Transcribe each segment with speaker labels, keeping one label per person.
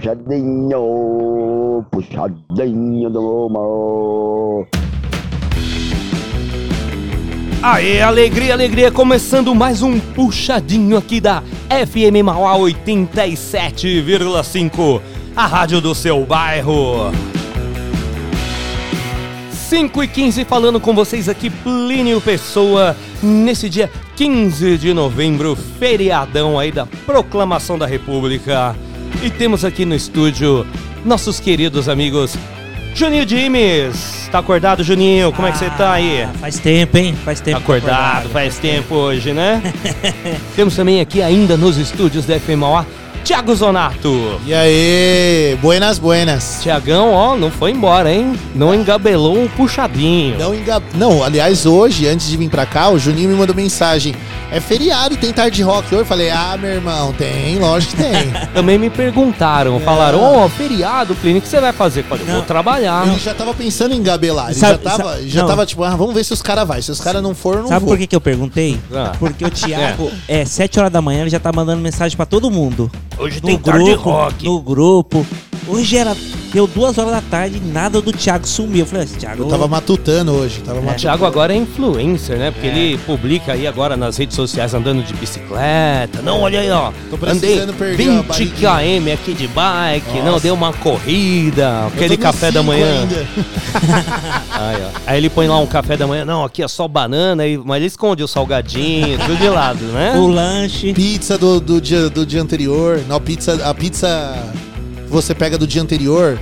Speaker 1: Puxadinho, puxadinho do amor.
Speaker 2: Aê, alegria, alegria, começando mais um puxadinho aqui da FM Mauá 87,5, a rádio do seu bairro. 5 e 15 falando com vocês aqui, Plínio Pessoa, nesse dia 15 de novembro, feriadão aí da Proclamação da República. E temos aqui no estúdio nossos queridos amigos Juninho Dimes. Tá acordado, Juninho? Como é que você tá aí?
Speaker 3: Ah, Faz tempo, hein? Faz tempo. eu tô
Speaker 2: Acordado, faz tempo hoje, né? Temos também aqui ainda nos estúdios da FM Mauá, Thiago Zonato.
Speaker 4: E aí, buenas, buenas.
Speaker 2: Tiagão, ó, não foi embora, hein? Não engabelou o puxadinho.
Speaker 4: Não, enga... Não, aliás, hoje, antes de vir pra cá, o Juninho me mandou mensagem. É feriado e tem tarde rock hoje? Eu falei, ah, meu irmão, tem, lógico que tem.
Speaker 2: Também me perguntaram, falaram, ó, feriado, Plínio, o que você vai fazer? Eu falei, vou trabalhar.
Speaker 4: Ele já tava pensando em engabelar. Ele
Speaker 3: Sabe-
Speaker 4: já tava,
Speaker 3: sabe-
Speaker 4: já
Speaker 3: não.
Speaker 4: tava tipo, ah, vamos ver se os caras vai. Se os caras não for, eu não
Speaker 3: Sabe
Speaker 4: vou.
Speaker 3: por que, que eu perguntei?
Speaker 2: Ah.
Speaker 3: Porque o Thiago, é. 7 horas da manhã, ele já tá mandando mensagem pra todo mundo.
Speaker 2: Hoje
Speaker 3: No
Speaker 2: tem tarde rock.
Speaker 3: no grupo. Hoje era. Deu duas horas da tarde e nada do Thiago sumiu. Eu falei, esse Thiago.
Speaker 4: Eu tava matutando hoje, tava
Speaker 2: O
Speaker 4: matutando.
Speaker 2: Thiago agora é influencer, né? Porque ele publica aí agora nas redes sociais andando de bicicleta. Não, olha aí, ó.
Speaker 4: Tô
Speaker 2: Andei
Speaker 4: precisando perder a
Speaker 2: 20
Speaker 4: barriguinha.
Speaker 2: km aqui de bike. Não,
Speaker 4: Nossa.
Speaker 2: deu uma corrida. Aquele café da manhã. Aí, ó. Aí ele põe lá um café da manhã. Não, aqui é só banana, mas ele esconde o salgadinho, tudo de lado, né?
Speaker 3: O lanche.
Speaker 4: Pizza do, do, dia, do dia anterior. Não, pizza, a pizza você pega do dia anterior.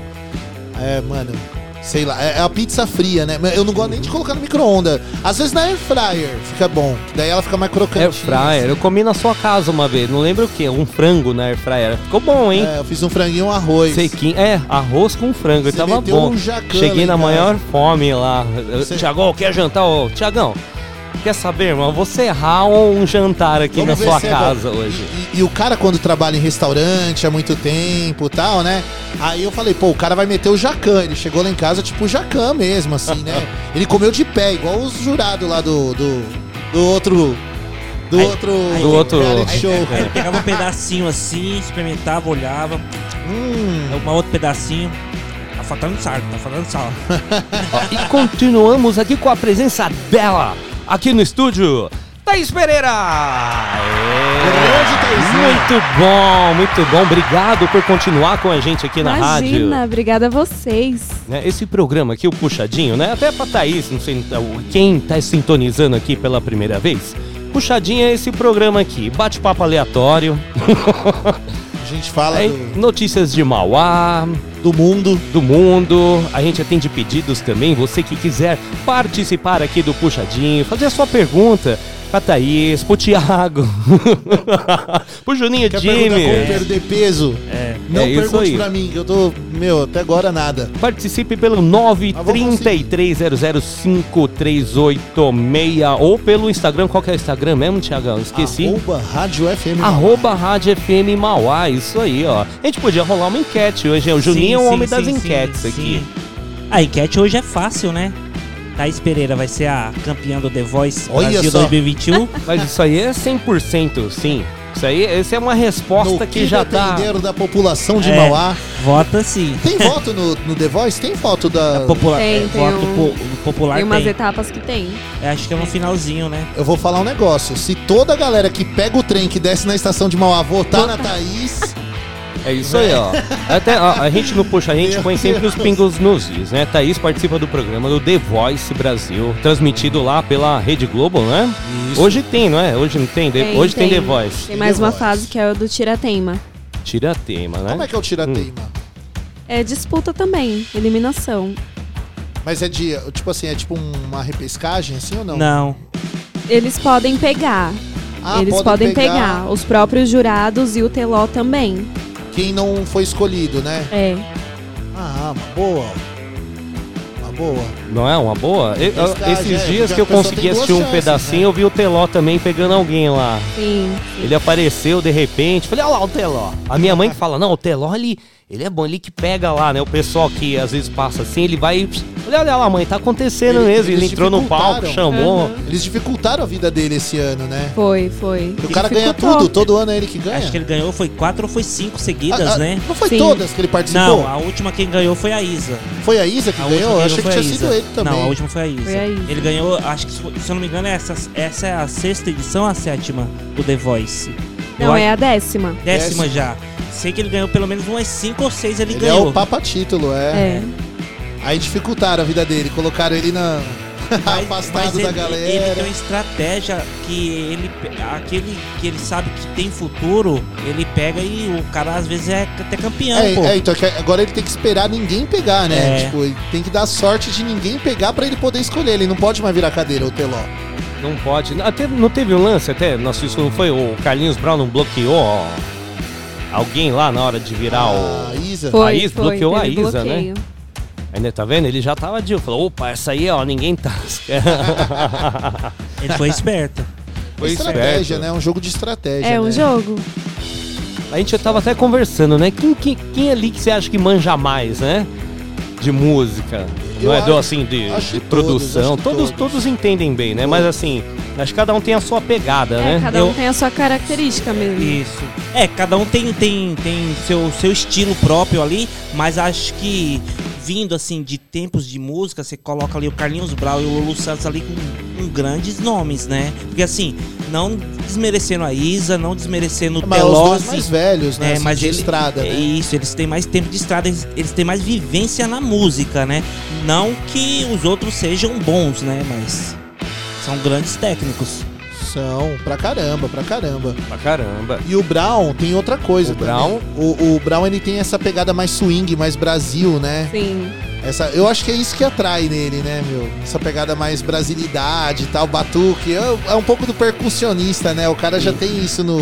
Speaker 4: É, mano. Sei lá, é é a pizza fria, né? Mas Eu não gosto nem de colocar no micro-ondas. Às vezes na air fryer fica bom. Daí ela fica mais crocante.
Speaker 2: Air fryer, eu comi na sua casa uma vez, não lembro o que, um frango na air fryer. Ficou bom, hein?
Speaker 4: É, eu fiz um franguinho e um arroz.
Speaker 2: Sequinho. É, arroz com frango,
Speaker 4: Você
Speaker 2: tava bom.
Speaker 4: um
Speaker 2: Cheguei na
Speaker 4: em casa.
Speaker 2: maior fome lá.
Speaker 4: Você-
Speaker 2: Tiagão, quer jantar? Ô, Tiagão, quer saber, irmão? Vou serrar um jantar aqui
Speaker 4: Vamos
Speaker 2: na sua
Speaker 4: é
Speaker 2: casa hoje.
Speaker 4: E, e o cara, quando trabalha em restaurante há muito tempo e tal, né? Aí eu falei, pô, o cara vai meter o jacan. Ele chegou lá em casa, tipo, o jacan mesmo, assim, né? Ele comeu de pé, igual os jurados lá do, do, do outro. Do
Speaker 3: Aí-
Speaker 4: outro.
Speaker 3: aí-
Speaker 2: Do outro-
Speaker 3: Aí,
Speaker 4: show.
Speaker 3: aí ele pegava um pedacinho assim, experimentava, olhava.
Speaker 4: Hum,
Speaker 3: Um outro pedacinho. Tá faltando sal, tá faltando sal.
Speaker 2: E continuamos aqui com a presença dela, aqui no estúdio, Thaís Pereira!
Speaker 4: Grande Thaisinha.
Speaker 2: Muito bom, muito bom. Obrigado por continuar com a gente aqui na rádio.
Speaker 5: Imagina, obrigada a vocês.
Speaker 2: né, esse programa aqui, o Puxadinho, né? Até pra Thaís, não sei quem tá sintonizando aqui pela primeira vez. Puxadinho é esse programa aqui, bate-papo aleatório,
Speaker 4: a gente fala
Speaker 2: aí,
Speaker 4: do,
Speaker 2: notícias de Mauá,
Speaker 4: do mundo.
Speaker 2: do mundo, a gente atende pedidos também, você que quiser participar aqui do Puxadinho, fazer a sua pergunta pra Thaís, pro Thiago, pro Juninho
Speaker 4: Quer perguntar como perder peso?
Speaker 3: É.
Speaker 4: Não
Speaker 2: É isso
Speaker 4: pergunte
Speaker 2: aí.
Speaker 4: pra mim, que eu tô. Meu, até agora nada.
Speaker 2: Participe pelo
Speaker 4: Ah, vou conseguir.
Speaker 2: 933005386 ou pelo Instagram, qual que é o Instagram mesmo, Thiagão? Esqueci.
Speaker 4: Arroba Rádio FM.
Speaker 2: Arroba Rádio FM Mauá, isso aí, ó. A gente podia rolar uma enquete hoje? O Juninho é o
Speaker 3: Sim,
Speaker 2: homem
Speaker 3: sim,
Speaker 2: das
Speaker 3: sim,
Speaker 2: enquetes
Speaker 3: sim,
Speaker 2: aqui.
Speaker 3: sim. A enquete hoje é fácil, né? Thaís Pereira vai ser a campeã do The Voice
Speaker 4: Olha
Speaker 3: Brasil
Speaker 4: só.
Speaker 3: 2021.
Speaker 2: Mas isso aí é 100% sim. Isso aí, essa é uma resposta
Speaker 4: No
Speaker 2: que, já tá...
Speaker 4: da população de
Speaker 3: É.
Speaker 4: Mauá.
Speaker 3: Vota sim.
Speaker 4: Tem voto no, no The Voice? Tem foto da.
Speaker 3: Popular,
Speaker 5: Tem,
Speaker 3: é,
Speaker 5: tem
Speaker 3: voto
Speaker 5: um-
Speaker 3: po- popular
Speaker 5: Tem umas
Speaker 3: tem.
Speaker 5: etapas que tem.
Speaker 3: É, acho que é no finalzinho, né?
Speaker 4: Eu vou falar um negócio. Se toda a galera que pega o trem que desce na estação de Mauá votar na Thaís.
Speaker 2: É isso aí, ó. Até, ó, a gente no Puxa, a gente põe sempre os pingos nos is, né? Thaís participa do programa do The Voice Brasil, transmitido lá pela Rede Globo, né?
Speaker 4: Isso.
Speaker 2: Hoje tem, não é? Hoje não tem? The-
Speaker 5: Tem,
Speaker 2: Hoje tem.
Speaker 5: tem.
Speaker 2: The Voice.
Speaker 5: Tem mais
Speaker 4: The
Speaker 5: uma
Speaker 4: Voice.
Speaker 5: fase que é o do Tirateima.
Speaker 2: Tira tema, né?
Speaker 4: Como é que é o tirateima?
Speaker 5: É disputa também, eliminação.
Speaker 4: Mas é de. Tipo assim, é tipo uma repescagem, assim ou não?
Speaker 3: Não.
Speaker 5: Eles podem pegar.
Speaker 4: Ah,
Speaker 5: Eles podem pegar. os próprios jurados e o Teló também.
Speaker 4: Quem não foi escolhido, né?
Speaker 5: É.
Speaker 4: Ah, uma boa. Uma boa.
Speaker 2: Não é uma boa? Eu-
Speaker 4: Pescagem,
Speaker 2: esses
Speaker 4: é,
Speaker 2: dias que eu consegui assistir um
Speaker 4: chances,
Speaker 2: pedacinho,
Speaker 4: né?
Speaker 2: eu vi o Teló também pegando alguém lá.
Speaker 5: Sim.
Speaker 2: Ele apareceu de repente, falei, olha lá o Teló. A minha mãe que fala, não, o Teló, ele, ele é bom, ele que pega lá, né? O pessoal que às vezes passa assim, ele vai. e, Olha, olha lá, mãe, tá acontecendo
Speaker 4: Ele-
Speaker 2: mesmo. Ele entrou no palco, chamou.
Speaker 5: Uhum.
Speaker 4: Eles dificultaram a vida dele esse ano, né?
Speaker 5: Foi, foi.
Speaker 4: O cara ganha tudo, todo ano é ele que ganha.
Speaker 3: Acho que ele ganhou, foi quatro ou foi cinco seguidas,
Speaker 4: Ah, ah,
Speaker 3: né?
Speaker 4: Não foi
Speaker 5: Sim.
Speaker 4: todas que ele participou?
Speaker 3: Não, a última quem ganhou foi a Isa.
Speaker 4: Foi a Isa que
Speaker 3: A
Speaker 4: ganhou?
Speaker 3: última
Speaker 4: Eu achei que
Speaker 3: ganhou
Speaker 4: tinha
Speaker 3: a
Speaker 4: sido ele também.
Speaker 3: Não, a última foi a Isa.
Speaker 5: Foi a Isa.
Speaker 3: Ele ganhou, acho que se se eu não me engano, essa, essa é a sexta edição ou a sétima do The Voice?
Speaker 5: Não,
Speaker 3: Eu
Speaker 5: é a décima.
Speaker 3: Décima
Speaker 4: Décima.
Speaker 3: já. Sei que ele ganhou pelo menos umas cinco ou seis ele,
Speaker 4: Ele é
Speaker 3: ganhou.
Speaker 4: o papa título, é.
Speaker 5: É.
Speaker 4: Aí dificultaram a vida dele, colocaram ele na. Afastado da
Speaker 3: ele,
Speaker 4: galera.
Speaker 3: ele tem uma estratégia que ele, aquele que ele sabe que tem futuro, ele pega e o cara às vezes é até campeão,
Speaker 4: É,
Speaker 3: pô.
Speaker 4: é, então que agora ele tem que esperar ninguém pegar, né?
Speaker 3: É.
Speaker 4: Tipo, ele tem que dar sorte de ninguém pegar pra ele poder escolher. Ele não pode mais virar cadeira, o Teló.
Speaker 2: Não pode. Até, não teve um lance até, nosso isso não foi? O Carlinhos Brown não bloqueou ó, alguém lá na hora de virar
Speaker 4: a
Speaker 2: o.
Speaker 4: Isa.
Speaker 5: Foi,
Speaker 2: Isa
Speaker 5: foi,
Speaker 2: bloqueou a Isa, né?
Speaker 5: bloqueio.
Speaker 2: Ainda tá vendo? Ele já tava de. Falou, opa, essa aí, ó, ninguém tá.
Speaker 3: Ele foi esperto.
Speaker 2: Foi
Speaker 4: estratégia,
Speaker 2: esperto.
Speaker 4: né? Um jogo de estratégia.
Speaker 5: É um
Speaker 4: né?
Speaker 5: jogo.
Speaker 2: A gente já tava até conversando, né? Quem, quem, quem ali que você acha que manja mais, né? De música. Não é
Speaker 4: acho-
Speaker 2: assim, de, de produção.
Speaker 4: todos,
Speaker 2: todos.
Speaker 4: todos
Speaker 2: entendem bem, né? Mas assim, acho que cada um tem a sua pegada,
Speaker 5: É,
Speaker 2: né?
Speaker 5: cada um
Speaker 3: Eu-
Speaker 5: tem a sua característica mesmo.
Speaker 3: Isso. É, cada um tem, tem, tem seu, seu estilo próprio ali, mas acho que vindo assim de tempos de música, você coloca ali o Carlinhos Brau e o Lulu Santos ali com, com grandes nomes, né? Porque assim, não desmerecendo a Isa, não desmerecendo o
Speaker 4: Mas
Speaker 3: assim,
Speaker 4: mais velhos, né?
Speaker 3: É,
Speaker 4: assim,
Speaker 3: mas
Speaker 4: de
Speaker 3: ele,
Speaker 4: estrada, né?
Speaker 3: Isso, eles têm mais tempo de estrada, eles, eles têm mais vivência na música, né? Não que os outros sejam bons, né? Mas são grandes técnicos.
Speaker 4: São, pra caramba, pra caramba.
Speaker 2: Pra caramba.
Speaker 4: E o Brown tem outra coisa
Speaker 2: O
Speaker 4: também.
Speaker 2: Brown?
Speaker 4: O, o Brown, ele tem essa pegada mais swing, mais Brasil, né?
Speaker 5: Sim.
Speaker 4: Essa, eu acho que é isso que atrai nele, né, meu? Essa pegada mais brasilidade e tal, batuque. É, é um pouco do percussionista, né? O cara já tem isso no,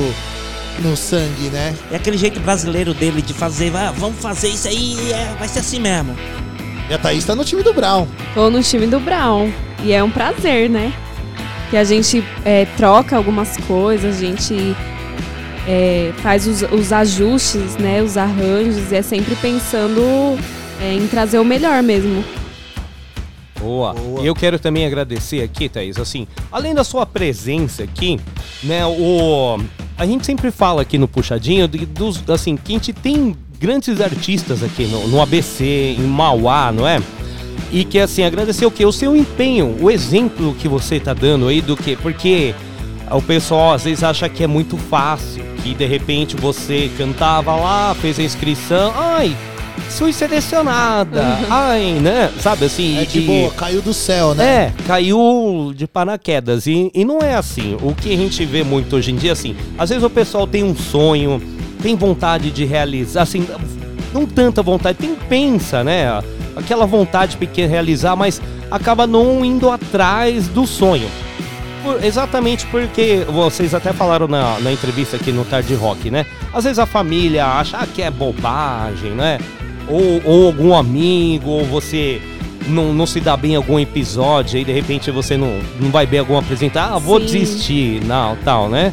Speaker 4: no sangue, né?
Speaker 3: É aquele jeito brasileiro dele de fazer, "Ah, vamos fazer isso aí, é, vai ser assim mesmo.
Speaker 4: E a Thaís tá no time do Brown.
Speaker 5: Tô no time do Brown. E é um prazer, né? Que a gente é, troca algumas coisas, a gente é, faz os, os ajustes, né? Os arranjos, e é sempre pensando é, em trazer o melhor mesmo.
Speaker 2: Boa.
Speaker 4: Boa.
Speaker 2: E eu quero também agradecer aqui, Thaís, assim, além da sua presença aqui, né, o... A gente sempre fala aqui no Puxadinho de- dos, assim, que a gente tem grandes artistas aqui no, no ABC, em Mauá, não é? E que, assim, agradecer o quê? O seu empenho, o exemplo que você tá dando aí do quê? Porque o pessoal às vezes acha que é muito fácil, que de repente você cantava lá, fez a inscrição, ai, fui selecionada, ai, né? Sabe assim?
Speaker 4: É de
Speaker 2: e-
Speaker 4: boa, caiu do céu, né?
Speaker 2: é, caiu de paraquedas. E, e não é assim. O que a gente vê muito hoje em dia, assim, às vezes o pessoal tem um sonho, tem vontade de realizar, assim, não tanta vontade, tem pensa, né? Aquela vontade pequena de realizar, mas acaba não indo atrás do sonho. Por- exatamente porque vocês até falaram na, na entrevista aqui no Tarde Rock, né? Às vezes a família acha ah, que é bobagem, né? Ou, ou algum amigo, ou você não, não se dá bem em algum episódio, aí de repente você não, não vai bem algum apresentar, ah, vou
Speaker 5: Sim.
Speaker 2: desistir, não, tal, né?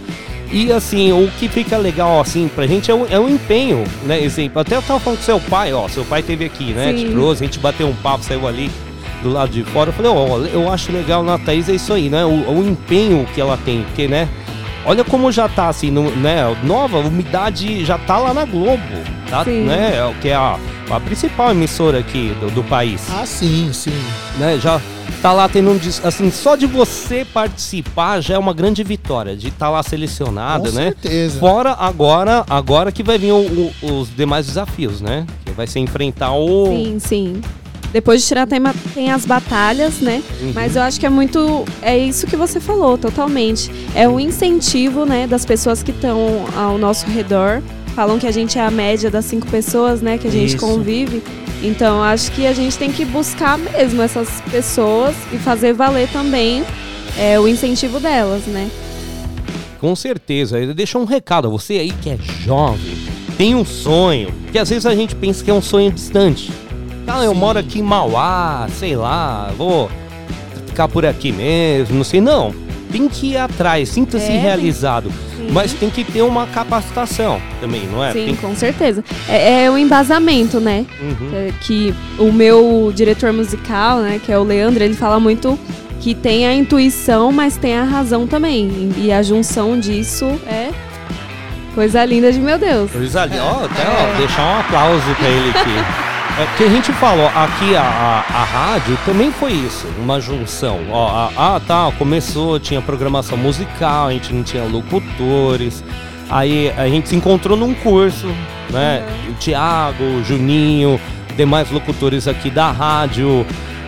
Speaker 2: E assim, o que fica legal assim pra gente é o, é o empenho, né? Exemplo, até eu tava falando com seu pai, ó, seu pai teve aqui, né?
Speaker 5: Sim.
Speaker 2: Te trouxe, a gente bateu um papo, saiu ali do lado de fora. Eu falei, ó, eu acho legal na Thaís é isso aí, né? O, o empenho que ela tem, porque, né? Olha como já tá assim, no- né? Nova, a umidade já tá lá na Globo, tá?
Speaker 5: Sim.
Speaker 2: Né? É o Que é a, a principal emissora aqui do, do país,
Speaker 4: Ah, sim, sim.
Speaker 2: né? Já tá lá tendo um assim, só de você participar já é uma grande vitória, de estar lá selecionada,
Speaker 4: Com
Speaker 2: né?
Speaker 4: certeza.
Speaker 2: Fora agora, agora que vai vir o- o- os demais desafios, né? Que vai ser enfrentar o
Speaker 5: Sim, sim. Depois de tirar tem, ma- tem as batalhas, né?
Speaker 2: Uhum.
Speaker 5: Mas eu acho que é muito. É isso que você falou, totalmente. É um incentivo, né, das pessoas que estão ao nosso redor. Falam que a gente é a média das cinco pessoas, né, que a gente
Speaker 3: Isso.
Speaker 5: convive. Então acho que a gente tem que buscar mesmo essas pessoas e fazer valer também é, o incentivo delas, né?
Speaker 2: Com certeza. Deixa um recado a você aí que é jovem, tem um sonho, que às vezes a gente pensa que é um sonho distante. Ah, eu
Speaker 4: Sim.
Speaker 2: moro aqui em Mauá, sei lá, vou ficar por aqui mesmo, não sei. Não, tem que ir atrás, sinta-se
Speaker 5: É,
Speaker 2: realizado.
Speaker 5: Sim.
Speaker 2: Mas tem que ter uma capacitação também, não é?
Speaker 5: Sim,
Speaker 2: Tem-
Speaker 5: com certeza. É, é o embasamento, né?
Speaker 2: Uhum.
Speaker 5: É, que o meu diretor musical, né, que é o Leandro, ele fala muito que tem a intuição, mas tem a razão também. E a junção disso é coisa linda de meu Deus.
Speaker 2: Coisa ali, ó, até ó, deixar um aplauso pra ele aqui. É, que a gente falou, aqui a, a, a rádio também foi isso, uma junção. Ó, a- ah, tá, começou, tinha programação musical, a gente não tinha locutores. Aí a gente se encontrou num curso, né? O Thiago, o Juninho, demais locutores aqui da rádio.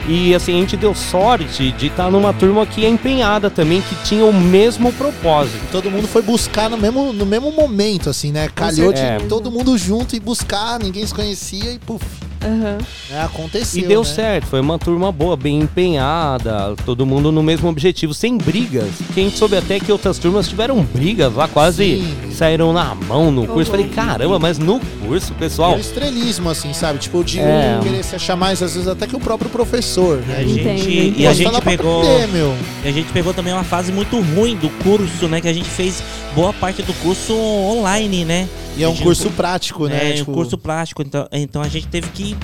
Speaker 2: E assim, a gente deu sorte de estar numa turma que é empenhada também, que tinha o mesmo propósito.
Speaker 4: Todo mundo foi buscar no mesmo, no mesmo momento, assim, né? Calhou de
Speaker 2: certeza.
Speaker 4: todo mundo junto e buscar, ninguém se conhecia e puf,
Speaker 5: Aham.
Speaker 4: né? Aconteceu.
Speaker 2: E deu
Speaker 4: né?
Speaker 2: certo, foi uma turma boa, bem empenhada, todo mundo no mesmo objetivo, sem brigas. Que a gente soube até que outras turmas tiveram brigas lá, quase
Speaker 4: Sim.
Speaker 2: saíram na mão no curso. Falei,
Speaker 5: Uhum.
Speaker 2: caramba, mas no curso, pessoal.
Speaker 4: O estrelismo, assim, sabe? Tipo, de
Speaker 2: É.
Speaker 4: um querer se achar mais, às vezes, até que o próprio professor,
Speaker 3: E a
Speaker 4: né?
Speaker 5: Entendo.
Speaker 3: gente, e a gente pegou.
Speaker 4: aprender, meu.
Speaker 3: E a gente pegou também uma fase muito ruim do curso, né? Que a gente fez boa parte do curso online, né?
Speaker 4: E é um
Speaker 3: A gente-
Speaker 4: curso prático, né?
Speaker 3: É,
Speaker 4: Tipo,
Speaker 3: um curso plástico. Então, então a gente teve que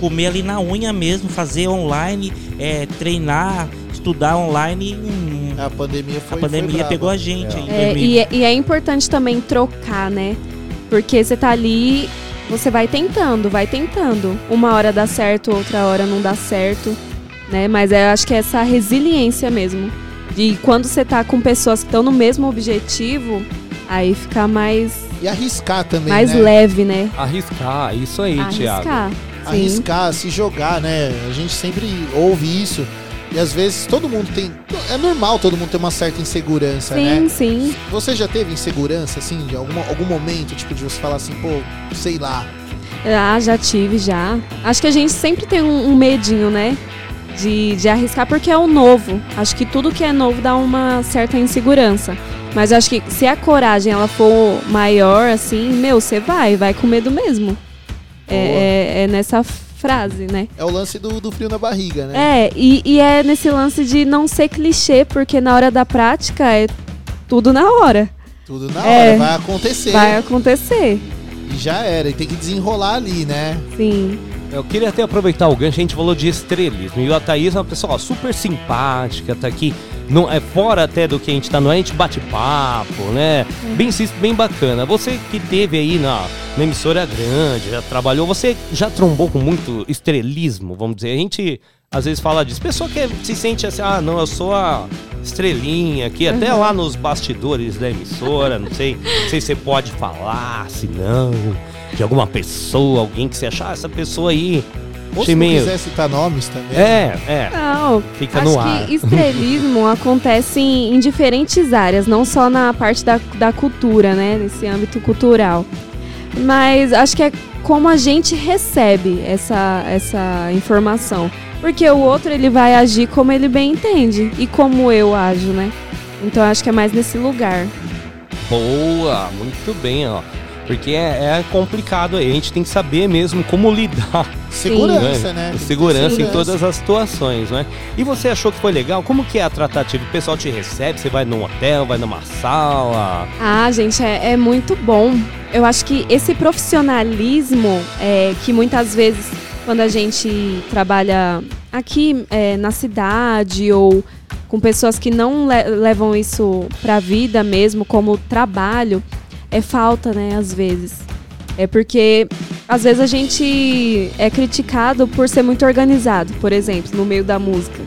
Speaker 3: comer ali na unha mesmo, fazer online, é, treinar, estudar online. Hum,
Speaker 4: A pandemia foi
Speaker 3: a pandemia
Speaker 4: foi
Speaker 3: pegou a gente.
Speaker 5: É,
Speaker 3: 2000.
Speaker 5: e, é- e é importante também trocar, né? Porque você tá ali, você vai tentando, vai tentando. Uma hora dá certo, outra hora não dá certo, né? Mas eu acho que é essa resiliência mesmo. De quando você tá com pessoas que estão no mesmo objetivo, aí fica mais,
Speaker 4: E arriscar também,
Speaker 5: mais
Speaker 4: né?
Speaker 5: leve, né?
Speaker 2: Arriscar, isso aí, Thiago.
Speaker 5: Arriscar. Sim.
Speaker 4: Arriscar, se jogar, né? A gente sempre ouve isso. E às vezes todo mundo tem. É normal todo mundo ter uma certa insegurança,
Speaker 5: Sim,
Speaker 4: né?
Speaker 5: sim.
Speaker 4: Você já teve insegurança, assim, de algum, algum momento, tipo, de você falar assim, pô, sei lá.
Speaker 5: Ah, já tive, já. Acho que a gente sempre tem um, um medinho, né? De, de arriscar, porque é o novo. Acho que tudo que é novo dá uma certa insegurança. Mas acho que se a coragem ela for maior, assim, meu, você vai, vai com medo mesmo. É, é- é nessa frase, né?
Speaker 4: É o lance do, do frio na barriga, né?
Speaker 5: É, e, e é nesse lance de não ser clichê, porque na hora da prática é tudo na hora.
Speaker 4: Tudo na
Speaker 5: É.
Speaker 4: hora, vai acontecer.
Speaker 5: Vai acontecer.
Speaker 4: E já era, e tem que desenrolar ali, né?
Speaker 5: Sim.
Speaker 2: Eu queria até aproveitar o gancho, a gente falou de estrelismo. E a Thaís é uma pessoa ó, super simpática, tá aqui. Não, é fora até do que a gente tá no a gente bate papo, né? Bem, cis- bem bacana. Você que teve aí na, na emissora grande, já trabalhou, você já trombou com muito estrelismo, vamos dizer. A gente às vezes fala disso. Pessoa que se sente assim, ah, não, eu sou a estrelinha aqui, até lá nos bastidores da emissora, não sei, não sei se você pode falar, se não, de alguma pessoa, alguém que você achar, ah, essa pessoa aí.
Speaker 4: Ou se não
Speaker 2: meio-
Speaker 4: quiser citar nomes também.
Speaker 2: É, é.
Speaker 5: Não,
Speaker 2: Fica
Speaker 5: acho
Speaker 2: no ar.
Speaker 5: que estrelismo acontece em, em diferentes áreas, não só na parte da, da cultura, né? Nesse âmbito cultural. Mas acho que é como a gente recebe essa, essa informação. Porque o outro ele vai agir como ele bem entende e como eu ajo, né? Então acho que é mais nesse lugar.
Speaker 2: Boa, muito bem, ó. Porque é, é complicado aí, a gente tem que saber mesmo como lidar.
Speaker 4: Segurança, né? Que ter
Speaker 2: Segurança em
Speaker 4: segurança.
Speaker 2: todas as situações, né? E você achou que foi legal? Como que é a tratativa? O pessoal te recebe? Você vai num hotel, vai numa sala?
Speaker 5: Ah, gente, é, é muito bom. Eu acho que esse profissionalismo é, que muitas vezes, quando a gente trabalha aqui é, na cidade ou com pessoas que não le- levam isso pra vida mesmo como trabalho, é falta, né, às vezes. É porque às vezes a gente é criticado por ser muito organizado, por exemplo, no meio da música,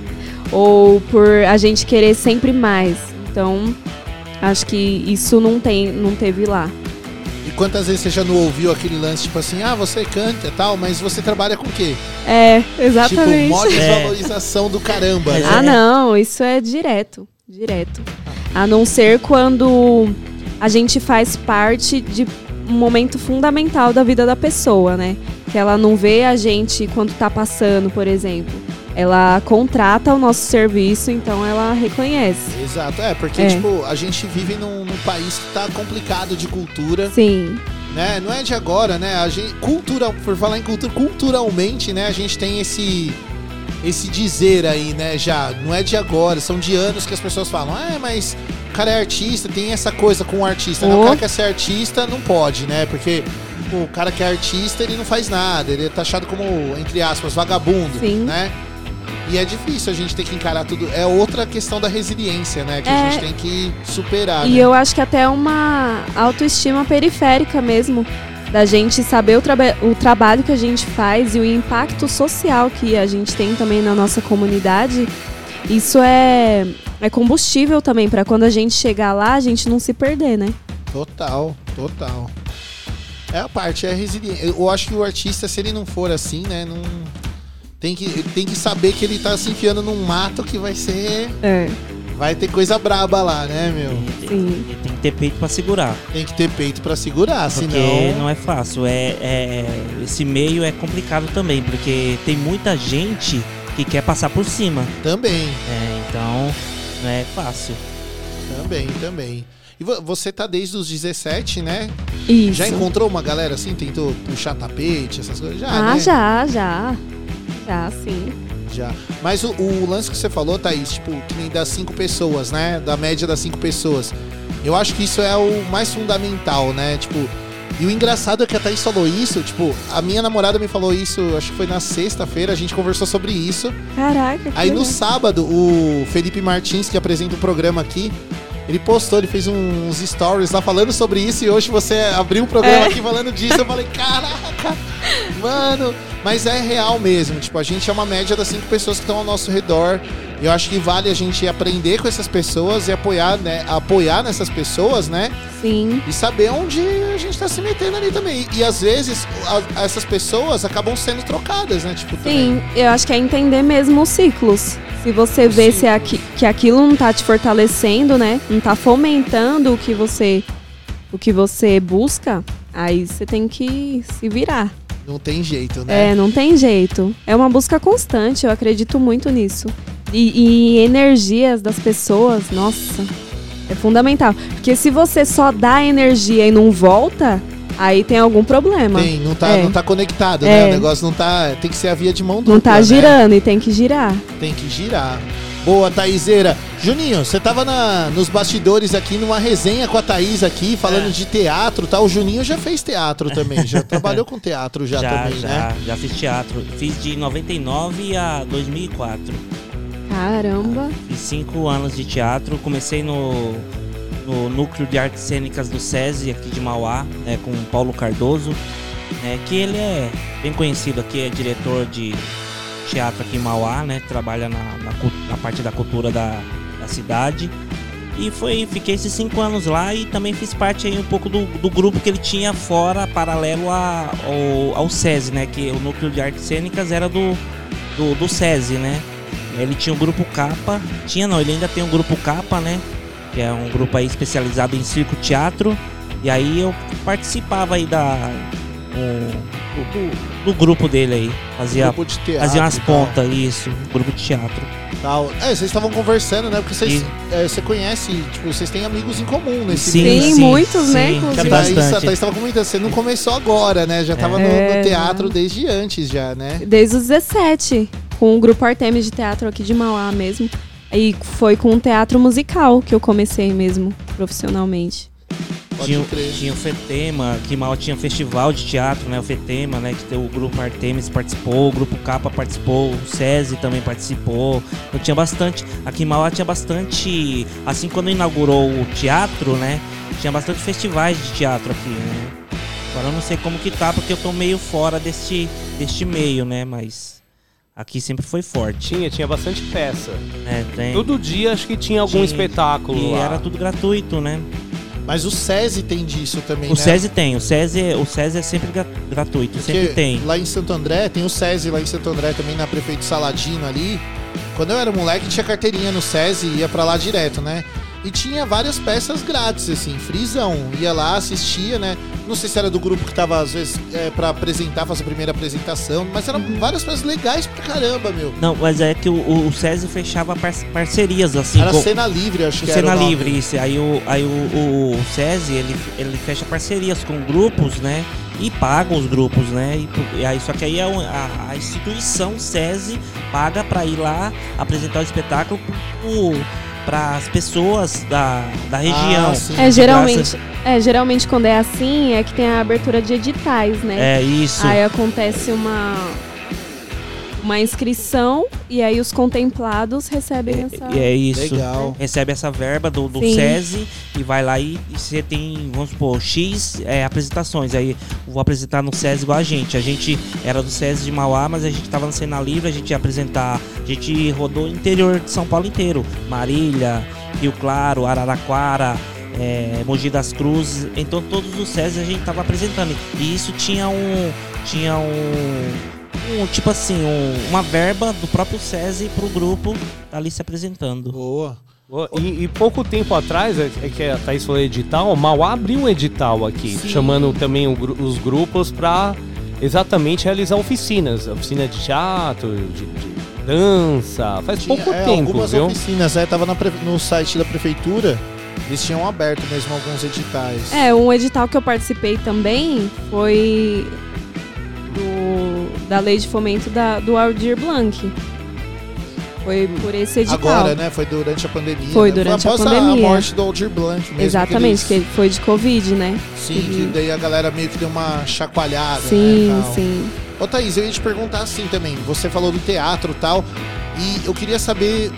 Speaker 5: ou por a gente querer sempre mais. Então, Acho que isso não tem, não teve lá.
Speaker 4: E quantas vezes você já não ouviu aquele lance, tipo assim, ah, você canta e tal, mas você trabalha com o quê?
Speaker 5: É, exatamente.
Speaker 4: Tipo, mó
Speaker 3: É.
Speaker 4: desvalorização do caramba. né?
Speaker 5: Ah, não, isso é direto, direto. A não ser quando a gente faz parte de um momento fundamental da vida da pessoa, né? Que ela não vê a gente quando tá passando, por exemplo. Ela contrata o nosso serviço, então ela reconhece.
Speaker 4: Exato, é, porque,
Speaker 5: É.
Speaker 4: tipo, a gente vive num, num país que tá complicado de cultura,
Speaker 5: Sim,
Speaker 4: né? Não é de agora, né? A gente, cultural, por falar em cultura, culturalmente, né? A gente tem esse esse dizer aí, né? Já não é de agora, são de anos que as pessoas falam, ah, mas cara é artista, tem essa coisa com o artista.
Speaker 5: Oh.
Speaker 4: o cara quer ser artista, não pode, né? Porque o cara que é artista, ele não faz nada, ele é taxado como, entre aspas, vagabundo,
Speaker 5: Sim.
Speaker 4: né? E é difícil a gente ter que encarar tudo. É outra questão da resiliência, né? Que a
Speaker 5: É.
Speaker 4: gente tem que superar.
Speaker 5: E
Speaker 4: né?
Speaker 5: eu acho que até uma autoestima periférica mesmo. Da gente saber o, traba- o trabalho que a gente faz e o impacto social que a gente tem também na nossa comunidade. Isso é, é combustível também para quando a gente chegar lá, a gente não se perder, né?
Speaker 4: Total, total. É a parte, é resiliência. Eu acho que o artista, se ele não for assim, né, não. Tem que, tem que saber que ele tá se enfiando num mato que vai ser.
Speaker 5: É,
Speaker 4: Vai ter coisa braba lá, né, meu?
Speaker 5: Sim.
Speaker 3: e tem que ter peito pra segurar.
Speaker 4: Tem que ter peito pra segurar,
Speaker 3: Porque
Speaker 4: senão.
Speaker 3: não é fácil. É, é- esse meio é complicado também, porque tem muita gente que quer passar por cima.
Speaker 4: Também,
Speaker 3: É, então não é fácil.
Speaker 4: também, também. E vo- você tá desde os 17, né?
Speaker 5: Isso.
Speaker 4: Já encontrou uma galera assim? Tentou puxar tapete, essas coisas? Já,
Speaker 5: Ah,
Speaker 4: né?
Speaker 5: já, já. Já, sim.
Speaker 4: Já. Mas o, o lance que você falou, Thaís, tipo, que nem das cinco pessoas, né? Da média das cinco pessoas. Eu acho que isso é o mais fundamental, né? Tipo, e o engraçado é que a Thaís falou isso, tipo, a minha namorada me falou isso, acho que foi na sexta-feira, a gente conversou sobre isso.
Speaker 5: Caraca,
Speaker 4: Aí no
Speaker 5: legal.
Speaker 4: sábado, o Felipe Martins, que apresenta o programa aqui, ele postou, ele fez uns stories lá falando sobre isso e hoje você abriu o programa
Speaker 5: É.
Speaker 4: aqui falando disso. Eu falei, caraca, mano. Mas é real mesmo. Tipo, a gente é uma média das cinco pessoas que estão ao nosso redor. Eu acho que vale a gente aprender com essas pessoas e apoiar, né? Apoiar nessas pessoas, né?
Speaker 5: Sim.
Speaker 4: E saber onde a gente tá se metendo ali também. E, às vezes a- essas pessoas acabam sendo trocadas, né? Tipo, também.
Speaker 5: Sim, eu acho que é entender mesmo os ciclos. Se você vê se aqui, que aquilo não tá te fortalecendo, né? Não tá fomentando o que você o que você busca, aí você tem que se virar.
Speaker 4: Não tem jeito, né?
Speaker 5: É, não tem jeito. É uma busca constante, eu acredito muito nisso. E, e energias das pessoas, nossa, é fundamental. Porque se você só dá energia e não volta, aí tem algum problema.
Speaker 4: Tem, não tá,
Speaker 5: É.
Speaker 4: não tá conectado,
Speaker 5: É.
Speaker 4: né? O negócio não tá. Tem que ser a via de mão dupla.
Speaker 5: Não tá
Speaker 4: né?
Speaker 5: girando e tem que girar.
Speaker 4: Tem que girar. Boa, Thaíseira. Juninho, você tava na, nos bastidores aqui numa resenha com a Thaís aqui, falando
Speaker 3: É.
Speaker 4: de teatro, tá? O Juninho já fez teatro também, já trabalhou com teatro já, também,
Speaker 3: já,
Speaker 4: né?
Speaker 3: já fiz teatro. Fiz de 99 a 2004.
Speaker 5: Caramba.
Speaker 3: Fiz cinco anos de teatro. Comecei no, no Núcleo de Artes Cênicas do SESI, aqui de Mauá, né, com o Paulo Cardoso, né, que ele é bem conhecido aqui, é diretor de teatro aqui em Mauá, né, trabalha na, na, na parte da cultura da, da cidade. E foi, fiquei esses cinco anos lá e também fiz parte aí um pouco do, do grupo que ele tinha fora, paralelo a- ao, ao SESI, né? Que o Núcleo de Artes Cênicas era do, do, do SESI, né? Ele tinha o grupo Capa, tinha não, ele ainda tem o grupo Capa, né? Que é um grupo aí especializado em circo teatro. E aí eu participava aí da o- do, do grupo dele aí, fazia,
Speaker 4: Grupo de teatro.
Speaker 3: fazia umas
Speaker 4: e tal,
Speaker 3: pontas, isso, grupo de teatro.
Speaker 4: tal. É, vocês estavam conversando, né? Porque vocês,
Speaker 3: E-
Speaker 4: é, você conhece, tipo, vocês têm amigos em comum nesse
Speaker 3: Sim,
Speaker 4: meio.
Speaker 3: Sim,
Speaker 5: muitos, né,
Speaker 3: sim,
Speaker 4: Que a
Speaker 5: inclusive.
Speaker 4: Thaís, a
Speaker 3: bastante.
Speaker 4: Thaís tava comentando, você não começou agora, né? Já tava no,
Speaker 5: É,
Speaker 4: no teatro desde antes já, né?
Speaker 5: Desde os 17, com o grupo Artemis de Teatro aqui de Mauá mesmo. E foi com o teatro musical que eu comecei mesmo, profissionalmente.
Speaker 3: Tinha, tinha o FETEMA, que mal tinha festival de teatro, né? O FETEMA, né? Que o grupo Artemis participou, o grupo Capa participou, o SESI também participou. Eu tinha bastante. Aqui em Mauá tinha bastante. Assim, quando inaugurou o teatro, né? Tinha bastante festivais de teatro aqui, né? Agora eu não sei como que tá, porque eu tô meio fora deste, deste meio, né? Mas aqui sempre foi forte.
Speaker 2: Tinha, tinha bastante peça.
Speaker 3: Né? Tem,
Speaker 2: Todo dia acho que tinha algum
Speaker 3: Tinha.
Speaker 2: espetáculo
Speaker 3: e
Speaker 2: lá.
Speaker 3: era tudo gratuito, né?
Speaker 4: Mas o SESI tem disso também,
Speaker 3: O
Speaker 4: né?
Speaker 3: SESI tem, o SESI, o SESI é sempre gra- gratuito, sempre
Speaker 4: Porque
Speaker 3: tem.
Speaker 4: Lá em Santo André, tem o SESI lá em Santo André também, na Prefeito Saladino ali. Quando eu era moleque, tinha carteirinha no SESI e ia pra lá direto, né? E tinha várias peças grátis, assim, frisão. Ia lá, assistia, né? Não sei se era do grupo que tava, às vezes, é, pra apresentar, fazer a primeira apresentação, mas eram várias peças legais pra caramba, meu.
Speaker 3: Não, mas é que o, o, SESI fechava par- parcerias, assim,
Speaker 4: era
Speaker 3: com
Speaker 4: cena livre, acho que era.
Speaker 3: Cena. Livre, isso. Aí o, aí o, o, o SESI, ele, ele fecha parcerias com grupos, né? E paga os grupos, né? E, aí, só que aí é um- a, a instituição SESI paga pra ir lá apresentar o espetáculo para as pessoas da, da região.
Speaker 4: Ah.
Speaker 5: É, geralmente, é, geralmente quando é assim, é que tem a abertura de editais, né?
Speaker 3: É isso.
Speaker 5: Aí acontece uma uma inscrição e aí os contemplados recebem essa.
Speaker 3: É, é isso.
Speaker 4: Legal.
Speaker 3: recebe essa verba do, do
Speaker 5: Sim.
Speaker 3: SESI e vai lá e e você tem, vamos supor, X é, apresentações. Aí vou apresentar no SESI igual a gente. A gente era do SESI de Mauá, mas a gente tava no Cena Livre, a gente ia apresentar. A gente rodou o interior de São Paulo inteiro. Marília, Rio Claro, Araraquara. É, Mogi das Cruzes, então todos os SESI a gente tava apresentando e isso tinha um tinha um
Speaker 6: um tipo assim, um- uma verba do próprio SESI pro grupo tá ali se apresentando.
Speaker 4: Boa.
Speaker 7: E, e pouco tempo atrás, é é que a Thaís falou edital, o Mauá abriu um edital aqui,
Speaker 6: Sim.
Speaker 7: chamando também o os grupos para exatamente realizar oficinas. Oficina de teatro, de, de dança. Faz
Speaker 4: Tinha,
Speaker 7: pouco
Speaker 4: é,
Speaker 7: tempo,
Speaker 4: algumas
Speaker 7: viu?
Speaker 4: oficinas, é, tava na no site da prefeitura, eles tinham aberto mesmo alguns editais.
Speaker 5: É, um edital que eu participei também foi da lei de fomento da, do Aldir Blanc. Foi por esse edital.
Speaker 4: Agora, né? Foi durante a pandemia.
Speaker 5: Foi
Speaker 4: né?
Speaker 5: durante a
Speaker 4: após
Speaker 5: pandemia.
Speaker 4: morte do Aldir Blanc mesmo.
Speaker 5: Exatamente, que
Speaker 4: que
Speaker 5: ele foi de Covid, né?
Speaker 4: eles- Sim, que daí a galera meio que deu uma chacoalhada,
Speaker 5: Sim,
Speaker 4: né?
Speaker 5: sim.
Speaker 4: Ô Thaís, eu ia te perguntar assim também. Você falou do teatro e tal. E eu queria saber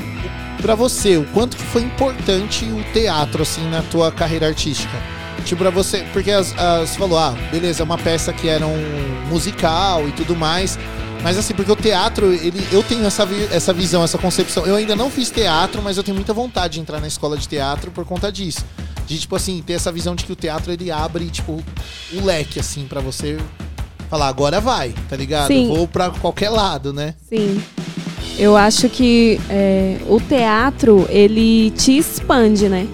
Speaker 4: pra você, o quanto que foi importante o teatro, assim, na tua carreira artística. Tipo, pra você. Porque as, as- você falou, ah, beleza, é uma peça que era um musical e tudo mais. Mas assim, porque o teatro, ele, eu tenho essa, vi- essa visão, essa concepção. Eu ainda não fiz teatro, mas eu tenho muita vontade de entrar na escola de teatro por conta disso. De, tipo assim, ter essa visão de que o teatro, ele abre, tipo, o leque, assim, pra você falar, agora vai, tá ligado?
Speaker 5: Sim.
Speaker 4: Vou pra qualquer lado, né?
Speaker 5: Sim. Eu acho que é, o teatro, ele te expande, né?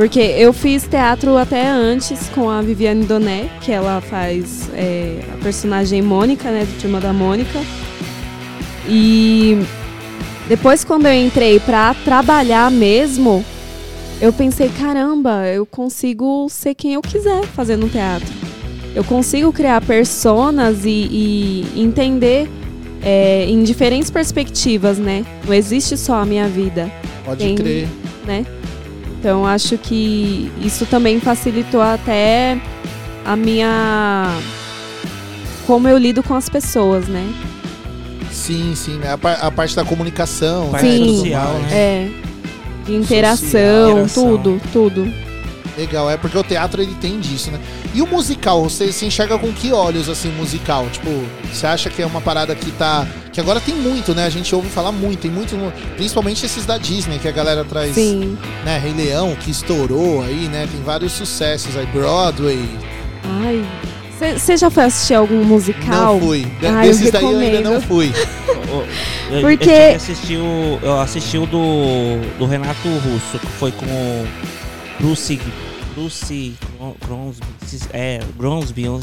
Speaker 5: Porque eu fiz teatro até antes com a Viviane Doné, que ela faz é, a personagem Mônica, né? Do Turma da Mônica. E depois quando eu entrei pra trabalhar mesmo, eu pensei, caramba, eu consigo ser quem eu quiser fazendo teatro. Eu consigo criar personas e, e entender é, em diferentes perspectivas, né? Não existe só a minha vida,
Speaker 4: Pode
Speaker 5: Tem-
Speaker 4: crer.
Speaker 5: né? Então acho que isso também facilitou até a minha como eu lido com as pessoas, né?
Speaker 4: Sim, sim. né? A, par- a parte da comunicação,
Speaker 6: Parte
Speaker 4: né?
Speaker 5: Sim.
Speaker 6: social, né?
Speaker 5: É. De interação,
Speaker 6: Interação.
Speaker 5: tudo, tudo.
Speaker 4: Legal, é porque o teatro ele tem disso, né? E o musical, você se enxerga com que olhos assim, musical? Tipo, você acha que é uma parada que tá. Que agora tem muito, né? A gente ouve falar muito, tem muito. Principalmente esses da Disney, que a galera traz.
Speaker 5: Sim.
Speaker 4: Né? Rei Leão, que estourou aí, né? Tem vários sucessos aí. Broadway.
Speaker 5: Ai. Você já foi assistir algum musical?
Speaker 4: Não fui. De-
Speaker 5: Ai, eu
Speaker 4: Desses daí eu ainda não fui.
Speaker 6: Eu, eu
Speaker 5: Porque-
Speaker 6: tive que assistir o, eu assisti o do, do Renato Russo, que foi com o Bruce. Bruce Cronsby. É, Gronsby.
Speaker 4: O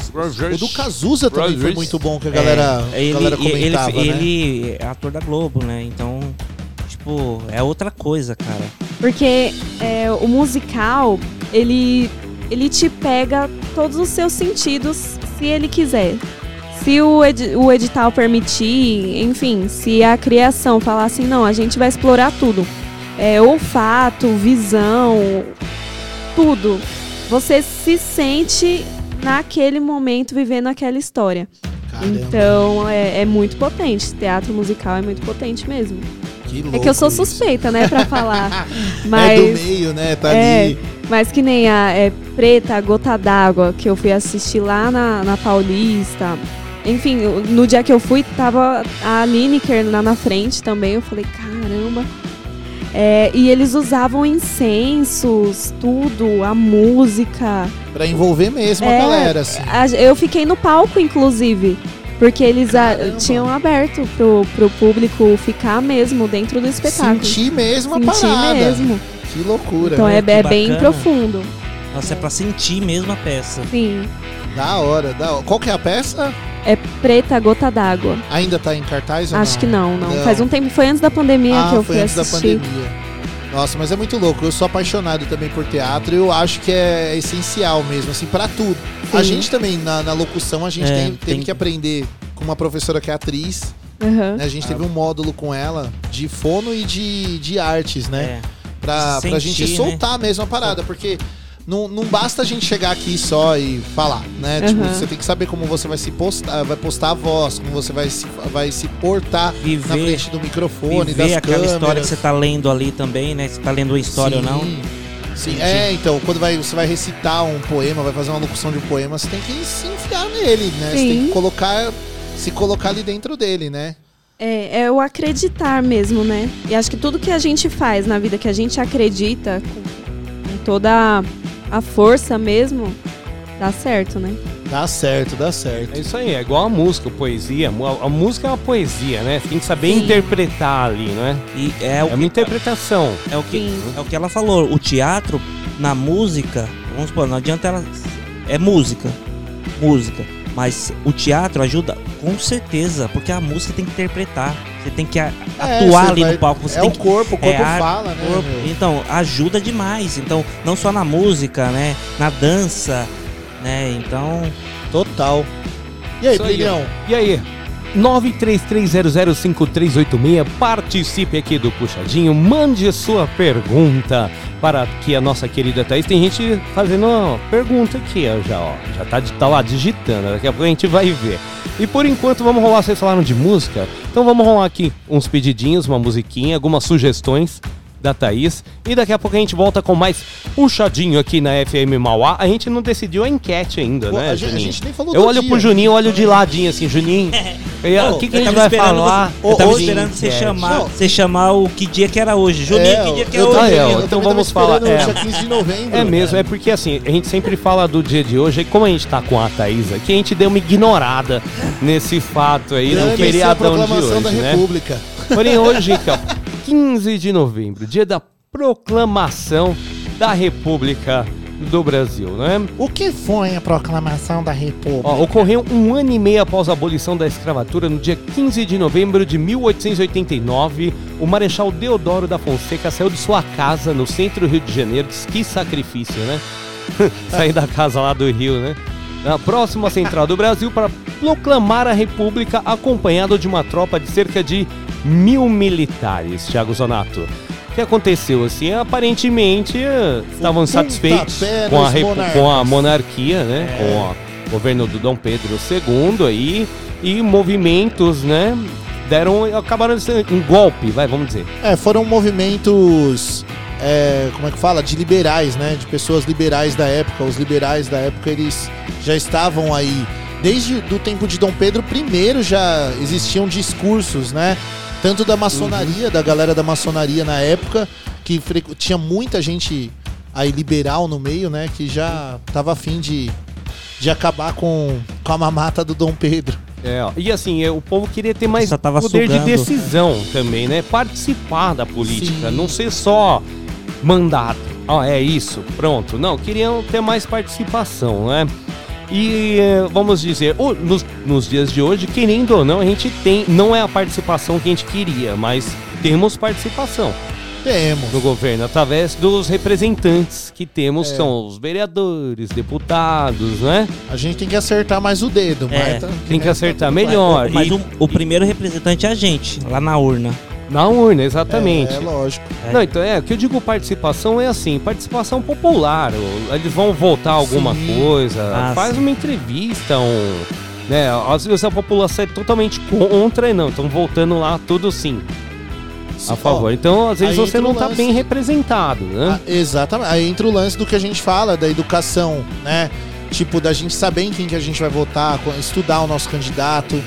Speaker 4: do Cazuza também foi
Speaker 7: Broadway.
Speaker 4: muito bom, que a galera,
Speaker 6: É,
Speaker 4: a
Speaker 6: ele,
Speaker 4: galera
Speaker 6: ele,
Speaker 4: comentava, né?
Speaker 6: ele é ator da Globo, né? Então, tipo, é outra coisa, cara.
Speaker 5: Porque é, o musical, ele, ele te pega todos os seus sentidos se ele quiser. Se o, edi- o edital permitir, enfim, se a criação falar assim, não, a gente vai explorar tudo. É, olfato, visão, tudo. Você se sente naquele momento vivendo aquela história.
Speaker 4: Caramba,
Speaker 5: Então é, é muito potente. Teatro musical é muito potente mesmo.
Speaker 4: que
Speaker 5: É
Speaker 4: louco
Speaker 5: que eu sou
Speaker 4: isso.
Speaker 5: suspeita, né, pra falar.
Speaker 4: É
Speaker 5: Mas,
Speaker 4: do meio, né? Tá
Speaker 5: É.
Speaker 4: ali.
Speaker 5: mas que nem a é, Preta, a Gota d'Água, que eu fui assistir lá na, na Paulista. Enfim, no dia que eu fui, tava a Lineker lá na frente também. Eu falei, caramba. É, e eles usavam incensos, tudo, a música.
Speaker 4: Pra envolver mesmo a
Speaker 5: É,
Speaker 4: galera, assim.
Speaker 5: A- eu fiquei no palco, inclusive. Porque eles a- tinham aberto pro, pro público ficar mesmo dentro do espetáculo.
Speaker 4: Sentir mesmo a
Speaker 5: Sentir
Speaker 4: parada.
Speaker 5: mesmo.
Speaker 4: Que loucura.
Speaker 5: Então é, é bem profundo.
Speaker 6: Nossa, é pra sentir mesmo a peça.
Speaker 5: Sim.
Speaker 4: Da hora, da hora. Qual que é a peça?
Speaker 5: É preta gota d'água.
Speaker 4: Ainda tá em cartaz ou
Speaker 5: Acho
Speaker 4: não?
Speaker 5: que não, não,
Speaker 4: Não.
Speaker 5: Faz um tempo. Foi antes da pandemia
Speaker 4: ah,
Speaker 5: que eu
Speaker 4: foi
Speaker 5: fui
Speaker 4: antes da
Speaker 5: assistir.
Speaker 4: pandemia. Nossa, mas é muito louco. Eu sou apaixonado também por teatro. Eu acho que é essencial mesmo, assim, pra tudo. A
Speaker 5: Sim.
Speaker 4: gente também, na, na locução, a gente
Speaker 6: É,
Speaker 4: tem, teve
Speaker 6: tem-
Speaker 4: que aprender com uma professora que é atriz.
Speaker 5: Aham.
Speaker 4: né? A gente teve um módulo com ela de fono e de, de artes, né?
Speaker 6: É.
Speaker 4: Pra,
Speaker 6: Se
Speaker 4: pra gente
Speaker 6: sentir,
Speaker 4: soltar mesmo a parada, porque não, não basta a gente chegar aqui só e falar, né? Tipo,
Speaker 5: Aham.
Speaker 4: você tem que saber como você vai se postar, vai postar a voz, como você vai se, vai se portar na
Speaker 6: Viver,
Speaker 4: frente do microfone, das
Speaker 6: viver aquela
Speaker 4: câmeras.
Speaker 6: história que você tá lendo ali também, né? Se tá lendo uma história
Speaker 4: Sim,
Speaker 6: ou não.
Speaker 4: Sim,
Speaker 6: Entendi.
Speaker 4: é, então, quando vai, você vai recitar um poema, vai fazer uma locução de um poema, você tem que se enfiar nele, né? Você tem
Speaker 5: Sim.
Speaker 4: que colocar, se colocar ali dentro dele, né?
Speaker 5: É, é o acreditar mesmo, né? E acho que tudo que a gente faz na vida, que a gente acredita com toda a força mesmo, Dá certo, né?
Speaker 4: Dá certo, dá
Speaker 2: É
Speaker 4: certo.
Speaker 2: isso aí, é igual a música, a poesia. A, música é uma poesia, né? Tem que saber
Speaker 5: Sim.
Speaker 2: interpretar ali, não é?
Speaker 3: E é
Speaker 2: É
Speaker 3: o,
Speaker 2: uma interpretação.
Speaker 3: é o que
Speaker 5: Sim.
Speaker 3: é o que ela falou. O teatro na música, vamos supor, não adianta ela é música, música, mas o teatro ajuda com certeza, porque a música tem que interpretar. Você tem que
Speaker 4: É,
Speaker 3: atuar
Speaker 4: você
Speaker 3: ali
Speaker 4: vai-
Speaker 3: no palco, você
Speaker 4: é
Speaker 3: tem
Speaker 4: o
Speaker 3: que
Speaker 4: corpo, o corpo
Speaker 3: é
Speaker 4: fala, né?
Speaker 3: corpo. Então, ajuda demais. Então, não só na música, né? Na dança, né? Então,
Speaker 4: Total. E aí, Brilhão?
Speaker 2: E aí? 933005386, participe aqui do Puxadinho, mande sua pergunta para que a nossa querida Thaís. Tem gente fazendo uma pergunta aqui, ó, já, ó, já tá, tá lá digitando, daqui a pouco a gente vai ver. E por enquanto vamos rolar, vocês falaram de música, então vamos rolar aqui uns pedidinhos, uma musiquinha, algumas sugestões da Thaís. E daqui a pouco a gente volta com mais puxadinho aqui na FM Mauá. A gente não decidiu a enquete ainda,
Speaker 4: Pô,
Speaker 2: né,
Speaker 4: a, gente, a
Speaker 2: Juninho?
Speaker 4: gente nem falou
Speaker 2: Eu olho
Speaker 4: dia.
Speaker 2: pro Juninho, olho de ladinho assim, Juninho.
Speaker 3: Ô,
Speaker 2: O que, que a gente vai falar?
Speaker 3: Você, eu tava
Speaker 4: Hoje-
Speaker 3: esperando você
Speaker 2: enquete.
Speaker 3: chamar, você chamar o que dia que era hoje. Juninho,
Speaker 4: É,
Speaker 3: que dia que é
Speaker 4: eu
Speaker 3: hoje?
Speaker 2: Ah, é,
Speaker 4: eu
Speaker 2: então vamos falar, é.
Speaker 4: dia 15 de novembro.
Speaker 2: É mesmo, é porque assim, a gente sempre fala do dia de hoje, e como a gente tá com a Thaís aqui, a gente deu uma ignorada nesse fato aí, no
Speaker 4: a
Speaker 2: feriadão de hoje,
Speaker 4: da
Speaker 2: né?
Speaker 4: República.
Speaker 2: Porém, hoje, ó, 15 de novembro, dia da proclamação da República do Brasil, né?
Speaker 4: O que foi a proclamação da República?
Speaker 2: Ó, ocorreu um ano e meio após a abolição da escravatura, no dia 15 de novembro de 1889, o Marechal Deodoro da Fonseca saiu de sua casa no centro do Rio de Janeiro. Diz Que sacrifício, né? Sair da casa lá do Rio, né? Na próxima central do Brasil para proclamar a República, acompanhado de uma tropa de cerca de mil militares, Thiago Zonato. O que aconteceu assim? Aparentemente eh, estavam satisfeitos com a, com a monarquia, né? Com o governo do Dom Pedro II aí e movimentos, né? Deram, acabaram sendo um golpe, vai, vamos dizer.
Speaker 4: É, foram movimentos, é, como é que fala? De liberais, né? De pessoas liberais da época. Os liberais da época, eles já estavam aí. Desde do tempo de Dom Pedro I já existiam discursos, né? Tanto da maçonaria, da galera da maçonaria na época, que tinha muita gente aí liberal no meio, né? Que já tava afim de, de acabar com, com a mamata do Dom Pedro.
Speaker 2: É, e assim, é, o povo queria ter mais poder
Speaker 3: sugando.
Speaker 2: de decisão também, né? Participar da política,
Speaker 4: Sim.
Speaker 2: não ser só mandato. Ó, é isso, pronto. Não, queriam ter mais participação, né? E eh, vamos dizer, nos, nos dias de hoje, querendo ou não, a gente tem, não é a participação que a gente queria, mas temos participação
Speaker 4: Temos.
Speaker 2: no governo através dos representantes que temos,
Speaker 4: É.
Speaker 2: são os vereadores, deputados, né?
Speaker 4: A gente tem que acertar mais o dedo,
Speaker 3: É,
Speaker 4: mas tá-
Speaker 2: Tem que acertar melhor.
Speaker 3: Mas
Speaker 2: E-
Speaker 3: o, o primeiro representante é a gente, lá na urna.
Speaker 2: Na urna, exatamente.
Speaker 4: É, lógico.
Speaker 3: É.
Speaker 2: Não, então é, o que eu digo participação é assim, participação popular. ou Eles vão votar alguma
Speaker 4: Sim.
Speaker 2: coisa,
Speaker 3: Ah,
Speaker 2: faz
Speaker 3: sim.
Speaker 2: uma entrevista, um. Né, às vezes a população é totalmente contra e não, estão votando lá tudo sim, a favor. Então, às vezes
Speaker 4: aí
Speaker 2: você não
Speaker 4: o
Speaker 2: tá
Speaker 4: lance.
Speaker 2: bem representado, né?
Speaker 4: Ah, exatamente. Aí entra o lance do que a gente fala, da educação, né? Tipo, da gente saber em quem que a gente vai votar, estudar o nosso candidato,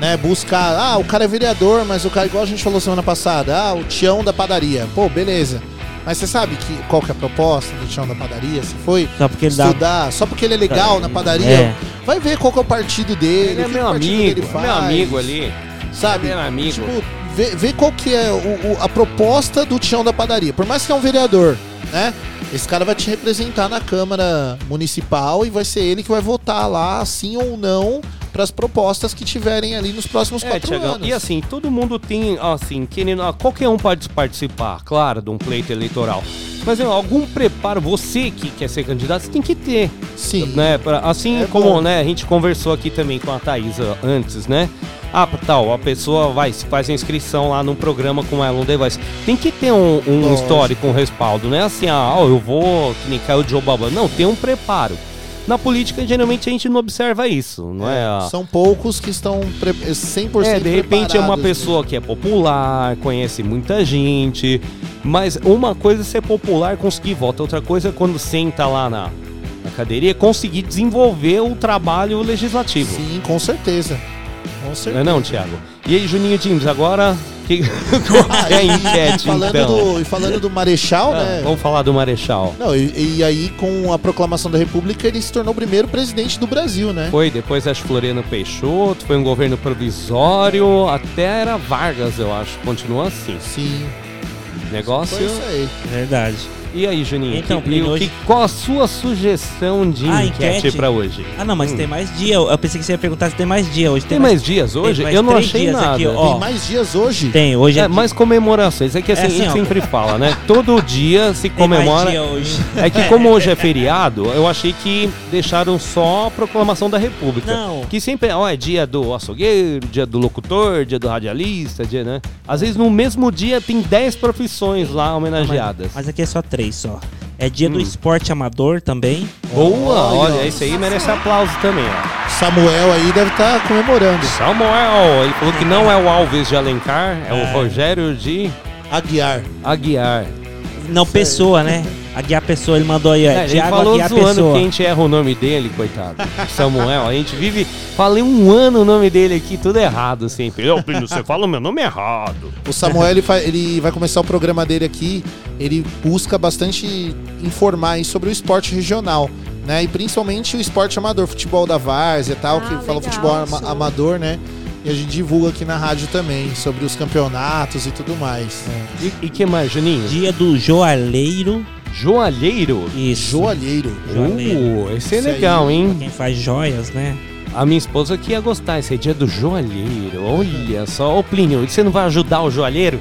Speaker 4: né? Buscar. Ah, o cara é vereador, mas o cara, igual a gente falou semana passada, ah, o Tião da padaria. Pô, beleza. Mas você sabe que, qual que é a proposta do Tião da padaria? Se foi
Speaker 3: Só porque ele dá.
Speaker 4: estudar, só porque ele é legal na padaria,
Speaker 3: É.
Speaker 4: vai ver qual que é o partido dele,
Speaker 2: Ele é
Speaker 4: o que
Speaker 2: meu amigo,
Speaker 4: dele faz,
Speaker 2: meu amigo ali,
Speaker 4: sabe?
Speaker 2: meu amigo.
Speaker 4: Tipo, vê, vê qual que é o- o- a proposta do Tião da padaria. Por mais que é um vereador, né? Esse cara vai te representar na Câmara Municipal e vai ser ele que vai votar lá, sim ou não, para as propostas que tiverem ali nos próximos
Speaker 2: É,
Speaker 4: quatro
Speaker 2: Tiagão,
Speaker 4: anos.
Speaker 2: e assim, todo mundo tem, assim, querendo. ah, Qualquer um pode participar, claro, de um pleito eleitoral. Mas algum preparo, você que quer ser candidato, você tem que ter.
Speaker 4: Sim.
Speaker 2: né? pra- assim
Speaker 4: É
Speaker 2: como
Speaker 4: bom.
Speaker 2: né, a gente conversou aqui também com a Thaisa antes, né? Ah, tal, a pessoa vai, se faz a inscrição lá num programa com ela, um device. Tem que ter um, um histórico, um respaldo, não é assim, ah, eu vou que nem caiu de Joe Baba. Não, tem um preparo. Na política, geralmente, a gente não observa isso, não é? a-
Speaker 4: São poucos que estão pre 100%
Speaker 2: é, de repente é uma pessoa que é popular, conhece muita gente, mas uma coisa é ser popular, conseguir voto, outra coisa é quando senta lá na, na cadeirinha, conseguir desenvolver o trabalho legislativo.
Speaker 4: Sim, com certeza. Com
Speaker 2: Não é
Speaker 4: certeza.
Speaker 2: não, Thiago? E aí, Juninho James, agora Que, qual é a
Speaker 4: Aí,
Speaker 2: enquete,
Speaker 4: falando
Speaker 2: então?
Speaker 4: do, e falando do Marechal,
Speaker 2: Ah,
Speaker 4: né?
Speaker 2: Vamos falar do Marechal.
Speaker 4: Não, e, e aí, com a proclamação da República, ele se tornou o primeiro presidente do Brasil, né?
Speaker 2: Foi, depois acho Floriano Peixoto, foi um governo provisório, até era Vargas, eu acho. Continua assim.
Speaker 4: Sim.
Speaker 2: Negócio.
Speaker 4: Foi isso aí.
Speaker 3: Verdade.
Speaker 2: E aí, Juninho?
Speaker 3: Então,
Speaker 2: que, e
Speaker 3: hoje-
Speaker 2: que, qual a sua sugestão de
Speaker 3: Ah,
Speaker 2: enquete,
Speaker 3: enquete?
Speaker 2: pra hoje?
Speaker 3: Ah, não, mas
Speaker 2: Hum.
Speaker 3: tem mais dia. Eu pensei que você ia perguntar se tem mais dia hoje.
Speaker 2: Tem mais dias hoje?
Speaker 3: mais
Speaker 2: Eu não
Speaker 3: três
Speaker 2: achei nada.
Speaker 3: aqui, ó.
Speaker 4: Tem mais dias hoje?
Speaker 3: Tem, hoje é,
Speaker 2: É, mais comemorações. É que assim,
Speaker 3: É assim,
Speaker 2: a gente
Speaker 3: ó.
Speaker 2: sempre fala, né? Todo dia se
Speaker 3: tem mais
Speaker 2: comemora.
Speaker 3: dia hoje.
Speaker 2: É que como hoje é feriado, eu achei que deixaram só a proclamação da República.
Speaker 3: Não.
Speaker 2: Que sempre, ó, é dia do açougueiro, dia do locutor, dia do radialista, dia, né? Às vezes no mesmo dia tem 10 profissões lá homenageadas.
Speaker 3: Mas aqui é só três só. É dia do
Speaker 2: Hum.
Speaker 3: esporte amador também.
Speaker 2: Boa,
Speaker 4: Olha.
Speaker 2: olha, esse aí merece aplauso também, ó.
Speaker 4: Samuel aí deve estar comemorando.
Speaker 2: Samuel, ele falou que não é o Alves de Alencar, é, o
Speaker 3: É.
Speaker 2: Rogério de
Speaker 4: Aguiar.
Speaker 2: Aguiar.
Speaker 3: Não, Pessoa, né? Aguiar Pessoa, ele mandou aí, ó.
Speaker 2: É, ele
Speaker 3: Thiago
Speaker 2: falou
Speaker 3: Aguiar
Speaker 2: zoando
Speaker 3: Pessoa.
Speaker 2: que a gente erra o nome dele, coitado. Samuel, a gente vive. Falei um ano o nome dele aqui, tudo errado sempre. Ô, Plínio, você fala o meu nome errado.
Speaker 4: O Samuel ele, fa- ele vai começar o programa dele aqui. Ele busca bastante informar aí sobre o esporte regional, né? E principalmente o esporte amador, futebol da várzea e tal,
Speaker 5: Ah,
Speaker 4: que fala
Speaker 5: legal,
Speaker 4: futebol ama- amador, né? E a gente divulga aqui na rádio também sobre os campeonatos e tudo mais.
Speaker 2: E, e que mais, Juninho?
Speaker 3: Dia do joalheiro.
Speaker 2: Joalheiro?
Speaker 3: Isso.
Speaker 4: Joalheiro.
Speaker 3: Joalheiro.
Speaker 2: Uh, esse é
Speaker 4: Isso aí.
Speaker 2: legal,
Speaker 3: Pra
Speaker 2: hein?
Speaker 3: quem faz joias, né?
Speaker 2: A minha esposa que ia gostar. Esse é dia do joalheiro. Olha só. Ô, Plínio, você não vai ajudar o joalheiro?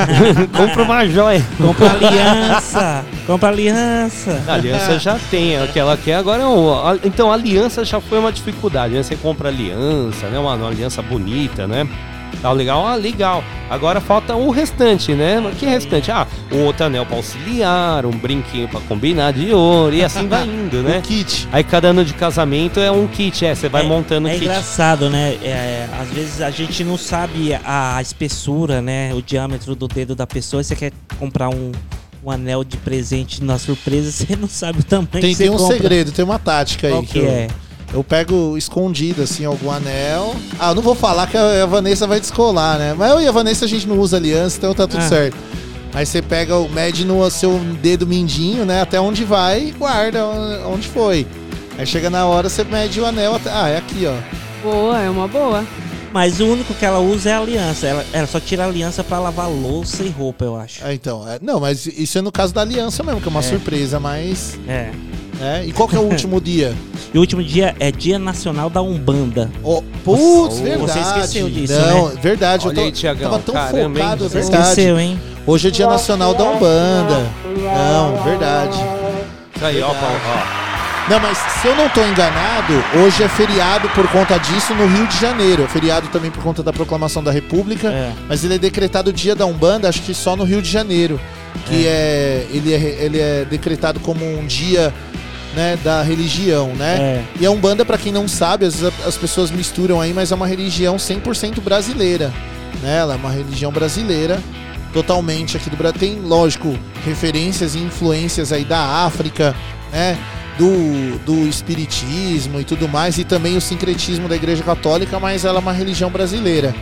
Speaker 2: Compra uma joia.
Speaker 3: Compra aliança. Compra aliança.
Speaker 2: A aliança já tem, o que ela quer agora é a- Então, a aliança já foi uma dificuldade, né? Você compra aliança, né? Uma, uma aliança bonita, né? Tá legal? Ah, legal. Agora falta o restante, né? Mas Que restante? Ah, um outro anel pra auxiliar, um brinquinho pra combinar de ouro, e assim vai indo, né?
Speaker 4: O kit.
Speaker 2: Aí cada ano de casamento é um kit, é, você vai
Speaker 3: É-
Speaker 2: montando o
Speaker 3: É
Speaker 2: kit.
Speaker 3: engraçado, né? É, às vezes a gente não sabe a espessura, né? O diâmetro do dedo da pessoa. e Você quer comprar um, um anel de presente na surpresa, você não sabe o tamanho
Speaker 4: Tem,
Speaker 3: que você
Speaker 4: tem um
Speaker 3: compra.
Speaker 4: segredo, tem uma tática aí.
Speaker 3: Qual que
Speaker 4: eu,
Speaker 3: é?
Speaker 4: eu pego escondido, assim, algum anel. Ah, eu não vou falar que a Vanessa vai descolar, né? Mas eu e a Vanessa a gente não usa aliança, então tá tudo
Speaker 3: Ah.
Speaker 4: certo. Aí você pega, o mede no seu dedo mindinho, né? Até onde vai e guarda onde foi. Aí chega na hora, você mede o anel até. Ah, é aqui, ó.
Speaker 5: Boa, é uma boa.
Speaker 3: Mas o único que ela usa é a aliança. Ela, ela só tira a aliança pra lavar louça e roupa, eu acho.
Speaker 4: Ah, então, é- não, mas isso é no caso da aliança mesmo, que é uma
Speaker 3: É.
Speaker 4: surpresa, mas.
Speaker 3: É.
Speaker 4: né? E qual que é o último dia?
Speaker 3: E o último dia é Dia Nacional da Umbanda.
Speaker 4: Oh, putz,
Speaker 3: Você
Speaker 4: verdade.
Speaker 3: esqueceu disso,
Speaker 4: Não,
Speaker 3: né?
Speaker 4: verdade.
Speaker 2: Olha
Speaker 4: eu
Speaker 2: aí,
Speaker 4: tô,
Speaker 2: Tiagão,
Speaker 4: tava tão
Speaker 2: caramba, hein?
Speaker 4: focado, é
Speaker 3: Você
Speaker 4: verdade.
Speaker 3: esqueceu, hein?
Speaker 4: Hoje é dia nacional da Umbanda. Não, verdade.
Speaker 2: Isso aí, ó, Paulo, ó.
Speaker 4: Não, mas se eu não tô enganado, hoje é feriado por conta disso no Rio de Janeiro. É feriado também por conta da proclamação da República.
Speaker 3: É.
Speaker 4: Mas ele é decretado dia da Umbanda, acho que só no Rio de Janeiro. Que é, ele, é ele é decretado como um dia né, da religião, né?
Speaker 3: É.
Speaker 4: E a Umbanda, pra quem não sabe, às vezes as pessoas misturam aí, mas é uma religião 100% brasileira. Né? Ela é uma religião brasileira, totalmente aqui do Brasil. Tem, lógico, referências e influências aí da África, né? Do, do espiritismo e tudo mais, e também o sincretismo da Igreja Católica, mas ela é uma religião brasileira.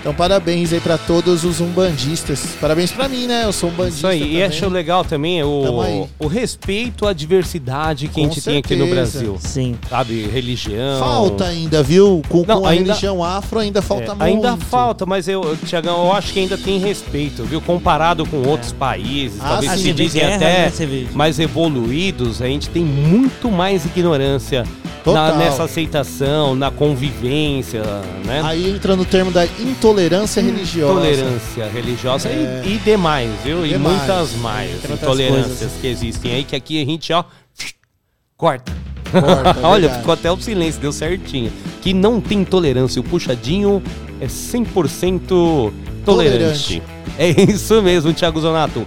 Speaker 4: Então, parabéns aí pra todos os umbandistas. Parabéns pra mim, né? Eu sou umbandista.
Speaker 2: Isso aí, e
Speaker 4: também.
Speaker 2: acho legal também o, o respeito à diversidade que a
Speaker 4: Com
Speaker 2: gente tem aqui no
Speaker 4: certeza.
Speaker 2: Brasil.
Speaker 3: Sim.
Speaker 2: Sabe, religião.
Speaker 4: Falta ainda, viu? Com,
Speaker 2: Não,
Speaker 4: com a
Speaker 2: ainda-
Speaker 4: religião afro ainda falta
Speaker 2: É,
Speaker 4: muito.
Speaker 2: ainda falta, mas eu, Tiagão, eu acho que ainda tem respeito, viu? Comparado com outros países,
Speaker 4: Ah,
Speaker 2: talvez
Speaker 4: sim,
Speaker 2: se dizem
Speaker 3: guerra,
Speaker 2: até
Speaker 3: né,
Speaker 2: mais evoluídos, a gente tem muito mais ignorância na- nessa aceitação, na convivência, né?
Speaker 4: Aí entra no termo da intolerância religiosa.
Speaker 2: Tolerância religiosa e-
Speaker 4: É.
Speaker 2: e, demais, viu? E
Speaker 4: Demais.
Speaker 2: muitas mais
Speaker 3: Entre
Speaker 2: intolerâncias
Speaker 3: coisas.
Speaker 2: que existem aí, que aqui a gente, ó, corta.
Speaker 4: Corta,
Speaker 2: Olha,
Speaker 4: verdade.
Speaker 2: ficou até o silêncio, deu certinho. Que não tem tolerância. O puxadinho é 100% tolerante.
Speaker 4: Tolerante.
Speaker 2: É isso mesmo, Thiago Zonato.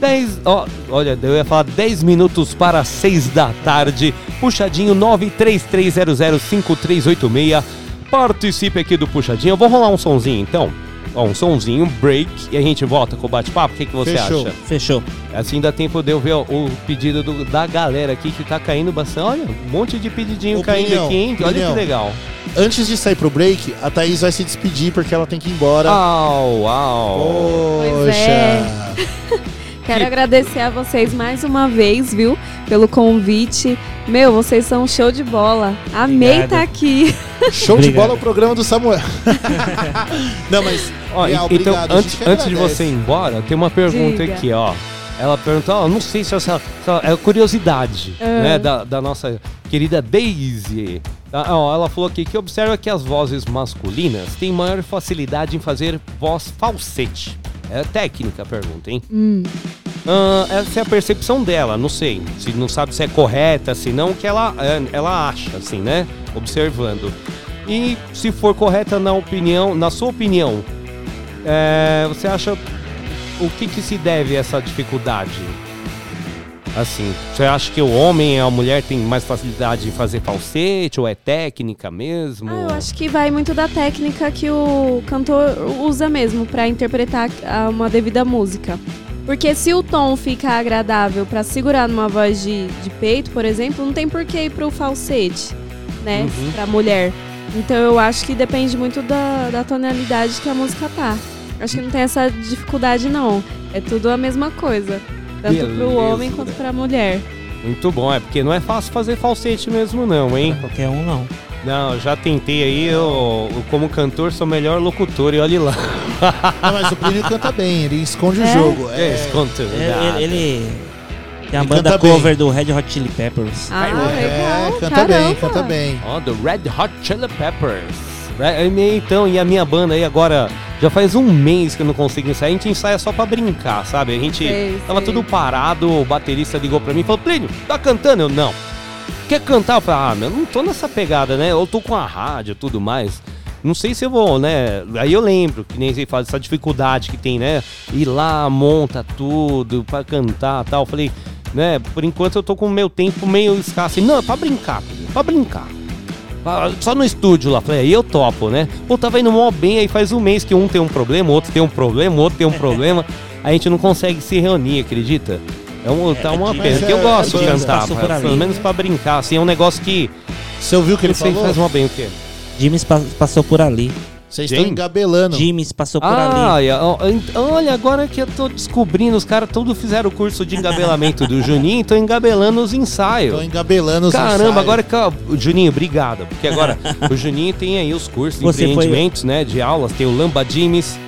Speaker 2: 10, ó, olha, eu ia falar 10 minutos para 6 da tarde. Puxadinho 933005386. Participe aqui do Puxadinho. Eu vou rolar um sonzinho então. ó, um sonzinho, break, e a gente volta com o bate-papo. O que, que você
Speaker 4: Fechou.
Speaker 2: acha?
Speaker 3: Fechou.
Speaker 2: Assim dá tempo de eu ver ó, o pedido do- da galera aqui que tá caindo bastante. Olha, um monte de pedidinho
Speaker 4: Opinião,
Speaker 2: caindo aqui, hein? Olha
Speaker 4: opinião.
Speaker 2: que legal.
Speaker 4: Antes de sair pro break, a Thaís vai se despedir porque ela tem que ir embora.
Speaker 2: Au, au.
Speaker 5: Pois é. Quero agradecer a vocês mais uma vez, viu? Pelo convite. Meu, vocês são show de bola. Amei estar aqui.
Speaker 4: Show de
Speaker 3: Obrigado.
Speaker 4: bola o programa do Samuel. Não, mas.
Speaker 2: Ó,
Speaker 4: real,
Speaker 2: então, antes, antes de você ir embora, tem uma pergunta
Speaker 5: Diga.
Speaker 2: aqui, ó. Ela perguntou, ó, não sei se essa, é curiosidade,
Speaker 5: Ah.
Speaker 2: né, da, da nossa querida Daisy. Ah, ó, ela falou aqui que observa que as vozes masculinas têm maior facilidade em fazer voz falsete. É técnica a pergunta, hein?
Speaker 5: Hum.
Speaker 2: Ah, essa é a percepção dela, não sei. Se não sabe se é correta, se não, que ela, é, ela acha, assim, né? Observando. E se for correta na opinião, na sua opinião, é, você acha o que, que se deve a essa dificuldade? Assim, você acha que o homem e a mulher tem mais facilidade em fazer falsete ou é técnica mesmo?
Speaker 5: Ah, eu acho que vai muito da técnica que o cantor usa mesmo pra interpretar uma devida música. Porque se o tom fica agradável pra segurar numa voz de, de peito, por exemplo, não tem por que ir pro falsete, né?
Speaker 2: Uhum.
Speaker 5: Pra mulher. Então eu acho que depende muito da, da tonalidade que a música tá. Acho que não tem essa dificuldade, não. É tudo a mesma coisa. Tanto pro
Speaker 2: Beleza.
Speaker 5: homem quanto pra mulher.
Speaker 2: Muito bom, é porque não é fácil fazer falsete mesmo não, hein?
Speaker 3: Qualquer um não.
Speaker 2: Não, eu já tentei aí, eu, eu, como cantor sou o melhor locutor e olhe lá.
Speaker 4: Não, mas o Plínio canta bem, ele esconde o
Speaker 5: É?
Speaker 4: jogo.
Speaker 2: É,
Speaker 4: É,
Speaker 2: esse conteúdo.
Speaker 3: Ele, ele- ele tem a
Speaker 4: Ele
Speaker 3: banda
Speaker 4: canta bem.
Speaker 3: cover do Red Hot Chili Peppers.
Speaker 5: Ah,
Speaker 4: é,
Speaker 5: legal.
Speaker 4: canta
Speaker 5: Caramba.
Speaker 4: bem, canta bem.
Speaker 2: Ó, do Red Hot Chili Peppers. É, é, Então, e a minha banda aí agora, já faz um mês que eu não consigo ensaiar, a gente ensaia só pra brincar, sabe? A gente
Speaker 5: Sei,
Speaker 2: tava
Speaker 5: sei.
Speaker 2: tudo parado, o baterista ligou pra mim e falou, Plínio, tá cantando? Eu, não. Quer cantar? Eu falei, ah, meu, não tô nessa pegada, né? Eu tô com a rádio e tudo mais. Não sei se eu vou, né? Aí eu lembro que nem você fala dessa dificuldade que tem, né? Ir lá, monta tudo pra cantar e tal. Eu falei, né? Por enquanto eu tô com o meu tempo meio escasso. Não, é pra brincar, Plínio, pra brincar. Ah, Só no estúdio lá, falei, aí eu topo, né? Pô, tava indo mó bem, aí faz um mês que um tem um problema, o outro tem um problema, o outro tem um problema. A gente não consegue se reunir, acredita? É um, tá uma
Speaker 3: mas
Speaker 2: pena,
Speaker 4: é-
Speaker 2: porque eu gosto
Speaker 4: é
Speaker 2: de cantar,
Speaker 3: por
Speaker 2: pelo menos pra brincar, assim, é um negócio que
Speaker 4: Você ouviu o que ele falou?
Speaker 2: faz mó bem o quê?
Speaker 3: Jimmy's pa- passou por ali.
Speaker 4: Vocês estão engabelando.
Speaker 3: Jimmy's passou por
Speaker 2: Ah,
Speaker 3: ali.
Speaker 2: olha, agora que eu tô descobrindo, os caras todos fizeram o curso de engabelamento do Juninho e estão engabelando os ensaios.
Speaker 4: Estão engabelando os
Speaker 2: Caramba,
Speaker 4: ensaios.
Speaker 2: agora que. ó, Juninho, obrigado. Porque agora o Juninho tem aí os cursos de
Speaker 3: Você foi-
Speaker 2: empreendimentos, né? De aulas. Tem o Lamba Jimmy's,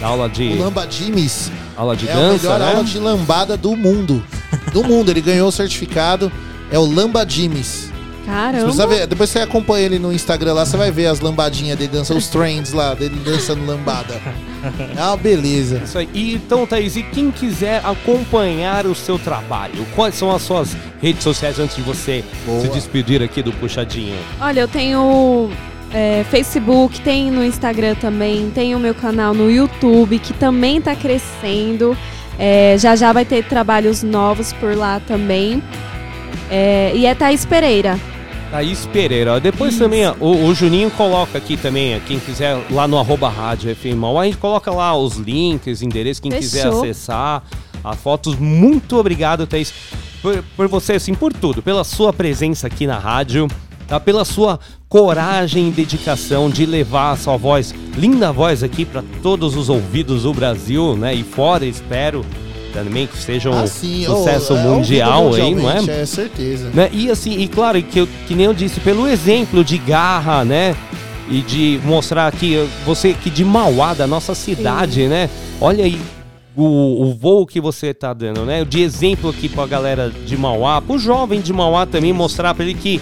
Speaker 2: aula de,
Speaker 4: O Lamba Jimmy's
Speaker 2: aula de
Speaker 4: é a
Speaker 2: dança,
Speaker 4: melhor
Speaker 2: né?
Speaker 4: aula de lambada do mundo. Do mundo, ele ganhou o certificado. É o Lamba Jimmy's. Você
Speaker 5: Caramba.
Speaker 4: precisa ver, depois você acompanha ele no Instagram lá, você vai ver as lambadinhas dele dançando, os trends lá, dele dançando lambada. É uma beleza.
Speaker 2: Isso aí. E, então, Thaís, e quem quiser acompanhar o seu trabalho, quais são as suas redes sociais antes de você
Speaker 4: Boa.
Speaker 2: se despedir aqui do Puxadinho?
Speaker 5: Olha, eu tenho é, Facebook, tem no Instagram também, tem o meu canal no YouTube, que também tá crescendo. É, já já vai ter trabalhos novos por lá também. É, e é Thaís Pereira.
Speaker 2: Thaís Pereira. ó. Depois
Speaker 5: Isso.
Speaker 2: também, ó, o, o Juninho coloca aqui também, ó, quem quiser, lá no arroba rádio a gente coloca lá os links, endereços, quem quiser
Speaker 5: Fechou.
Speaker 2: acessar as fotos. Muito obrigado, Thaís, por, por você, assim, por tudo, pela sua presença aqui na rádio, tá? pela sua coragem e dedicação de levar a sua voz, linda voz aqui para todos os ouvidos do Brasil, né? E fora, espero também que seja um
Speaker 4: Ah, sim.
Speaker 2: sucesso
Speaker 4: oh, é,
Speaker 2: mundial
Speaker 4: ouvido
Speaker 2: aí, não é?
Speaker 4: É certeza.
Speaker 2: né? E assim, e claro, que, eu, que nem eu disse, pelo exemplo de garra, né? E de mostrar aqui, você que de Mauá, da nossa cidade, né? Olha aí o, o voo que você tá dando, né? De exemplo aqui pra galera de Mauá, pro jovem de Mauá também, mostrar pra ele que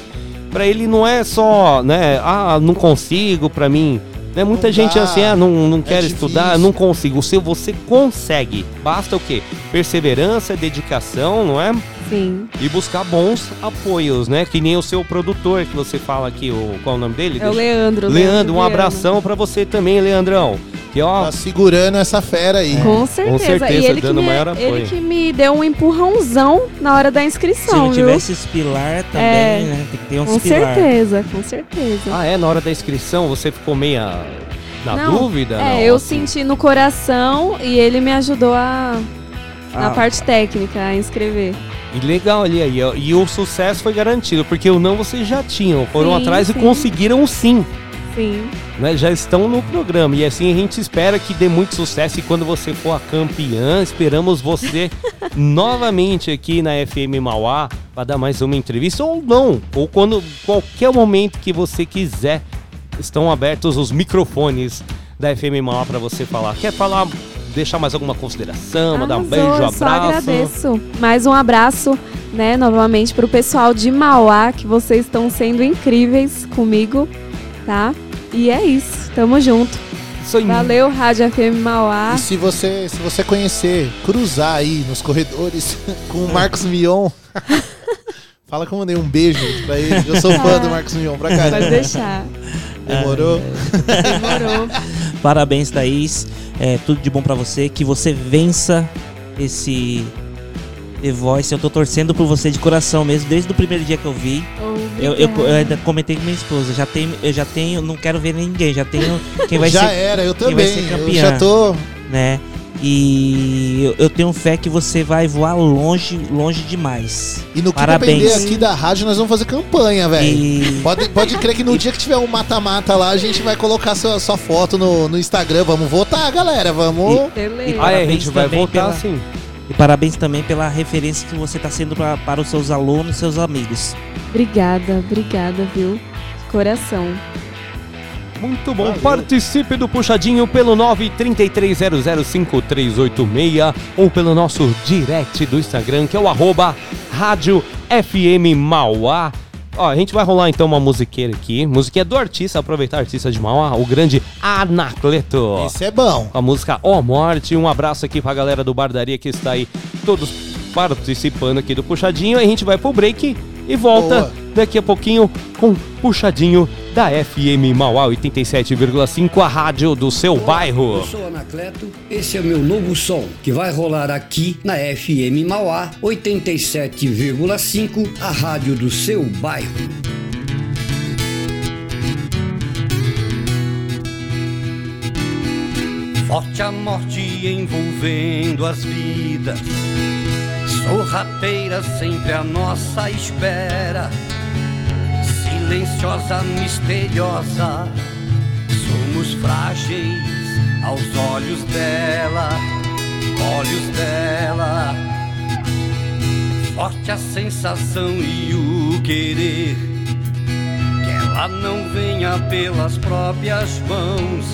Speaker 2: pra ele não é só, né? Ah, não consigo, pra mim. Né? Muita
Speaker 4: Não
Speaker 2: gente
Speaker 4: dá,
Speaker 2: assim, ah, não, não quer estudar,
Speaker 4: difícil.
Speaker 2: não consigo. O seu você consegue. Basta o quê? Perseverança, dedicação, não é?
Speaker 5: Sim.
Speaker 2: e buscar bons apoios, né? Que nem o seu produtor que você fala aqui, o qual é o nome dele?
Speaker 5: É o
Speaker 2: Deixa-
Speaker 5: Leandro.
Speaker 2: Leandro, um abração pra você também, Leandrão. Que ó,
Speaker 4: Tá segurando essa fera aí.
Speaker 5: Com certeza.
Speaker 2: certeza,
Speaker 5: e ele que,
Speaker 2: dando
Speaker 5: me,
Speaker 2: maior apoio.
Speaker 5: ele que me deu um empurrãozão na hora da
Speaker 3: Se
Speaker 5: inscrição,
Speaker 3: não
Speaker 5: viu?
Speaker 3: tivesse os pilar também,
Speaker 5: É.
Speaker 3: né? Tem que ter uns
Speaker 5: Com
Speaker 3: pilar.
Speaker 5: certeza, com certeza.
Speaker 2: ah é, na hora da inscrição você ficou meia na
Speaker 5: Não,
Speaker 2: dúvida?
Speaker 5: É,
Speaker 2: não,
Speaker 5: eu
Speaker 2: assim.
Speaker 5: senti no coração e ele me ajudou a, na
Speaker 3: Ah,
Speaker 5: parte técnica, a inscrever.
Speaker 2: E legal ali aí. ó. E o sucesso foi garantido, porque o não vocês já tinham. Foram
Speaker 5: Sim,
Speaker 2: atrás e
Speaker 5: sim.
Speaker 2: conseguiram o sim.
Speaker 5: Sim.
Speaker 2: né, já estão no programa. E assim a gente espera que dê muito sucesso. E quando você for a campeã, esperamos você novamente aqui na FM Mauá para dar mais uma entrevista ou não. Ou quando qualquer momento que você quiser, estão abertos os microfones da FM Mauá para você falar. Quer falar, deixar mais alguma consideração, mandar um beijo,
Speaker 5: Só
Speaker 2: abraço?
Speaker 5: agradeço. Mais um abraço, né, novamente pro pessoal de Mauá, que vocês estão sendo incríveis comigo, tá? E é isso. Tamo junto.
Speaker 2: Isso aí.
Speaker 5: Valeu, Rádio FM Mauá.
Speaker 4: E se você, se você conhecer, cruzar aí nos corredores com o Marcos Mion, fala que eu mandei um beijo pra ele. Eu sou fã do Marcos Mion pra
Speaker 5: Pode
Speaker 4: caramba.
Speaker 5: deixar.
Speaker 4: Demorou?
Speaker 5: Demorou.
Speaker 3: Parabéns, Thaís. É, tudo de bom pra você. Que você vença esse The Voice. Eu tô torcendo por você de coração mesmo, desde o primeiro dia que eu vi. Eu, eu, eu ainda comentei com minha esposa. Já tenho, eu já tenho, não quero ver ninguém. Já tenho quem vai
Speaker 4: já
Speaker 3: ser,
Speaker 4: era, eu
Speaker 3: quem vai
Speaker 4: também.
Speaker 3: ser
Speaker 4: Eu
Speaker 3: campeã.
Speaker 4: já tô.
Speaker 3: né? E eu, eu tenho fé que você vai voar longe, longe demais.
Speaker 4: E no que
Speaker 3: Parabéns.
Speaker 4: depender aqui da rádio, nós vamos fazer campanha, velho.
Speaker 3: E
Speaker 4: Pode, pode crer que no dia que tiver um mata-mata lá, a gente vai colocar sua, sua foto no, no Instagram. Vamos votar, galera. Vamos.
Speaker 5: Beleza.
Speaker 3: E-
Speaker 2: Ah, é, a gente vai
Speaker 3: também
Speaker 2: voltar
Speaker 3: pela-
Speaker 2: assim.
Speaker 3: E parabéns também pela referência que você está sendo pra, para os seus alunos e seus amigos.
Speaker 5: Obrigada, obrigada, viu? De coração.
Speaker 2: Muito bom.
Speaker 4: Valeu.
Speaker 2: Participe do Puxadinho pelo 933005386 ou pelo nosso direct do Instagram, que é o arroba Rádio FM Mauá. Ó, a gente vai rolar então uma musiqueira aqui. Musiquinha do artista, aproveitar artista de Mauá, o grande Anacleto.
Speaker 4: Esse é bom.
Speaker 2: Com a música Ó Morte. Um abraço aqui pra galera do Bardaria que está aí, todos participando aqui do Puxadinho. A gente vai pro break e volta
Speaker 4: Boa.
Speaker 2: Daqui a pouquinho com Puxadinho da FM Mauá 87,5, a rádio do seu bairro.
Speaker 8: Eu sou Anacleto, esse é o meu novo som, que vai rolar aqui na FM Mauá 87,5, a rádio do seu bairro. Forte a morte envolvendo as vidas, sorrateira sempre à nossa espera, silenciosa, misteriosa. Somos frágeis aos olhos dela, olhos dela. Forte a sensação e o querer que ela não venha pelas próprias mãos,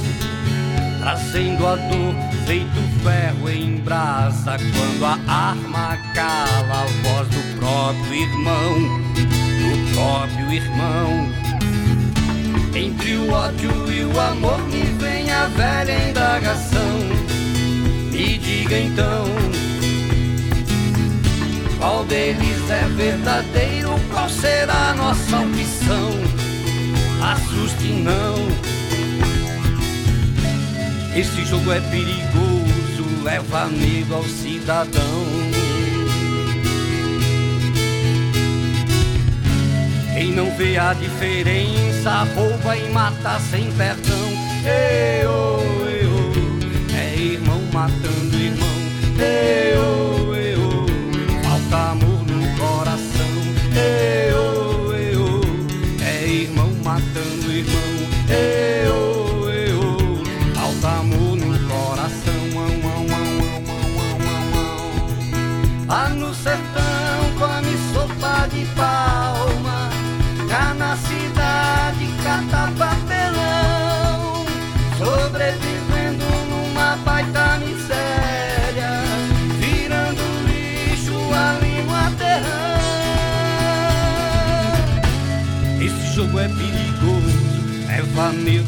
Speaker 8: trazendo a dor feito ferro em brasa quando a arma cala a voz do próprio irmão, próprio irmão. Entre o ódio e o amor me vem a velha indagação. Me diga então, qual deles é verdadeiro? Qual será a nossa opção? Assuste não. Esse jogo é perigoso, leva medo ao cidadão. Quem não vê a diferença rouba e mata sem perdão. Eu, eu, é irmão matando irmão. Eu,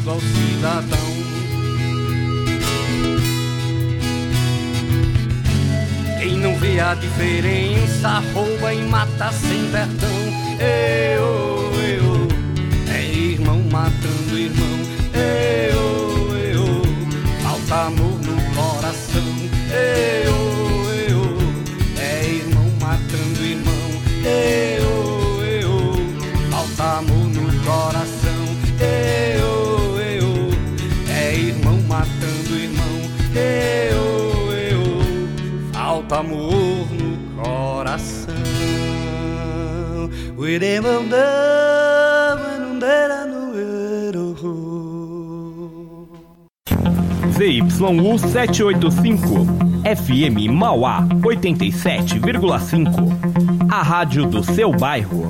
Speaker 8: Ao cidadão Quem não vê a diferença rouba e mata sem perdão. Eu, eu, é irmão matando irmão. Eu, eu, falta amor no coração. Eu, amor no coração.
Speaker 2: ZYU 785, FM Mauá 87,5. A rádio do seu bairro.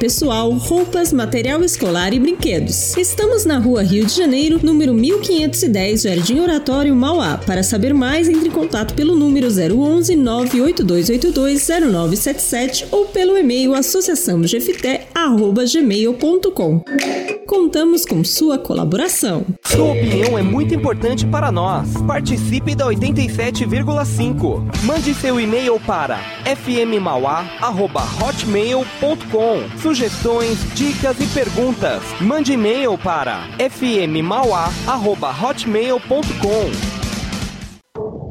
Speaker 9: pessoal, roupas, material escolar e brinquedos. Estamos na rua Rio de Janeiro, número 1510, Jardim Oratório, Mauá. Para saber mais, entre em contato pelo número 011 98282 0977 ou pelo e-mail associaçãogefité.gmail.com. Contamos com sua colaboração.
Speaker 2: Sua opinião é muito importante para nós. Participe da 87,5. Mande seu e-mail para fmmauá.hotmail.com. Sugestões, dicas e perguntas. Mande e-mail para fmmauá.hotmail.com.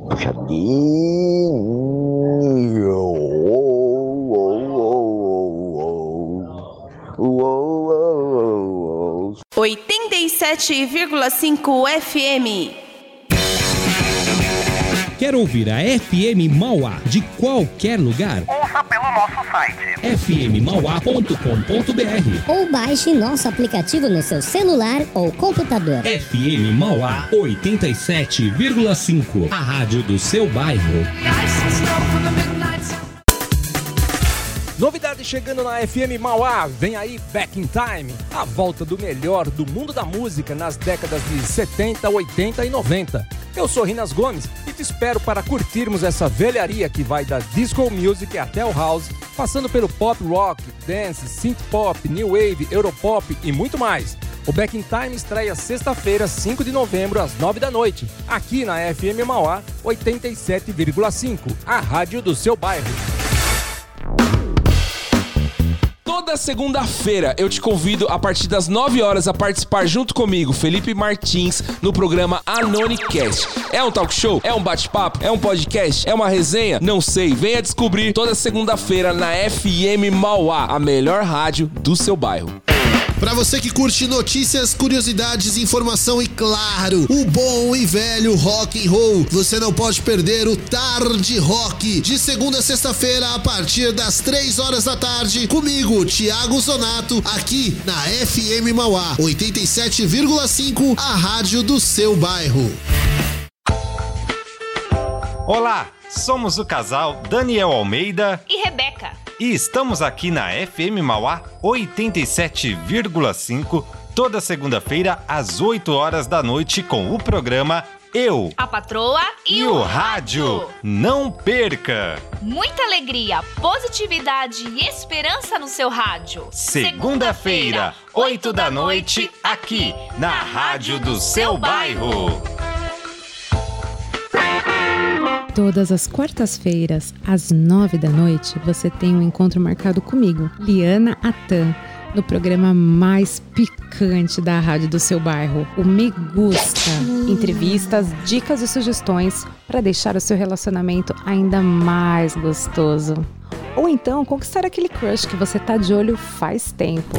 Speaker 1: Puxadinho.
Speaker 10: 87,5 FM.
Speaker 11: Quer ouvir a FM Mauá de qualquer lugar?
Speaker 12: Ouça pelo nosso site
Speaker 11: fmmauá.com.br
Speaker 13: Ou baixe nosso aplicativo no seu celular ou computador.
Speaker 11: FM Mauá 87,5. A rádio do seu bairro.
Speaker 14: Novidade chegando na FM Mauá, vem aí Back in Time, a volta do melhor do mundo da música nas décadas de 70, 80 e 90. Eu sou Rinas Gomes e te espero para curtirmos essa velharia que vai da disco music até o house, passando pelo pop rock, dance, synth pop, new wave, europop e muito mais. O Back in Time estreia sexta-feira, 5 de novembro, às 9 da noite, aqui na FM Mauá 87,5, a rádio do seu bairro.
Speaker 15: Toda segunda-feira eu te convido a partir das 9 horas a participar junto comigo, Felipe Martins, no programa Anonicast. É um talk show? É um bate-papo? É um podcast? É uma resenha? Não sei. Venha descobrir toda segunda-feira na FM Mauá, a melhor rádio do seu bairro.
Speaker 4: Pra você que curte notícias, curiosidades, informação e claro, o bom e velho rock and roll, você não pode perder o Tarde Rock de segunda a sexta-feira a partir das 3 horas da tarde comigo, Thiago Zonato, aqui na FM Mauá 87,5, a rádio do seu bairro.
Speaker 16: Olá, somos o casal Daniel Almeida
Speaker 17: e Rebeca.
Speaker 16: E estamos aqui na FM Mauá 87,5 toda segunda-feira às 8 horas da noite com o programa Eu,
Speaker 17: a Patroa e,
Speaker 16: e o Rádio. Não perca!
Speaker 17: Muita alegria, positividade e esperança no seu rádio.
Speaker 16: Segunda-feira, 8 da noite, aqui na Rádio do seu bairro.
Speaker 18: Todas as quartas-feiras, às nove da noite, você tem um encontro marcado comigo, Liana Atan, no programa mais picante da rádio do seu bairro, o Me Gusta. Entrevistas, dicas e sugestões para deixar o seu relacionamento ainda mais gostoso. Ou então conquistar aquele crush que você tá de olho faz tempo.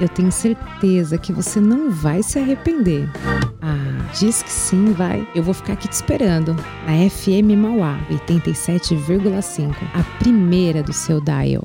Speaker 18: Eu tenho certeza que você não vai se arrepender. Ah, diz que sim, vai. Eu vou ficar aqui te esperando na FM Mauá 87,5, a primeira do seu dial.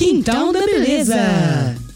Speaker 19: Quintal da Beleza.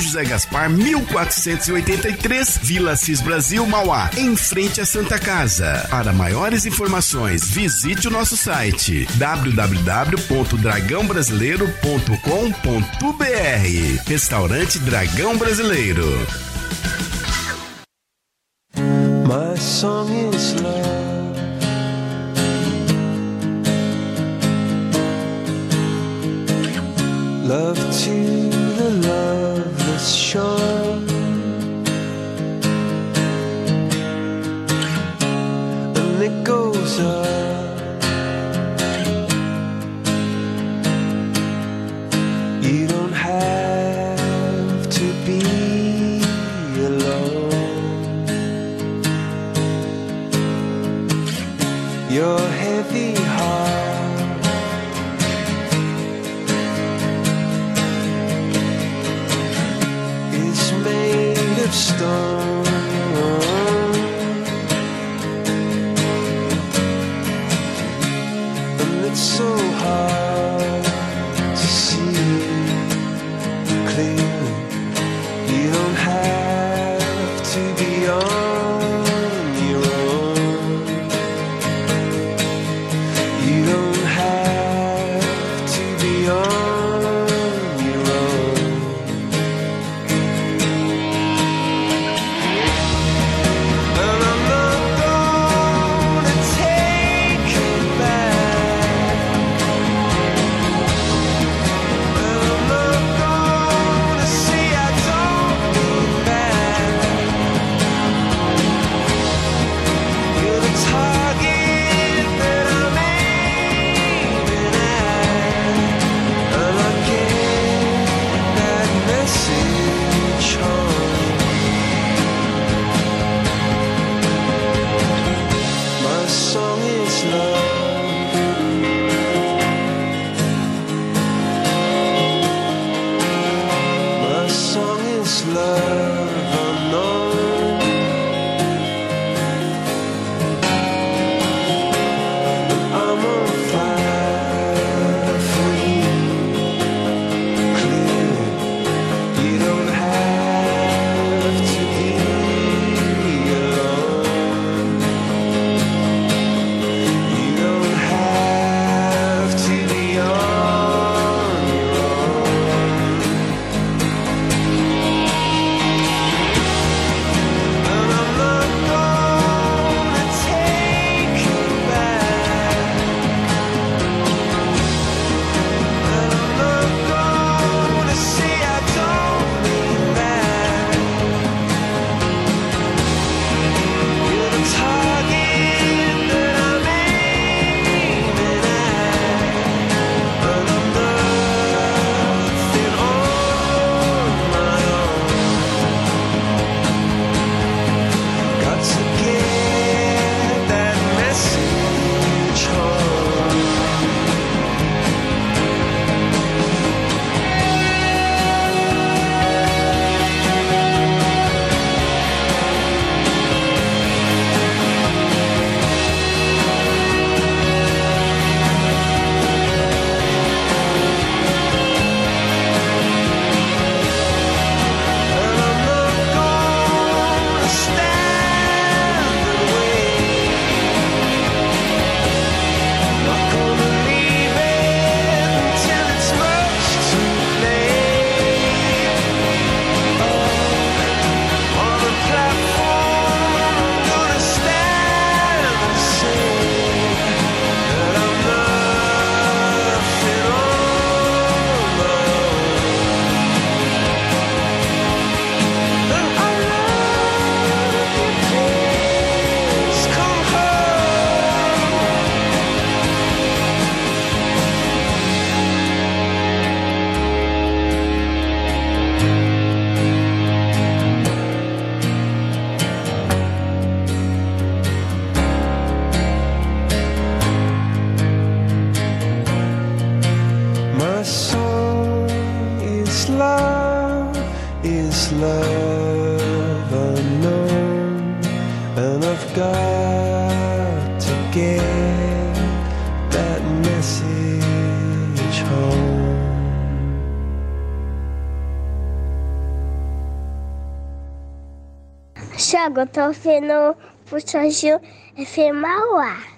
Speaker 20: José Gaspar, 1483, Vila Cis Brasil, Mauá, em frente à Santa Casa. Para maiores informações, visite o nosso site www.dragãobrasileiro.com.br. Restaurante Dragão Brasileiro.
Speaker 21: My song is love. Love to the loveless shore. And it goes up. You don't have to be alone. Your
Speaker 22: stone. Água, tô
Speaker 23: vendo puxadinho, é firmar o ar.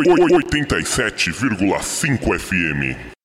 Speaker 23: 87,5
Speaker 24: FM.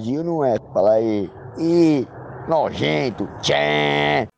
Speaker 24: Puxadinho, não é? Fala aí. Ih, nojento. Tchê.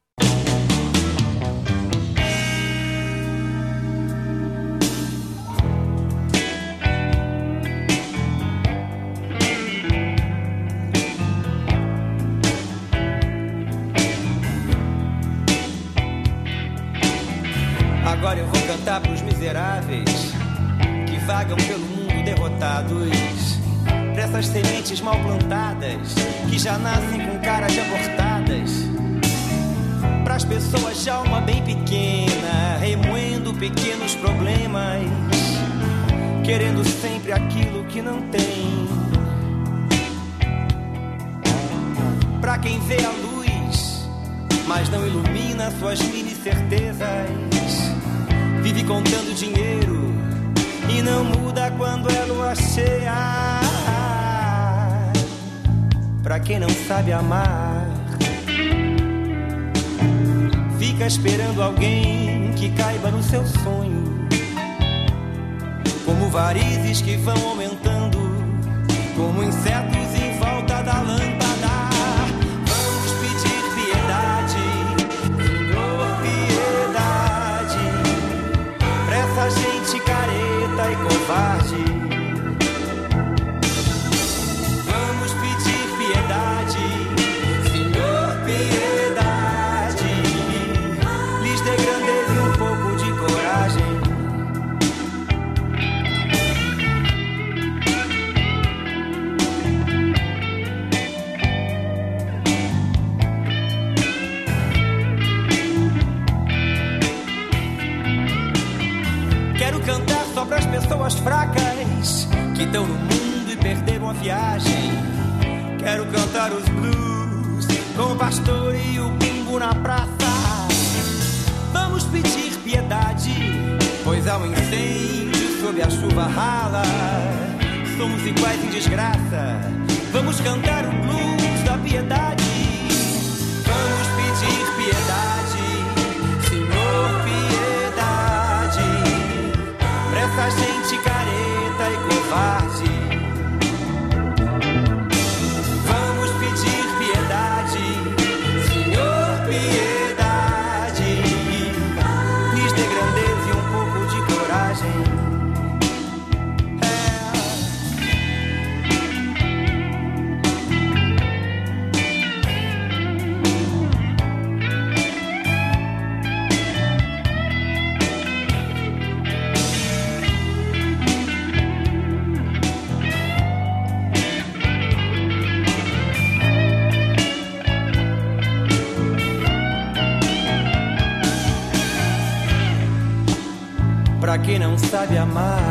Speaker 25: Não sabe amar,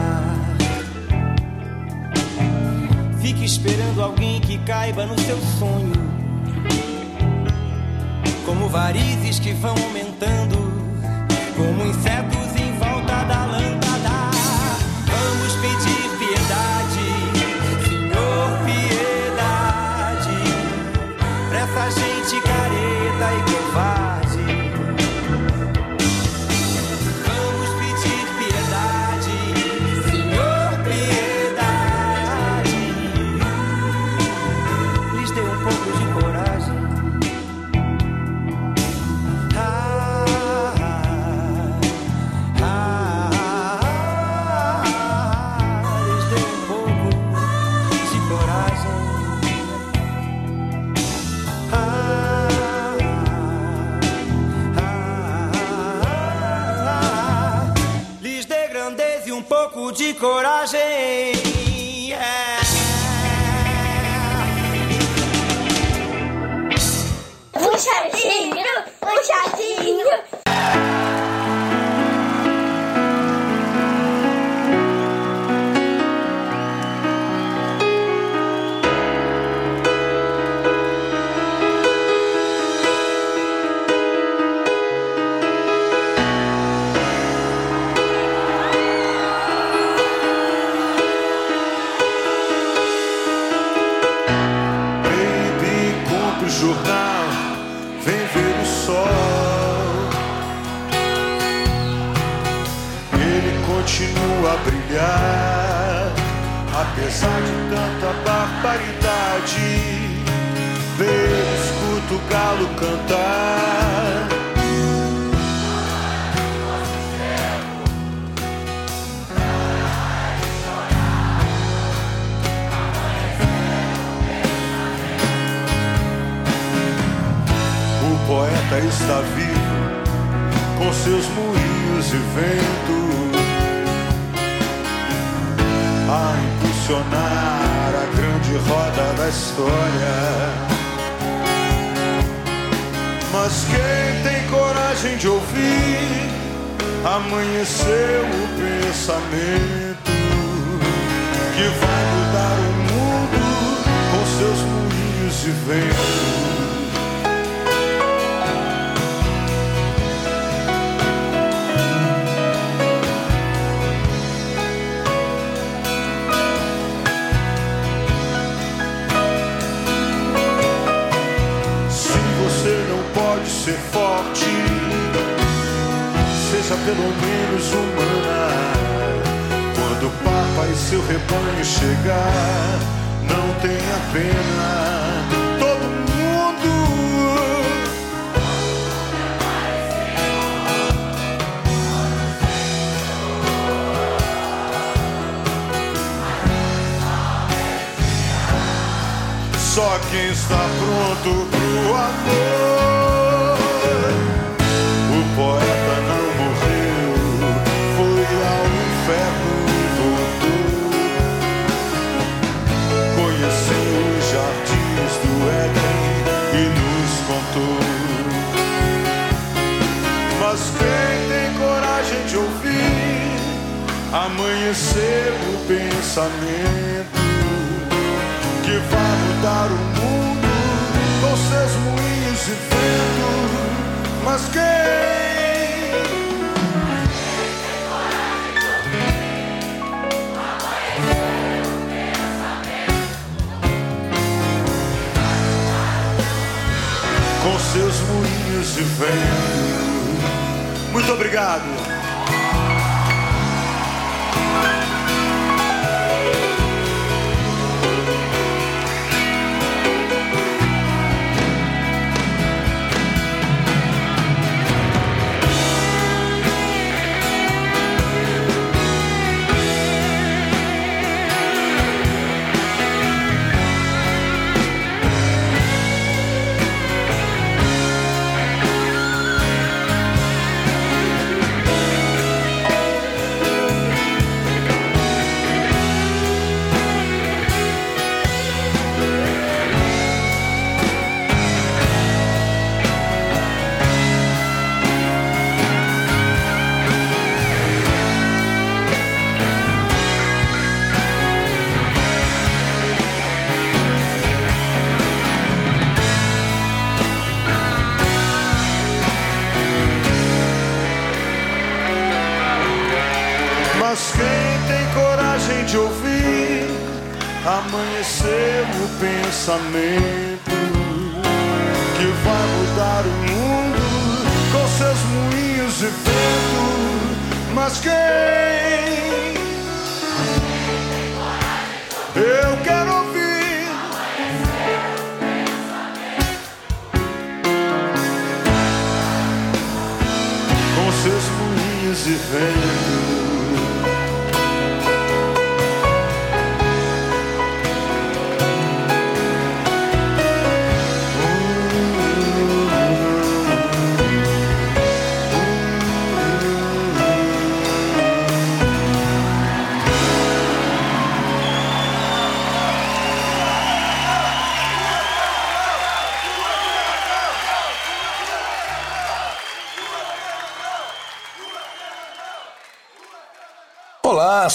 Speaker 26: pensamento.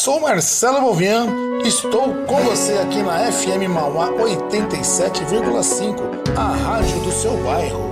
Speaker 27: Sou Marcelo Bovian, estou com você aqui na FM Mauá 87,5, a rádio do seu bairro.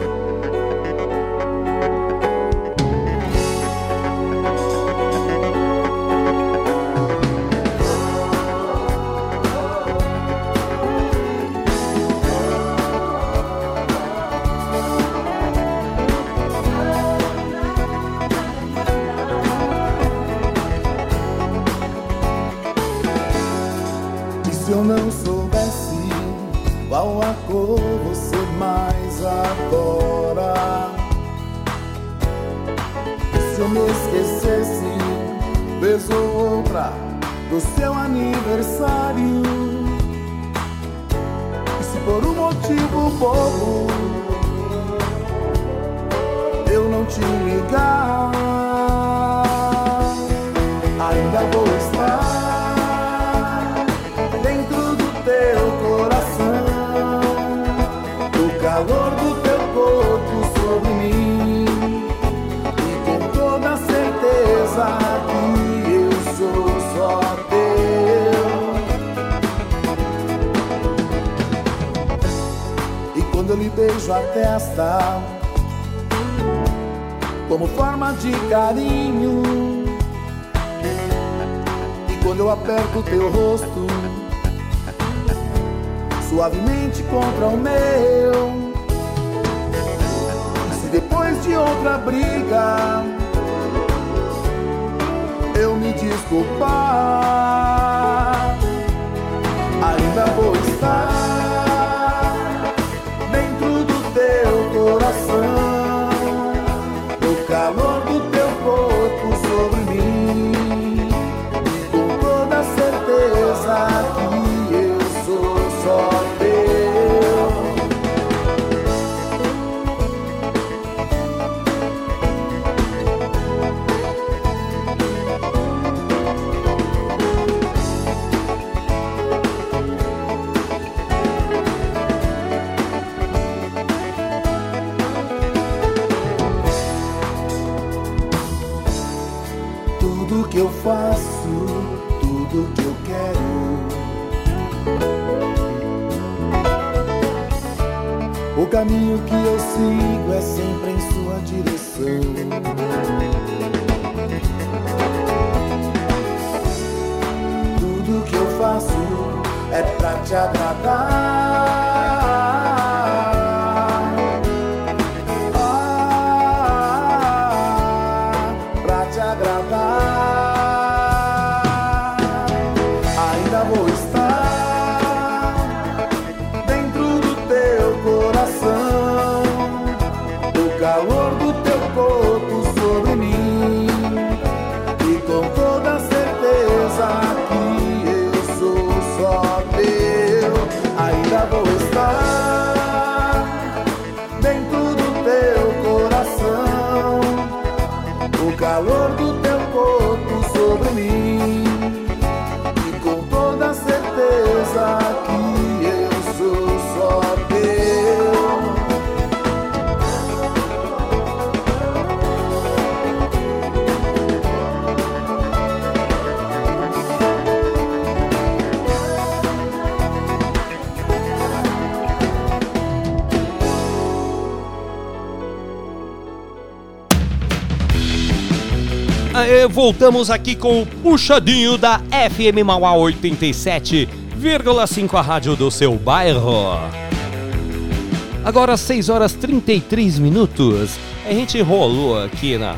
Speaker 2: Voltamos aqui com o puxadinho da FM Mauá 87,5 a rádio do seu bairro. Agora 6 horas 33 minutos. A gente rolou aqui na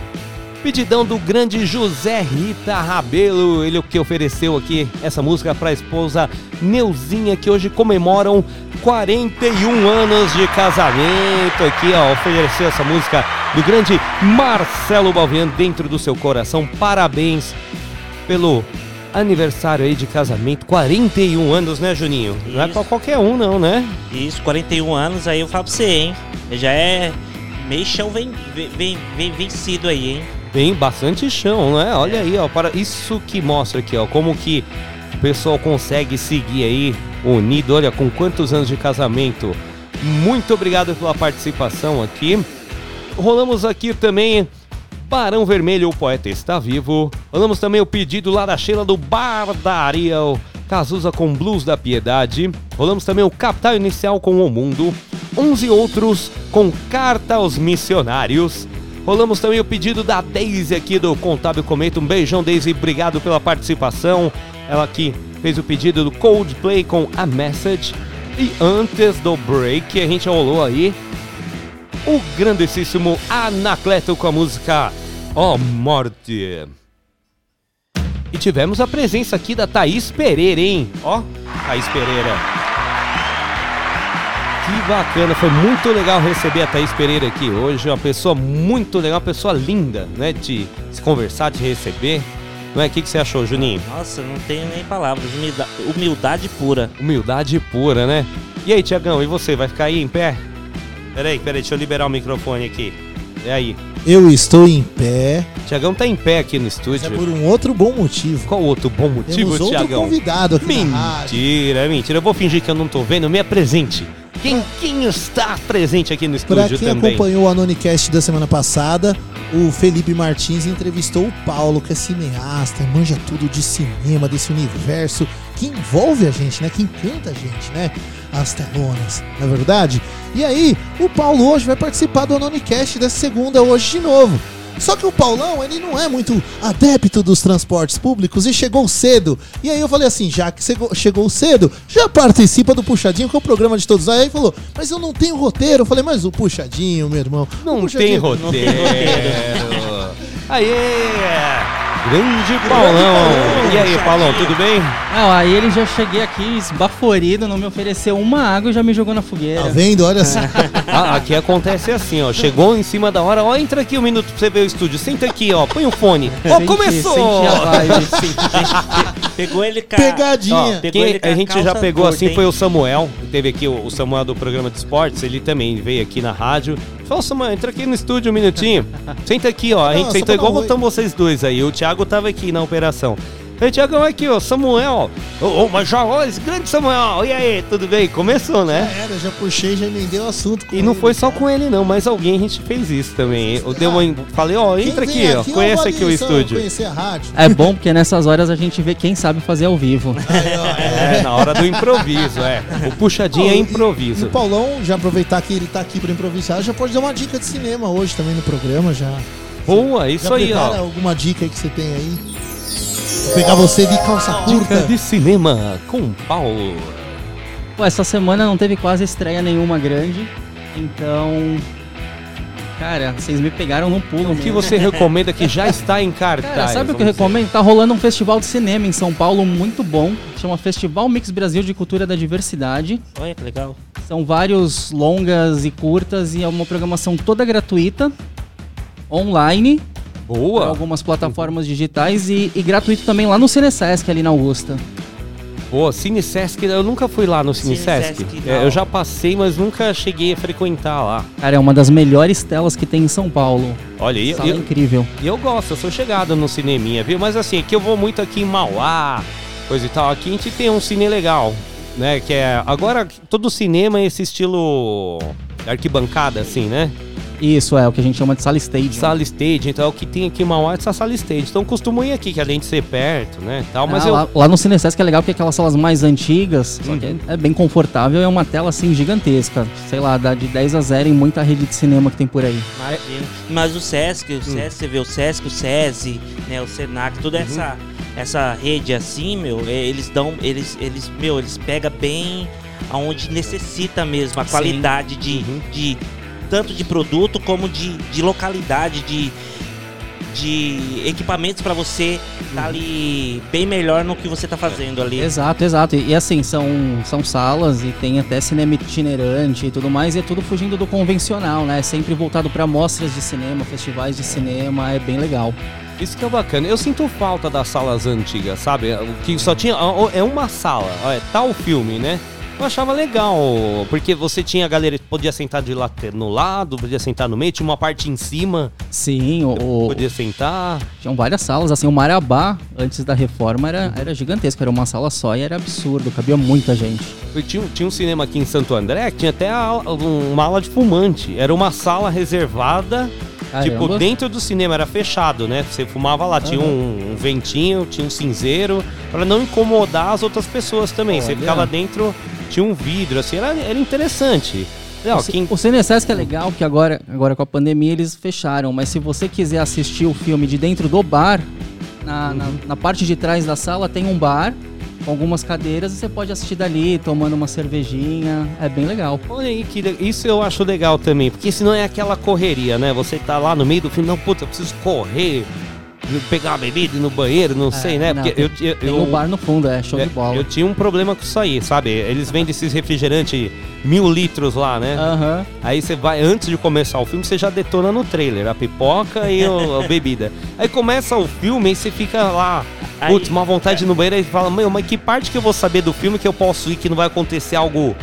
Speaker 2: pedidão do grande José Rita Rabelo, ele o que ofereceu aqui essa música para a esposa Neuzinha que hoje comemoram 41 anos de casamento aqui, ó, ofereceu essa música do grande Marcelo Balvian dentro do seu coração. Parabéns pelo aniversário aí de casamento, 41 anos, né, Juninho? Não é pra qualquer um não, né?
Speaker 3: Isso, 41 anos, aí eu falo pra você, hein? Já é meio chão vem, vem, vem vencido aí, hein?
Speaker 2: Tem bastante chão, né? Olha aí, ó, para isso que mostra aqui, ó, como que o pessoal consegue seguir aí unido, olha, com quantos anos de casamento. Muito obrigado pela participação aqui. Rolamos aqui também Barão Vermelho, o poeta está vivo. Rolamos também o pedido lá da Sheila do Bardaria, Cazuza com Blues da Piedade. Rolamos também o Capital Inicial com O Mundo. 11 outros com Carta aos Missionários. Rolamos também o pedido da Daisy aqui do Contábil Cometa. Um beijão, Daisy. Obrigado pela participação. Ela aqui fez o pedido do Coldplay com A Message. E antes do break, a gente rolou aí o grandíssimo Anacleto com a música Ó Morte. E tivemos a presença aqui da Thaís Pereira, hein? Ó, Thaís Pereira. Que bacana, foi muito legal receber a Thaís Pereira aqui hoje. Uma pessoa muito legal, uma pessoa linda, né? De se conversar, de receber. Não é? O que, que você achou, Juninho?
Speaker 3: Nossa, não tenho nem palavras. Humilda- humildade pura.
Speaker 2: Humildade pura, né? E aí, Tiagão, e você? Vai ficar aí em pé? Peraí, peraí, deixa eu liberar o microfone aqui. É aí.
Speaker 4: Eu estou em pé.
Speaker 2: Tiagão tá em pé aqui no estúdio.
Speaker 4: É por um outro bom motivo.
Speaker 2: Qual outro bom motivo,
Speaker 4: Temos outro
Speaker 2: Tiagão?
Speaker 4: convidado aqui.
Speaker 2: Mentira, mentira. Eu vou fingir que eu não tô vendo. Me apresente. Quem, quem está presente aqui no
Speaker 4: Pra
Speaker 2: estúdio
Speaker 4: quem
Speaker 2: também?
Speaker 4: acompanhou o Anonicast da semana passada, o Felipe Martins entrevistou o Paulo, que é cineasta, manja tudo de cinema, desse universo que envolve a gente, né? Que encanta a gente, né? As telonas, não é verdade? E aí, o Paulo hoje vai participar do Anonicast dessa segunda hoje de novo. Só que o Paulão, ele não é muito adepto dos transportes públicos e chegou cedo. E aí eu falei assim, já que chegou, chegou cedo, já participa do Puxadinho, que é o programa de todos. Aí ele falou, mas eu não tenho roteiro. Eu falei, mas o Puxadinho, meu irmão.
Speaker 2: Não
Speaker 4: Puxadinho-
Speaker 2: tem roteiro. Aê! Grande Paulão. E aí, Paulão, tudo bem?
Speaker 28: Não, aí ele já cheguei aqui esbaforido, não me ofereceu uma água e já me jogou na fogueira.
Speaker 4: Tá vendo? Olha só.
Speaker 2: Ah, aqui acontece assim, ó. Chegou em cima da hora, ó, entra aqui um minuto pra você ver o estúdio. Senta aqui, ó, põe o fone. Ó,
Speaker 28: Senti-
Speaker 2: começou!
Speaker 28: senti a vibe.
Speaker 3: Pegou ele com a-
Speaker 4: Pegadinha.
Speaker 3: Ó, pegou
Speaker 2: Quem
Speaker 3: ele
Speaker 2: a gente já pegou
Speaker 3: curta,
Speaker 2: assim
Speaker 3: hein?
Speaker 2: foi o Samuel, teve aqui o, o Samuel do programa de esportes, ele também veio aqui na rádio. Falou, Samuel, entra aqui no estúdio um minutinho. Senta aqui, ó. A gente
Speaker 4: Não,
Speaker 2: sentou igual botamos vocês dois aí. O Thiago tava aqui na operação. Ei, Tiagão, aqui, ó, Samuel. Ô, mas já, ó, esse grande Samuel. E aí, tudo bem? Começou, né?
Speaker 4: Já era, já puxei, já emendei o assunto. com
Speaker 2: E não
Speaker 4: ele.
Speaker 2: foi só com ele, não, mas alguém a gente fez isso também. Eu dei uma, falei, ó, entra
Speaker 4: vem
Speaker 2: aqui, ó,
Speaker 4: aqui,
Speaker 2: conhece
Speaker 4: ó,
Speaker 2: aqui o estúdio.
Speaker 4: Conhecer a rádio.
Speaker 28: É bom porque nessas horas a gente vê quem sabe fazer ao vivo.
Speaker 2: É, na hora do improviso, é. O puxadinho
Speaker 4: Ô,
Speaker 2: é
Speaker 4: e-
Speaker 2: improviso.
Speaker 4: E o Paulão, já aproveitar que ele tá aqui pra improvisar, já pode dar uma dica de cinema hoje também no programa, já.
Speaker 2: Boa, isso
Speaker 4: já
Speaker 2: aí, ó.
Speaker 4: alguma dica aí que você tem aí? Vou pegar você de calça curta.
Speaker 2: Dica de cinema com Paulo.
Speaker 28: Pô, essa semana não teve quase estreia nenhuma grande, então. Cara, vocês me pegaram no pulo.
Speaker 2: O que você recomenda que já está em cartaz?
Speaker 28: Cara, sabe o que eu recomendo? Tá rolando um festival de cinema em São Paulo muito bom. Chama Festival Mix Brasil de Cultura da Diversidade.
Speaker 3: Olha que legal.
Speaker 28: São vários longas e curtas e é uma programação toda gratuita, online.
Speaker 2: Boa.
Speaker 28: Algumas plataformas digitais e, e gratuito também lá no Cinesesc, ali na Augusta.
Speaker 2: Pô, Cine Sesc, eu nunca fui lá no Cine,
Speaker 28: Cine
Speaker 2: Sesc.
Speaker 28: Sesc,
Speaker 2: É, eu já passei, mas nunca cheguei a frequentar lá.
Speaker 28: Cara, é uma das melhores telas que tem em São Paulo.
Speaker 2: Olha, e
Speaker 28: Sala
Speaker 2: eu,
Speaker 28: incrível.
Speaker 2: E eu gosto, eu sou chegado no cineminha, viu? Mas assim, aqui eu vou muito aqui em Mauá, coisa e tal. Aqui a gente tem um cine legal, né? Que é. Agora, todo cinema é esse estilo arquibancada, assim, né?
Speaker 28: Isso, é o que a gente chama de sala stage.
Speaker 2: Sala stage, então é o que tem aqui em Mauá é essa sala stage. Então costumo ir aqui, que além de ser perto, né? Tal, mas
Speaker 28: Ah,
Speaker 2: eu.
Speaker 28: lá, lá no Cinesesc é legal porque aquelas salas mais antigas, só que é, é bem confortável, é uma tela assim gigantesca. Sei lá, dá de 10 a 0 em muita rede de cinema que tem por aí.
Speaker 3: Imagina. Mas o Sesc, o Sesc, você vê o Sesc, o SESI, né, o Senac, toda essa, essa rede assim, meu, é, eles dão, eles, eles, meu, eles pegam bem aonde necessita mesmo, a
Speaker 28: Sim.
Speaker 3: qualidade de, de tanto de produto como de, de localidade, de, de equipamentos para você estar ali bem melhor no que você tá fazendo ali.
Speaker 28: Exato, exato. E, e assim, são, são salas e tem até cinema itinerante e tudo mais, e é tudo fugindo do convencional, né? Sempre voltado para mostras de cinema, festivais de cinema, é bem legal.
Speaker 2: Isso que é bacana. Eu sinto falta das salas antigas, sabe? O Que só tinha. É uma sala, é tal filme, né? Eu achava legal, porque você tinha a galera que podia sentar de lá no lado, podia sentar no meio, tinha uma parte em cima.
Speaker 28: Sim, o.
Speaker 2: Podia sentar.
Speaker 28: Tinham várias salas, assim, o Marabá, antes da reforma, era, era gigantesco, era uma sala só e era absurdo, cabia muita gente.
Speaker 2: Eu Tinha, tinha um cinema aqui em Santo André que tinha até a- uma ala de fumante. Era uma sala reservada. Tipo,
Speaker 28: Caramba.
Speaker 2: dentro do cinema era fechado, né? Você fumava lá, tinha um, um ventinho, tinha um cinzeiro, pra não incomodar as outras pessoas também. Você
Speaker 28: Olha.
Speaker 2: ficava dentro, tinha um vidro, assim, era, era interessante. Não,
Speaker 28: o, Ci- o Cinesesc é legal porque agora, agora com a pandemia eles fecharam, mas se você quiser assistir o filme de dentro do bar, na, na, na parte de trás da sala tem um bar com algumas cadeiras e você pode assistir dali, tomando uma cervejinha, é bem legal.
Speaker 2: Olha aí, que isso eu acho legal também, porque senão é aquela correria, né? Você tá lá no meio do filme, não, puta, eu preciso correr, pegar uma bebida no banheiro, não sei, né?
Speaker 28: não,
Speaker 2: Porque eu, eu,
Speaker 28: tem
Speaker 2: eu-
Speaker 28: o bar no fundo, é show de bola.
Speaker 2: Eu tinha um problema com isso aí, sabe? Eles vendem esses refrigerantes mil litros lá, né?
Speaker 28: Aham.
Speaker 2: Aí você vai, antes de começar o filme, você já detona no trailer, a pipoca e o- a bebida. Aí começa o filme e você fica lá, putz, uma vontade de ir no banheiro e fala, meu, mas que parte que eu vou saber do filme que eu posso ir que não vai acontecer algo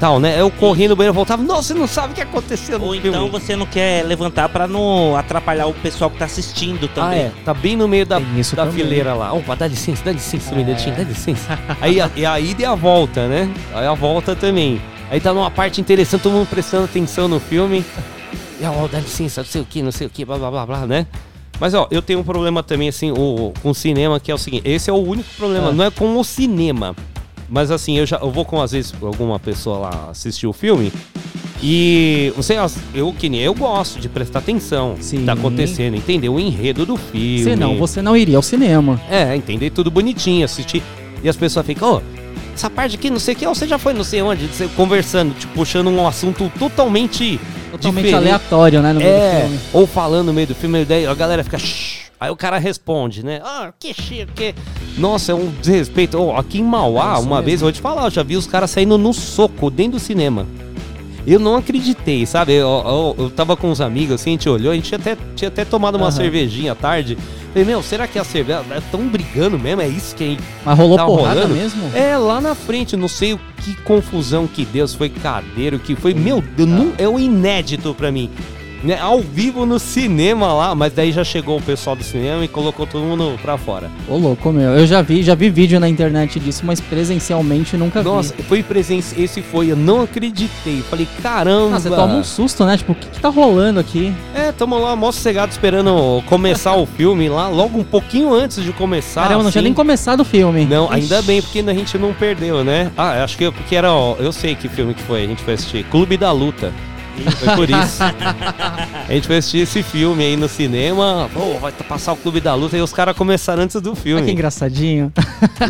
Speaker 2: tal, né? Eu corri no banheiro e voltava, não, você não sabe o que aconteceu no
Speaker 3: Ou
Speaker 2: filme.
Speaker 3: então você não quer levantar pra não atrapalhar o pessoal que tá assistindo
Speaker 2: Ah,
Speaker 3: também.
Speaker 2: é. Tá bem no meio da, da
Speaker 3: também.
Speaker 2: fileira lá. Opa, dá licença, dá licença,
Speaker 3: É.
Speaker 2: minutinho, dá licença. Aí a, e a ida e a volta, né? Aí a volta também. Aí tá numa parte interessante, todo mundo prestando atenção no filme. E ó, dá licença, não sei o que, não sei o que, blá blá blá blá, né? Mas ó, eu tenho um problema também, assim, o, com o cinema, que é o seguinte, esse é o único problema,
Speaker 28: Ah.
Speaker 2: não é com o cinema. Mas assim, eu já eu vou com, às vezes, alguma pessoa lá assistir o filme. E você, eu que nem eu gosto de prestar atenção que tá acontecendo, entender o enredo do filme.
Speaker 28: Senão você não iria ao cinema.
Speaker 2: É, entender tudo bonitinho, assistir. E as pessoas ficam, ô, essa parte aqui, não sei o que, ó, você já foi não sei onde, você conversando, tipo, puxando um assunto totalmente.
Speaker 28: Totalmente
Speaker 2: diferente.
Speaker 28: aleatório, né, no meio do
Speaker 2: é,
Speaker 28: filme.
Speaker 2: Ou falando no meio do filme, daí a galera fica. "Shh", Aí o cara responde, né? Ah, que chique, que. Nossa, é um desrespeito. Ô, aqui em Mauá,
Speaker 28: É
Speaker 2: uma
Speaker 28: mesmo.
Speaker 2: vez, eu vou te falar, eu já vi os caras saindo no soco dentro do cinema. Eu não acreditei, sabe? Eu, eu, eu tava com uns amigos assim, a gente olhou, a gente tinha até, tinha até tomado uma
Speaker 28: Aham.
Speaker 2: cervejinha à tarde. Falei, meu, será que a cerveja. Estão brigando mesmo? É isso que
Speaker 28: Mas rolou
Speaker 2: tá
Speaker 28: porrada
Speaker 2: rolando?
Speaker 28: mesmo?
Speaker 2: É, lá na frente, não sei o que confusão que deu, se foi cadeiro, que foi. Meu, eu
Speaker 28: Ah.
Speaker 2: não, é o inédito pra mim. Né, ao vivo no cinema lá, mas daí já chegou o pessoal do cinema e colocou todo mundo pra fora.
Speaker 28: Ô, louco, meu. Eu já vi, já vi vídeo na internet disso, mas presencialmente nunca
Speaker 2: Nossa,
Speaker 28: vi.
Speaker 2: foi presença, esse foi, eu não acreditei. Falei, caramba.
Speaker 28: Ah, você toma um susto, né? Tipo, o que, que tá rolando aqui?
Speaker 2: É, tamo lá, mó sossegado esperando começar o filme lá, logo um pouquinho antes de começar.
Speaker 28: Caramba, não tinha
Speaker 2: assim.
Speaker 28: nem começado o filme.
Speaker 2: Não, ainda bem, porque a gente não perdeu, né? Ah, acho que é porque era, ó, eu sei que filme que foi, a gente foi assistir, Clube da Luta. Foi por isso. a gente foi assistir esse filme aí no cinema, pô, vai passar o Clube da Luta, e os caras começaram antes do filme.
Speaker 28: Olha que engraçadinho.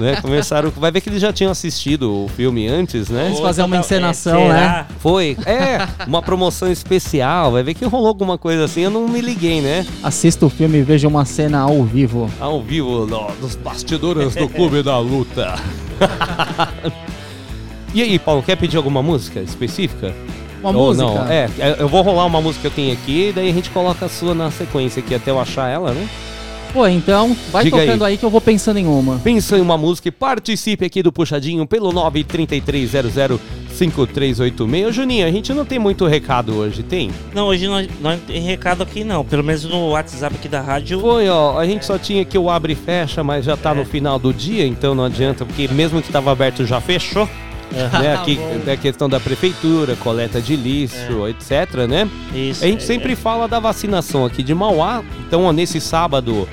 Speaker 2: né? Começaram, vai ver que eles já tinham assistido o filme antes, né?
Speaker 28: Eles fazer uma
Speaker 3: é,
Speaker 28: encenação, né?
Speaker 2: Foi, é, uma promoção especial, vai ver que rolou alguma coisa assim, eu não me liguei, né?
Speaker 28: Assista o filme e veja uma cena ao vivo.
Speaker 2: Ao vivo, no, nos bastidores do Clube da Luta. e aí, Paulo, quer pedir alguma música específica?
Speaker 28: Uma
Speaker 2: Ou
Speaker 28: música?
Speaker 2: Não? É, eu vou rolar uma música que eu tenho aqui, daí a gente coloca a sua na sequência aqui até eu achar ela, né?
Speaker 28: Pô, então vai
Speaker 2: Diga
Speaker 28: tocando aí. que eu vou pensando em uma.
Speaker 2: Pensa em uma música e participe aqui do Puxadinho pelo 933005386. Juninho, a gente não tem muito recado hoje, tem?
Speaker 3: Não, hoje não, não tem recado aqui não. Pelo menos no WhatsApp aqui da rádio.
Speaker 2: Foi, ó, a gente só tinha aqui o abre e fecha, mas já tá no final do dia, então não adianta, porque mesmo que tava aberto já fechou. Né, aqui é a questão da prefeitura, coleta de lixo, etc, né?
Speaker 3: Isso,
Speaker 2: a gente
Speaker 3: é,
Speaker 2: sempre
Speaker 3: é.
Speaker 2: fala da vacinação aqui de Mauá. Então, ó, nesse sábado,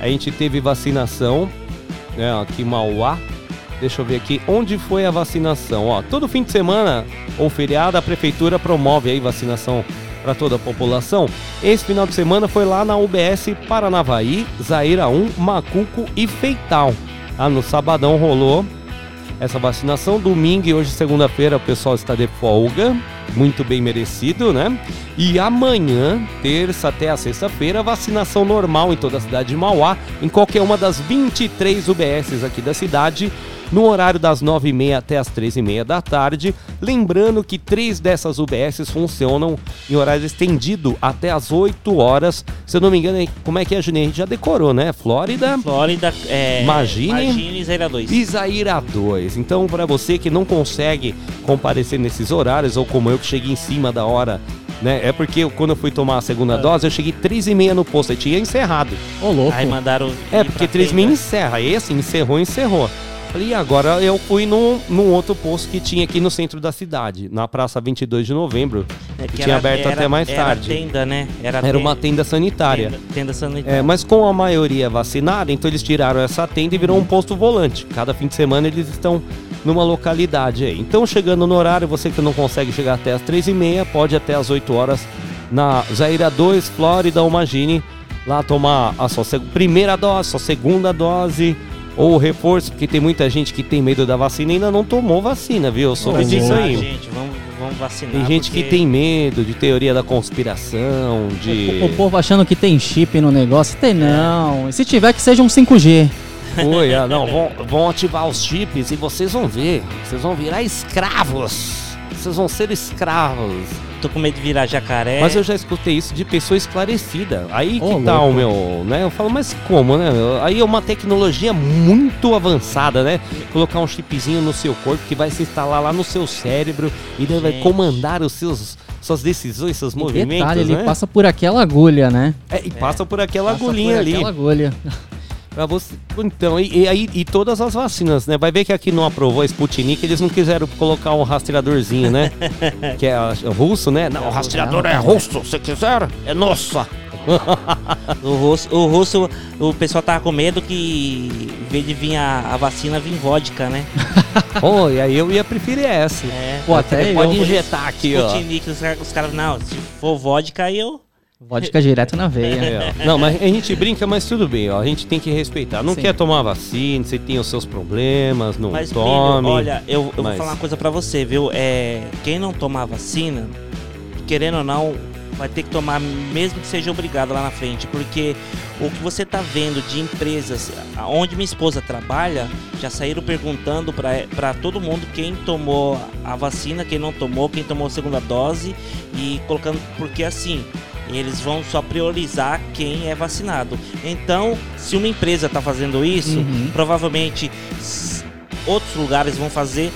Speaker 2: a gente teve vacinação, né, aqui em Mauá. Deixa eu ver aqui onde foi a vacinação. Ó, todo fim de semana ou feriado, a prefeitura promove aí vacinação para toda a população. Esse final de semana foi lá na UBS Paranavaí, Zaira 1, Macuco e Feital. Ah, no sabadão rolou essa vacinação. Domingo e hoje, segunda-feira, o pessoal está de folga. Muito bem merecido, né? E amanhã, terça até a sexta-feira, vacinação normal em toda a cidade de Mauá, em qualquer uma das 23 UBSs aqui da cidade, no horário das 9h30 até as 13h30 da tarde. Lembrando que três dessas UBSs funcionam em horário estendido até as 8 horas. Se eu não me engano, como é que é, Juninho? A gente já decorou, né? Flórida.
Speaker 3: Flórida, é.
Speaker 2: Magine.
Speaker 3: Magine Zaira 2.
Speaker 2: E Zaira 2. Então, para você que não consegue comparecer nesses horários, ou como eu que cheguei em cima da hora, né? É porque eu- quando eu fui tomar a segunda dose, eu cheguei 3 e meia no posto, aí tinha encerrado.
Speaker 28: Ô, louco.
Speaker 3: Aí mandaram.
Speaker 2: É, porque 3
Speaker 3: tenda.
Speaker 2: meia encerra. Aí assim, encerrou, encerrou. Falei, e agora eu fui num, num outro posto que tinha aqui no centro da cidade, na Praça 22 de Novembro,
Speaker 3: É,
Speaker 2: que
Speaker 3: que
Speaker 2: tinha
Speaker 3: era-
Speaker 2: aberto
Speaker 3: era-
Speaker 2: até mais
Speaker 3: era
Speaker 2: tarde.
Speaker 3: tenda, né? Era,
Speaker 2: Era uma tenda sanitária.
Speaker 3: Tenda, tenda sanitária.
Speaker 2: É, mas com a maioria vacinada, então eles tiraram essa tenda e virou um posto volante. Cada fim de semana eles estão numa localidade aí. Então, chegando no horário, você que não consegue chegar até as 3h30, pode até as 8 horas na Zaira 2, Flórida ou Magine, lá tomar a sua primeira dose, sua segunda dose ou reforço, porque tem muita gente que tem medo da vacina e ainda não tomou vacina, viu? Eu soube
Speaker 3: Vamos
Speaker 2: disso aí.
Speaker 3: gente, vamos, vamos vacinar.
Speaker 2: Tem gente
Speaker 3: porque-
Speaker 2: que tem medo de teoria da conspiração, de...
Speaker 28: O, o povo achando que tem chip no negócio. Tem não. E se tiver, que seja um 5G.
Speaker 2: Foi, ah, não, vão, vão ativar os chips e vocês vão ver. Vocês vão virar escravos. Vocês vão ser escravos.
Speaker 3: Tô com medo de virar jacaré.
Speaker 2: Mas eu já escutei isso de pessoa esclarecida. Aí que
Speaker 3: Ô,
Speaker 2: tá o meu, né? Eu falo, mas como, né? Aí é uma tecnologia muito avançada, né? Colocar um chipzinho no seu corpo que vai se instalar lá no seu cérebro e daí vai comandar os seus suas decisões, seus
Speaker 28: E
Speaker 2: movimentos,
Speaker 28: detalhe, ele
Speaker 2: né?
Speaker 28: passa por aquela agulha, né?
Speaker 2: É, e passa por aquela
Speaker 28: Passa
Speaker 2: agulhinha
Speaker 28: por
Speaker 2: ali.
Speaker 28: Aquela agulha.
Speaker 2: Pra você, então, e, e aí e todas as vacinas, né? Vai ver que aqui não aprovou a Sputnik, eles não quiseram colocar um rastreadorzinho, né? que é a- o russo, né? Não, o rastreador é russo, se quiser, é nossa.
Speaker 3: O russo, o russo, o pessoal tava com medo que em vez de vir a, a vacina, vir vodka, né?
Speaker 2: Pô, e aí eu ia preferir essa.
Speaker 3: É.
Speaker 28: Pô, até
Speaker 2: pode
Speaker 28: eu-
Speaker 2: injetar aqui, ó.
Speaker 3: Sputnik, os, caras- os caras, não, se for vodka, aí eu.
Speaker 28: Vodka direto na veia.
Speaker 2: É. Não, mas a gente brinca, mas tudo bem, ó. A gente tem que respeitar. Não
Speaker 28: Sim.
Speaker 2: quer tomar vacina, você tem os seus problemas, não
Speaker 3: Mas,
Speaker 2: tome.
Speaker 3: olha, eu, eu
Speaker 2: mas-
Speaker 3: vou falar uma coisa pra você, viu? É, quem não tomar vacina, querendo ou não, vai ter que tomar, mesmo que seja obrigado lá na frente, porque o que você tá vendo de empresas, onde minha esposa trabalha, já saíram perguntando pra pra todo mundo quem tomou a vacina, quem não tomou, quem tomou a segunda dose e colocando, porque assim, eles vão só priorizar quem é vacinado. Então, se uma empresa tá fazendo isso,
Speaker 28: Uhum.
Speaker 3: provavelmente outros lugares vão fazer.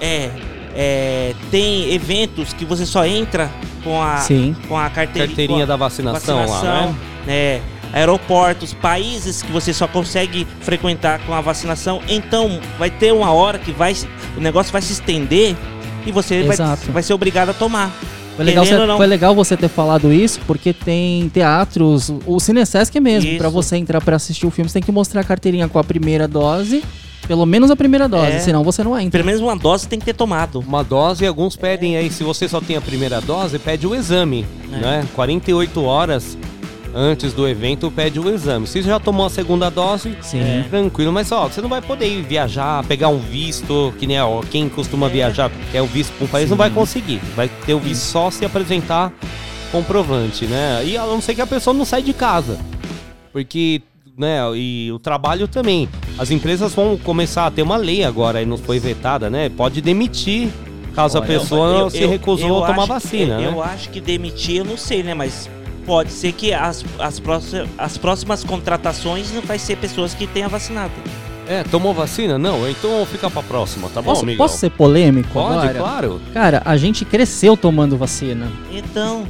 Speaker 3: É, é, tem eventos que você só entra com a,
Speaker 2: Sim.
Speaker 3: com a carteirinha,
Speaker 2: Carteirinha da vacinação lá,
Speaker 3: né? Aeroportos, países que você só consegue frequentar com a vacinação. Então, vai ter uma hora que vai, o negócio vai se estender e você vai, vai ser obrigado a tomar.
Speaker 28: Foi legal, você, foi legal você ter falado isso, porque tem teatros, o Cinesesc mesmo,
Speaker 3: Isso.
Speaker 28: pra você entrar pra assistir o filme, você tem que mostrar a carteirinha com a primeira dose, pelo menos a primeira dose,
Speaker 3: É.
Speaker 28: senão você não entra.
Speaker 3: Pelo menos uma dose tem que ter tomado.
Speaker 2: Uma dose, e alguns pedem aí, se você só tem a primeira dose, pede o exame,
Speaker 3: É.
Speaker 2: né? 48 horas antes do evento, pede o exame. Se já tomou a segunda dose,
Speaker 28: Sim.
Speaker 2: tranquilo. Mas ó, você não vai poder ir viajar, pegar um visto, que nem ó, quem costuma viajar, quer o visto para um país, não vai conseguir. Vai ter o visto só se apresentar comprovante, né? E a não ser que a pessoa não sai de casa. Porque, né, e o trabalho também. As empresas vão começar a ter uma lei agora, aí não foi vetada, né? Pode demitir caso a
Speaker 3: Olha,
Speaker 2: pessoa
Speaker 3: eu-
Speaker 2: se
Speaker 3: eu-
Speaker 2: recusou
Speaker 3: eu
Speaker 2: a tomar
Speaker 3: acho que-
Speaker 2: vacina,
Speaker 3: eu,
Speaker 2: né?
Speaker 3: acho que demitir, eu não sei, né? Mas pode ser que as, as, próximas, as próximas contratações não vai ser pessoas que tenham vacinado.
Speaker 2: É, tomou vacina? Não, então fica pra próxima, tá bom,
Speaker 28: Posso,
Speaker 2: amigão?
Speaker 28: posso ser polêmico
Speaker 2: Pode,
Speaker 28: agora?
Speaker 2: claro.
Speaker 28: Cara, a gente cresceu tomando vacina.
Speaker 3: Então.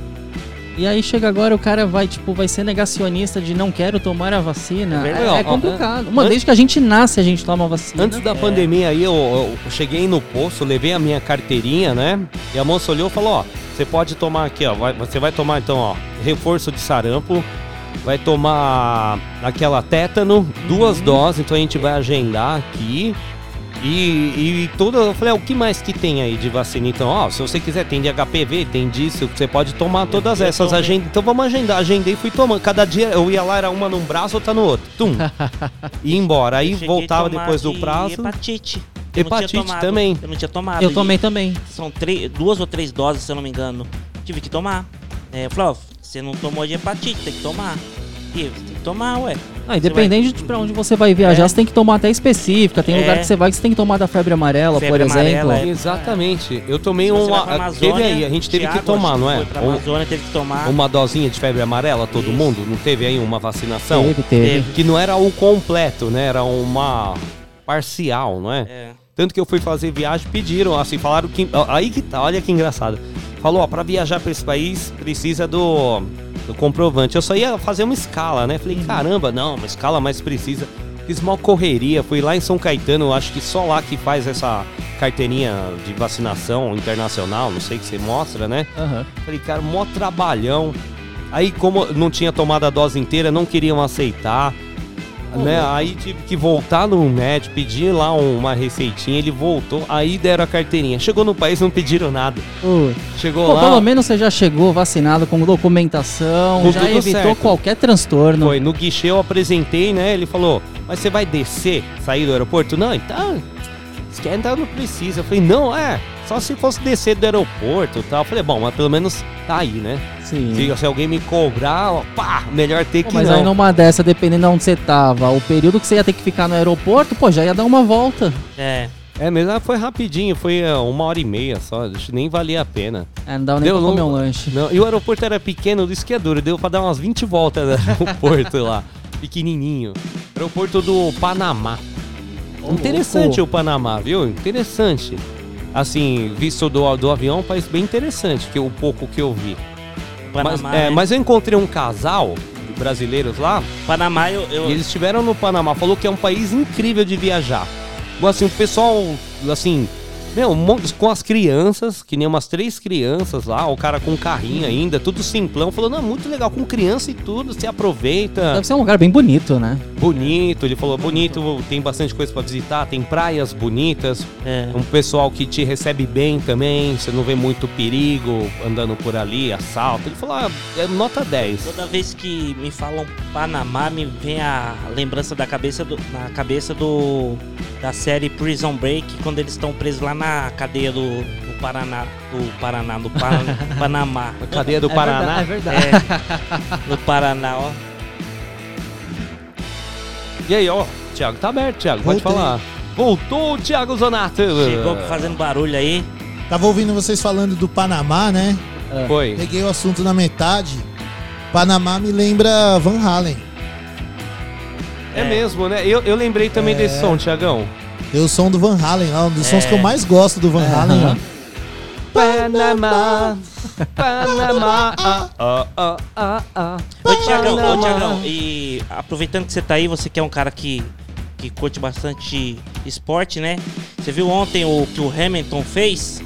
Speaker 28: E aí chega agora o cara vai, tipo, vai ser negacionista de não quero tomar a vacina.
Speaker 2: É
Speaker 28: É, é complicado.
Speaker 2: Ó,
Speaker 28: Uma,
Speaker 2: an-
Speaker 28: desde que a gente nasce, a gente toma vacina.
Speaker 2: Antes da pandemia aí, eu, eu cheguei no posto, levei a minha carteirinha, né? E a moça olhou e falou, ó, você pode tomar aqui, ó. vai- você vai tomar então, ó, reforço de sarampo, vai tomar aquela tétano, duas doses, então a gente vai agendar aqui. E, e tudo, eu falei, ah, o que mais que tem aí de vacina? Então, ó, se você quiser, tem de HPV, tem disso, você pode tomar todas essas agendas. Então vamos agendar. Agendei e fui tomando. Cada dia eu ia lá, era uma num braço, outra no outro. Tum. e ia embora. Aí voltava
Speaker 3: tomar
Speaker 2: depois do
Speaker 3: de
Speaker 2: prazo.
Speaker 3: Hepatite. Eu
Speaker 2: Hepatite
Speaker 3: tomado,
Speaker 2: também.
Speaker 3: Eu não tinha tomado.
Speaker 28: Eu tomei também.
Speaker 3: São três, duas ou três doses, se eu não me engano. Tive que tomar. É, eu falei, ó, você não tomou de hepatite, tem que tomar. E eu, tem que tomar, ué.
Speaker 28: Ah, independente de pra onde você vai viajar, você tem que tomar até específica. Tem
Speaker 3: É.
Speaker 28: lugar que você vai que você tem que tomar da febre amarela,
Speaker 3: Febre
Speaker 28: por exemplo.
Speaker 3: amarela, é.
Speaker 2: Exatamente. Eu tomei
Speaker 3: vai
Speaker 2: uma.
Speaker 3: pra
Speaker 2: Teve
Speaker 3: Amazônia,
Speaker 2: aí, a gente teve
Speaker 3: Thiago,
Speaker 2: que tomar, não é?
Speaker 3: foi pra Amazônia, teve que tomar.
Speaker 2: Uma dosinha de febre amarela, todo mundo? Não teve aí uma vacinação?
Speaker 28: Teve, teve.
Speaker 2: Que não era o completo, né? Era uma parcial, não é?
Speaker 3: É.
Speaker 2: Tanto que eu fui fazer viagem, pediram, assim, falaram que. Aí que tá, olha que engraçado. Falou, ó, pra viajar pra esse país precisa do, do comprovante. Eu só ia fazer uma escala, né? Falei, caramba, não, uma escala mais precisa. Fiz uma correria, fui lá em São Caetano, acho que só lá que faz essa carteirinha de vacinação internacional, não sei que você mostra, né?
Speaker 28: Aham.
Speaker 2: Falei, cara, mó trabalhão. Aí, como não tinha tomado a dose inteira, não queriam aceitar. Né? Aí tive que voltar no médico, pedir lá uma receitinha, ele voltou, aí deram a carteirinha. Chegou no país, não pediram nada. Chegou
Speaker 28: Pô,
Speaker 2: lá.
Speaker 28: pelo menos você já chegou vacinado com documentação,
Speaker 2: Com
Speaker 28: já evitou
Speaker 2: certo.
Speaker 28: qualquer transtorno.
Speaker 2: Foi, no guichê eu apresentei, né? Ele falou, mas você vai descer, sair do aeroporto? Não, então, esquenta não precisa. Eu falei, não, é, só se fosse descer do aeroporto e tal. Eu falei, bom, mas pelo menos tá aí, né?
Speaker 28: Sim.
Speaker 2: Se, se alguém me cobrar, ó, pá, melhor ter
Speaker 28: Pô,
Speaker 2: que
Speaker 28: mas
Speaker 2: não.
Speaker 28: aí numa dessa, dependendo de onde você tava, o período que você ia ter que ficar no aeroporto, pô, já ia dar uma volta.
Speaker 3: É.
Speaker 2: É, mas ah, foi rapidinho, foi ah, uma hora e meia só, acho que nem valia a pena.
Speaker 28: É, não dava nem pra comer um lanche.
Speaker 2: Não, e o aeroporto era pequeno, isso que é duro, deu pra dar umas 20 voltas no aeroporto lá, pequenininho. Aeroporto do Panamá. Interessante
Speaker 28: louco.
Speaker 2: o Panamá, viu? Interessante. Assim, visto do, do avião, parece bem interessante, que o pouco que eu vi. mas,
Speaker 3: Panamá,
Speaker 2: é,
Speaker 3: né?
Speaker 2: mas eu encontrei um casal de brasileiros lá.
Speaker 3: Panamá, eu. eu-
Speaker 2: E eles estiveram no Panamá, falou que é um país incrível de viajar. Assim, o pessoal, assim, meu, um monte- com as crianças, que nem umas três crianças lá, o cara com um carrinho ainda, tudo simplão, falou, não, muito legal, com criança e tudo, você aproveita.
Speaker 28: Deve ser um lugar bem bonito, né?
Speaker 2: Bonito, ele falou, bonito, tem bastante coisa pra visitar, tem praias bonitas,
Speaker 3: É.
Speaker 2: um pessoal que te recebe bem também, você não vê muito perigo andando por ali, assalto. Ele falou, ah, é nota 10.
Speaker 3: Toda vez que me falam Panamá, me vem a lembrança da cabeça do, na cabeça do da série Prison Break, quando eles estão presos lá na cadeia do, do Paraná, do Paraná, do Pa- Panamá.
Speaker 2: A cadeia do
Speaker 28: É
Speaker 2: Paraná.
Speaker 28: verdade, é verdade.
Speaker 3: É, do Paraná, ó.
Speaker 2: E aí, ó, Thiago, tá aberto, Thiago, pode
Speaker 27: Voltei.
Speaker 2: falar. Voltou o Thiago Zonato.
Speaker 3: Chegou fazendo barulho aí.
Speaker 4: Tava ouvindo vocês falando do Panamá, né?
Speaker 2: Foi.
Speaker 4: Peguei o assunto na metade. Panamá me lembra Van Halen.
Speaker 2: É, mesmo, né? Eu, eu lembrei também
Speaker 4: É.
Speaker 2: desse som, Thiagão.
Speaker 4: Tem o som do Van Halen lá, um dos sons
Speaker 2: É.
Speaker 4: que eu mais gosto do Van Halen.
Speaker 28: Aham.
Speaker 2: Panamá. Panamá. Ah, ah, ah, ah, ah.
Speaker 3: Ô, Tiagão, ô. Tiagão, e aproveitando que você tá aí, você que é um cara que, que curte bastante esporte, né? Você viu ontem o que o Hamilton fez?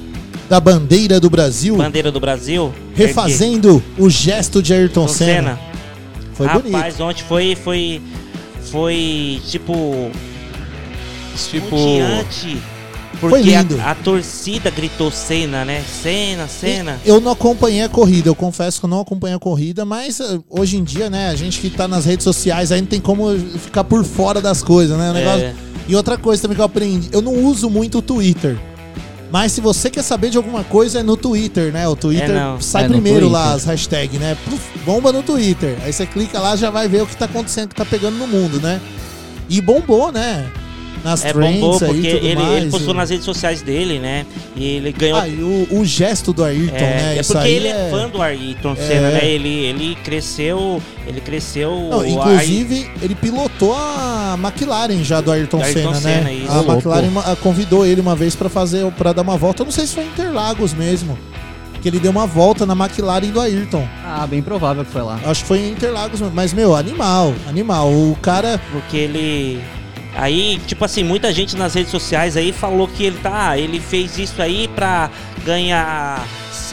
Speaker 4: Da bandeira do Brasil,
Speaker 3: Bandeira do Brasil?
Speaker 4: refazendo o gesto de Ayrton
Speaker 3: Ayrton
Speaker 4: Senna.
Speaker 3: Senna.
Speaker 4: Foi bonito.
Speaker 3: Rapaz, ontem foi, foi, foi tipo...
Speaker 2: Tipo...
Speaker 3: Diante, porque a,
Speaker 4: lindo.
Speaker 3: a torcida gritou Senna, né? Senna, Senna.
Speaker 4: Eu não acompanhei a corrida, eu confesso que eu não acompanhei a corrida, mas eh, hoje em dia, né, a gente que tá nas redes sociais aí não tem como ficar por fora das coisas, né? o negócio-
Speaker 3: É.
Speaker 4: E outra coisa também que eu aprendi, eu não uso muito o Twitter. Mas se você quer saber de alguma coisa, é no Twitter, né? O Twitter
Speaker 3: É, não.
Speaker 4: sai
Speaker 28: É,
Speaker 4: primeiro lá
Speaker 28: Twitter.
Speaker 4: as hashtags, né? Puf, bomba no Twitter. Aí você clica lá, já vai ver o que tá acontecendo, o que tá pegando no mundo, né? E bombou, né? Nas
Speaker 3: É
Speaker 4: trends
Speaker 3: bombou
Speaker 4: aí
Speaker 3: porque
Speaker 4: e tudo
Speaker 3: ele,
Speaker 4: mais.
Speaker 3: ele postou nas redes sociais dele, né? E ele ganhou.
Speaker 4: Ah, e o, o gesto do Ayrton,
Speaker 3: é,
Speaker 4: né?
Speaker 3: é
Speaker 4: Isso
Speaker 3: porque
Speaker 4: aí
Speaker 3: ele é... fã do Ayrton
Speaker 4: É.
Speaker 3: Senna, né? Ele, ele cresceu. Ele cresceu.
Speaker 4: Não,
Speaker 3: o
Speaker 4: inclusive, ele pilotou a McLaren já do Ayrton,
Speaker 3: Do Ayrton
Speaker 4: Senna,
Speaker 3: Senna,
Speaker 4: né?
Speaker 3: isso.
Speaker 4: A
Speaker 3: louco.
Speaker 4: McLaren convidou ele uma vez pra fazer, para dar uma volta. Eu não sei se foi em Interlagos mesmo. Que ele deu uma volta na McLaren do Ayrton.
Speaker 28: Ah, bem provável que foi lá.
Speaker 4: Acho que foi em Interlagos, mesmo. mas meu, animal, animal. O cara
Speaker 3: Porque ele. Aí, tipo assim, muita gente nas redes sociais aí falou que ele tá. Ele fez isso aí pra ganhar.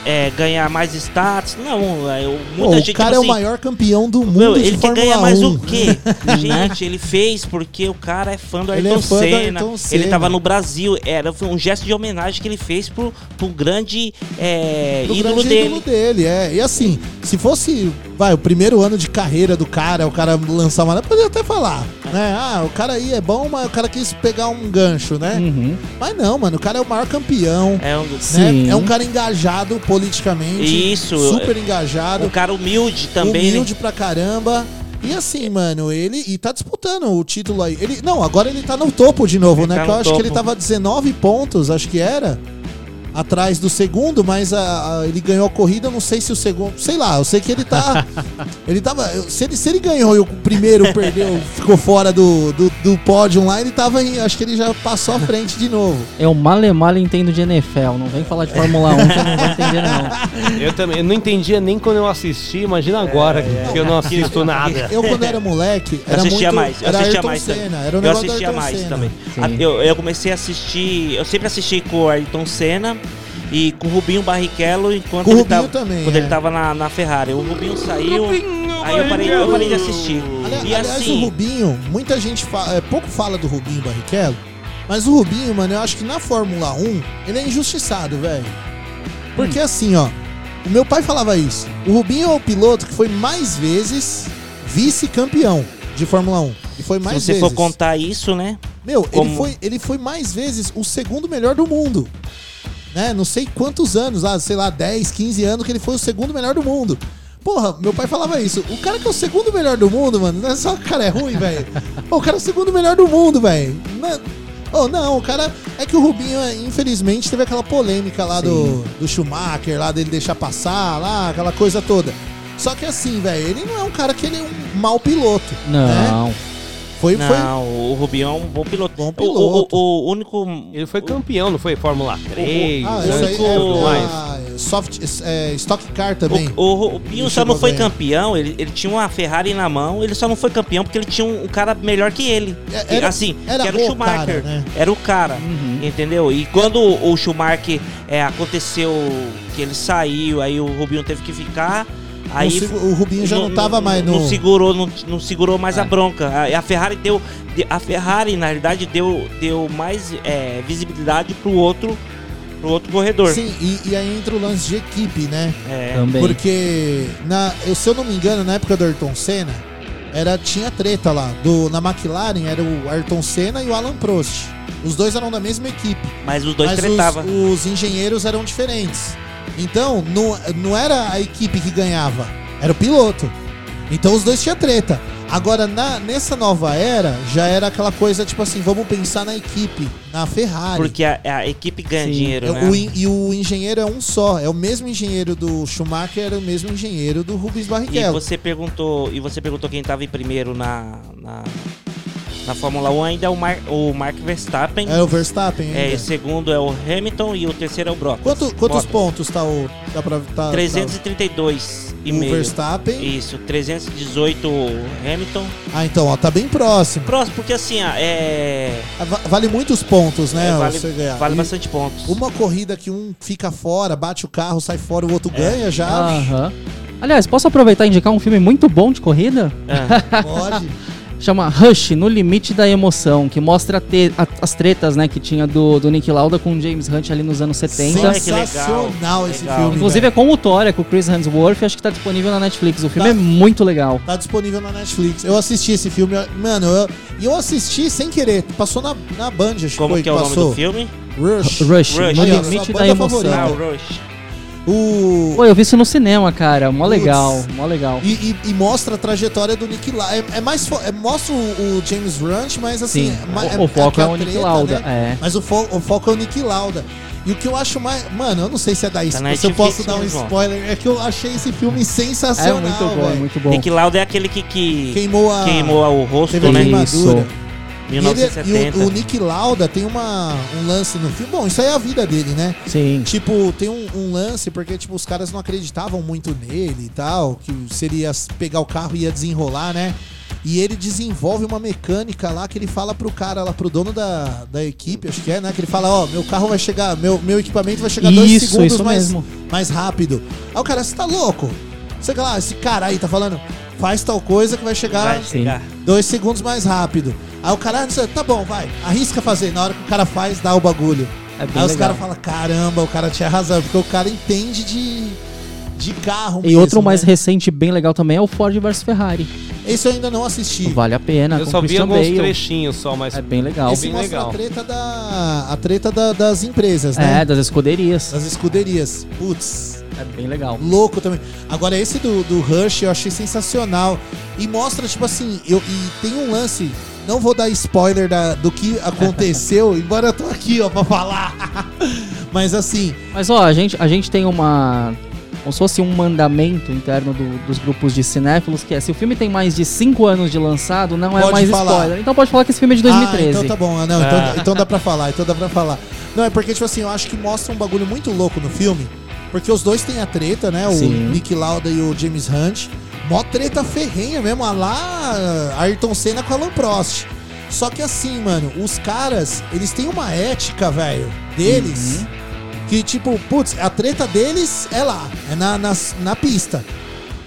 Speaker 3: É, ganhar mais status. Não, é, eu-
Speaker 4: Pô,
Speaker 3: muita
Speaker 4: o
Speaker 3: gente.
Speaker 4: cara
Speaker 3: tipo
Speaker 4: é o
Speaker 3: assim,
Speaker 4: maior campeão do mundo
Speaker 3: Meu,
Speaker 4: de
Speaker 3: ele quer ganhar mais
Speaker 4: 1.
Speaker 3: o quê? Gente, ele fez porque o cara é fã do
Speaker 4: Ele
Speaker 3: Ayrton
Speaker 4: é fã do
Speaker 3: Senna.
Speaker 4: Ayrton Senna.
Speaker 3: Ele tava no Brasil. Era foi um gesto de homenagem que ele fez pro, pro grande é,
Speaker 4: do
Speaker 3: ídolo
Speaker 4: grande
Speaker 3: dele.
Speaker 4: ídolo dele, é. E assim, se fosse, vai, o primeiro ano de carreira do cara, o cara lançar uma, poderia até falar, né? Ah, o cara aí é bom, mas o cara quis pegar um gancho, né?
Speaker 28: Uhum.
Speaker 4: Mas não, mano, o cara é o maior campeão.
Speaker 3: É um,
Speaker 4: né?
Speaker 28: Sim.
Speaker 4: É um cara engajado politicamente.
Speaker 3: Isso.
Speaker 4: Super engajado.
Speaker 3: um cara humilde também,
Speaker 4: humilde
Speaker 3: né?
Speaker 4: pra caramba. E assim, mano, ele e tá disputando o título aí. Ele, não, agora ele tá no topo de novo,
Speaker 3: Ele
Speaker 4: né?
Speaker 3: tá
Speaker 4: que eu acho que ele tava 19 pontos, acho que era. Atrás do segundo, mas a- a- ele ganhou a corrida, eu não sei se o segundo. Sei lá, eu sei que ele tá. ele tava. Se ele, se ele ganhou e o primeiro perdeu, ficou fora do, do, do pódio lá, ele tava em. Acho que ele já passou à frente de novo.
Speaker 28: É o male male entendo de NFL. Não vem falar de Fórmula 1 que eu não vou entender, não.
Speaker 2: Eu também, eu não entendia nem quando eu assisti, imagina agora que eu não assisto nada.
Speaker 4: Eu, quando era moleque,
Speaker 3: Eu
Speaker 4: era
Speaker 3: assistia
Speaker 4: muito.
Speaker 3: mais, eu
Speaker 4: era
Speaker 3: assistia
Speaker 4: Ayrton
Speaker 3: mais também.
Speaker 4: Senna, era o
Speaker 3: eu assistia mais
Speaker 4: Senna.
Speaker 3: também.
Speaker 28: Sim.
Speaker 3: Eu, eu comecei a assistir, eu sempre assisti com o Ayrton Senna e com o Rubinho Barrichello enquanto
Speaker 4: Com o
Speaker 3: ele
Speaker 4: Rubinho
Speaker 3: tava,
Speaker 4: também,
Speaker 3: quando
Speaker 4: é.
Speaker 3: ele tava na, na Ferrari. O Rubinho saiu, aí eu parei, eu parei de assistir.
Speaker 4: Ali-
Speaker 3: E
Speaker 4: aliás, o
Speaker 3: assim,
Speaker 4: Rubinho, muita gente fala, é, pouco fala do Rubinho Barrichello, mas o Rubinho, mano, eu acho que na Fórmula 1 ele é injustiçado, velho. Porque
Speaker 3: Hum.
Speaker 4: assim, ó, o meu pai falava isso. O Rubinho é o piloto que foi mais vezes vice-campeão de Fórmula 1. E foi
Speaker 3: se
Speaker 4: mais
Speaker 3: você
Speaker 4: vezes.
Speaker 3: for contar isso, né?
Speaker 4: Meu, ele,
Speaker 3: como-
Speaker 4: foi, ele foi mais vezes o segundo melhor do mundo. Né? Não sei quantos anos, lá, sei lá, 10, 15 anos que ele foi o segundo melhor do mundo. Porra, meu pai falava isso. O cara que é o segundo melhor do mundo, mano, não é só que o cara é ruim, velho. O cara é o segundo melhor do mundo, velho. Não- Oh, não, o cara. É que o Rubinho, é, infelizmente, teve aquela polêmica lá do, do Schumacher, lá dele deixar passar, lá, aquela coisa toda. Só que assim, velho, ele não é um cara que ele é um mau piloto. Né?
Speaker 28: Não.
Speaker 4: Foi, foi,
Speaker 3: Não, o Rubinho é um bom piloto.
Speaker 4: Bom
Speaker 3: O-
Speaker 4: piloto.
Speaker 3: O, o- o único.
Speaker 2: Ele foi campeão, não foi? Fórmula 3,
Speaker 4: Ah, isso aí é,
Speaker 2: mais.
Speaker 4: ah, soft, é, Stock Car também.
Speaker 3: O, o Rubinho só não foi campeão, ele, ele tinha uma Ferrari na mão, ele só não foi campeão porque ele tinha um, um cara melhor que ele.
Speaker 4: É, era-
Speaker 3: assim,
Speaker 4: era
Speaker 3: que era
Speaker 4: o
Speaker 3: Schumacher.
Speaker 4: cara, né?
Speaker 3: Era o cara, entendeu? E quando o Schumacher é, aconteceu que ele saiu, aí o Rubinho teve que ficar. Aí
Speaker 4: o Rubinho já não tava mais no-
Speaker 3: Não segurou, não, não segurou mais a bronca. A, a Ferrari deu. de- A Ferrari, na realidade, deu, deu mais é, visibilidade pro outro, pro outro corredor.
Speaker 4: Sim, e, e aí entra o lance de equipe, né?
Speaker 3: É.
Speaker 28: Também.
Speaker 4: Porque, na, eu, se eu não me engano, na época do Ayrton Senna, era, tinha treta lá. Do, na McLaren era o Ayrton Senna e o Alan Prost. Os dois eram da mesma equipe.
Speaker 3: Mas os dois
Speaker 4: mas
Speaker 3: tretavam.
Speaker 4: os, os engenheiros eram diferentes. Então, não, não era a equipe que ganhava, era o piloto. Então os dois tinham treta. Agora, na, nessa nova era, já era aquela coisa, tipo assim, vamos pensar na equipe, na Ferrari.
Speaker 3: Porque a, a equipe ganha
Speaker 28: Sim.
Speaker 3: dinheiro,
Speaker 4: É,
Speaker 3: né?
Speaker 4: o e o engenheiro é um só. É o mesmo engenheiro do Schumacher, é o mesmo engenheiro do Rubens
Speaker 3: E
Speaker 4: Barrichello.
Speaker 3: você perguntou, e você perguntou quem tava em primeiro na, na, Na Fórmula 1 ainda é o, Mar, o Mark Verstappen.
Speaker 4: É o Verstappen
Speaker 3: É,
Speaker 4: ainda.
Speaker 3: o segundo é o Hamilton e o terceiro é o Brock.
Speaker 4: Quanto- quantos pontos tá o. Dá pra. Tá,
Speaker 3: 332 e
Speaker 4: O
Speaker 3: meio.
Speaker 4: Verstappen.
Speaker 3: Isso, 318 o Hamilton.
Speaker 4: Ah, então, ó, tá bem próximo.
Speaker 3: Próximo, porque assim, ó, é.
Speaker 4: Va- Vale muitos pontos, né?
Speaker 3: É, vale-
Speaker 4: você ganhar.
Speaker 3: vale
Speaker 4: E
Speaker 3: bastante pontos.
Speaker 4: Uma corrida que um fica fora, bate o carro, sai fora, o outro ganha já.
Speaker 28: Aham. Aliás, posso aproveitar e indicar um filme muito bom de corrida?
Speaker 4: Pode.
Speaker 28: Chama Rush, No Limite da Emoção, que mostra te- a- as tretas né, que tinha do, do Nick Lauda com o James Hunt ali nos anos 70.
Speaker 4: Sensacional esse filme.
Speaker 28: Inclusive
Speaker 4: velho.
Speaker 28: é com o Thor, é com o Chris Hemsworth, acho que tá disponível na Netflix. O filme é muito legal.
Speaker 4: Tá disponível na Netflix. Eu assisti esse filme, mano, eu, e eu assisti sem querer. Passou na, na Band, acho
Speaker 3: Como
Speaker 4: foi
Speaker 3: que é o nome
Speaker 4: passou.
Speaker 3: do filme?
Speaker 4: Rush.
Speaker 28: Rush, No
Speaker 4: Aí, ó,
Speaker 28: Limite da Emoção.
Speaker 4: favorita.
Speaker 3: Ah, o Rush.
Speaker 4: O...
Speaker 28: Pô, eu vi isso no cinema, cara. Mó
Speaker 4: Puts.
Speaker 28: legal, mó legal.
Speaker 4: E, e, e, mostra a trajetória do Nick Lauda. É, é, mais fo... é, mostra o, o James Runt, mas assim. É, é,
Speaker 28: o, o, foco é, o Nick Lauda.
Speaker 4: Né?
Speaker 28: É.
Speaker 4: Mas o, fo... o foco é o Nick Lauda. E o que eu acho mais. Mano, eu não sei se é da isso,
Speaker 3: tá
Speaker 4: se eu posso dar um
Speaker 3: né,
Speaker 4: spoiler. É que eu achei esse filme sensacional.
Speaker 28: É muito bom,
Speaker 4: é
Speaker 28: muito bom.
Speaker 3: Nick Lauda é aquele que, que
Speaker 4: queimou, a...
Speaker 3: queimou o rosto,
Speaker 4: Teve
Speaker 3: né?
Speaker 4: Isso. 1970. E, ele, e o, o, Nick Lauda tem uma, um lance no filme. Bom, isso aí é a vida dele, né?
Speaker 28: Sim.
Speaker 4: Tipo, tem um, um lance porque tipo, os caras não acreditavam muito nele e tal, que seria pegar o carro e ia desenrolar, né? E ele desenvolve uma mecânica lá que ele fala pro cara lá, pro dono da, da equipe, acho que é, né? Que ele fala, ó, oh, meu carro vai chegar, meu, meu equipamento vai chegar
Speaker 28: isso,
Speaker 4: dois
Speaker 28: segundos
Speaker 4: mais,
Speaker 28: mesmo.
Speaker 4: mais rápido. Aí o cara, você tá louco? Sei lá, esse cara aí tá falando, faz tal coisa que vai chegar,
Speaker 3: Vai chegar.
Speaker 4: dois segundos mais rápido. Aí o cara, "Ah, tá bom, vai, arrisca fazer. Na hora que o cara faz, dá o bagulho.
Speaker 28: É
Speaker 4: aí os
Speaker 28: legal.
Speaker 4: caras falam, caramba, o cara tinha razão, porque o cara entende de, de carro
Speaker 28: E
Speaker 4: mesmo,
Speaker 28: outro mais
Speaker 4: né?
Speaker 28: recente, bem legal também, é o Ford vs Ferrari.
Speaker 4: Esse eu ainda não assisti.
Speaker 28: Vale a pena,
Speaker 2: Eu
Speaker 28: com
Speaker 2: só vi
Speaker 28: Christian
Speaker 2: alguns
Speaker 28: Bale.
Speaker 2: trechinhos só, mas
Speaker 28: É bem legal.
Speaker 4: Esse
Speaker 2: bem
Speaker 4: mostra
Speaker 2: legal.
Speaker 4: a treta, da, a treta da- das empresas, né?
Speaker 28: É, das escuderias.
Speaker 4: Das escuderias. Putz,
Speaker 28: É bem legal.
Speaker 4: louco também. Agora, esse do, do Rush eu achei sensacional. E mostra, tipo assim, eu, e tem um lance. Não vou dar spoiler da- do que aconteceu, embora eu tô aqui, ó, pra falar. Mas assim,
Speaker 28: Mas ó, a gente, a gente tem uma. Como se fosse um mandamento interno do- dos grupos de cinéfilos, que é se o filme tem mais de 5 anos de lançado, não é
Speaker 4: Pode
Speaker 28: mais
Speaker 4: falar.
Speaker 28: spoiler. Então pode falar que esse filme é de 2013.
Speaker 4: Ah, então tá bom. Ah, Não,
Speaker 28: Ah.
Speaker 4: então, então dá pra falar, então dá pra falar. Não, é porque, tipo assim, eu acho que mostra um bagulho muito louco no filme. Porque os dois têm a treta, né? O
Speaker 28: Sim.
Speaker 4: Nick Lauda e o James Hunt. Mó treta ferrenha mesmo, a lá Ayrton Senna com Alan Prost. Só que assim, mano, os caras, eles têm uma ética, velho, deles. Que, tipo, putz, a treta deles é lá, é na, nas- na pista.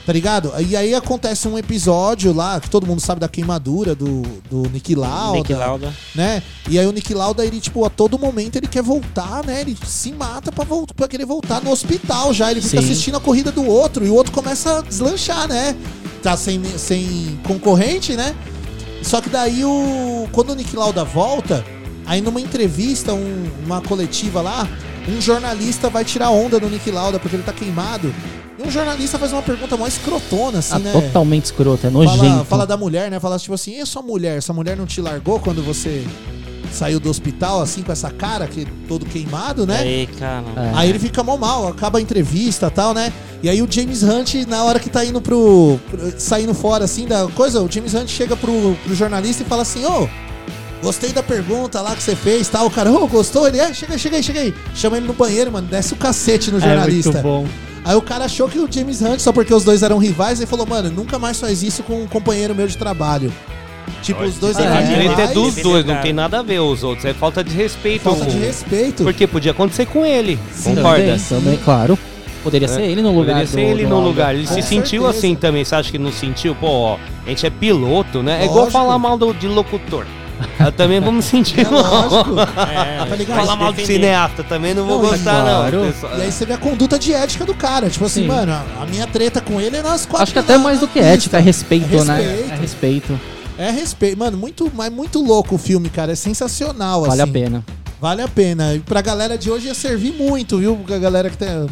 Speaker 4: Tá ligado? E aí acontece um episódio lá, que todo mundo sabe da queimadura do, do Nick Lauda.
Speaker 3: Nick Lauda.
Speaker 4: Né? E aí o Nick Lauda, ele, tipo, a todo momento ele quer voltar, né? Ele se mata pra, voltar, pra querer voltar no hospital já. Ele fica
Speaker 28: Sim.
Speaker 4: assistindo a corrida do outro e o outro começa a deslanchar, né? Tá sem, sem concorrente, né? Só que daí o. Quando o Nick Lauda volta, aí numa entrevista, um- uma coletiva lá, um jornalista vai tirar onda do Nick Lauda porque ele tá queimado. E um jornalista faz uma pergunta mó escrotona, assim,
Speaker 28: Ah,
Speaker 4: né?
Speaker 28: Totalmente escroto, é
Speaker 4: Fala,
Speaker 28: nojento.
Speaker 4: fala da mulher, né? Fala tipo assim, e a sua mulher? Essa mulher não te largou quando você saiu do hospital, assim, com essa cara que todo queimado, né?
Speaker 3: Aí, cara.
Speaker 28: É.
Speaker 4: Aí ele fica mal mal, acaba a entrevista e tal, né? E aí o James Hunt, na hora que tá indo pro. pro- saindo fora assim da coisa, o James Hunt chega pro, pro jornalista e fala assim, ô. Gostei da pergunta lá que você fez, tal. O cara, ô, gostou? Ele, é, chega aí, chega aí, chega aí. Chama ele no banheiro, mano, desce o cacete no
Speaker 28: É
Speaker 4: jornalista.
Speaker 28: muito bom.
Speaker 4: Aí o cara achou que o James Hunt, só porque os dois eram rivais, ele falou, mano, nunca mais faz isso com um companheiro meu de trabalho. Tipo, os dois
Speaker 2: A
Speaker 4: eram
Speaker 2: é
Speaker 4: rivais.
Speaker 2: dos dois, não tem nada a ver os outros. É falta de respeito.
Speaker 4: Falta de respeito.
Speaker 2: Porque podia acontecer com ele.
Speaker 28: Sim,
Speaker 2: Concorda?
Speaker 28: Também, também, claro. Poderia ser
Speaker 2: É.
Speaker 28: ele no lugar
Speaker 2: Poderia ser
Speaker 28: do-
Speaker 2: ele
Speaker 28: do
Speaker 2: no lugar. Ele
Speaker 28: Com
Speaker 2: se sentiu
Speaker 28: certeza.
Speaker 2: assim também. Você acha que não sentiu? Pô, ó, a gente é piloto, né? É igual
Speaker 4: Lógico.
Speaker 2: falar mal do, de locutor. Eu também vou me sentir
Speaker 4: É lógico.
Speaker 2: É,
Speaker 4: Tá ligado?
Speaker 2: Falar mal de cineasta também não vou
Speaker 4: Não,
Speaker 2: gostar,
Speaker 28: claro.
Speaker 2: não. pessoal.
Speaker 4: E aí você vê a conduta de ética do cara. Tipo assim,
Speaker 28: Sim.
Speaker 4: mano, a minha treta com ele é nas quatro.
Speaker 28: Acho que até mais do que ética, é respeito,
Speaker 4: É
Speaker 28: né?
Speaker 4: respeito.
Speaker 28: É respeito.
Speaker 4: É respeito. Mano, muito, mas muito louco o filme, cara. É sensacional,
Speaker 28: Vale a
Speaker 4: assim.
Speaker 28: pena.
Speaker 4: Vale a pena. E pra galera de hoje ia servir muito, viu? Pra galera que tem-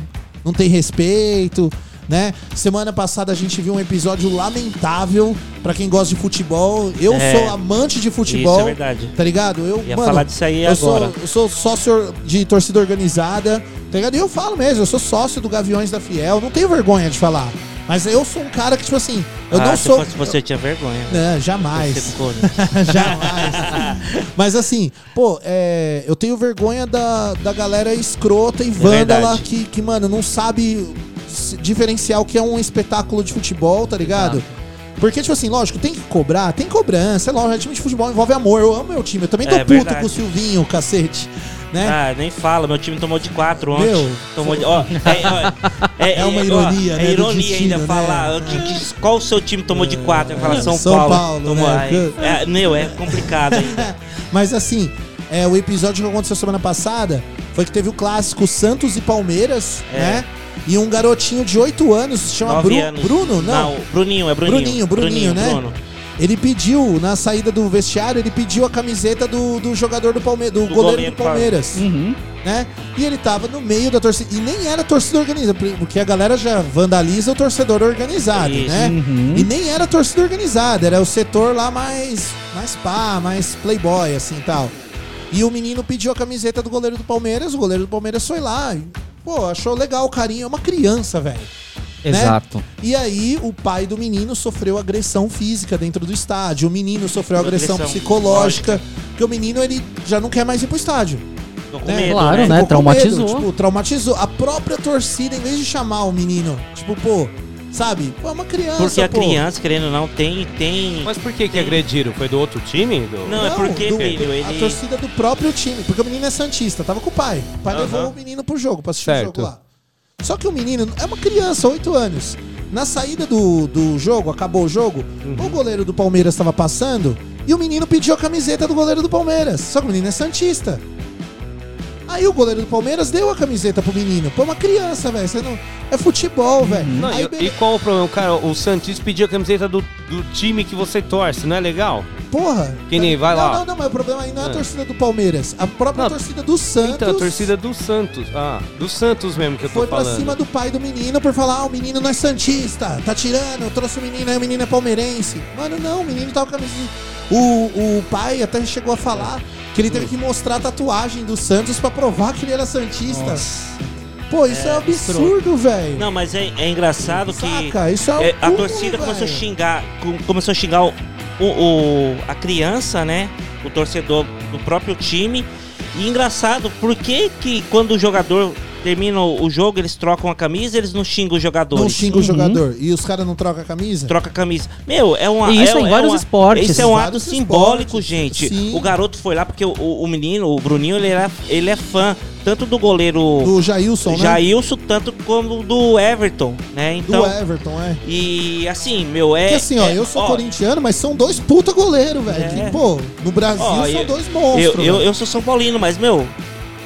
Speaker 4: não tem respeito, né? Semana passada a gente viu um episódio lamentável pra quem gosta de futebol. Eu
Speaker 3: É.
Speaker 4: sou amante de futebol.
Speaker 3: Isso é verdade.
Speaker 4: Tá ligado? Eu,
Speaker 3: Ia
Speaker 4: mano,
Speaker 3: falar disso aí
Speaker 4: eu
Speaker 3: agora.
Speaker 4: Sou, eu sou sócio de torcida organizada, tá ligado? E eu falo mesmo, eu sou sócio do Gaviões da Fiel. Não tenho vergonha de falar. Mas eu sou um cara que, tipo assim, eu
Speaker 3: ah,
Speaker 4: não
Speaker 3: se
Speaker 4: sou.
Speaker 3: fosse você, eu tinha vergonha.
Speaker 4: Não, jamais.
Speaker 3: Né?
Speaker 4: jamais. Mas assim, pô, é, eu tenho vergonha da, da galera escrota e vândala
Speaker 3: verdade.
Speaker 4: que, que, mano, não sabe diferenciar o que é um espetáculo de futebol, tá ligado? Porque, tipo assim, lógico, tem que cobrar, tem cobrança, é lógico, time de futebol envolve amor. Eu amo meu time, eu também tô
Speaker 3: É
Speaker 4: puto
Speaker 3: verdade.
Speaker 4: com o Silvinho, cacete. Né?
Speaker 3: Ah, nem fala, meu time tomou de 4 ontem.
Speaker 4: Meu,
Speaker 3: tomou de, ó, é, ó,
Speaker 4: É uma ironia,
Speaker 3: ó,
Speaker 4: né,
Speaker 3: É ironia
Speaker 4: destino,
Speaker 3: ainda
Speaker 4: né?
Speaker 3: falar. que- que- qual o seu time tomou de 4? Fala São,
Speaker 4: São
Speaker 3: Paulo.
Speaker 4: Paulo,
Speaker 3: tomou,
Speaker 4: né?
Speaker 3: é, meu, é complicado ainda.
Speaker 4: Mas assim, é, o episódio que aconteceu semana passada foi que teve o clássico Santos e Palmeiras,
Speaker 3: É.
Speaker 4: né? E um garotinho de 8 anos, se chama Bru-
Speaker 3: anos.
Speaker 4: Bruno, não?
Speaker 3: Bruninho, é Bruninho.
Speaker 4: Bruninho, Bruninho, né?
Speaker 3: Bruno.
Speaker 4: Ele pediu, na saída do vestiário, ele pediu a camiseta do, do jogador do Palmeiras, do,
Speaker 3: Do
Speaker 4: goleiro,
Speaker 3: goleiro,
Speaker 4: do Palmeiras.
Speaker 28: Uhum.
Speaker 4: Né? E ele tava no meio da torcida. E nem era torcida organizada, porque a galera já vandaliza o torcedor organizado,
Speaker 3: Isso.
Speaker 4: né?
Speaker 28: Uhum.
Speaker 4: E nem era torcida organizada, era o setor lá mais, mais pá, mais playboy, assim e tal. E o menino pediu a camiseta do goleiro do Palmeiras, o goleiro do Palmeiras foi lá. Pô, achou legal o carinho. É uma criança, velho. né?
Speaker 28: Exato.
Speaker 4: E aí, o pai do menino sofreu agressão física dentro do estádio. O menino sofreu agressão,
Speaker 3: Agressão
Speaker 4: psicológica. Porque o menino, ele já não quer mais ir pro estádio. Né?
Speaker 3: medo,
Speaker 28: Claro,
Speaker 3: né?
Speaker 28: né? Traumatizou.
Speaker 4: medo, tipo, traumatizou. A própria torcida, em vez de chamar o menino, tipo, pô, sabe? Pô, é uma criança,
Speaker 3: Porque a
Speaker 4: pô.
Speaker 3: criança, querendo ou não, tem. tem
Speaker 2: Mas por que que agrediram? Foi do outro time? Do...
Speaker 3: Não, é porque,
Speaker 4: do-
Speaker 3: filho,
Speaker 4: A
Speaker 3: ele.
Speaker 4: torcida do próprio time. Porque o menino é santista, tava com o pai. O pai
Speaker 2: Aham.
Speaker 4: levou o menino pro jogo, pra assistir
Speaker 2: Certo.
Speaker 4: o jogo lá. Só que o menino é uma criança, 8 anos. Na saída do, do jogo, acabou o jogo,
Speaker 2: Uhum.
Speaker 4: o goleiro do Palmeiras tava passando e o menino pediu a camiseta do goleiro do Palmeiras. Só que o menino é santista. Aí o goleiro do Palmeiras deu a camiseta pro menino. Pô, uma criança, velho. Você não. É futebol, velho.
Speaker 2: Não,
Speaker 4: Aí,
Speaker 2: e,
Speaker 4: beleza.
Speaker 2: e qual o problema? Cara, o Santis pediu a camiseta do, do time que você torce, não é legal?
Speaker 4: Porra.
Speaker 2: Que nem vai
Speaker 4: não,
Speaker 2: lá.
Speaker 4: Não, não, mas o problema aí não é a
Speaker 2: Ah.
Speaker 4: torcida do Palmeiras. A própria
Speaker 2: Não.
Speaker 4: torcida do Santos.
Speaker 2: Então, a torcida do Santos. Ah, do Santos mesmo que eu tô
Speaker 4: Foi pra
Speaker 2: falando.
Speaker 4: cima do pai do menino por falar, ah, o menino não é santista, tá tirando, eu trouxe o menino, aí o menino é palmeirense. Mano, não, o menino tava com a camisa. O, o pai até chegou a falar que ele teve que mostrar a tatuagem do Santos pra provar que ele era santista. Pô, isso é, um absurdo, velho.
Speaker 3: Não, mas é, é engraçado que
Speaker 4: Saca, isso é um
Speaker 3: é, a
Speaker 4: cúmulo,
Speaker 3: torcida começou a xingar, com- começou a xingar o, o- o- a criança, né? O torcedor do próprio time. E engraçado, por que que quando o jogador termina o jogo, eles trocam a camisa, eles não xingam os jogadores?
Speaker 4: Não xinga o jogador. E os caras não trocam a camisa?
Speaker 3: Troca a camisa. Meu, é uma.
Speaker 28: E isso
Speaker 3: é,
Speaker 28: em
Speaker 3: é
Speaker 28: vários
Speaker 3: uma-
Speaker 28: esportes.
Speaker 3: Isso é um ato simbólico,
Speaker 4: esportes,
Speaker 3: gente.
Speaker 4: sim.
Speaker 3: O garoto foi lá porque o, o menino, o Bruninho, ele, era, ele é fã tanto do goleiro
Speaker 4: Do Jailson, né?
Speaker 3: Jailson, tanto como do Everton, né? Então.
Speaker 4: Do Everton, é.
Speaker 3: E assim, meu, é.
Speaker 4: Porque assim, ó,
Speaker 3: é-
Speaker 4: eu sou
Speaker 3: ó,
Speaker 4: corintiano, mas são dois puta goleiros, velho.
Speaker 3: É.
Speaker 4: Pô, no Brasil
Speaker 3: ó,
Speaker 4: são
Speaker 3: eu-
Speaker 4: dois monstros.
Speaker 3: Eu, eu,
Speaker 4: velho.
Speaker 3: eu sou São Paulino, mas, meu.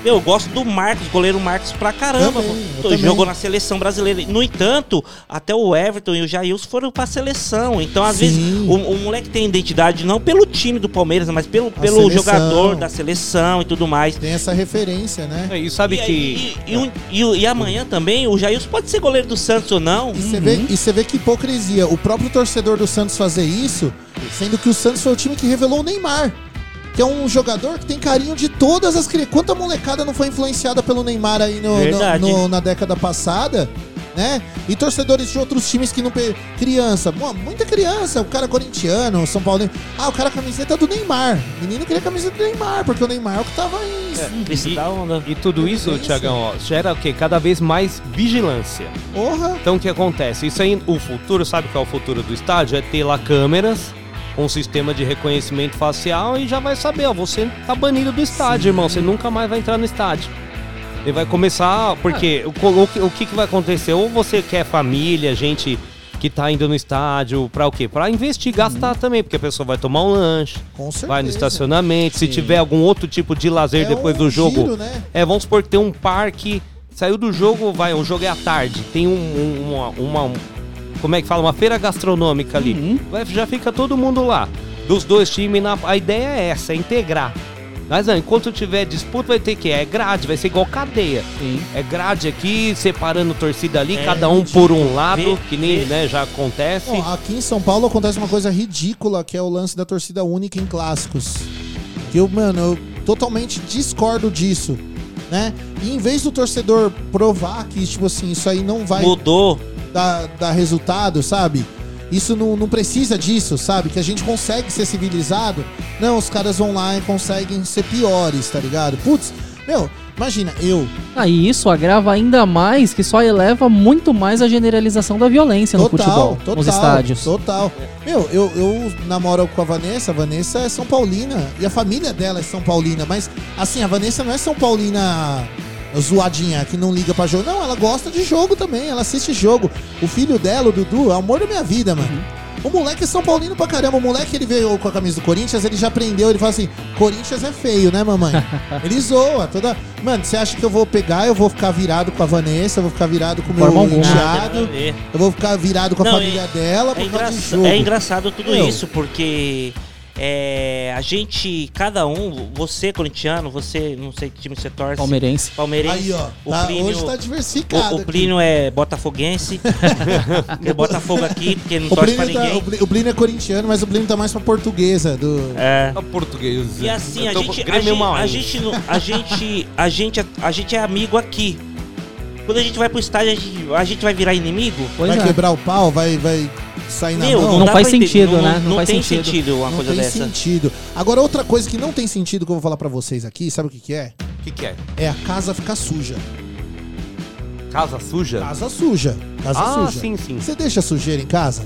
Speaker 3: Eu gosto do Marcos, goleiro Marcos pra caramba.
Speaker 4: Também.
Speaker 3: Jogou na seleção brasileira. No entanto, até o Everton e o Jailson foram pra seleção. Então, às
Speaker 4: Sim.
Speaker 3: vezes, o, o moleque tem identidade não pelo time do Palmeiras, mas pelo, pelo jogador da seleção e tudo mais.
Speaker 4: Tem essa referência, né?
Speaker 2: É, E sabe
Speaker 3: E,
Speaker 2: que.
Speaker 3: e, e, um- e e amanhã também, o Jailson pode ser goleiro do Santos ou não.
Speaker 4: E você vê, e você vê que hipocrisia. O próprio torcedor do Santos fazer isso, sendo que o Santos foi o time que revelou o Neymar. Que é um jogador que tem carinho de todas as crianças. Quanta molecada não foi influenciada pelo Neymar aí no- no- no- na década passada, né? E torcedores de outros times que não. pe- Criança, Pô, muita criança. O cara corintiano, o São Paulo. Ah, o cara a camiseta do Neymar. O menino queria camiseta do Neymar, porque o Neymar é o que tava em.
Speaker 3: Crista da onda.
Speaker 2: E tudo isso,
Speaker 4: Evidência.
Speaker 2: Tiagão, ó, gera o quê? Cada vez mais vigilância.
Speaker 4: Porra!
Speaker 2: Então o que acontece? Isso aí, o futuro, sabe qual é o futuro do estádio? É ter lá câmeras, um sistema de reconhecimento facial e já vai saber, ó, você tá banido do estádio, irmão, você nunca mais vai entrar no estádio. Ele vai começar, porque o, co- o, que- o que, que vai acontecer? Ou você quer família, gente que tá indo no estádio, pra o quê? Pra investir, gastar também, porque a pessoa vai tomar um lanche, vai no estacionamento, se
Speaker 3: Sim.
Speaker 2: tiver algum outro tipo de lazer
Speaker 4: É
Speaker 2: depois
Speaker 4: um
Speaker 2: do jogo.
Speaker 4: giro, né?
Speaker 2: É, vamos supor que tem um parque, saiu do jogo, vai, o jogo é à tarde, tem um- uma, uma- como é que fala, uma feira gastronômica ali. Vai- já fica todo mundo lá. Dos dois times, na, a ideia é essa, é integrar. Mas não, enquanto tiver disputa, vai ter que é grade, vai ser igual cadeia. É grade aqui, separando torcida ali,
Speaker 3: É,
Speaker 2: cada um por um lado,
Speaker 3: vê-
Speaker 2: que nem
Speaker 3: vê-
Speaker 2: né, já acontece.
Speaker 4: Ó, aqui em São Paulo acontece uma coisa ridícula, que é o lance da torcida única em clássicos. Que eu, mano, eu totalmente discordo disso, né? E em vez do torcedor provar que, tipo assim, isso aí não vai...
Speaker 3: Mudou.
Speaker 4: Dá, dá resultado, sabe? Isso não, não precisa disso, sabe? Que a gente consegue ser civilizado. Não, os caras vão lá e conseguem ser piores, tá ligado? Putz, meu, imagina, eu.
Speaker 28: Ah, e isso agrava ainda mais que só eleva muito mais a generalização da violência no futebol, nos estádios.
Speaker 4: Total. Meu, eu, eu namoro com a Vanessa, a Vanessa é São Paulina e a família dela é São Paulina, mas assim, a Vanessa não é São Paulina zoadinha que não liga pra jogo. Não, ela gosta de jogo também, ela assiste jogo. O filho dela, o Dudu, é o amor da minha vida, mano. O moleque é São Paulino pra caramba. O moleque, ele veio com a camisa do Corinthians, ele já aprendeu, ele fala assim: Corinthians é feio, né, mamãe? ele zoa toda. Mano, você acha que eu vou pegar, eu vou ficar virado com a Vanessa, eu vou ficar virado com o meu
Speaker 28: Forma
Speaker 4: enteado,
Speaker 3: Nada a ver.
Speaker 4: eu vou ficar virado com a
Speaker 3: Não,
Speaker 4: família dela
Speaker 3: É,
Speaker 4: por causa de
Speaker 3: engraça-
Speaker 4: jogo.
Speaker 3: é engraçado tudo
Speaker 4: Meu.
Speaker 3: isso, porque é, a gente, cada um, você corintiano, você, não sei que time você torce.
Speaker 28: Palmeirense.
Speaker 3: Palmeirense.
Speaker 4: Aí, ó,
Speaker 3: o
Speaker 4: tá-
Speaker 3: Plínio,
Speaker 4: hoje tá diversificado
Speaker 3: O, o
Speaker 4: aqui.
Speaker 3: Plínio é botafoguense. Porque Botafogo aqui, porque não
Speaker 4: O
Speaker 3: torce pra
Speaker 4: Plínio, tá,
Speaker 3: ninguém.
Speaker 4: o Plínio é corintiano, mas o Plínio tá mais pra portuguesa. Do...
Speaker 3: É.
Speaker 29: português.
Speaker 3: E assim, a gente, a, gente, a, gente, não- a, gente, a, gente, a gente é amigo aqui. Quando a gente vai pro estádio, a gente, a gente vai virar inimigo?
Speaker 4: vai quebrar o pau, vai, vai sair na
Speaker 3: Meu,
Speaker 4: mão.
Speaker 3: não
Speaker 28: Não faz sentido,
Speaker 3: não-
Speaker 28: né?
Speaker 3: não
Speaker 28: faz
Speaker 3: tem sentido uma
Speaker 4: não
Speaker 3: coisa
Speaker 4: tem
Speaker 3: dessa.
Speaker 4: sentido. Agora, outra coisa que não tem sentido que eu vou falar pra vocês aqui, sabe o que, que é?
Speaker 29: O que, que é?
Speaker 4: É a casa ficar suja.
Speaker 29: Casa suja?
Speaker 4: Casa suja. Casa
Speaker 29: Ah,
Speaker 4: suja.
Speaker 29: sim, sim.
Speaker 4: Você deixa sujeira em casa?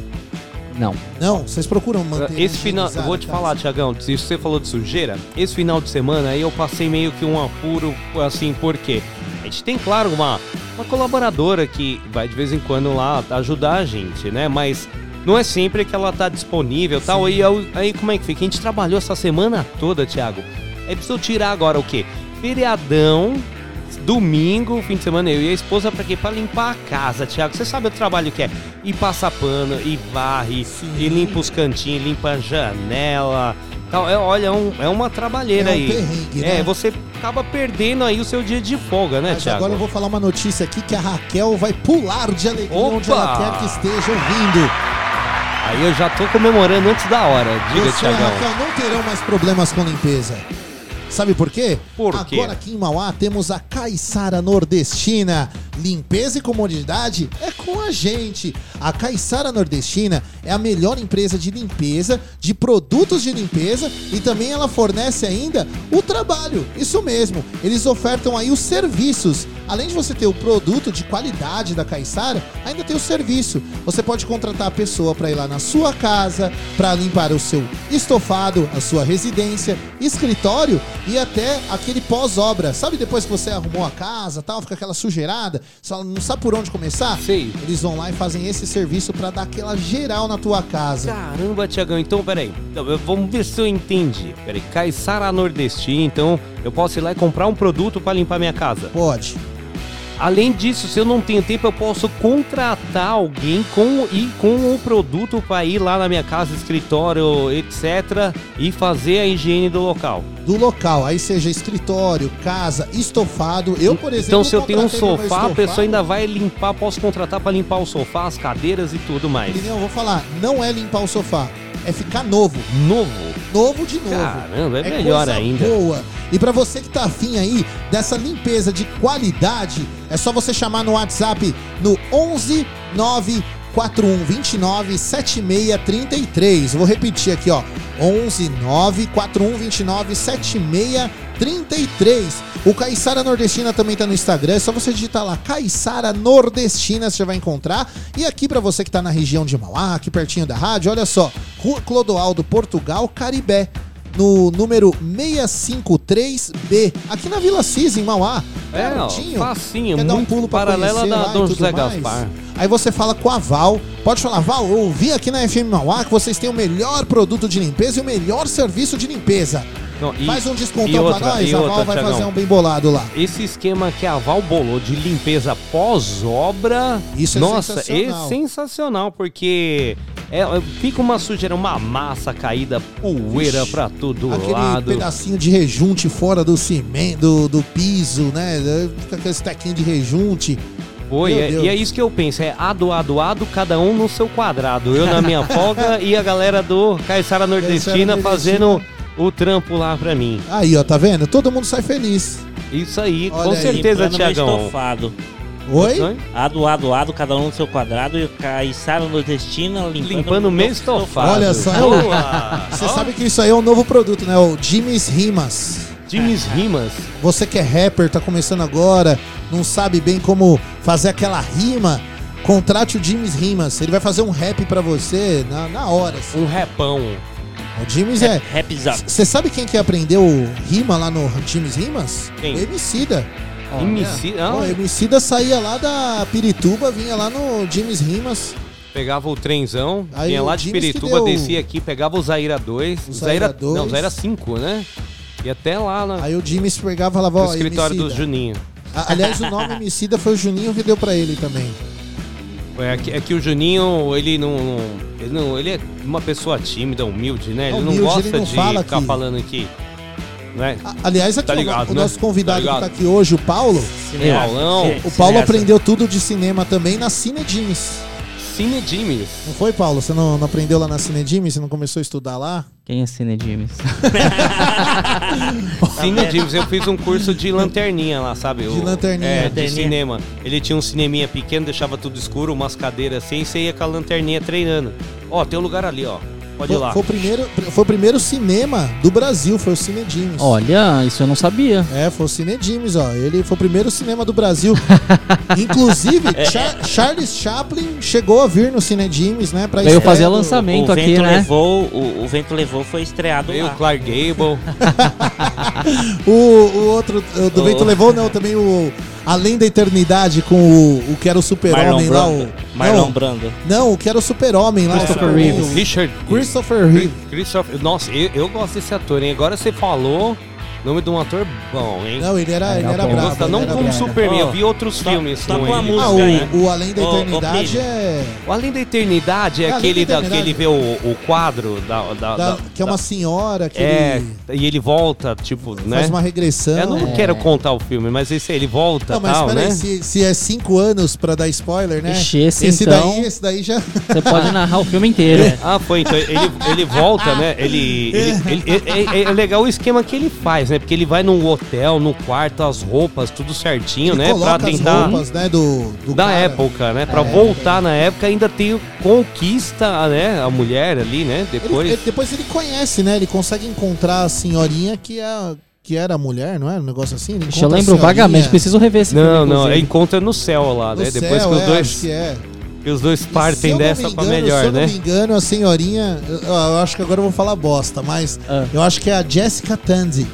Speaker 28: Não.
Speaker 4: Não? Vocês procuram manter.
Speaker 2: Esse final, eu vou te falar, Tiagão, se você falou de sujeira, esse final de semana aí eu passei meio que um apuro, assim, por quê? A gente tem, claro, uma, uma colaboradora que vai de vez em quando lá ajudar a gente, né? Mas não é sempre que ela tá disponível e tal. E aí, aí como é que fica? A gente trabalhou essa semana toda, Thiago. Aí precisou tirar agora o quê? Feriadão, domingo, fim de semana, eu e a esposa pra quê? Pra limpar a casa, Thiago. Você sabe o trabalho que é? E passa pano, e varre, e limpa os cantinhos, limpa a janela. Tal. É, olha, é, um- é uma trabalheira
Speaker 4: É um
Speaker 2: aí.
Speaker 4: perrengue,
Speaker 2: é,
Speaker 4: né?
Speaker 2: você acaba perdendo aí o seu dia de folga, né,
Speaker 4: Mas
Speaker 2: Thiago?
Speaker 4: agora eu vou falar uma notícia aqui que a Raquel vai pular de alegria onde ela
Speaker 2: Opa!
Speaker 4: quer que esteja ouvindo.
Speaker 2: Aí eu já tô comemorando antes da hora. Diga,
Speaker 4: Você
Speaker 2: Thiagão.
Speaker 4: Raquel não terão mais problemas com limpeza. Sabe por quê?
Speaker 2: Por quê?
Speaker 4: Agora aqui em Mauá temos a Caiçara Nordestina. Limpeza e comodidade é com a gente. A Caiçara Nordestina é a melhor empresa de limpeza, de produtos de limpeza e também ela fornece ainda o trabalho. Isso mesmo. Eles ofertam aí os serviços. Além de você ter o produto de qualidade da Caiçara, ainda tem o serviço. Você pode contratar a pessoa para ir lá na sua casa, para limpar o seu estofado, a sua residência, escritório e até aquele pós-obra. Sabe depois que você arrumou a casa, tal, fica aquela sujeirada, só não sabe por onde começar?
Speaker 2: Sei.
Speaker 4: Eles vão lá e fazem esse serviço para dar aquela geral na tua casa.
Speaker 2: Caramba, Tiagão, então peraí. Então, Vamos ver se eu entendi. Peraí, Caiçara Nordestina, então eu posso ir lá e comprar um produto pra limpar minha casa?
Speaker 4: Pode.
Speaker 2: Além disso, se eu não tenho tempo, eu posso contratar alguém com e com o produto pra ir lá na minha casa, escritório, etc, e fazer a higiene do local.
Speaker 4: Do local, aí seja escritório, casa, estofado. Eu, por exemplo,
Speaker 2: Então, se eu tenho um sofá, a pessoa ainda vai limpar, posso contratar pra limpar o sofá, as cadeiras e tudo mais.
Speaker 4: Entendeu? Eu vou falar, não é limpar o sofá, é ficar novo.
Speaker 2: Novo?
Speaker 4: Novo de novo.
Speaker 2: Caramba, é melhor
Speaker 4: coisa
Speaker 2: ainda.
Speaker 4: Boa. E pra você que tá afim aí dessa limpeza de qualidade, é só você chamar no WhatsApp no 11 9 4129 7633. Vou repetir aqui, ó. 11 9 4129 7633. O Caiçara Nordestina também tá no Instagram. É só você digitar lá Caiçara Nordestina, você vai encontrar. E aqui pra você que tá na região de Mauá, aqui pertinho da rádio, olha só. Rua Clodoaldo, Portugal, Caribé no número 653B, aqui na Vila Cis, em Mauá.
Speaker 2: É,
Speaker 4: pertinho.
Speaker 2: facinho,
Speaker 4: Quer dar um pulo pra
Speaker 2: paralela
Speaker 4: conhecer
Speaker 2: da
Speaker 4: lá e
Speaker 2: Dom
Speaker 4: tudo
Speaker 2: José
Speaker 4: mais?
Speaker 2: Gaspar.
Speaker 4: Aí você fala com a Val. Pode falar, Val, eu ouvi aqui na FM Mauá que vocês têm o melhor produto de limpeza e o melhor serviço de limpeza.
Speaker 2: Não, e-
Speaker 4: Faz um
Speaker 2: e
Speaker 4: descontão
Speaker 2: outra,
Speaker 4: pra nós,
Speaker 2: e
Speaker 4: a
Speaker 2: outra,
Speaker 4: Val vai
Speaker 2: Thiagão.
Speaker 4: fazer um bem bolado lá.
Speaker 2: Esse esquema que a Val bolou de limpeza pós-obra.
Speaker 4: Isso é
Speaker 2: nossa,
Speaker 4: sensacional.
Speaker 2: é sensacional, porque é, é, fica uma sujeira, uma massa caída, poeira
Speaker 4: Vixe,
Speaker 2: pra todo
Speaker 4: Aquele
Speaker 2: lado.
Speaker 4: pedacinho de rejunte fora do cimento, do, do piso, né? Fica aquele tequinho de rejunte.
Speaker 2: Foi, é- e é isso que eu penso, é ado, ado, ado, cada um no seu quadrado. Eu na minha folga e a galera do Caiçara Nordestina fazendo o trampo lá pra mim.
Speaker 4: Aí, ó, tá vendo? Todo mundo sai feliz.
Speaker 2: Isso aí,
Speaker 4: Olha
Speaker 2: com
Speaker 4: aí.
Speaker 2: certeza, Tiagão.
Speaker 3: estofado.
Speaker 4: Oi?
Speaker 3: Ado, ado, ado, cada um no seu quadrado e o Caissara nordestina limpando,
Speaker 2: Limpando o meio estofado.
Speaker 4: Olha só, é você sabe que isso aí é um novo produto, né? O Jimmy's Rimas.
Speaker 2: Jimmy's Rimas.
Speaker 4: Você que é rapper, tá começando agora, não sabe bem como fazer aquela rima, contrate o Jimmy's Rimas. Ele vai fazer um rap pra você na, na hora. assim.
Speaker 2: Um repão.
Speaker 4: O Jimmy's é.
Speaker 3: Rapzão.
Speaker 4: Você sabe quem que aprendeu rima lá no Jimmy's Rimas?
Speaker 2: Quem?
Speaker 4: O Emicida.
Speaker 2: Emicida? Ah.
Speaker 4: O Emicida saía lá da Pirituba, vinha lá no Jimmy's Rimas.
Speaker 2: Pegava o trenzão,
Speaker 4: Aí
Speaker 2: vinha
Speaker 4: o
Speaker 2: lá de
Speaker 4: que
Speaker 2: Pirituba,
Speaker 4: deu-
Speaker 2: descia aqui, pegava o Zaira 2.
Speaker 4: O
Speaker 2: O Zaira,
Speaker 4: Zaira 2.
Speaker 2: Não, o Zaira 5, né? E até lá na,
Speaker 4: Aí o Jimmy's pegava e falava,
Speaker 2: no
Speaker 4: ó,
Speaker 2: escritório do
Speaker 4: Emicida.
Speaker 2: Juninho.
Speaker 4: A- Aliás, o nome Emicida foi o Juninho que deu pra ele também.
Speaker 2: É que, é que o Juninho, ele não, ele não. Ele é uma pessoa tímida, humilde, né? Ele
Speaker 4: Humilde,
Speaker 2: não gosta
Speaker 4: ele não
Speaker 2: de ficar
Speaker 4: aqui.
Speaker 2: falando aqui. Né?
Speaker 4: Aliás, aqui
Speaker 2: Tá
Speaker 4: o-
Speaker 2: ligado,
Speaker 4: o,
Speaker 2: né?
Speaker 4: nosso convidado
Speaker 2: Tá
Speaker 4: que tá aqui hoje, o Paulo.
Speaker 2: É, Paulão.
Speaker 4: O Paulo aprendeu tudo de cinema também na Cine Jimmy's.
Speaker 2: Cine Jimmy's.
Speaker 4: Não foi, Paulo? Você não, não aprendeu lá na Cine Jimmy's? Você não começou a estudar lá?
Speaker 28: Quem é Cine Jimmy's?
Speaker 2: Cine Jimmy's, eu fiz um curso de lanterninha lá, sabe?
Speaker 4: De lanterninha.
Speaker 2: É, de
Speaker 4: Lanterninha.
Speaker 2: cinema. Ele tinha um cineminha pequeno, deixava tudo escuro, umas cadeiras assim, e você ia com a lanterninha treinando. Ó, tem um lugar ali, ó. Pode ir
Speaker 4: Foi,
Speaker 2: lá.
Speaker 4: foi o primeiro, foi o primeiro cinema do Brasil, foi o Cine Jimmy's.
Speaker 28: Olha, isso eu não sabia.
Speaker 4: É, foi o Cine Jimmy's, ó. Ele foi o primeiro cinema do Brasil. Inclusive,
Speaker 3: É.
Speaker 4: Char- Charles Chaplin chegou a vir no Cine Jimmy's, né? Pra
Speaker 28: Veio fazer
Speaker 4: do-
Speaker 28: lançamento
Speaker 3: o
Speaker 28: aqui,
Speaker 3: vento
Speaker 28: né?
Speaker 3: Levou, o, o Vento Levou foi estreado
Speaker 2: Veio
Speaker 3: lá.
Speaker 2: o Clark Gable.
Speaker 4: O, o outro, o do
Speaker 3: O-
Speaker 4: Vento Levou, não, também o Além da Eternidade com o, o que era o super-homem lá. O.
Speaker 3: Marlon
Speaker 4: não,
Speaker 3: Brando.
Speaker 4: não, o que era o super-homem lá.
Speaker 28: Christopher
Speaker 4: o-
Speaker 2: Richard.
Speaker 4: Christopher Reeve.
Speaker 2: Christopher. Nossa, eu, eu gosto desse ator, hein? Agora você falou. Nome de um ator bom, hein?
Speaker 4: Não, ele era, ele era brabo.
Speaker 2: gosto,
Speaker 4: ele
Speaker 2: não
Speaker 4: era
Speaker 2: como
Speaker 4: brabo.
Speaker 2: Superman, eu vi outros
Speaker 3: tá-
Speaker 2: filmes
Speaker 3: tá
Speaker 2: com
Speaker 3: com a
Speaker 2: ele.
Speaker 3: música
Speaker 4: Ah, o, o Além da Eternidade
Speaker 3: Plínio.
Speaker 4: é.
Speaker 2: O Além da Eternidade é
Speaker 4: É, Além
Speaker 2: aquele
Speaker 4: da
Speaker 2: da, que
Speaker 4: Eternidade.
Speaker 2: ele vê o, o quadro da, da-
Speaker 4: da-
Speaker 2: da-
Speaker 4: que é uma senhora que
Speaker 2: É,
Speaker 4: ele
Speaker 2: e ele volta, tipo, né?
Speaker 4: faz uma regressão.
Speaker 2: Eu não
Speaker 4: É.
Speaker 2: quero contar o filme, mas esse aí, ele volta
Speaker 4: Não, mas
Speaker 2: tal,
Speaker 4: peraí,
Speaker 2: né?
Speaker 4: se, se é cinco anos pra dar spoiler, né?
Speaker 28: Ixi, esse então-
Speaker 4: daí, esse daí já.
Speaker 28: Você pode narrar o filme inteiro.
Speaker 2: Ah, foi, então ele, ele volta, né? Ele, ele, ele- ele- é legal o esquema que ele faz, né? Porque ele vai num hotel, no quarto, as roupas, tudo certinho,
Speaker 4: Ele
Speaker 2: né? Pra
Speaker 4: coloca as
Speaker 2: tentar.
Speaker 4: roupas, né, do, do
Speaker 2: da
Speaker 4: cara.
Speaker 2: época, né? Pra
Speaker 4: É.
Speaker 2: voltar na época, ainda tem o conquista, né? A mulher ali, né? Depois.
Speaker 4: ele- depois ele conhece, né? Ele consegue encontrar a senhorinha que é que era mulher, não é? Um negócio assim?
Speaker 28: Eu
Speaker 4: a
Speaker 28: lembro vagamente, preciso rever esse
Speaker 2: Não,
Speaker 28: filme.
Speaker 2: não,
Speaker 28: inclusive.
Speaker 2: encontra no céu lá,
Speaker 4: no
Speaker 2: né? Depois
Speaker 4: céu,
Speaker 2: que os
Speaker 4: é,
Speaker 2: dois.
Speaker 4: que é.
Speaker 2: Que os dois partem
Speaker 4: não me
Speaker 2: dessa pra
Speaker 4: engano,
Speaker 2: melhor,
Speaker 4: se eu
Speaker 2: né?
Speaker 4: não me engano, a senhorinha. Eu, eu acho que agora eu vou falar bosta, mas
Speaker 28: Ah.
Speaker 4: eu acho que é a Jessica Tandy.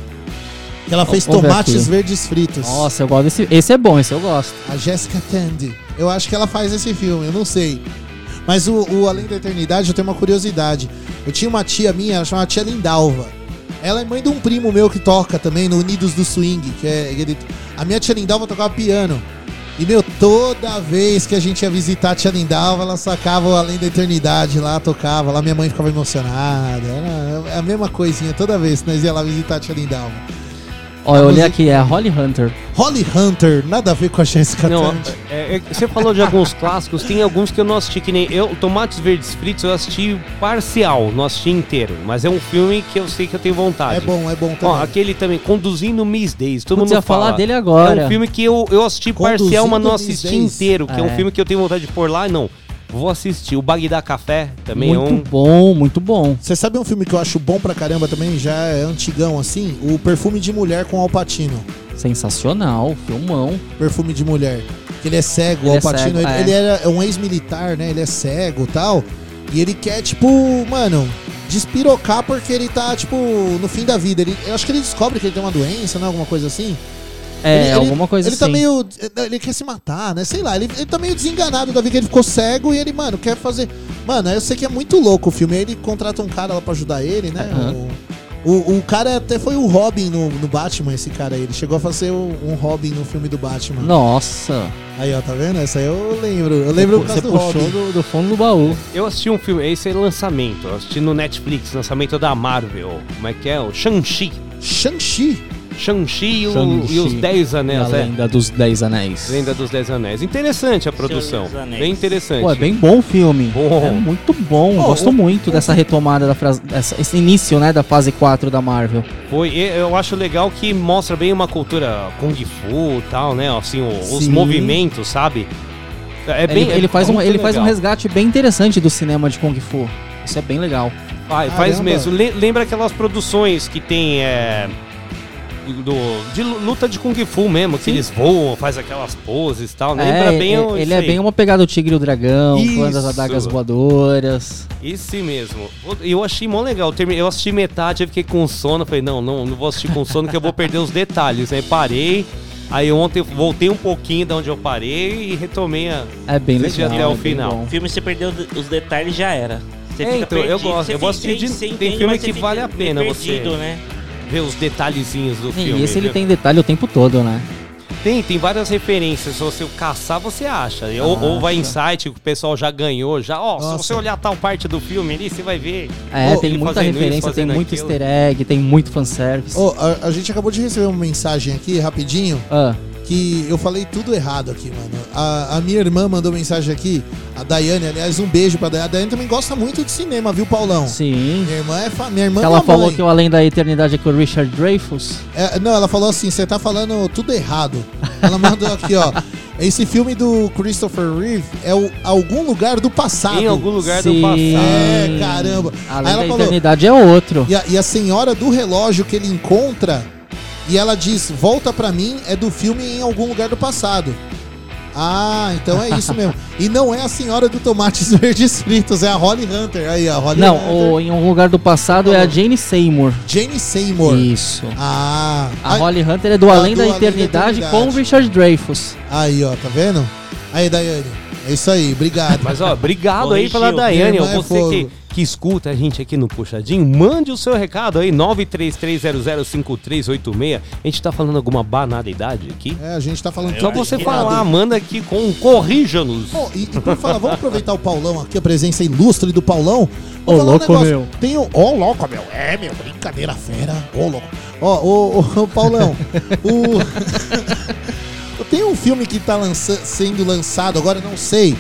Speaker 4: Que ela fez
Speaker 28: Vamos ver
Speaker 4: tomates
Speaker 28: aqui.
Speaker 4: verdes fritos.
Speaker 28: Nossa, eu gosto desse. Esse é bom, esse eu gosto.
Speaker 4: A Jessica Tandy. Eu acho que ela faz esse filme, eu não sei. Mas o, o Além da Eternidade, eu tenho uma curiosidade. Eu tinha uma tia minha, ela chamava tia Lindalva. Ela é mãe de um primo meu que toca também no Unidos do Swing. Que é, ele- a minha tia Lindalva tocava piano. E, meu, toda vez que a gente ia visitar a tia Lindalva, ela sacava o Além da Eternidade lá, tocava. Lá minha mãe ficava emocionada. Era a mesma coisinha toda vez que nós ia lá visitar a tia Lindalva.
Speaker 28: Ó, eu olhei
Speaker 4: música-
Speaker 28: aqui, é a Holly Hunter.
Speaker 4: Holly Hunter, nada a ver com a Jessica
Speaker 2: Não,
Speaker 4: Tandy.
Speaker 2: é- é- você falou de alguns clássicos, tem alguns que eu não assisti, que nem eu, Tomates Verdes Fritos, eu assisti parcial, não assisti inteiro. Mas é um filme que eu sei que eu tenho vontade.
Speaker 4: É bom, é bom
Speaker 2: Ó,
Speaker 4: também.
Speaker 2: aquele também, Conduzindo Miss Days, todo
Speaker 28: Putz,
Speaker 2: mundo
Speaker 28: ia falar
Speaker 2: fala.
Speaker 28: dele agora.
Speaker 2: É um filme que eu, eu assisti parcial, mas não
Speaker 4: Conduzindo Miss
Speaker 2: assisti inteiro, que é. um
Speaker 28: É.
Speaker 2: filme que eu tenho vontade de pôr lá, não. Vou assistir. O Bagdá Café também
Speaker 28: muito
Speaker 2: é um...
Speaker 28: bom, muito bom.
Speaker 4: Você sabe um filme que eu acho bom pra caramba também, já é antigão assim? O Perfume de Mulher com Al Pacino.
Speaker 28: Sensacional, filmão.
Speaker 4: Perfume de Mulher. Que ele é cego,
Speaker 28: Ele
Speaker 4: o Al
Speaker 28: é
Speaker 4: ele,
Speaker 28: é.
Speaker 4: ele era é um ex-militar, né? Ele é cego e tal. E ele quer, tipo, mano, despirocar porque ele tá, tipo, no fim da vida. Ele, eu acho que ele descobre que ele tem uma doença, né? Alguma coisa assim.
Speaker 28: É,
Speaker 4: Ele- ele-
Speaker 28: alguma coisa
Speaker 4: ele
Speaker 28: assim.
Speaker 4: tá meio. Ele quer se matar, né? Sei lá, ele, ele tá meio desenganado da vida que ele ficou cego e ele, mano, quer fazer. Mano, eu sei que é muito louco o filme. Aí ele contrata um cara lá pra ajudar ele, né?
Speaker 28: Aham.
Speaker 4: O, o, o cara até foi o Robin no, no Batman, esse cara aí. Ele chegou a fazer o- um Robin no filme do Batman.
Speaker 28: Nossa.
Speaker 4: Aí, ó, tá vendo? Essa aí eu lembro. Eu lembro por
Speaker 28: Você
Speaker 4: causa do
Speaker 28: puxou
Speaker 4: Robin.
Speaker 28: do, do fundo do baú.
Speaker 2: Eu assisti um filme, esse é lançamento. Eu assisti no Netflix, lançamento da Marvel. Como é que é? O Shang-Chi.
Speaker 4: Shang-Chi.
Speaker 2: Shang-Chi e, o-
Speaker 28: Shang-Chi
Speaker 2: e os Dez Anéis.
Speaker 28: a
Speaker 2: é.
Speaker 28: Lenda dos Dez Anéis.
Speaker 2: Lenda dos Dez Anéis. Interessante a produção. Bem interessante.
Speaker 28: Pô, é bem bom o filme.
Speaker 2: Bom.
Speaker 28: É muito bom. Gosto
Speaker 2: o-
Speaker 28: muito dessa retomada, da frase, dessa- esse início, né, da fase 4 da Marvel.
Speaker 2: Foi, eu acho legal que mostra bem uma cultura Kung Fu e tal, né? Assim, o- os movimentos, sabe? É
Speaker 28: ele, ele faz, um, ele faz um resgate bem interessante do cinema de Kung Fu. Isso é bem legal.
Speaker 2: Faz, faz mesmo. Le- lembra aquelas produções que tem. É, do, de luta de Kung Fu mesmo, que eles voam, faz aquelas poses e tal. Lembra
Speaker 28: É,
Speaker 2: bem
Speaker 28: é-
Speaker 2: o-
Speaker 28: ele
Speaker 2: isso
Speaker 28: é
Speaker 2: aí.
Speaker 28: bem uma pegada do Tigre e o Dragão, clã das
Speaker 2: Isso.
Speaker 28: adagas voadoras.
Speaker 2: Esse mesmo. Eu achei mó legal. Eu assisti metade, eu fiquei com sono. Falei, não, não, não vou assistir com sono que eu vou perder os detalhes. Aí parei. Aí ontem eu voltei um pouquinho da onde eu parei e retomei a.
Speaker 28: É bem legal,
Speaker 2: até
Speaker 28: é
Speaker 2: o
Speaker 28: bem
Speaker 2: final.
Speaker 28: bom.
Speaker 3: O filme você perdeu os detalhes já era. Você
Speaker 2: É,
Speaker 3: fica
Speaker 2: então, eu
Speaker 3: perdido,
Speaker 2: gosto.
Speaker 3: você
Speaker 2: Eu vou
Speaker 3: fica-
Speaker 2: assistir de-
Speaker 3: você
Speaker 2: tem filme que
Speaker 3: você
Speaker 2: vale a pena você-
Speaker 3: perdido, né?
Speaker 2: Ver os detalhezinhos do
Speaker 28: E
Speaker 2: filme.
Speaker 28: esse ele
Speaker 2: viu?
Speaker 28: tem detalhe o tempo todo, né?
Speaker 2: Tem, tem várias referências. Se você caçar, você acha. Ou, ou vai em
Speaker 28: Acha.
Speaker 2: site que o pessoal já ganhou, já. Ó, se
Speaker 28: Nossa.
Speaker 2: você olhar tal parte do filme ali, você vai ver.
Speaker 28: É,
Speaker 2: Ó,
Speaker 28: tem muita
Speaker 2: fazendo isso,
Speaker 28: referência, tem muito
Speaker 2: aquilo.
Speaker 28: easter egg, tem muito fanservice.
Speaker 4: Ô, a, a gente acabou de receber uma mensagem aqui, rapidinho,
Speaker 28: Ah.
Speaker 4: Que eu falei tudo errado aqui, mano. A, a minha irmã mandou mensagem aqui, a Daiane, aliás, um beijo pra Daiane. A Daiane também gosta muito de cinema, viu, Paulão?
Speaker 28: Sim.
Speaker 4: Minha irmã é fa... Minha irmã
Speaker 28: Que
Speaker 4: é
Speaker 28: ela falou
Speaker 4: mãe.
Speaker 28: que o Além da Eternidade é com o Richard Dreyfuss.
Speaker 4: É, não, ela falou assim, você tá falando tudo errado. Ela mandou aqui, ó. Esse filme do Christopher Reeve é o Algum Lugar do Passado.
Speaker 2: Em algum lugar do
Speaker 28: Sim.
Speaker 2: passado.
Speaker 4: É, caramba.
Speaker 28: Além
Speaker 4: Aí ela
Speaker 28: da
Speaker 4: falou,
Speaker 28: Eternidade é outro.
Speaker 4: E a, e a senhora do relógio que ele encontra e ela diz: Volta pra mim, é do filme em algum lugar do passado. Ah, então é isso mesmo. E não é a senhora do Tomates Verdes Fritos, é a Holly Hunter. Aí, a Holly
Speaker 28: Não,
Speaker 4: Hunter.
Speaker 28: o, em um lugar do passado é a Jane Seymour.
Speaker 4: Jane Seymour.
Speaker 28: Isso.
Speaker 4: Ah,
Speaker 28: A
Speaker 4: aí-
Speaker 28: Holly Hunter é do Além
Speaker 4: do
Speaker 28: da
Speaker 4: Além da
Speaker 28: Eternidade com o
Speaker 4: Eternidade.
Speaker 28: Richard Dreyfuss.
Speaker 4: aí, ó, tá vendo? Aí, Daiane. É isso aí, obrigado.
Speaker 2: Mas ó, obrigado aí pela Daiane.
Speaker 4: Irmã é
Speaker 2: Você
Speaker 4: fogo.
Speaker 2: que, que escuta a gente aqui no Puxadinho, mande o seu recado aí, 933005386. A gente tá falando alguma banalidade aqui?
Speaker 4: É, a gente tá falando
Speaker 2: Só
Speaker 4: tudo
Speaker 2: você falar, manda aqui com corrija-nos.
Speaker 4: Bom, e, e por falar, vamos aproveitar o Paulão aqui, a presença ilustre do Paulão.
Speaker 28: Ô,
Speaker 4: Vou falar um
Speaker 28: louco,
Speaker 4: negócio.
Speaker 28: meu.
Speaker 4: Tem o. Ô, louco, meu. É, meu, brincadeira fera. Ô, louco. Ó, ô, ô, ô, Paulão. o. Tem um filme que tá lança- sendo lançado, agora eu não sei.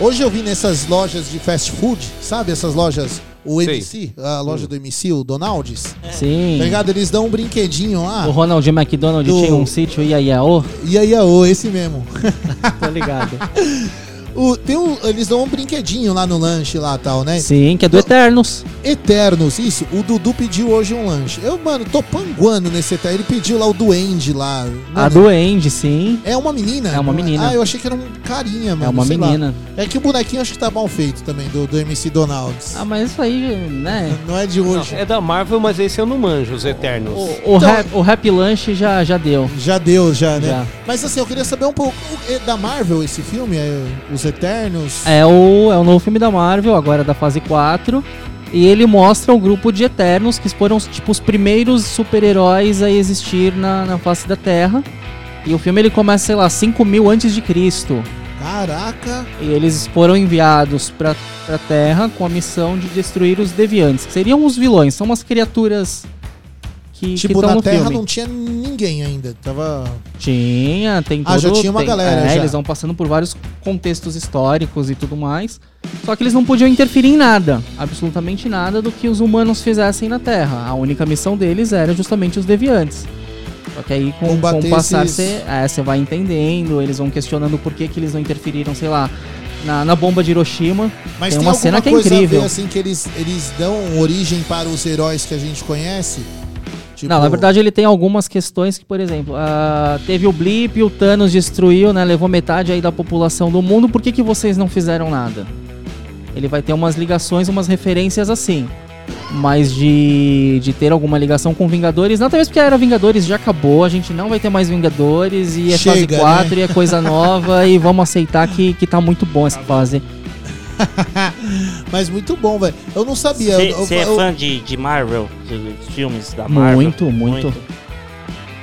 Speaker 4: Hoje eu vi nessas lojas de fast food, sabe? Essas lojas. O. MC, a loja do MC, o Donald's.
Speaker 28: Sim.
Speaker 4: Tá ligado? Eles dão um brinquedinho lá.
Speaker 28: O Ronald McDonald
Speaker 4: Do-
Speaker 28: tinha um sítio Iaiaô.
Speaker 4: E aí, ô, esse mesmo.
Speaker 28: Tô ligado.
Speaker 4: O, tem um, eles dão um brinquedinho lá no lanche lá tal, né?
Speaker 28: Sim, que é do Eternos.
Speaker 4: Eternos, isso. O Dudu pediu hoje um lanche. Eu, mano, tô panguando nesse Eterno. Ele pediu lá o Duende lá.
Speaker 28: A
Speaker 4: Mano,
Speaker 28: do Andy, sim.
Speaker 4: É uma menina?
Speaker 28: É uma menina.
Speaker 4: Ah, eu achei que era um carinha, mano.
Speaker 28: É uma
Speaker 4: sei lá.
Speaker 28: menina.
Speaker 4: É que o bonequinho acho que tá mal feito também, do, do MC Donalds.
Speaker 28: Ah, mas isso aí, né?
Speaker 4: Não é de
Speaker 2: Não,
Speaker 4: hoje.
Speaker 2: é da Marvel, mas esse eu não manjo, os Eternos.
Speaker 28: O,
Speaker 4: Então-
Speaker 28: rap, o Lunch já, já deu.
Speaker 4: Já deu, já, né?
Speaker 28: Já.
Speaker 4: Mas assim, eu queria saber um pouco é da Marvel esse filme, é Os Eternos.
Speaker 28: É o, é o novo filme da Marvel, agora da fase 4. E ele mostra um grupo de Eternos que foram tipo os primeiros super-heróis a existir na, na face da Terra. E o filme ele começa, sei lá, 5 mil antes de Cristo.
Speaker 4: Caraca!
Speaker 28: E eles foram enviados pra, pra Terra com a missão de destruir os deviantes, que seriam os vilões, são umas criaturas que
Speaker 4: Tipo,
Speaker 28: que
Speaker 4: na Terra
Speaker 28: filme.
Speaker 4: não tinha ninguém ainda. Tava.
Speaker 28: Tinha, tem todo...
Speaker 4: Ah, já tinha uma
Speaker 28: tem-
Speaker 4: galera,
Speaker 28: É,
Speaker 4: já.
Speaker 28: eles vão passando por vários contextos históricos e tudo mais. Só que eles não podiam interferir em nada, absolutamente nada do que os humanos fizessem na Terra. A única missão deles era justamente os deviantes. Só que aí com, com o passar
Speaker 4: esses-
Speaker 28: você é, você vai entendendo, eles vão questionando por que, que eles não interferiram, sei lá, na, na bomba de Hiroshima.
Speaker 4: Mas
Speaker 28: tem
Speaker 4: tem,
Speaker 28: uma cena que é incrível.
Speaker 4: ver, assim, que eles, eles dão origem para os heróis que a gente conhece? Tipo,
Speaker 28: Não, na verdade ele tem algumas questões que, por exemplo, ah, teve o blip, o Thanos destruiu, né, levou metade aí da população do mundo, por que, que vocês não fizeram nada? Ele vai ter umas ligações, umas referências assim. Mas de, de ter alguma ligação com Vingadores, não, talvez porque era Vingadores, já acabou, a gente não vai ter mais Vingadores, e é
Speaker 4: Chega,
Speaker 28: fase 4
Speaker 4: né?
Speaker 28: e é coisa nova, e vamos aceitar que, que tá muito bom essa fase.
Speaker 4: Mas muito bom, velho. Eu não sabia.
Speaker 3: Você é
Speaker 4: eu-
Speaker 3: fã de, de Marvel? Dos filmes da Marvel?
Speaker 28: Muito, muito.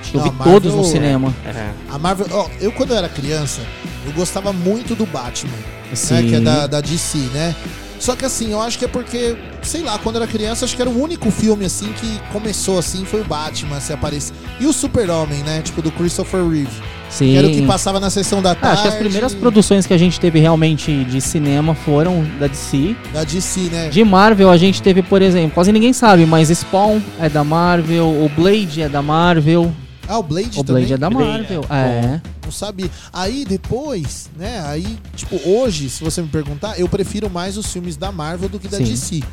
Speaker 28: Que eu
Speaker 4: Não,
Speaker 28: vi
Speaker 4: Marvel-
Speaker 28: todos no cinema.
Speaker 3: É.
Speaker 4: A Marvel, ó, eu quando eu era criança, eu gostava muito do Batman, né,
Speaker 28: Sim.
Speaker 4: que é da, da DC, né? Só que assim, eu acho que é porque, sei lá, quando eu era criança, acho que era o único filme assim que começou assim, foi o Batman se aparecer. E o Super-Homem, né? Tipo, do Christopher Reeve.
Speaker 28: Sim.
Speaker 4: Que era o que passava na sessão da
Speaker 28: Ah,
Speaker 4: tarde.
Speaker 28: acho que as primeiras produções que a gente teve realmente de cinema foram da DC.
Speaker 4: Da DC, né?
Speaker 28: De Marvel a gente teve, por exemplo, quase ninguém sabe, mas Spawn é da Marvel, o Blade é da Marvel.
Speaker 4: Ah, o Blade
Speaker 28: O
Speaker 4: também?
Speaker 28: Blade é da Marvel, é.
Speaker 4: Não sabia. Aí depois, né? Aí, tipo, hoje, se você me perguntar, eu prefiro mais os filmes da Marvel do que da
Speaker 28: Sim.
Speaker 4: DC.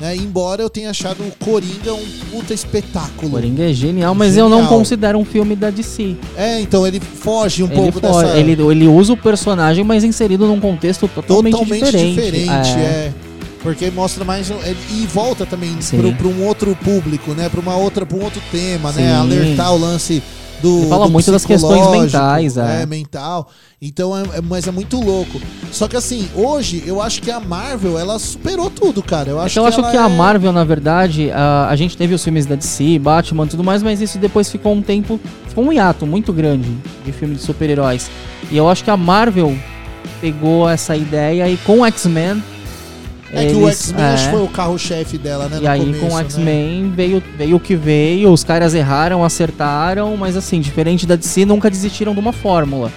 Speaker 4: Né? Embora eu tenha achado o Coringa um puta espetáculo.
Speaker 28: Coringa é genial, mas eu não
Speaker 4: Genial.
Speaker 28: considero um filme da DC.
Speaker 4: É, então ele foge um
Speaker 28: Ele,
Speaker 4: pouco
Speaker 28: fo-
Speaker 4: dessa.
Speaker 28: ele, ele usa o personagem, mas inserido num contexto totalmente,
Speaker 4: totalmente
Speaker 28: diferente.
Speaker 4: diferente, é. Porque mostra mais. E volta também pra um outro público, né? Pra um outro tema, né?
Speaker 28: Sim.
Speaker 4: Alertar o lance do.
Speaker 28: Ele fala
Speaker 4: do
Speaker 28: muito das questões mentais, é.
Speaker 4: É, mental. Então, é, é- mas é muito louco. Só que assim, hoje eu acho que a Marvel, ela superou tudo, cara. Eu acho
Speaker 28: que eu acho que a
Speaker 4: é-
Speaker 28: Marvel, na verdade, a, a gente teve os filmes da DC, Batman e tudo mais, mas isso depois ficou um tempo. Ficou um hiato muito grande de filme de super-heróis. E eu acho que a Marvel pegou essa ideia e com o X-Men.
Speaker 4: É que o
Speaker 28: eles-
Speaker 4: X-Men acho que
Speaker 28: é.
Speaker 4: foi o carro-chefe dela, né?
Speaker 28: E aí
Speaker 4: começo,
Speaker 28: com o
Speaker 4: né?
Speaker 28: X-Men veio, veio o que veio, os caras erraram, acertaram, mas assim, diferente da DC, nunca desistiram de uma fórmula.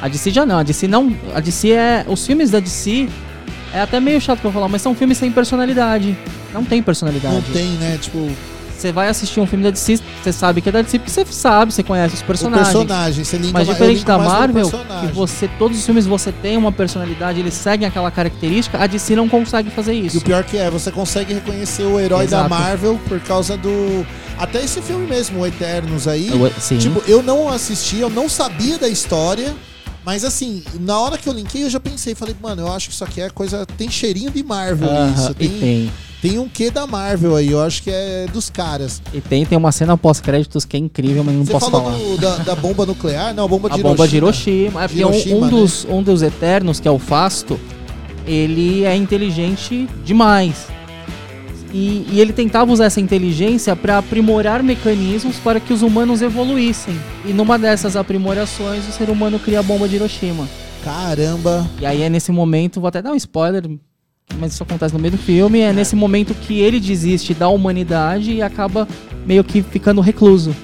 Speaker 28: A DC já não, a DC não. A DC é. Os filmes da DC é até meio chato pra eu falar, mas são filmes sem personalidade. Não tem personalidade.
Speaker 4: Não tem, né? Tipo,
Speaker 28: Você vai assistir um filme da DC, você sabe que é da DC porque você sabe, você conhece os personagens.
Speaker 4: personagem, você linka
Speaker 28: Mas
Speaker 4: ma- eu
Speaker 28: diferente da Marvel, que você todos os filmes você tem uma personalidade, eles seguem aquela característica, a DC não consegue fazer
Speaker 4: E
Speaker 28: isso.
Speaker 4: o pior que é, você consegue reconhecer o herói
Speaker 28: Exato.
Speaker 4: da Marvel por causa do. Até esse filme mesmo, o Eternos aí.
Speaker 28: O- sim.
Speaker 4: Tipo, eu não assisti, eu não sabia da história. Mas assim, na hora que eu linkei, eu já pensei, falei, mano, eu acho que isso aqui é coisa. Tem cheirinho de Marvel
Speaker 28: Aham,
Speaker 4: isso.
Speaker 28: e tem.
Speaker 4: Tem um quê da Marvel aí, eu acho que é dos caras.
Speaker 28: E tem, tem uma cena pós-créditos que é incrível, mas não
Speaker 4: Você
Speaker 28: posso
Speaker 4: falou
Speaker 28: falar.
Speaker 4: do- da, da bomba nuclear? Não, a bomba de
Speaker 28: A
Speaker 4: Hiroshima.
Speaker 28: bomba de Hiroshima. É porque um-
Speaker 4: Hiroshima,
Speaker 28: um,
Speaker 4: né?
Speaker 28: dos, um dos Eternos, que é o Fasto, ele é inteligente demais. E, e ele tentava usar essa inteligência para aprimorar mecanismos para que os humanos evoluíssem. E numa dessas aprimorações, o ser humano cria a bomba de Hiroshima.
Speaker 4: Caramba.
Speaker 28: E aí é nesse momento, vou até dar um spoiler, mas isso acontece no meio do filme, é nesse momento que ele desiste da humanidade e acaba meio que ficando recluso.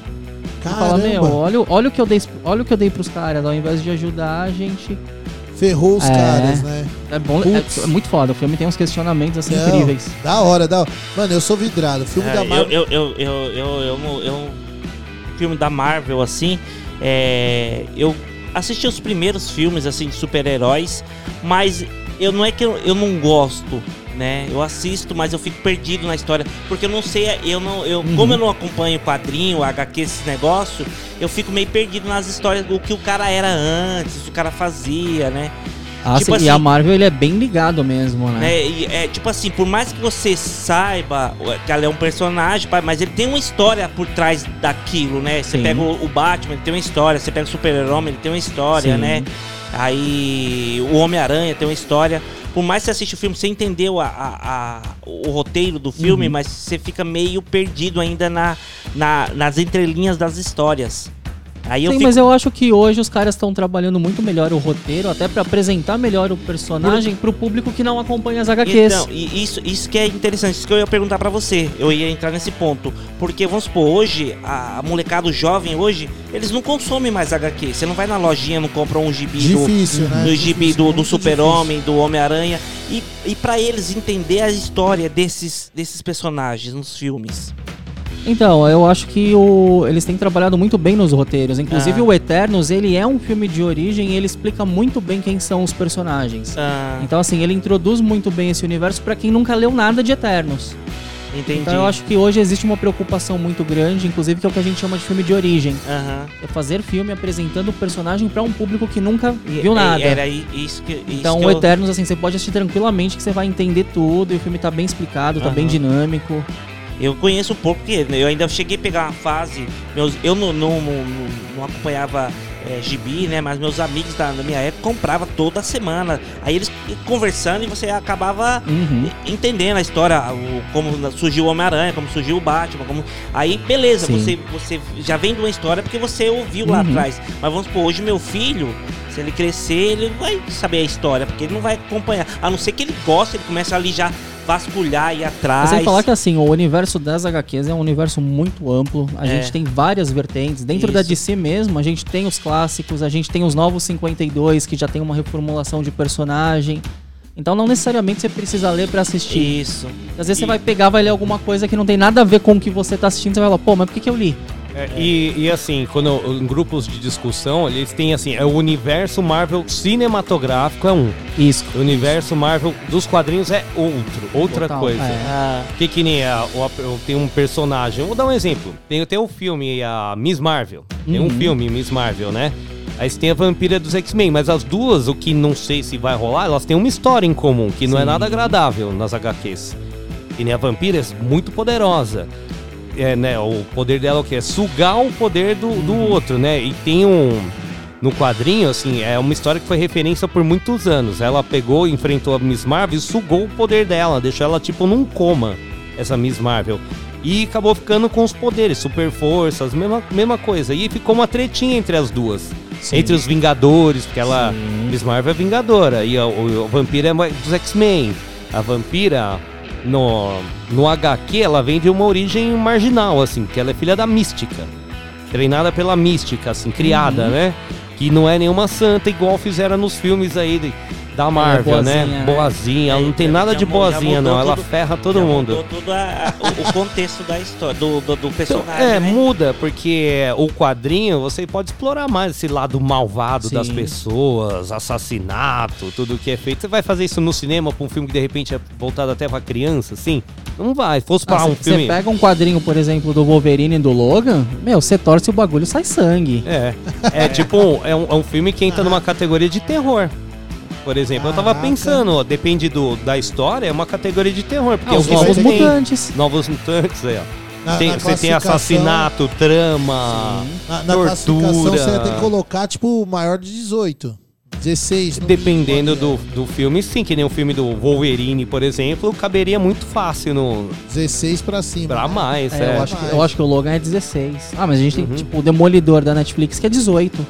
Speaker 28: Fala, meu, olha, o- olha o que eu dei, olha o que eu dei pros caras, ao invés de ajudar a gente.
Speaker 4: Ferrou os
Speaker 28: É.
Speaker 4: caras, né?
Speaker 28: É bom, é, é muito foda. O filme tem uns questionamentos assim
Speaker 4: Não,
Speaker 28: incríveis.
Speaker 4: Da hora, da hora. Mano, eu sou vidrado. Filme
Speaker 3: É,
Speaker 4: da
Speaker 3: eu,
Speaker 4: Marvel.
Speaker 3: eu, eu, eu, eu, eu, eu- filme da Marvel, assim, é, eu assisti os primeiros filmes, assim, de super-heróis, mas eu não é que eu, eu não gosto, né? Eu assisto, mas eu fico perdido na história, porque eu não sei, eu não, eu,
Speaker 28: Uhum.
Speaker 3: como eu não acompanho quadrinho, HQ, esse negócio, eu fico meio perdido nas histórias do que o cara era antes, o que o cara fazia, né?
Speaker 28: Ah,
Speaker 3: Tipo
Speaker 28: sim, e a
Speaker 3: assim,
Speaker 28: Marvel ele é bem ligado mesmo, né?
Speaker 3: né? E é tipo assim, por mais que você saiba que ela é um personagem, mas ele tem uma história por trás daquilo, né? Você
Speaker 28: Sim.
Speaker 3: pega o, o Batman, ele tem uma história, você pega o Super-Homem, ele tem uma história,
Speaker 28: Sim.
Speaker 3: né? Aí o Homem-Aranha tem uma história. Por mais que você assiste o filme, você entendeu a, a- a- o roteiro do filme,
Speaker 28: Uhum.
Speaker 3: mas você fica meio perdido ainda na, na- nas entrelinhas das histórias. Aí eu
Speaker 28: Sim,
Speaker 3: fico
Speaker 28: mas eu acho que hoje os caras estão trabalhando muito melhor o roteiro, até pra apresentar melhor o personagem pro público que não acompanha as HQs.
Speaker 3: Então, e isso, isso que é interessante, isso que eu ia perguntar pra você. Eu ia entrar nesse ponto. Porque, vamos supor, hoje, a, molecada o jovem hoje, eles não consomem mais HQ. Você não vai na lojinha, não compra um gibi
Speaker 4: Difícil,
Speaker 3: do,
Speaker 4: né?
Speaker 3: do gibi
Speaker 4: Difícil,
Speaker 3: do, do
Speaker 4: muito
Speaker 3: Super-Homem, do Homem-Aranha. E, e para eles entender a história desses, desses personagens nos filmes.
Speaker 28: Então, eu acho que o, eles têm trabalhado muito bem nos roteiros. Inclusive,
Speaker 3: Ah.
Speaker 28: o Eternos, ele é um filme de origem e ele explica muito bem quem são os personagens.
Speaker 3: Ah,
Speaker 28: Então, assim, ele introduz muito bem esse universo pra quem nunca leu nada de Eternos.
Speaker 3: entendi.
Speaker 28: Então, eu acho que hoje existe uma preocupação muito grande, inclusive, que é o que a gente chama de filme de origem.
Speaker 3: Aham.
Speaker 28: É fazer filme apresentando o personagem pra um público que nunca viu
Speaker 3: É-
Speaker 28: nada.
Speaker 3: Era isso que. Isso
Speaker 28: Então,
Speaker 3: que
Speaker 28: o
Speaker 3: eu-
Speaker 28: Eternos, assim, você pode assistir tranquilamente que você vai entender tudo e o filme tá bem explicado, tá bem dinâmico.
Speaker 3: Eu conheço um pouco, porque eu ainda cheguei a pegar uma fase. Meus, eu não, não, não, não acompanhava é, gibi, né? Mas meus amigos da, da minha época compravam toda semana. Aí eles conversando e você acabava
Speaker 28: Uhum.
Speaker 3: entendendo a história, o, como surgiu o Homem-Aranha, como surgiu o Batman. Como... Aí, beleza,
Speaker 28: Sim.
Speaker 3: você, você já vem de uma história porque você ouviu lá
Speaker 28: Uhum.
Speaker 3: atrás. Mas vamos supor, hoje meu filho, Se ele crescer, ele não vai saber a história, porque ele não vai acompanhar. A não ser que ele goste, ele começa ali já vasculhar e atrás.
Speaker 28: Sem falar que assim, o universo das HQs é um universo muito amplo. A
Speaker 3: É.
Speaker 28: gente tem várias vertentes. Dentro da
Speaker 3: Isso.
Speaker 28: DC mesmo, a gente tem os clássicos, a gente tem os novos 52, que já tem uma reformulação de personagem. Então não necessariamente você precisa ler pra assistir.
Speaker 3: Isso.
Speaker 28: Às vezes
Speaker 3: E-
Speaker 28: você vai pegar, vai ler alguma coisa que não tem nada a ver com o que você tá assistindo, você vai falar, pô, mas por que, que eu li?
Speaker 2: É, E, e assim, quando em grupos de discussão, eles têm assim, é o universo Marvel cinematográfico é um.
Speaker 28: Isso.
Speaker 2: O universo Marvel dos quadrinhos é outro, outra
Speaker 28: Total,
Speaker 2: coisa.
Speaker 28: é.
Speaker 2: Que que nem a, tem um personagem, vou dar um exemplo. Tem até o filme a Miss Marvel. Tem um
Speaker 28: Uhum.
Speaker 2: filme Miss Marvel, né? Aí você tem a vampira dos X-Men, mas as duas, o que não sei se vai rolar, elas têm uma história em comum, que não é
Speaker 28: Sim.
Speaker 2: nada agradável nas HQs. E nem a vampira é muito poderosa. É, né, o poder dela é o quê? É sugar o poder do, do outro, né? E tem um. No quadrinho, assim, é uma história que foi referência por muitos anos. Ela pegou, enfrentou a Miss Marvel e sugou o poder dela, deixou ela tipo num coma, essa Miss Marvel. E acabou ficando com os poderes, super forças, mesma, mesma coisa. E ficou uma tretinha entre as duas.
Speaker 28: Sim.
Speaker 2: Entre os Vingadores, porque ela. Miss Marvel é Vingadora. E o, o Vampira é dos X-Men. A Vampira, no, no HQ, ela vem de uma origem marginal, assim, que ela é filha da Mística. Treinada pela Mística, assim, criada,
Speaker 28: Uhum.
Speaker 2: né? Que não é nenhuma santa, igual fizeram nos filmes aí de- da Marvel, né?
Speaker 28: boazinha, né?
Speaker 2: Boazinha. Ela não tem nada de boazinha, não. Ela
Speaker 3: tudo-
Speaker 2: ferra todo
Speaker 3: já
Speaker 2: mundo.
Speaker 3: mudou todo a- o, o contexto da história, do, do, do personagem.
Speaker 2: É,
Speaker 3: né?
Speaker 2: muda, porque o quadrinho você pode explorar mais esse lado malvado
Speaker 28: Sim.
Speaker 2: das pessoas, assassinato, tudo que é feito. Você vai fazer isso no cinema pra um filme que de repente é voltado até pra criança, assim? Não vai. Se fosse pra
Speaker 28: Ah,
Speaker 2: um
Speaker 28: Você
Speaker 2: filme.
Speaker 28: pega um quadrinho, por exemplo, do Wolverine e do Logan, meu, você torce o bagulho sai sangue.
Speaker 2: É. É tipo, um- é, um, é um filme que entra numa categoria de terror. Por exemplo, eu tava
Speaker 28: Caraca.
Speaker 2: pensando, ó, depende do, da história, é uma categoria de terror. Porque
Speaker 28: Ah, os Novos
Speaker 2: tem
Speaker 28: Mutantes.
Speaker 2: Novos mutantes aí, ó.
Speaker 4: Na-
Speaker 2: Tem-
Speaker 4: na
Speaker 2: você tem assassinato, trama,
Speaker 4: Na, na classificação
Speaker 2: tortura.
Speaker 4: você tem que colocar, tipo, maior de 18. 16. no
Speaker 2: Dependendo do, do filme, sim, que nem o filme do Wolverine, por exemplo, caberia muito fácil no.
Speaker 4: 16 pra cima.
Speaker 2: Pra mais,
Speaker 28: É,
Speaker 2: é.
Speaker 28: eu, acho que, eu acho que o Logan é 16. Ah, mas a gente
Speaker 2: Uhum.
Speaker 28: tem, tipo, o Demolidor da Netflix que é 18.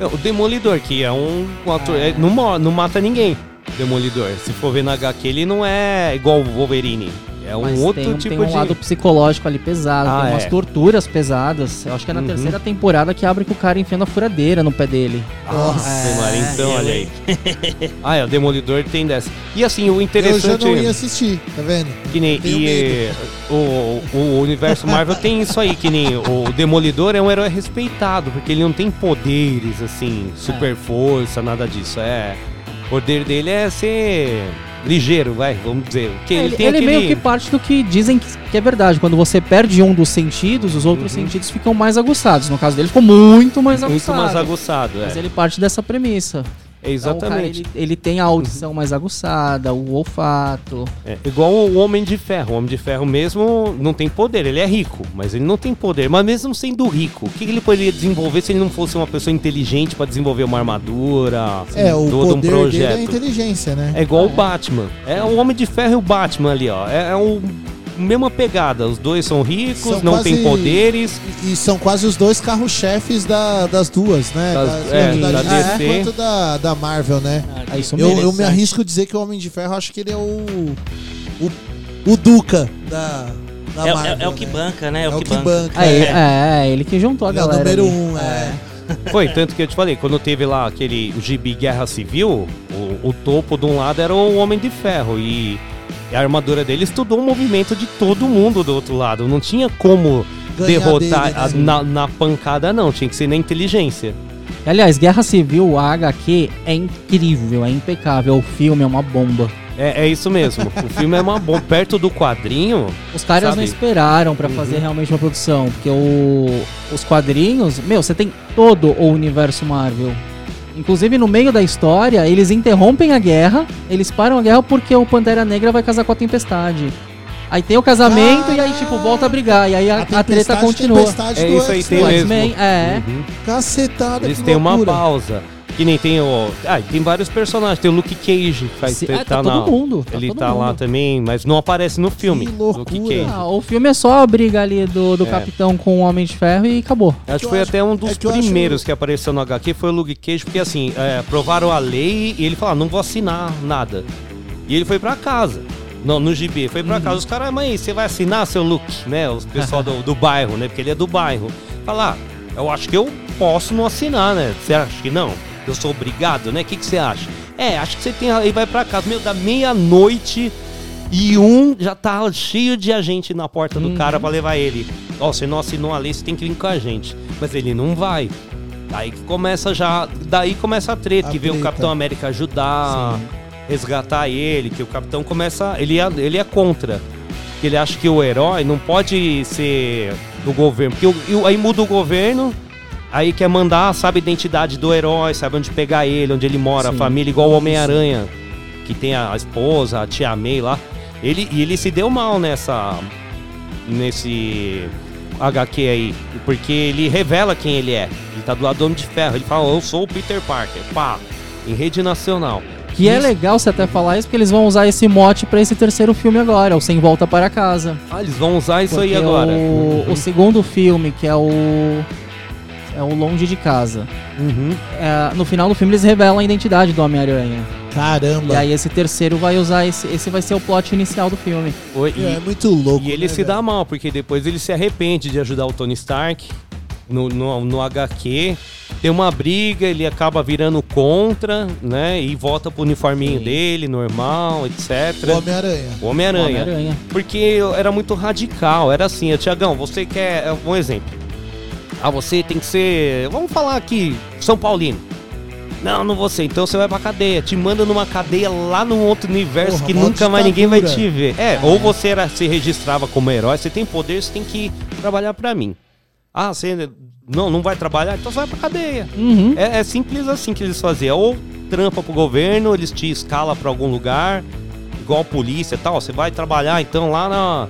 Speaker 2: O Demolidor, que é um, um ator. é, não, não mata ninguém. Demolidor. Se for ver na HQ, ele não é igual o Wolverine. É um
Speaker 28: Mas
Speaker 2: outro
Speaker 28: tem,
Speaker 2: tipo
Speaker 28: tem um
Speaker 2: de.
Speaker 28: lado psicológico ali pesado,
Speaker 2: Ah,
Speaker 28: tem umas
Speaker 2: é.
Speaker 28: torturas pesadas. Eu acho que é na
Speaker 2: Uhum.
Speaker 28: terceira temporada que abre com o cara enfiando a furadeira no pé dele.
Speaker 2: Nossa,
Speaker 28: É.
Speaker 2: Maria, então, olha aí. ah, é, o Demolidor tem dessa. E assim, o
Speaker 4: Eu já
Speaker 2: interessante.
Speaker 4: não ia assistir, tá vendo?
Speaker 2: Que nem, e, o, o universo Marvel tem isso aí, que nem o Demolidor é um herói respeitado, porque ele não tem poderes, assim, super força, nada disso. É. O poder dele é ser ligeiro, vai, vamos dizer. Que ele,
Speaker 28: ele
Speaker 2: tem
Speaker 28: ele
Speaker 2: aquele...
Speaker 28: meio que parte do que dizem que, é verdade. Quando você perde um dos sentidos, os outros sentidos ficam mais aguçados. No caso dele, ficou muito mais
Speaker 2: Uhum. Muito
Speaker 28: aguçado.
Speaker 2: mais aguçado, é.
Speaker 28: Mas ele parte dessa premissa.
Speaker 2: É,
Speaker 28: Então, o cara,
Speaker 2: exatamente.
Speaker 28: ele, ele tem a audição mais aguçada, o olfato.
Speaker 2: É, igual o Homem de Ferro. O Homem de Ferro mesmo não tem poder, ele é rico, mas ele não tem poder. Mas mesmo sendo rico, o que ele poderia desenvolver se ele não fosse uma pessoa inteligente pra desenvolver uma armadura,
Speaker 4: É, o
Speaker 2: todo um
Speaker 4: é a
Speaker 2: projeto?
Speaker 4: inteligência, né?
Speaker 2: É igual o Batman. É o Homem de Ferro e o Batman ali, ó. É, é o mesma pegada. Os dois são ricos,
Speaker 4: São
Speaker 2: não
Speaker 4: quase-
Speaker 2: têm poderes.
Speaker 4: E são quase os dois carro-chefes da, das duas, né?
Speaker 2: Das-
Speaker 4: Da-
Speaker 2: é,
Speaker 4: da,
Speaker 2: da
Speaker 4: DC quanto da, da Marvel, né?
Speaker 28: É isso
Speaker 4: eu, eu me arrisco a dizer que o Homem de Ferro, acho que ele é o. O, o Duca da, da
Speaker 3: É, é-
Speaker 4: Marvel.
Speaker 3: é o que
Speaker 4: né?
Speaker 3: banca, né?
Speaker 4: É o que banca.
Speaker 28: É,
Speaker 4: é.
Speaker 28: é, é, ele que juntou a
Speaker 4: Ele é o
Speaker 28: galera.
Speaker 4: número
Speaker 28: ali.
Speaker 4: um, é.
Speaker 2: Foi, tanto que eu te falei, quando teve lá aquele gibi Guerra Civil, o, o topo de um lado era o Homem de Ferro e a armadura dele estudou o movimento de todo mundo do outro lado. Não tinha como
Speaker 4: Ganhar
Speaker 2: derrotar
Speaker 4: dele, né?
Speaker 2: a- na, na pancada, não. Tinha que ser na inteligência.
Speaker 28: Aliás, Guerra Civil, a HQ é incrível, é impecável. O filme é uma bomba.
Speaker 2: É, é isso mesmo. o filme é uma bomba. Perto do quadrinho.
Speaker 28: Os caras
Speaker 2: sabe?
Speaker 28: não esperaram pra
Speaker 2: Uhum.
Speaker 28: fazer realmente uma produção, porque o, os quadrinhos, meu, você tem todo o universo Marvel. Inclusive no meio da história, eles interrompem a guerra, eles param a guerra porque o Pantera Negra vai casar com a Tempestade. Aí tem o casamento e aí tipo volta a brigar e aí a, a, treta
Speaker 4: Tempestade,
Speaker 28: continua.
Speaker 4: Tempestade
Speaker 2: É isso aí, tem mesmo.
Speaker 28: É.
Speaker 2: Uhum.
Speaker 4: Cacetada,
Speaker 2: Eles têm uma pausa. Que nem tem o. Ah, tem vários personagens. Tem o Luke Cage. que Faz,
Speaker 28: Sim, ah, tá todo mundo, tá
Speaker 2: ele
Speaker 28: todo
Speaker 2: tá lá
Speaker 28: mundo.
Speaker 2: também, mas não aparece no filme. Luke Cage.
Speaker 28: Ah, o filme é só a briga ali do, do
Speaker 2: É.
Speaker 28: capitão com o Homem de Ferro e acabou.
Speaker 2: Acho que foi até um dos primeiros que apareceu no HQ, foi o Luke Cage, porque assim, é, aprovaram a lei e ele falou, ah, não vou assinar nada. E ele foi pra casa. Não, no GB, foi
Speaker 28: Uhum.
Speaker 2: pra casa. Os caras, mãe, você vai assinar seu Luke, né? Os pessoal do, do bairro, né? Porque ele é do bairro. Fala, ah, eu acho que eu posso não assinar, né? Você acha que não? Eu sou obrigado, né? O que, que você acha? É, acho que você tem. Aí vai pra casa. Meu, da meia-noite e um já tá cheio de agente na porta do cara pra levar ele. Ó, você não assinou a lei, você tem que vir com a gente. Mas ele não vai. Aí que começa já. Daí começa a treta,
Speaker 4: A
Speaker 2: que vem o. Capitão América ajudar, resgatar ele, que o Capitão começa. Ele é, ele é contra. Ele acha que o herói não pode ser do governo. Porque o- aí muda o governo, aí quer mandar, sabe a identidade do herói, sabe onde pegar ele, onde ele mora,
Speaker 4: Sim.
Speaker 2: a família, igual o Homem-Aranha, que tem a esposa, a tia May lá. Ele, e ele se deu mal nessa. nesse HQ aí, porque ele revela quem ele é. Ele tá do lado do Homem de Ferro. Ele fala, eu sou o Peter Parker. Pá, em rede nacional.
Speaker 28: Que é legal você até falar isso, porque eles vão usar esse mote pra esse terceiro filme agora, o Sem Volta para Casa.
Speaker 2: Ah, eles vão usar isso aí
Speaker 28: Porque
Speaker 2: agora.
Speaker 28: O, o segundo filme, que é o. É o Longe de Casa.
Speaker 2: Uhum.
Speaker 28: É, no final do filme eles revelam a identidade do Homem-Aranha.
Speaker 4: Caramba.
Speaker 28: E aí esse terceiro vai usar esse. Esse vai ser o plot inicial do filme.
Speaker 2: Oi, e-
Speaker 4: É muito louco.
Speaker 2: E ele
Speaker 4: né,
Speaker 2: se dá mal, porque depois ele se arrepende de ajudar o Tony Stark no, no, no HQ. Tem uma briga, ele acaba virando contra, né? E volta pro uniforminho dele, normal, etc.
Speaker 4: O Homem-Aranha.
Speaker 2: O Homem-Aranha.
Speaker 28: Homem-Aranha.
Speaker 2: Porque eu- era muito radical. Era assim, Tiagão, você quer. é, Um exemplo. Ah, você tem que ser. Vamos falar aqui, São Paulino. Não, não vou ser. Então você vai pra cadeia. Te manda numa cadeia lá num outro universo
Speaker 4: Porra,
Speaker 2: que nunca mais ninguém vai te ver. É, ou você era, se registrava como herói, você tem poder, você tem que trabalhar pra mim. Ah, você não, não vai trabalhar? Então você vai pra cadeia.
Speaker 28: Uhum.
Speaker 2: É, é simples assim que eles faziam. Ou trampa pro governo, eles te escalam pra algum lugar, igual a polícia e tal. Você vai trabalhar então lá na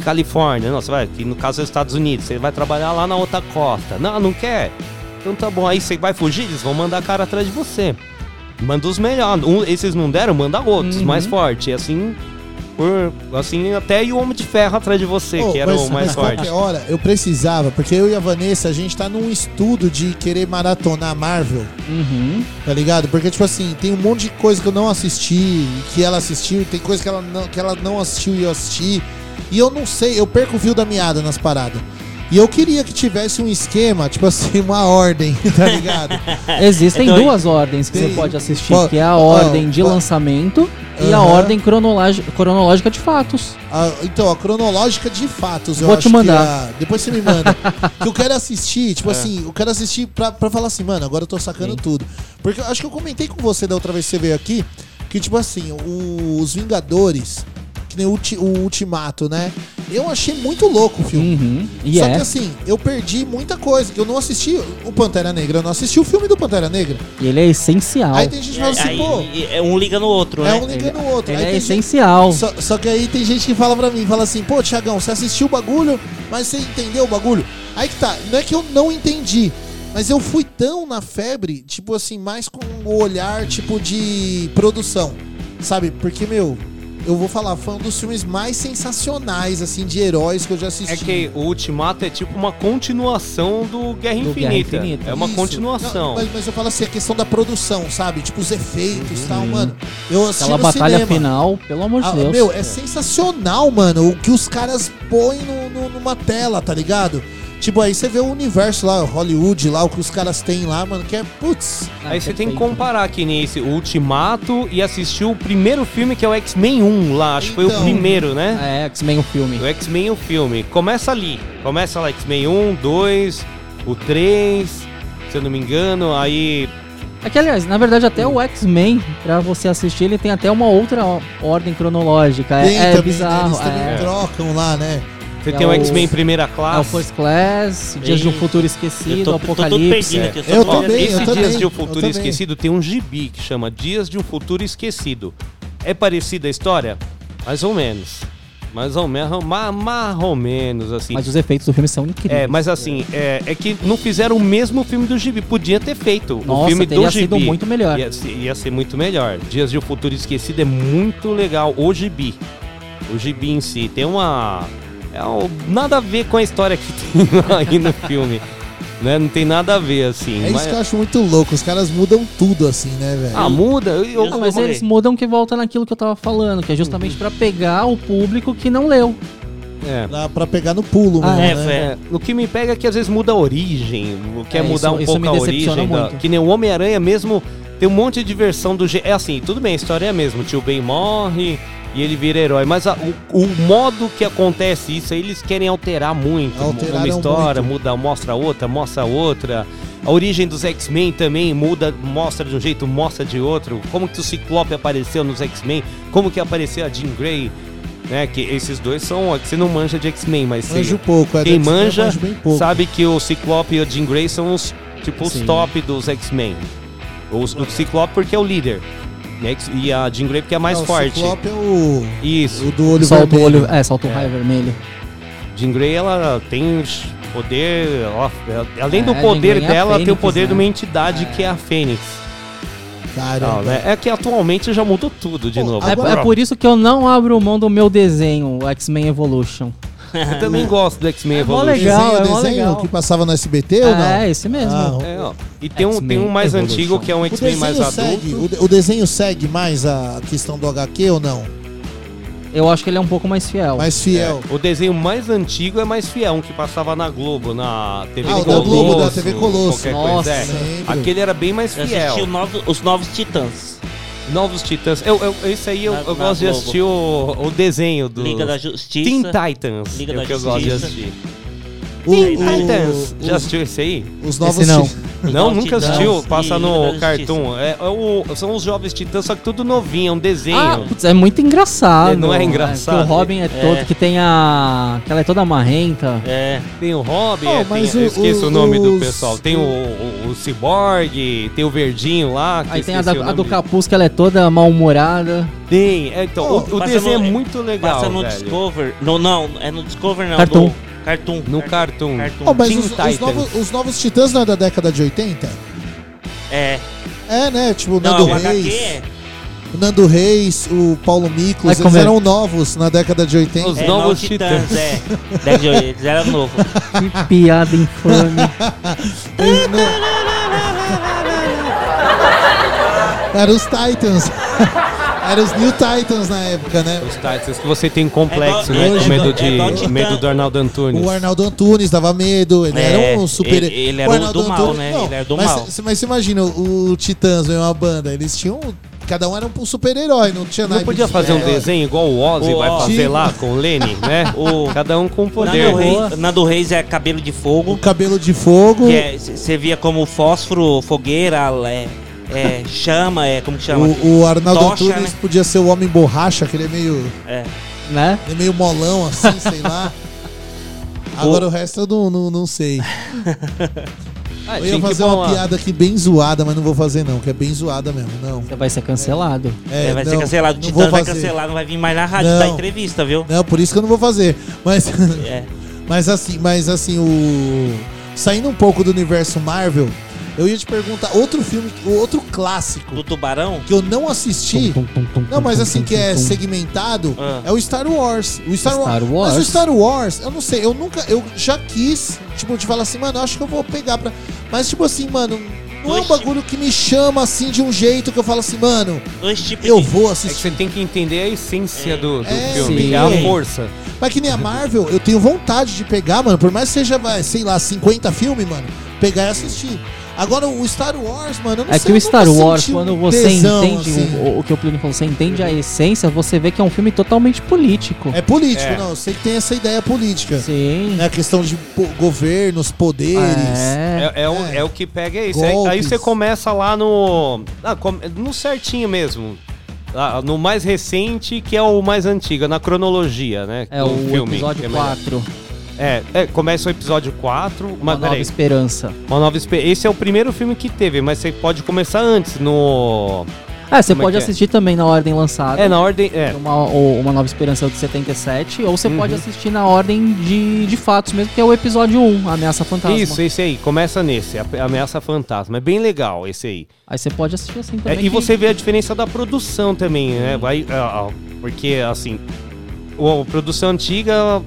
Speaker 2: Califórnia. Não, você vai, que no caso é os Estados Unidos, você vai trabalhar lá na outra costa. Não, não quer? Então tá bom, aí você vai fugir, eles vão mandar cara atrás de você. Manda os melhores. Um, esses não deram, manda outros,
Speaker 4: Uhum.
Speaker 2: mais forte. E assim, por, assim, até e o Homem de Ferro atrás de você,
Speaker 4: Ô,
Speaker 2: que era
Speaker 4: mas-
Speaker 2: o mais
Speaker 4: mas
Speaker 2: forte.
Speaker 4: qualquer hora eu precisava, porque eu e a Vanessa, a gente tá num estudo de querer maratonar Marvel.
Speaker 28: Uhum.
Speaker 4: Tá ligado? Porque, tipo assim, tem um monte de coisa que eu não assisti, que ela assistiu, tem coisa que ela não, que ela não assistiu e eu assisti. E eu não sei, eu perco o fio da meada nas paradas. E eu queria que tivesse um esquema, tipo assim, uma ordem, tá ligado?
Speaker 28: Existem
Speaker 4: Então,
Speaker 28: duas ordens que
Speaker 4: tem-
Speaker 28: você pode assistir,
Speaker 4: Ó,
Speaker 28: que é a
Speaker 4: ó,
Speaker 28: ordem de
Speaker 4: ó.
Speaker 28: lançamento e a
Speaker 4: Aham.
Speaker 28: ordem cronológi- cronológica de fatos.
Speaker 4: Ah, então, a cronológica de fatos, eu
Speaker 28: Vou
Speaker 4: acho
Speaker 28: te mandar.
Speaker 4: que a- Depois você me manda. que eu quero assistir, tipo
Speaker 28: É.
Speaker 4: assim, eu quero assistir pra, pra falar assim, mano, agora eu tô sacando tudo. Porque eu acho que eu comentei com você da outra vez que você veio aqui, que tipo assim, o- os Vingadores, que nem o, ulti- o Ultimato, né? Eu achei muito louco o filme.
Speaker 28: Uhum. E
Speaker 4: Só
Speaker 28: é.
Speaker 4: que assim, eu perdi muita coisa, que eu não assisti o Pantera Negra, eu não assisti o filme do Pantera Negra.
Speaker 28: E ele é essencial.
Speaker 4: Aí tem gente que fala assim, pô,
Speaker 3: é um liga no outro,
Speaker 4: é
Speaker 3: né?
Speaker 4: um liga no outro.
Speaker 28: Ele
Speaker 4: Aí
Speaker 28: é
Speaker 4: tem gente-
Speaker 28: essencial.
Speaker 4: Só, só que aí tem gente que fala pra mim, fala assim, pô, Tiagão, você assistiu o bagulho, mas você entendeu o bagulho? Aí que tá, não é que eu não entendi, mas eu fui tão na febre, tipo assim, mais com o olhar, tipo, de produção, sabe? Porque, meu, eu vou falar, foi um dos filmes mais sensacionais, assim, de heróis que eu já assisti.
Speaker 2: É que o Ultimato é tipo uma continuação do Guerra,
Speaker 28: Do Guerra
Speaker 2: Infinita.
Speaker 28: Infinita.
Speaker 2: É uma
Speaker 4: Isso.
Speaker 2: continuação.
Speaker 4: Não, mas, mas eu falo assim, a questão da produção, sabe? Tipo, os efeitos e tal, mano. Eu assisti
Speaker 28: Aquela
Speaker 4: no
Speaker 28: batalha
Speaker 4: cinema.
Speaker 28: final, pelo amor de
Speaker 4: Ah,
Speaker 28: Deus.
Speaker 4: Meu, é sensacional, mano, o que os caras põem no, no- numa tela, tá ligado? Tipo, aí você vê o universo lá, Hollywood lá, o que os caras têm lá, mano, que é, putz.
Speaker 2: Aí você tem que comparar que nem esse Ultimato e assistir o primeiro filme que é o X-Men 1 lá, acho que foi o
Speaker 4: Então.
Speaker 2: primeiro, né?
Speaker 28: É, X-Men o filme.
Speaker 2: O X-Men o filme. Começa ali. Começa lá X-Men 1, 2, o 3, se eu não me engano, aí
Speaker 28: É que, aliás, na verdade, até o X-Men, pra você assistir, ele tem até uma outra ordem cronológica. É,
Speaker 4: Tem
Speaker 28: é
Speaker 4: também,
Speaker 28: bizarro.
Speaker 4: né? Eles também
Speaker 28: é.
Speaker 4: trocam lá, né?
Speaker 2: Você
Speaker 28: É
Speaker 2: tem o
Speaker 28: o-
Speaker 2: X-Men primeira
Speaker 28: É o
Speaker 2: classe.
Speaker 28: First Class, Dias de um Futuro Esquecido,
Speaker 3: eu tô- tô
Speaker 28: Apocalipse.
Speaker 3: perdido aqui, eu tô esse-
Speaker 4: eu
Speaker 2: Dias de um Futuro. Esquecido tem um gibi que chama Dias de um Futuro Esquecido. É parecida a história? Mais ou menos. Mais ou menos, ma- mais ou menos, assim.
Speaker 28: Mas os efeitos do filme são incríveis.
Speaker 2: É, mas assim, é, é que não fizeram o mesmo filme do Gibi. Podia ter feito. o
Speaker 28: Nossa,
Speaker 2: filme
Speaker 28: teria
Speaker 2: do Gibi.
Speaker 28: sido muito melhor.
Speaker 2: Ia, ia ser muito melhor. Dias de um Futuro Esquecido é muito legal. O Gibi. O Gibi em si. Tem uma. É um- nada a ver com a história que tem aí no filme. Né? Não tem nada a ver, assim.
Speaker 4: É
Speaker 2: mas-
Speaker 4: isso que eu acho muito louco. Os caras mudam tudo assim, né, velho?
Speaker 2: Ah, muda. Eu,
Speaker 28: Não, mas eles mudam que volta naquilo que eu tava falando, que é justamente pra pegar o público que não leu.
Speaker 2: É.
Speaker 4: Pra, pra pegar no pulo
Speaker 28: Ah,
Speaker 4: mesmo,
Speaker 28: é,
Speaker 4: né?
Speaker 2: É, o que me pega é que às vezes muda a origem, quer
Speaker 28: É,
Speaker 2: mudar
Speaker 28: isso-
Speaker 2: um
Speaker 28: isso
Speaker 2: pouco
Speaker 28: me
Speaker 2: a origem. Da, que nem o Homem-Aranha mesmo tem um monte de versão do. G- É assim, tudo bem, a história é a mesma. O tio Ben morre e ele vira herói. Mas a- o, o modo que acontece isso, eles querem alterar muito.
Speaker 4: Alteraram
Speaker 2: uma história,
Speaker 4: muito.
Speaker 2: muda, mostra outra, mostra outra. A origem dos X-Men também muda, mostra de um jeito, mostra de outro. Como que o Ciclope apareceu nos X-Men, como que apareceu a Jean Grey. Né, que esses dois são. Você não manja de X-Men, mas
Speaker 4: Manjo pouco, é,
Speaker 2: quem manja sabe que o Ciclope e o Jean Grey são os tipo os
Speaker 28: Sim.
Speaker 2: top dos X-Men. Os- O, Ciclope porque é o líder. Né, E a Jean Grey porque é mais
Speaker 4: Não,
Speaker 2: forte.
Speaker 4: O Ciclope é o,
Speaker 2: Isso.
Speaker 4: o do olho
Speaker 28: solta o
Speaker 4: vermelho.
Speaker 28: olho, é, solta o raio vermelho.
Speaker 2: Jean Grey ela tem poder, ó, além
Speaker 28: É,
Speaker 2: do poder
Speaker 28: é
Speaker 2: dela, tem o
Speaker 28: Fênix,
Speaker 2: poder
Speaker 28: né?
Speaker 2: de uma entidade que é a Fênix.
Speaker 4: Caramba.
Speaker 2: Não, né? É que atualmente já mudou tudo de novo.
Speaker 28: É, é por isso que eu não abro mão do meu desenho, o X-Men Evolution.
Speaker 2: Eu também gosto do X-Men
Speaker 28: É
Speaker 2: Evolution.
Speaker 28: legal,
Speaker 4: desenho,
Speaker 28: é
Speaker 4: desenho
Speaker 28: legal.
Speaker 4: que passava no SBT ou não?
Speaker 28: É, esse mesmo.
Speaker 4: Ah,
Speaker 2: É, ó. E tem um, tem um mais
Speaker 28: Evolution.
Speaker 2: antigo que é um
Speaker 4: o
Speaker 2: X-Men mais
Speaker 4: desenho
Speaker 2: adulto.
Speaker 4: segue, o, de- o desenho segue mais a questão do HQ ou não?
Speaker 28: Eu acho que ele é um pouco mais fiel.
Speaker 4: Mais fiel.
Speaker 2: É, o desenho mais antigo é mais fiel, um que passava na Globo, na TV
Speaker 4: Ah, o da
Speaker 2: Colosso.
Speaker 4: Globo, da TV Colosso.
Speaker 28: Nossa,
Speaker 2: coisa. É. Aquele era bem mais
Speaker 3: Eu
Speaker 2: fiel.
Speaker 3: assisti o novo- os Novos Titãs.
Speaker 2: Novos Titãs. Eu, eu, esse aí eu,
Speaker 3: Na-
Speaker 2: eu gosto de assistir o, o desenho do
Speaker 3: Liga da Justiça.
Speaker 2: Teen Titans.
Speaker 3: Liga
Speaker 2: é
Speaker 3: da
Speaker 2: o que eu gosto de
Speaker 3: Justiça.
Speaker 2: assistir.
Speaker 4: O-
Speaker 2: Teen
Speaker 4: o-
Speaker 2: Titans. Já assistiu esse aí?
Speaker 4: Os novos
Speaker 28: Esse não.
Speaker 4: ti-
Speaker 2: Não,
Speaker 3: Novos
Speaker 2: nunca
Speaker 3: Titãs
Speaker 2: assistiu.
Speaker 3: e
Speaker 2: Passa
Speaker 3: Liga
Speaker 2: no
Speaker 3: da
Speaker 2: Cartoon. É, é o- são os Jovens Titãs, só que tudo novinho, é um desenho.
Speaker 28: Ah, putz, é muito engraçado.
Speaker 2: Não é
Speaker 28: porque
Speaker 2: engraçado?
Speaker 28: o Robin é todo, que tem a. que ela é toda marrenta.
Speaker 3: É.
Speaker 2: Tem o Robin,
Speaker 4: Oh,
Speaker 2: é, tem-
Speaker 4: mas
Speaker 2: eu
Speaker 4: o-
Speaker 2: esqueço o,
Speaker 4: o-
Speaker 2: nome do
Speaker 4: os-
Speaker 2: pessoal. Tem o, o, o Cyborg, tem o Verdinho lá. que
Speaker 28: Aí tem a,
Speaker 2: esqueci
Speaker 28: da-
Speaker 2: o
Speaker 28: a do capuz que ela é toda mal-humorada.
Speaker 2: Tem, é, então, o, o
Speaker 3: Passa
Speaker 2: desenho
Speaker 3: no-
Speaker 2: é muito legal.
Speaker 3: Passa no
Speaker 2: velho.
Speaker 3: Discover. No, não, é no Discover não.
Speaker 28: Cartoon.
Speaker 3: no Cartoon.
Speaker 2: No Cartoon.
Speaker 4: Oh, mas
Speaker 2: Teen
Speaker 4: os, os
Speaker 2: Titans.
Speaker 4: novos, os novos Titãs não é da década de 80?
Speaker 3: É.
Speaker 4: É, né? Tipo, o
Speaker 3: Não,
Speaker 4: Nando
Speaker 3: o HQ
Speaker 4: Reis.
Speaker 3: é.
Speaker 4: O Nando Reis, o Paulo Miklos,
Speaker 28: Vai
Speaker 4: eles
Speaker 28: comer.
Speaker 4: eram novos na década de 80.
Speaker 2: Os
Speaker 3: É,
Speaker 2: Novos
Speaker 3: Titãs,
Speaker 2: Titãs.
Speaker 3: é. Eles eram novos.
Speaker 28: Que piada infame.
Speaker 4: Não- Eram os Titans. Eram os New Titans na época, né?
Speaker 2: Os Titans que você tem complexo,
Speaker 3: É
Speaker 2: né?
Speaker 3: igual-
Speaker 2: Com
Speaker 3: é
Speaker 2: medo,
Speaker 3: é
Speaker 2: de,
Speaker 3: Titã.
Speaker 2: medo do Arnaldo Antunes.
Speaker 4: O Arnaldo Antunes dava medo, ele
Speaker 3: É,
Speaker 4: era um super.
Speaker 3: ele- ele era o do mal, né? Ele era do
Speaker 4: mas,
Speaker 3: mal.
Speaker 4: Mas você imagina, o Titãs, é uma banda, eles tinham. Cada um era um super-herói, não tinha
Speaker 2: Não
Speaker 4: naipe
Speaker 2: podia fazer um desenho igual o Ozzy
Speaker 3: O
Speaker 2: vai fazer lá com o Lenny, né?
Speaker 3: O-
Speaker 2: Cada um com um poder.
Speaker 3: Nando Reis, Nando Reis é cabelo de
Speaker 4: O
Speaker 3: fogo.
Speaker 4: cabelo de fogo.
Speaker 3: Que você via como fósforo, fogueira, é, é, chama, é como que chama?
Speaker 4: O, o Arnaldo
Speaker 3: Tocha,
Speaker 4: Antunes
Speaker 3: né?
Speaker 4: podia ser o homem borracha, que ele é meio.
Speaker 3: É.
Speaker 28: né?
Speaker 4: Ele é meio molão assim, sei lá. Agora o resto eu não, não, não sei.
Speaker 2: Ah,
Speaker 4: Eu ia fazer uma piada aqui bem zoada, mas não vou fazer não, que é bem zoada mesmo, não.
Speaker 28: Você vai ser cancelado.
Speaker 4: É,
Speaker 3: É, vai
Speaker 4: não,
Speaker 3: ser cancelado. O
Speaker 4: não
Speaker 3: Titã vai
Speaker 4: fazer.
Speaker 3: cancelar, não vai vir mais na rádio
Speaker 4: Não.
Speaker 3: dar entrevista, viu?
Speaker 4: Não, por isso que eu não vou fazer. Mas,
Speaker 3: É.
Speaker 4: mas assim, mas assim, o saindo um pouco do universo Marvel, eu ia te perguntar outro filme, outro clássico
Speaker 3: Do tubarão?
Speaker 4: que eu não assisti. Não, mas assim que é segmentado
Speaker 3: Ah.
Speaker 4: é o Star Wars. O Star,
Speaker 28: Star
Speaker 4: Wars.
Speaker 28: Wars?
Speaker 4: Mas o Star Wars, eu não sei, eu nunca, eu já quis, tipo, te falar assim, mano, eu acho que eu vou pegar pra. Mas tipo assim, mano, não é um bagulho que me chama assim de um jeito que eu falo assim, mano, eu vou
Speaker 2: É que
Speaker 4: assistir.
Speaker 2: você tem que entender a essência do, do
Speaker 4: É,
Speaker 2: filme,
Speaker 28: sim.
Speaker 2: que é a força.
Speaker 4: Mas que nem a Marvel, eu tenho vontade de pegar, mano, por mais que seja, sei lá, 50 filmes, mano, pegar e assistir. Agora o Star Wars, mano, eu não
Speaker 28: É
Speaker 4: sei,
Speaker 28: que
Speaker 4: eu
Speaker 28: o Star Wars, quando você
Speaker 4: tesão,
Speaker 28: entende
Speaker 4: assim.
Speaker 28: o, o que o Plínio falou, você entende a essência, você vê que é um filme totalmente político.
Speaker 4: É político,
Speaker 2: É.
Speaker 4: não, eu sei que tem essa ideia política.
Speaker 28: Sim.
Speaker 4: Né, a questão de po- governos, poderes.
Speaker 28: É.
Speaker 2: É, é, o,
Speaker 4: É.
Speaker 2: é o que pega é isso. Aí,
Speaker 4: Golpes.
Speaker 2: aí você começa lá no. ah, com- no certinho mesmo. Ah, no mais recente, que é o mais antigo, na cronologia, né?
Speaker 28: É o
Speaker 2: filme, que
Speaker 28: episódio
Speaker 2: é melhor.
Speaker 28: 4,
Speaker 2: É, é, começa o episódio 4,
Speaker 28: Uma Nova. Esperança.
Speaker 2: Uma nova Espe- Esse é o primeiro filme que teve, mas você pode começar antes, no.
Speaker 28: É, você
Speaker 2: Como é
Speaker 28: pode
Speaker 2: é?
Speaker 28: assistir também na ordem lançada.
Speaker 2: É, na ordem. É.
Speaker 28: Uma, uma Nova Esperança de 77, ou você
Speaker 2: Uhum.
Speaker 28: pode assistir na ordem de, de fatos mesmo, que é o episódio 1, A Ameaça Fantasma.
Speaker 2: Isso, esse aí. Começa nesse, Ameaça Fantasma. É bem legal esse aí.
Speaker 28: Aí você pode assistir assim
Speaker 2: É,
Speaker 28: também.
Speaker 2: e
Speaker 28: que-
Speaker 2: você vê a diferença da produção também, né? Vai, ah, ah, porque, assim, a produção antiga.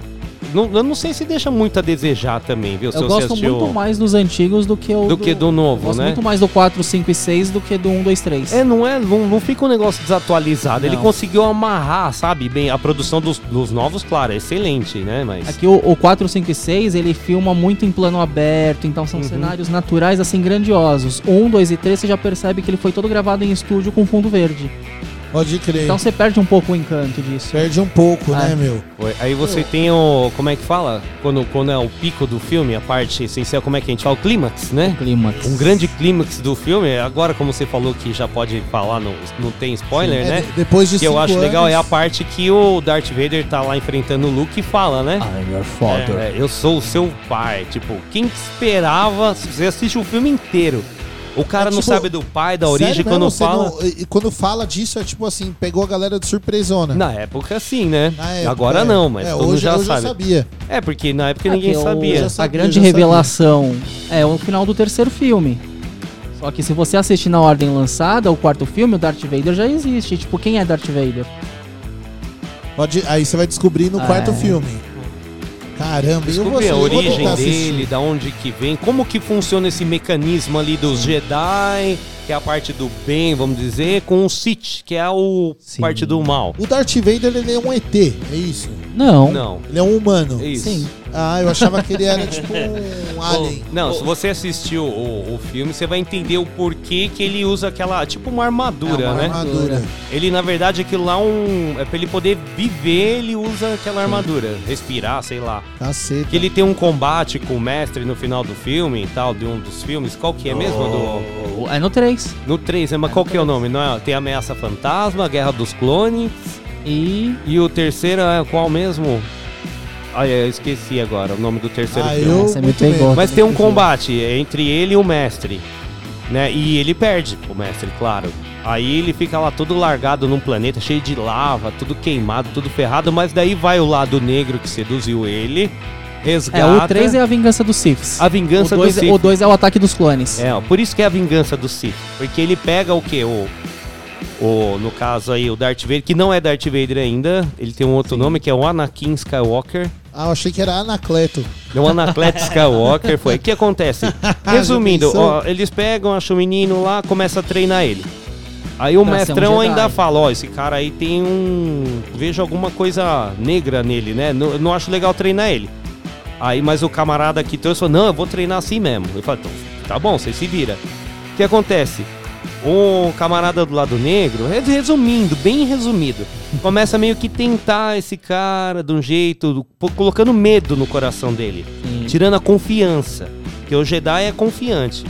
Speaker 2: Não, eu não sei se deixa muito a desejar também, viu? Se
Speaker 28: Eu gosto
Speaker 2: assistiu-
Speaker 28: muito mais dos antigos do que o
Speaker 2: Do que do novo,
Speaker 28: gosto
Speaker 2: né?
Speaker 28: muito mais do 4, 5 e 6 do que do 1, 2, 3.
Speaker 2: É, não é, não, não fica um negócio desatualizado. Ele
Speaker 28: Não.
Speaker 2: conseguiu amarrar, sabe, bem a produção dos, dos novos, claro, é excelente, né? Mas
Speaker 28: Aqui o, o 4, 5 e 6, ele filma muito em plano aberto, então
Speaker 2: Uhum.
Speaker 28: são cenários naturais, assim, grandiosos. O 1, 2 e 3, você já percebe que ele foi todo gravado em estúdio com fundo verde.
Speaker 4: Pode crer.
Speaker 28: Então você perde um pouco o encanto disso.
Speaker 4: Perde um pouco,
Speaker 28: Ah.
Speaker 4: né, meu?
Speaker 2: Foi. Aí você tem o. Como é que fala? Quando, quando é o pico do filme, a parte essencial, como é que a gente fala? O clímax, né?
Speaker 28: clímax.
Speaker 2: Um grande clímax do filme. Agora, como você falou que já pode falar, não, não tem spoiler,
Speaker 4: Sim. É,
Speaker 2: né?
Speaker 4: de- depois de
Speaker 2: Que eu acho legal é a
Speaker 4: anos-
Speaker 2: parte que o Darth Vader tá lá enfrentando o Luke e fala, né?
Speaker 28: I'm your father.
Speaker 2: É, eu sou o seu pai. Tipo, quem esperava. Você assiste o filme inteiro. O cara
Speaker 4: É,
Speaker 2: não
Speaker 4: tipo,
Speaker 2: sabe do pai, da origem,
Speaker 4: Sério
Speaker 2: quando fala.
Speaker 4: não- e quando fala disso, é tipo assim, pegou a galera de surpresona.
Speaker 2: Na época, sim, né?
Speaker 4: Época,
Speaker 2: Agora
Speaker 4: é.
Speaker 2: não, mas
Speaker 4: É,
Speaker 2: todo mundo
Speaker 4: hoje-
Speaker 2: já
Speaker 4: hoje eu
Speaker 2: sabe.
Speaker 4: sabia.
Speaker 2: É, porque na época
Speaker 28: Ah,
Speaker 2: ninguém
Speaker 28: que o-
Speaker 2: sabia.
Speaker 28: a grande revelação é o final do terceiro filme. Só que se você assistir na ordem lançada, o quarto filme, o Darth Vader já existe. Tipo, quem é Darth Vader?
Speaker 4: Pode, aí você vai descobrir no
Speaker 28: É.
Speaker 4: quarto filme. Caramba, e eu vou,
Speaker 2: a
Speaker 4: vou
Speaker 2: origem
Speaker 4: tentar assistir.
Speaker 2: dele, da onde que vem, como que funciona esse mecanismo ali dos Jedi, que é a parte do bem, vamos dizer, com o Sith, que é a parte do mal.
Speaker 4: O Darth Vader, ele é um ET, é isso?
Speaker 28: Não.
Speaker 2: Não.
Speaker 4: Ele é um humano.
Speaker 2: Isso. Sim.
Speaker 4: Ah, eu achava que ele era tipo um alien.
Speaker 2: Não, se você assistiu o, o filme, você vai entender o porquê que ele usa aquela, tipo uma armadura,
Speaker 4: É, uma
Speaker 2: né?
Speaker 4: armadura.
Speaker 2: Ele, na verdade, aquilo lá é um. É pra ele poder viver, ele usa aquela armadura. Respirar, sei lá.
Speaker 4: Caceta.
Speaker 2: Que ele tem um combate com o mestre no final do filme e tal, de um dos filmes. Qual que é mesmo? Do...
Speaker 28: É no 3.
Speaker 2: No 3, é, mas qual que é o nome? Não é? Tem Ameaça Fantasma, Guerra dos Clones.
Speaker 28: E.
Speaker 2: E o terceiro é qual mesmo? Ah, eu esqueci agora o nome do terceiro
Speaker 4: Ah,
Speaker 2: filme.
Speaker 4: eu Você me muito pegou. bem.
Speaker 2: Mas tem um combate entre ele e o mestre. Né? E ele perde o mestre, claro. Aí ele fica lá todo largado num planeta cheio de lava, tudo queimado, tudo ferrado, mas daí vai o lado negro que seduziu ele, resgata.
Speaker 28: É, o 3 é a vingança dos Siths.
Speaker 2: A vingança
Speaker 28: o dois,
Speaker 2: do Sith.
Speaker 28: O 2 é o ataque dos clones.
Speaker 2: É, ó, por isso que é a vingança do Sith. Porque ele pega o que? O, o, no caso aí, o Darth Vader, que não é Darth Vader ainda, ele tem um outro nome que é o Anakin Skywalker.
Speaker 4: Ah, eu achei que era Anacleto.
Speaker 2: O Anacleto Skywalker foi. O que acontece? Resumindo, ó, eles pegam, acham o menino lá, começa a treinar ele. Aí o
Speaker 28: Pra um
Speaker 2: mestrão
Speaker 28: Jedi.
Speaker 2: ainda fala, ó, esse cara aí tem um... Vejo alguma coisa negra nele, né? Não, não acho legal treinar ele. Aí, mas o camarada que trouxe falou, não, eu vou treinar assim mesmo. Eu falei, então, tá bom, você se vira. O que acontece? O camarada do lado negro, res- resumindo, bem resumido, começa meio que tentar esse cara de um jeito, colocando medo no coração dele, tirando a confiança. Porque o Jedi é confiante.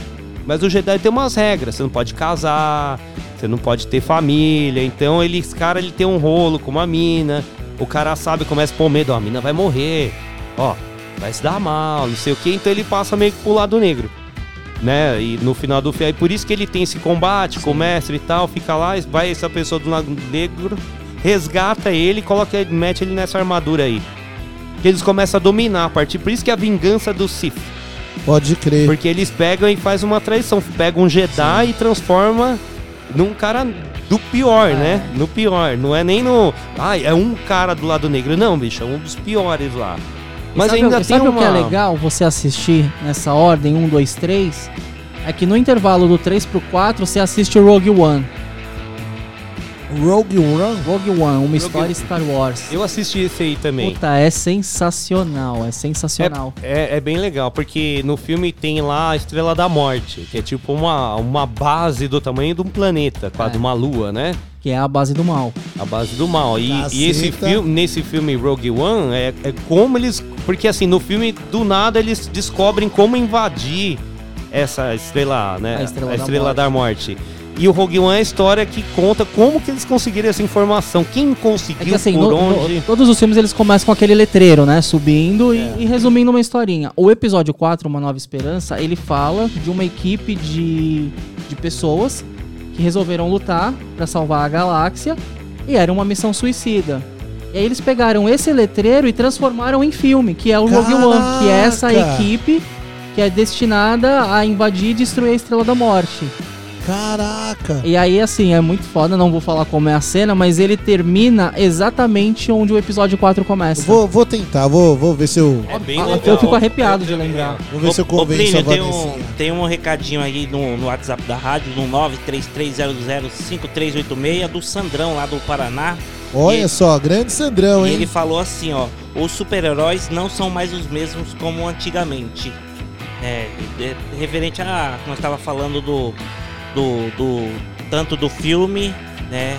Speaker 2: Mas o Jedi tem umas regras, você não pode casar, você não pode ter família, então ele, esse cara ele tem um rolo com uma mina, o cara sabe, começa a pôr medo, ó, a mina vai morrer, ó, vai se dar mal, não sei o que, então ele passa meio que pro lado negro né? E no final do filme, é por isso que ele tem esse combate com o mestre e tal, fica lá, vai essa pessoa do lado negro, resgata ele, coloca ele, mete ele nessa armadura aí. Que eles começam a dominar a partir, por isso que é a vingança do Sith.
Speaker 4: Pode crer.
Speaker 2: Porque eles pegam e faz uma traição, pegam um Jedi e transforma num cara do pior, né? No pior, não é nem no, ai, é um cara do lado negro, não, bicho, é um dos piores lá. Mas
Speaker 28: sabe,
Speaker 2: ainda tem
Speaker 28: sabe
Speaker 2: uma
Speaker 28: o que é legal você assistir nessa ordem 1, 2, 3? É que no intervalo do 3 pro 4 você assiste o Rogue One.
Speaker 4: Rogue One?
Speaker 28: Rogue One, uma história Star Wars.
Speaker 2: Eu assisti esse aí também.
Speaker 28: Puta, é sensacional, é sensacional.
Speaker 2: É, é bem legal, porque no filme tem lá a Estrela da Morte, que é tipo uma, uma base do tamanho de um planeta, quase de uma lua, né?
Speaker 28: Que é a base do mal.
Speaker 2: A base do mal. E, e esse filme, nesse filme Rogue One, é, é como eles. Porque assim, no filme, do nada, eles descobrem como invadir essa estrela, né?
Speaker 28: A Estrela da
Speaker 2: Estrela da Morte. E o Rogue One é a história que conta como que eles conseguiram essa informação. Quem conseguiu,
Speaker 28: É que assim,
Speaker 2: por
Speaker 28: no- no-
Speaker 2: onde.
Speaker 28: todos os filmes eles começam com aquele letreiro, né? Subindo e- e, resumindo uma historinha. O episódio 4, Uma Nova Esperança, ele fala de uma equipe de, de pessoas que resolveram lutar pra salvar a galáxia e era uma missão suicida. E aí eles pegaram esse letreiro e transformaram em filme, que é o Rogue One, que é essa
Speaker 4: Caraca!
Speaker 28: equipe que é destinada a invadir e destruir a Estrela da Morte.
Speaker 4: Caraca!
Speaker 28: E aí, assim, é muito foda, não vou falar como é a cena, mas ele termina exatamente onde o episódio 4 começa.
Speaker 4: Vou, vou tentar, vou, vou ver se eu.
Speaker 2: É bem
Speaker 28: Ah,
Speaker 2: legal.
Speaker 28: eu fico arrepiado de lembrar.
Speaker 4: Vou ver se eu convenço
Speaker 3: Plínio, tem um, tem um recadinho aí no, no WhatsApp da rádio, no 933005386, do Sandrão lá do Paraná.
Speaker 4: Olha
Speaker 3: E-
Speaker 4: só, grande Sandrão,
Speaker 3: E
Speaker 4: hein?
Speaker 3: ele falou assim, ó, os super-heróis não são mais os mesmos como antigamente. É, é, referente a nós estava falando do, do do tanto do filme, né,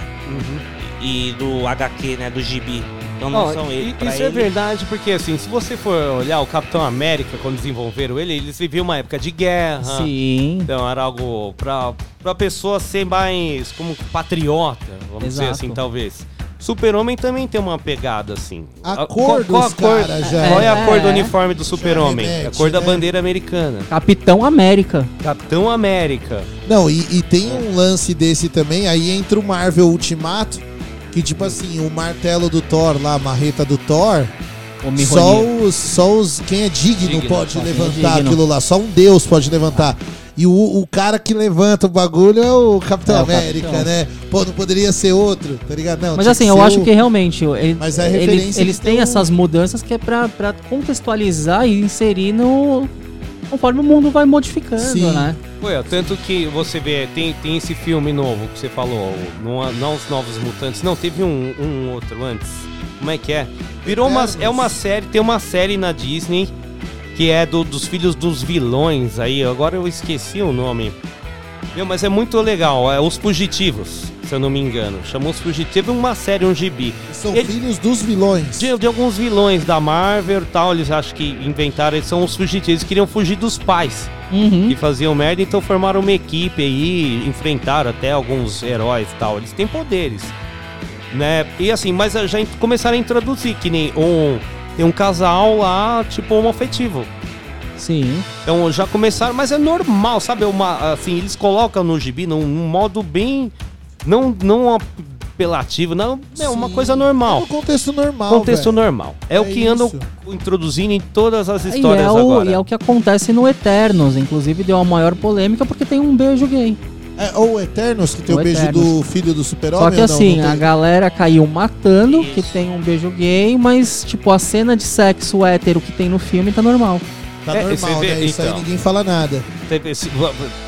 Speaker 3: e do HQ, né, do gibi. Então não
Speaker 2: Ó,
Speaker 3: são eles.
Speaker 2: Isso é
Speaker 3: ele-
Speaker 2: verdade, porque assim, se você for olhar o Capitão América, quando desenvolveram ele, eles viviam uma época de guerra.
Speaker 28: Sim.
Speaker 2: Então era algo pra, pra pessoa ser mais como patriota, vamos dizer
Speaker 28: Exato.
Speaker 2: assim, talvez. Super-Homem também tem uma pegada assim.
Speaker 4: A cor
Speaker 2: qual,
Speaker 4: dos
Speaker 2: qual a cor,
Speaker 4: caras já
Speaker 2: Qual é a
Speaker 28: é-
Speaker 2: cor do
Speaker 28: é.
Speaker 2: uniforme do Super-Homem? É a cor da
Speaker 4: né?
Speaker 2: bandeira americana.
Speaker 28: Capitão América.
Speaker 2: Capitão América.
Speaker 4: Não, e, e tem um lance desse também, aí entra o Marvel Ultimato, que tipo assim, o martelo do Thor lá, a marreta do Thor,
Speaker 28: O
Speaker 4: só os, só os. Quem é digno,
Speaker 2: Digno,
Speaker 4: pode
Speaker 28: é
Speaker 4: levantar
Speaker 28: digno.
Speaker 4: aquilo lá, só um Deus pode levantar. E o, o cara que levanta o bagulho é o Capitão
Speaker 28: É, o
Speaker 4: América,
Speaker 28: Capitão.
Speaker 4: né? Pô, não poderia ser outro, tá ligado? Não,
Speaker 28: Mas assim, eu acho
Speaker 4: o-
Speaker 28: que realmente ele-
Speaker 4: Mas a
Speaker 28: ele- eles têm
Speaker 4: um-
Speaker 28: essas mudanças que é pra, pra contextualizar e inserir no. conforme o mundo vai modificando,
Speaker 4: Sim.
Speaker 28: né?
Speaker 2: Ué, tanto que você vê, tem, tem esse filme novo que você falou, não, não os Novos Mutantes, não, teve um, um outro antes. Como é que é? Virou uma, é uma série, tem uma série na Disney que é do, dos filhos dos vilões aí, agora eu esqueci o nome. Meu, mas é muito legal, é Os Fugitivos, se eu não me engano. Chamou Os Fugitivos, teve uma série, um gibi.
Speaker 4: São
Speaker 2: Ele-
Speaker 4: filhos dos vilões.
Speaker 2: de, de alguns vilões da Marvel e tal, eles acham que inventaram, eles são os fugitivos, eles queriam fugir dos pais
Speaker 28: Uhum.
Speaker 2: que faziam merda, então formaram uma equipe aí, enfrentaram até alguns heróis e tal. Eles têm poderes, né? E assim, mas já começaram a introduzir que nem um tem um casal lá, tipo homoafetivo.
Speaker 28: Sim.
Speaker 2: Então já começaram, mas é normal, sabe? É Uma, assim, eles colocam no gibi num, num modo bem não não apelativo, não, é uma
Speaker 4: Sim.
Speaker 2: coisa
Speaker 4: É
Speaker 2: normal.
Speaker 4: no contexto normal.
Speaker 2: Contexto
Speaker 4: velho.
Speaker 2: normal. É,
Speaker 4: É
Speaker 2: o que andam
Speaker 4: isso.
Speaker 2: introduzindo em todas as
Speaker 28: E
Speaker 2: histórias
Speaker 28: é, o,
Speaker 2: agora.
Speaker 28: e é o que acontece no Eternos. Inclusive deu a maior polêmica porque tem um beijo gay.
Speaker 4: É, ou o Eternos, que tem o,
Speaker 28: O
Speaker 4: beijo do filho do super-homem.
Speaker 28: Só que
Speaker 4: não?
Speaker 28: assim,
Speaker 4: Não
Speaker 28: a galera caiu matando que tem um beijo gay, mas tipo, a cena de sexo hétero que tem no filme tá normal.
Speaker 4: Tá
Speaker 2: É,
Speaker 4: normal,
Speaker 2: vê,
Speaker 4: né? Isso
Speaker 2: então.
Speaker 4: aí ninguém fala nada.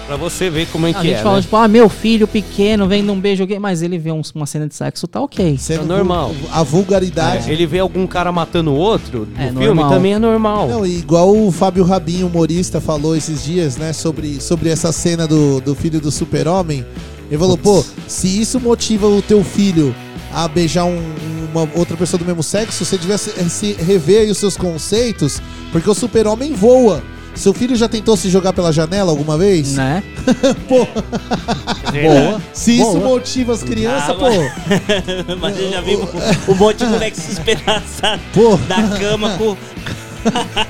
Speaker 2: Pra você ver como é
Speaker 28: a
Speaker 2: que
Speaker 28: gente
Speaker 2: é.
Speaker 28: fala,
Speaker 2: né?
Speaker 28: tipo, ah, meu filho pequeno vem num beijo gay, mas ele vê um- uma cena de sexo, tá ok.
Speaker 4: Sendo
Speaker 2: normal.
Speaker 4: vul- A vulgaridade.
Speaker 2: É, Ele vê algum cara matando o outro no
Speaker 28: É
Speaker 2: filme
Speaker 28: normal.
Speaker 2: também é normal.
Speaker 4: Não, e igual o Fábio Rabin, humorista, falou esses dias, né, sobre, sobre essa cena do, do filho do super-homem. Ele falou, pô, se isso motiva o teu filho a beijar um- uma outra pessoa do mesmo sexo, você devia se, se rever aí os seus conceitos, porque o super-homem voa. Seu filho já tentou se jogar pela janela alguma vez?
Speaker 28: Né?
Speaker 4: pô,
Speaker 28: Boa.
Speaker 4: se isso
Speaker 28: Boa.
Speaker 4: motiva as crianças,
Speaker 3: Ah,
Speaker 4: pô.
Speaker 3: Mas eu já vi um, um monte de moleque se espedaçar
Speaker 4: Pô.
Speaker 3: da cama com.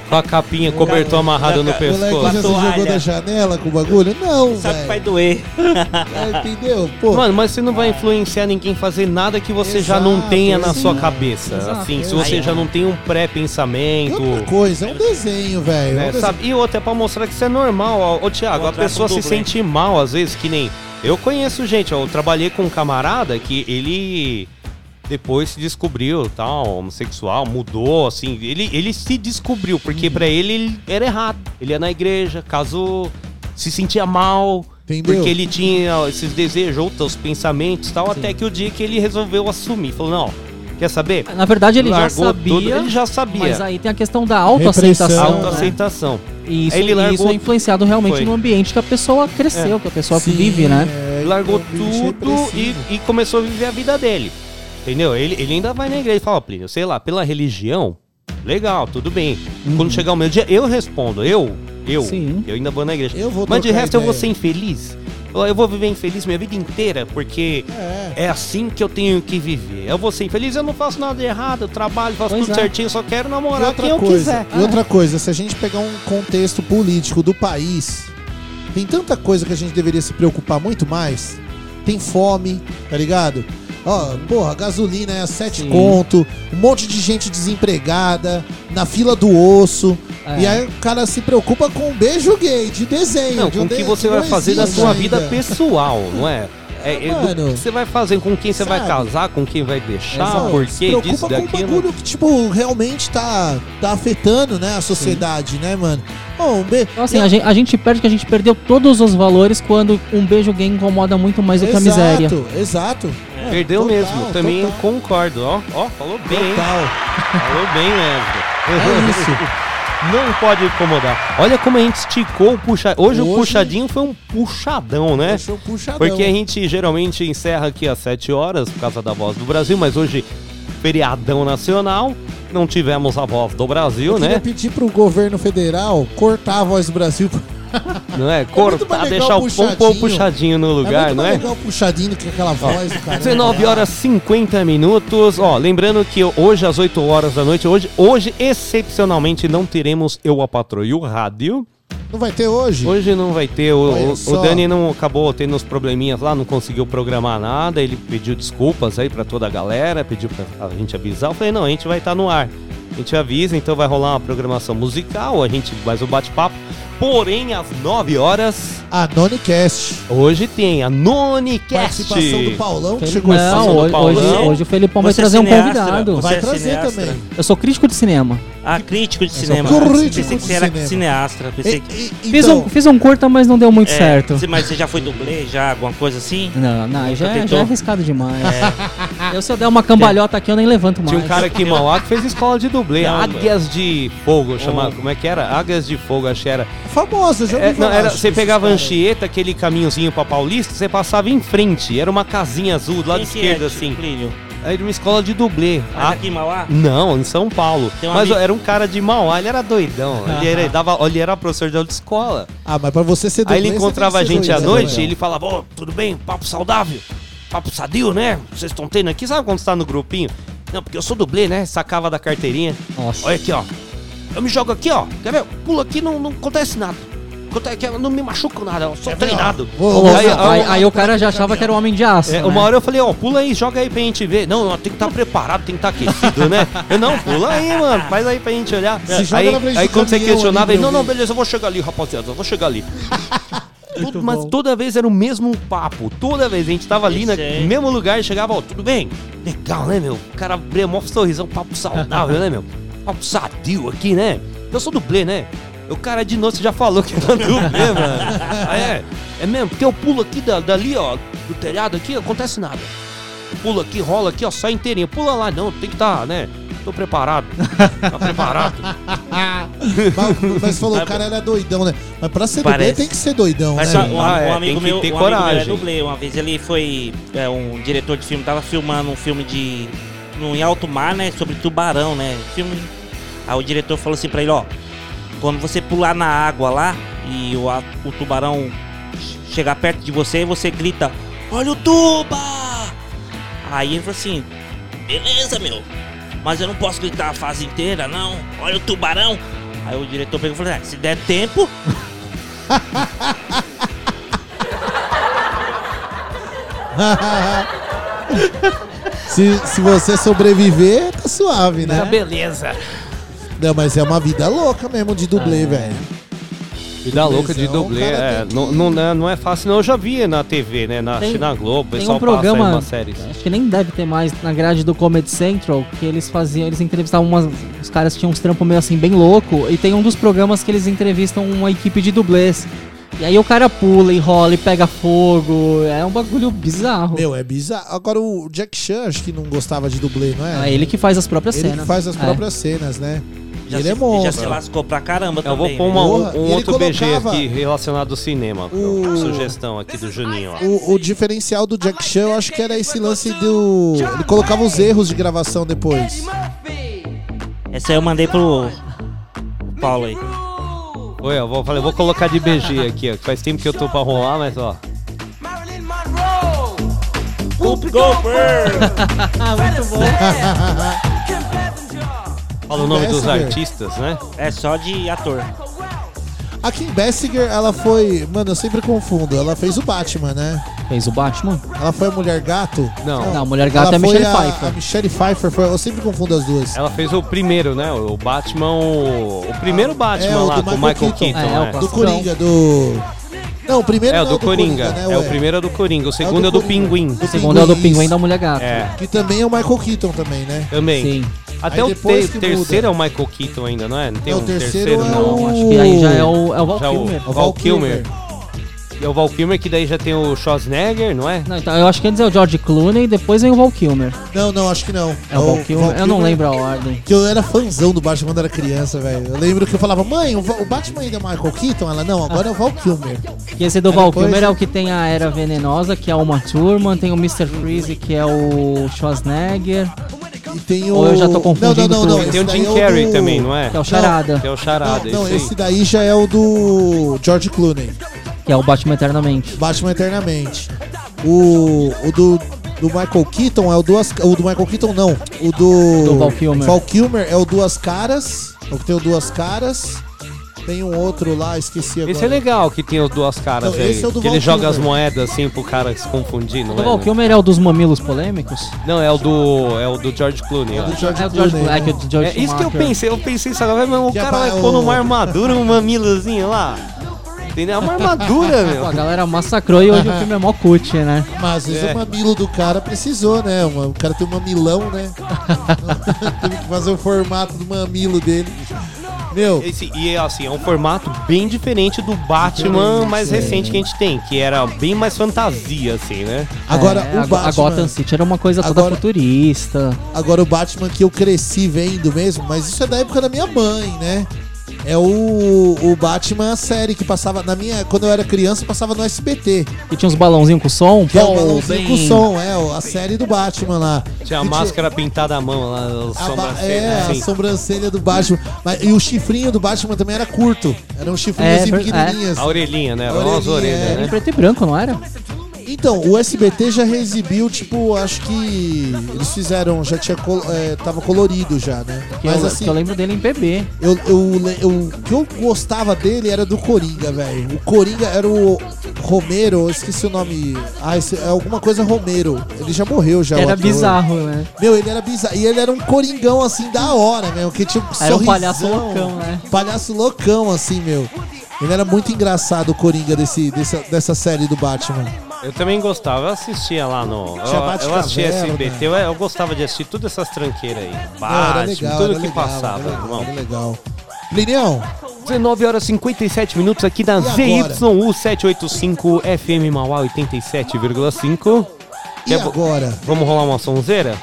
Speaker 2: Com a capinha, cobertor amarrado no
Speaker 4: moleque
Speaker 2: pescoço.
Speaker 4: se jogou da janela com o bagulho? Não,
Speaker 3: Sabe que vai doer.
Speaker 4: É, Entendeu? Pô,
Speaker 2: Mano, mas você não vai influenciar ninguém fazer nada que você já não
Speaker 4: Exato,
Speaker 2: tenha na
Speaker 4: sim.
Speaker 2: sua cabeça.
Speaker 28: Exato.
Speaker 2: Assim, se você
Speaker 3: Aí,
Speaker 2: já não tem um pré-pensamento.
Speaker 4: outra coisa, é um desenho, velho. é um
Speaker 2: né,
Speaker 4: desenho.
Speaker 2: E outra é pra mostrar que isso é normal. Ó, Ô, Thiago, a pessoa se sente mal às vezes, que nem. Eu conheço gente, ó, eu trabalhei com um camarada que ele depois se descobriu, tal, homossexual, mudou, assim, ele, ele se descobriu, porque pra ele, ele era errado. Ele ia na igreja, casou, se sentia mal,
Speaker 4: Entendeu?
Speaker 2: porque ele tinha esses desejos, outros pensamentos, tal, até que o dia que ele resolveu assumir, falou, não, quer saber?
Speaker 28: Na verdade, ele já
Speaker 2: Largou
Speaker 28: sabia.
Speaker 2: tudo, ele já sabia.
Speaker 28: Mas aí tem a questão da autoaceitação. Né?
Speaker 2: Autoaceitação.
Speaker 28: E isso,
Speaker 2: ele largou-
Speaker 28: isso é influenciado realmente
Speaker 2: Foi.
Speaker 28: no ambiente que a pessoa cresceu,
Speaker 2: É.
Speaker 28: que a pessoa
Speaker 4: Sim,
Speaker 28: vive, né?
Speaker 4: é,
Speaker 2: largou
Speaker 4: é um bicho
Speaker 2: tudo e, e começou a viver a vida dele. Entendeu? Ele, ele ainda vai na igreja e fala, Plínio, sei lá, pela religião, legal, tudo bem. Quando chegar o meu dia, eu respondo, eu, eu,
Speaker 28: Sim.
Speaker 2: eu ainda vou na igreja.
Speaker 4: Eu vou
Speaker 2: Mas de resto eu vou
Speaker 4: ideia.
Speaker 2: ser infeliz. Eu eu vou viver infeliz minha vida inteira, porque
Speaker 4: É.
Speaker 2: é assim que eu tenho que viver. Eu vou ser infeliz, eu não faço nada de errado, eu trabalho, faço
Speaker 28: Pois
Speaker 2: tudo
Speaker 28: é.
Speaker 2: certinho, só quero namorar quem eu
Speaker 4: coisa,
Speaker 2: quiser.
Speaker 4: e outra coisa, se a gente pegar um contexto político do país, tem tanta coisa que a gente deveria se preocupar muito mais. tem fome, tá ligado? Ó, porra, gasolina é a 7
Speaker 28: Sim.
Speaker 4: conto, um monte de gente desempregada, na fila do osso.
Speaker 28: É.
Speaker 4: E aí o cara se preocupa com um beijo gay de desenho.
Speaker 2: Não,
Speaker 4: de
Speaker 2: com o que
Speaker 4: de-
Speaker 2: você
Speaker 4: não
Speaker 2: vai fazer da
Speaker 4: existe
Speaker 2: sua vida
Speaker 4: ainda.
Speaker 2: pessoal, não é? É, do
Speaker 4: mano.
Speaker 2: que você vai fazer, com quem você vai
Speaker 4: Sabe?
Speaker 2: casar, com quem vai deixar,
Speaker 4: Exato.
Speaker 2: por
Speaker 4: Se
Speaker 2: quê
Speaker 4: preocupa
Speaker 2: disso,
Speaker 4: com um
Speaker 2: daquilo.
Speaker 4: bagulho que, tipo, realmente tá, tá afetando, né, a sociedade, né, mano? Ô, um be...
Speaker 28: Então, assim, a gente, a gente perde que a gente perdeu todos os valores quando um beijo gay incomoda muito mais do que a miséria.
Speaker 4: Exato, exato. É,
Speaker 2: Perdeu
Speaker 4: total,
Speaker 2: mesmo, também
Speaker 4: total.
Speaker 2: concordo. Ó, ó, falou bem, hein?
Speaker 4: Total.
Speaker 2: Falou bem mesmo.
Speaker 4: É isso.
Speaker 2: Não pode incomodar. Olha como a gente esticou o puxa. Hoje, o
Speaker 4: Hoje-
Speaker 2: puxadinho foi um puxadão, né?
Speaker 4: É um puxadão.
Speaker 2: Porque a gente geralmente encerra aqui às 7 horas por causa da voz do Brasil, mas hoje, feriadão nacional, não tivemos a voz do Brasil,
Speaker 4: Eu
Speaker 2: né?
Speaker 4: pedir pro governo federal cortar a voz do Brasil.
Speaker 2: Não é?
Speaker 4: muito
Speaker 2: Cortar,
Speaker 4: legal
Speaker 2: deixar o pom
Speaker 4: puxadinho.
Speaker 2: no lugar,
Speaker 4: é
Speaker 2: não é?
Speaker 4: legal puxadinho do que aquela voz do cara.
Speaker 2: 19 horas 50 minutos. Ó, lembrando que hoje às 8 horas da noite, hoje, hoje excepcionalmente não teremos eu a patroa e o rádio.
Speaker 4: Não vai ter hoje?
Speaker 2: Hoje não vai ter. O, o- o. Dani não acabou tendo uns probleminhas lá, não conseguiu programar nada. Ele pediu desculpas aí pra toda a galera, pediu pra a gente avisar. Eu falei, não, a gente vai estar no ar. A gente avisa, então vai rolar uma programação musical, a gente mais um bate-papo. Porém, às 9 horas,
Speaker 4: A Nonicast.
Speaker 2: hoje tem a Nonicast.
Speaker 4: Participação do Paulão, que chegou
Speaker 28: Não, hoje,
Speaker 2: Paulão.
Speaker 28: hoje, hoje o Felipão vai
Speaker 3: Você é
Speaker 28: trazer um convidado.
Speaker 3: Você
Speaker 4: Vai
Speaker 3: é
Speaker 4: trazer
Speaker 3: cineastra?
Speaker 4: também.
Speaker 28: Eu sou crítico de cinema.
Speaker 3: Ah, crítico de
Speaker 28: sou
Speaker 3: cinema.
Speaker 4: crítico
Speaker 3: Pensei
Speaker 4: de
Speaker 3: que você era
Speaker 4: cinema.
Speaker 3: cineastra. Pensei que...
Speaker 4: E- e-
Speaker 28: Fiz,
Speaker 4: então,
Speaker 28: um, fiz um curta, mas não deu muito
Speaker 3: É,
Speaker 28: certo.
Speaker 3: você- Mas você já foi dublê, já, alguma coisa assim?
Speaker 28: Não, não, já, é-
Speaker 3: tentou?
Speaker 28: já é arriscado demais. Eu, se eu der uma cambalhota aqui, eu nem levanto mais.
Speaker 2: Tinha um cara aqui em Mauá que fez escola de dublê.
Speaker 3: Não,
Speaker 2: Águias de Fogo, chamava. Como é que era? Águias de Fogo, acho que era.
Speaker 4: Famosa, já
Speaker 2: É, não, era você pegava. Anchieta, aquele caminhozinho pra Paulista, você passava em frente. Era uma casinha azul do lado
Speaker 3: Quem que
Speaker 2: esquerdo,
Speaker 3: é,
Speaker 2: assim.
Speaker 3: Plínio?
Speaker 2: Era uma escola de dublê.
Speaker 3: Mas
Speaker 2: Ah,
Speaker 3: aqui em Mauá?
Speaker 2: Não, em São Paulo.
Speaker 3: Um
Speaker 2: Mas
Speaker 3: amigo-
Speaker 2: era um cara de Mauá, ele era doidão. Ele era, dava, ele era professor de autoescola.
Speaker 4: Ah, mas pra você ser
Speaker 2: Aí
Speaker 4: dublê,
Speaker 2: ele
Speaker 4: você
Speaker 2: encontrava a gente à
Speaker 4: doidão,
Speaker 2: noite
Speaker 4: né?
Speaker 2: e ele falava, ô, tudo bem? Papo saudável? Papo sadio, né? Vocês estão tendo aqui? Sabe quando você tá no grupinho? Não, porque eu sou dublê, né? Sacava da carteirinha.
Speaker 28: Nossa.
Speaker 2: Olha aqui, ó. Eu me jogo aqui, ó. Quer ver? Pulo aqui, não, não acontece nada. Eu não me machuco nada, eu sou treinado.
Speaker 4: Vou-
Speaker 28: Ô,
Speaker 4: vou-
Speaker 28: aí,
Speaker 2: Aí-
Speaker 28: aí- o cara já achava que era um homem de aço.
Speaker 2: É,
Speaker 28: né?
Speaker 2: uma hora eu falei, ó, pula aí, joga aí pra gente ver. Não, tem que estar preparado, tem que estar aquecido, né? Eu, não, pula aí, mano, faz aí pra gente olhar.
Speaker 4: Se
Speaker 2: aí, aí
Speaker 4: do
Speaker 2: quando você questionava, ele, não, não, beleza, eu vou chegar ali, rapaziada, eu vou chegar ali. Tudo- mas toda vez era o mesmo papo, toda vez a gente tava ali no
Speaker 3: Isso aí.
Speaker 2: mesmo lugar e chegava, ó, tudo bem? Legal, né, meu? O cara abriu mó sorrisão, papo saudável, né, meu? Papo sadio aqui, né? Eu sou dublê, né? O cara de novo já falou que era dublê, mano. Ah, é? É mesmo? Porque eu pulo aqui da- dali, ó, do telhado aqui, acontece nada. Pula aqui, rola aqui, ó, sai inteirinho. Pula lá, não, tem que estar, né? Tô preparado. Tá preparado.
Speaker 4: Mas, mas falou, o cara era doidão, né? Mas pra ser
Speaker 3: Parece.
Speaker 4: dublê tem que ser doidão,
Speaker 3: Mas
Speaker 4: né?
Speaker 3: só, um,
Speaker 2: Ah, é,
Speaker 3: um
Speaker 2: tem
Speaker 3: amigo
Speaker 2: que
Speaker 3: meu,
Speaker 2: ter
Speaker 3: um amigo meu é
Speaker 2: coragem.
Speaker 3: dublê. Uma vez ele foi é, um diretor de filme, tava filmando um filme de. No, em alto mar, né? Sobre tubarão, né? Filme. Aí o diretor falou assim pra ele, ó. Quando você pular na água lá e o, a- o tubarão chegar perto de você, você grita, olha o tuba! Aí ele falou assim, beleza, meu. Mas eu não posso gritar a fase inteira, não. Olha o tubarão. Aí o diretor pegou e falou, ah, se der tempo,
Speaker 4: se, se você sobreviver, tá suave, né?
Speaker 2: Tá beleza.
Speaker 4: Não, mas é uma vida louca mesmo de dublê, velho.
Speaker 2: Vida louca de
Speaker 4: Dublêzão,
Speaker 2: dublê, é,
Speaker 4: que-
Speaker 2: não, não, é- não é fácil não. Eu já vi na TV, né? Na,
Speaker 28: Tem-
Speaker 2: na Globo, o
Speaker 28: Tem
Speaker 2: pessoal
Speaker 28: um programa,
Speaker 2: passa aí umas séries.
Speaker 28: acho que nem deve ter mais na grade do Comedy Central, que eles faziam, eles entrevistavam umas, os caras que tinham uns trampos meio assim bem louco, e tem um dos programas que eles entrevistam uma equipe de dublês. E aí o cara pula e rola e pega fogo, é um bagulho bizarro.
Speaker 4: Meu, é bizarro. Agora o Jack Chan acho que não gostava de dublê, não é?
Speaker 28: É ele que faz as próprias
Speaker 4: Ele
Speaker 28: cenas.
Speaker 4: que faz as
Speaker 28: É.
Speaker 4: próprias cenas, né?
Speaker 3: já,
Speaker 4: ele
Speaker 3: se,
Speaker 4: é monstro.
Speaker 3: já se lascou pra caramba
Speaker 2: Eu vou
Speaker 3: também.
Speaker 2: pôr
Speaker 3: né?
Speaker 2: uma- um, um
Speaker 4: ele
Speaker 2: outro BG
Speaker 4: colocava-
Speaker 2: aqui relacionado ao cinema.
Speaker 4: O-
Speaker 2: Sugestão aqui do Juninho, ó.
Speaker 4: O, o diferencial do Jack Chan, eu acho que era esse lance do. Ele colocava os erros de gravação depois.
Speaker 3: Essa aí eu mandei pro Paulo aí.
Speaker 2: Oi, eu vou, falei, vou colocar de BG aqui, ó. Faz tempo que eu tô pra rolar, mas ó.
Speaker 3: Whoop Goldberg!
Speaker 28: Muito bom.
Speaker 2: Fala o nome dos
Speaker 4: Messenger.
Speaker 2: artistas, né?
Speaker 3: É só de ator.
Speaker 4: A Kim Basinger, ela foi. Mano, eu sempre confundo. Ela fez o Batman, né?
Speaker 28: Fez o Batman?
Speaker 4: Ela foi a Mulher Gato?
Speaker 2: Não.
Speaker 28: Não, a Mulher Gato
Speaker 4: Ela
Speaker 28: é a
Speaker 4: foi
Speaker 28: Michelle
Speaker 4: a,
Speaker 28: Pfeiffer.
Speaker 4: A Michelle Pfeiffer foi. Eu sempre confundo as duas.
Speaker 2: Ela fez o primeiro, né? O Batman. O, o primeiro Batman
Speaker 4: é, o
Speaker 2: lá,
Speaker 4: do
Speaker 2: com o Michael Keaton.
Speaker 28: É,
Speaker 2: né?
Speaker 28: o
Speaker 4: Do Coringa, do. Não, o primeiro
Speaker 2: É, o
Speaker 4: não
Speaker 2: do Coringa.
Speaker 4: né,
Speaker 2: é o primeiro é do Coringa. O segundo
Speaker 4: do
Speaker 2: é do
Speaker 4: Coringa.
Speaker 2: Pinguim.
Speaker 4: Do
Speaker 28: O segundo é o do
Speaker 4: Pinguim,
Speaker 28: da Mulher Gato.
Speaker 2: É,
Speaker 4: Que também é o Michael Keaton também, né?
Speaker 2: também.
Speaker 28: Sim.
Speaker 2: Até
Speaker 4: Aí
Speaker 2: o te-
Speaker 4: que
Speaker 2: terceiro
Speaker 4: muda.
Speaker 2: é o Michael Keaton ainda, não é? Não tem
Speaker 4: Não,
Speaker 2: um
Speaker 4: o terceiro é
Speaker 2: não.
Speaker 4: o-
Speaker 28: Acho que aí já é o, é o Val
Speaker 2: Já o,
Speaker 28: Kilmer.
Speaker 2: o Val Kilmer. E é o Val Kilmer que daí já tem o Schwarzenegger, não é?
Speaker 28: Não, então, eu acho que antes é o George Clooney e depois vem o Val Kilmer.
Speaker 4: Não, não, acho que não.
Speaker 28: É o Val Kilmer. Eu não lembro a ordem.
Speaker 4: Que eu era fãzão do Batman quando era criança, velho. Eu lembro que eu falava, mãe, o, o Batman ainda é o Michael Keaton? Ela, não, agora é o Val Kilmer.
Speaker 28: E esse do
Speaker 4: Aí
Speaker 28: Val
Speaker 4: depois-
Speaker 28: Kilmer é o que tem a Era Venenosa, que é o Uma Thurman, tem o Mr. Freeze, que é o Schwarzenegger.
Speaker 4: E tem o...
Speaker 28: Ou eu já tô confundindo
Speaker 4: Não, não, não. não
Speaker 2: Tem o Jim
Speaker 4: daí é
Speaker 2: Carrey
Speaker 4: do-
Speaker 2: também, não é?
Speaker 28: Que é o Charada.
Speaker 2: Que é o Charada,
Speaker 4: Não, não esse daí já é o do George Clooney.
Speaker 28: Que é o Batman Eternamente.
Speaker 4: Batman Eternamente. O, o do, do Michael Keaton é o Duas... O do Michael Keaton, não. O do...
Speaker 28: Do Val Kilmer.
Speaker 4: Val Kilmer é o Duas Caras. O que tem o Duas Caras. Tem um outro lá, esqueci agora.
Speaker 2: Esse é legal que tem as duas caras
Speaker 4: Não,
Speaker 2: aí.
Speaker 4: esse é o do
Speaker 2: que ele
Speaker 4: Val
Speaker 2: joga as moedas assim pro cara se confundir, não
Speaker 28: O
Speaker 2: é?
Speaker 28: Val Kilmer é o dos mamilos polêmicos?
Speaker 2: Não, é o do. É o do George Clooney.
Speaker 4: É do George
Speaker 28: É o George
Speaker 4: Clooney,
Speaker 28: é que
Speaker 4: né?
Speaker 28: o do George
Speaker 2: É isso que eu pensei, eu pensei isso agora, mas o
Speaker 4: Que
Speaker 2: cara
Speaker 4: é
Speaker 2: vai
Speaker 4: pra-
Speaker 2: pôr numa armadura, um mamilozinho lá. Entendeu? É Uma armadura,
Speaker 28: Pô, a
Speaker 2: meu.
Speaker 28: galera massacrou e hoje o filme é mó cut, né?
Speaker 4: Mas às vezes
Speaker 2: É.
Speaker 4: o mamilo do cara precisou, né? O cara tem um mamilão, né? Teve que fazer o formato do mamilo dele. Meu,
Speaker 2: Esse, e assim, é um formato bem diferente do Batman
Speaker 4: Diferente,
Speaker 2: mais
Speaker 4: é.
Speaker 2: recente que a gente tem, que era bem mais fantasia, assim, né?
Speaker 4: agora
Speaker 28: É,
Speaker 4: o
Speaker 28: a, a
Speaker 4: Batman.
Speaker 28: Gotham City era uma coisa toda
Speaker 4: Agora-
Speaker 28: futurista.
Speaker 4: Agora o Batman que eu cresci vendo mesmo, mas isso é da época da minha mãe, né? É o, o Batman a série que passava na minha. Quando eu era criança, passava no SBT.
Speaker 28: E tinha uns balãozinhos com som.
Speaker 4: Que é o
Speaker 28: pô,
Speaker 4: balãozinho
Speaker 28: bem-
Speaker 4: com som, é, a série do Batman lá.
Speaker 2: Tinha a
Speaker 4: Que
Speaker 2: máscara pintada à mão lá,
Speaker 4: A
Speaker 2: sobrancelhas,
Speaker 4: é,
Speaker 2: assim.
Speaker 4: a sobrancelha do Batman. Mas- e o chifrinho do Batman também era curto. Eram uns chifrinhos
Speaker 28: É,
Speaker 4: assim pequenininhas.
Speaker 2: A orelhinha, né?
Speaker 4: A
Speaker 2: Eram as orelhas,
Speaker 4: é.
Speaker 28: Era em
Speaker 2: né?
Speaker 28: preto e branco, não era?
Speaker 4: Então, o SBT já reexibiu, tipo, acho que eles fizeram, já tinha, col- é, tava colorido já, né?
Speaker 28: Que
Speaker 4: Mas
Speaker 28: eu,
Speaker 4: assim,
Speaker 28: eu lembro dele em bebê.
Speaker 4: eu, eu, eu- o que eu gostava dele era do Coringa, velho. O Coringa era o Romero, eu esqueci o nome. Ah, esse- é alguma coisa Romero. Ele já morreu já.
Speaker 28: Era bizarro, né?
Speaker 4: Meu, ele era bizarro. E ele era um coringão, assim, da hora, meu. Que tinha um
Speaker 28: Era um
Speaker 4: sorrisão.
Speaker 28: palhaço loucão, né?
Speaker 4: Palhaço loucão, assim, meu. Ele era muito engraçado, o Coringa, desse, dessa, dessa série do Batman.
Speaker 2: Eu também gostava, eu assistia lá no. Eu,
Speaker 4: Bate
Speaker 2: eu assistia. SBT, eu, eu gostava de assistir todas essas tranqueiras aí. Batman,
Speaker 4: legal,
Speaker 2: tudo
Speaker 4: era
Speaker 2: que
Speaker 4: legal,
Speaker 2: passava,
Speaker 4: era legal,
Speaker 2: irmão.
Speaker 4: Era legal. Plinião,
Speaker 2: 19 horas e 57 minutos aqui na
Speaker 4: E agora?
Speaker 2: ZYU 785 FM Mauá 87,5.
Speaker 4: e
Speaker 2: Quer
Speaker 4: agora?
Speaker 2: Vamos rolar uma sonzeira?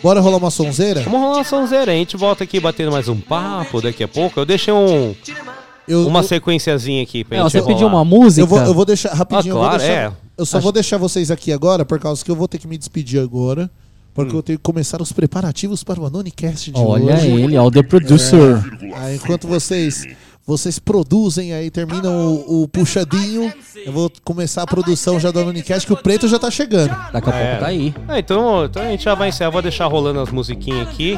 Speaker 4: Bora rolar uma sonzeira?
Speaker 2: Vamos rolar uma sonzeira, a gente volta aqui batendo mais um papo daqui a pouco. Eu deixei um,
Speaker 4: Eu,
Speaker 2: uma
Speaker 4: eu-
Speaker 2: sequenciazinha aqui pra
Speaker 28: É,
Speaker 2: gente
Speaker 28: você pediu uma música?
Speaker 4: eu vou, eu vou deixar rapidinho.
Speaker 2: Ah,
Speaker 4: eu vou
Speaker 2: claro,
Speaker 4: deixar-
Speaker 2: é.
Speaker 4: Eu só vou deixar vocês aqui agora, por causa que eu vou ter que me despedir agora. Porque eu tenho que começar os preparativos para o Anonicast de
Speaker 28: Olha
Speaker 4: hoje.
Speaker 28: ele, ó, o The Producer.
Speaker 4: Aí, enquanto vocês vocês produzem aí, terminam o, o puxadinho, eu vou começar a produção já do Anonicast, que o preto já tá chegando.
Speaker 28: Daqui a
Speaker 2: É.
Speaker 28: pouco tá aí.
Speaker 2: Ah, então, então a gente já vai encerrar. Eu vou deixar rolando as musiquinhas aqui.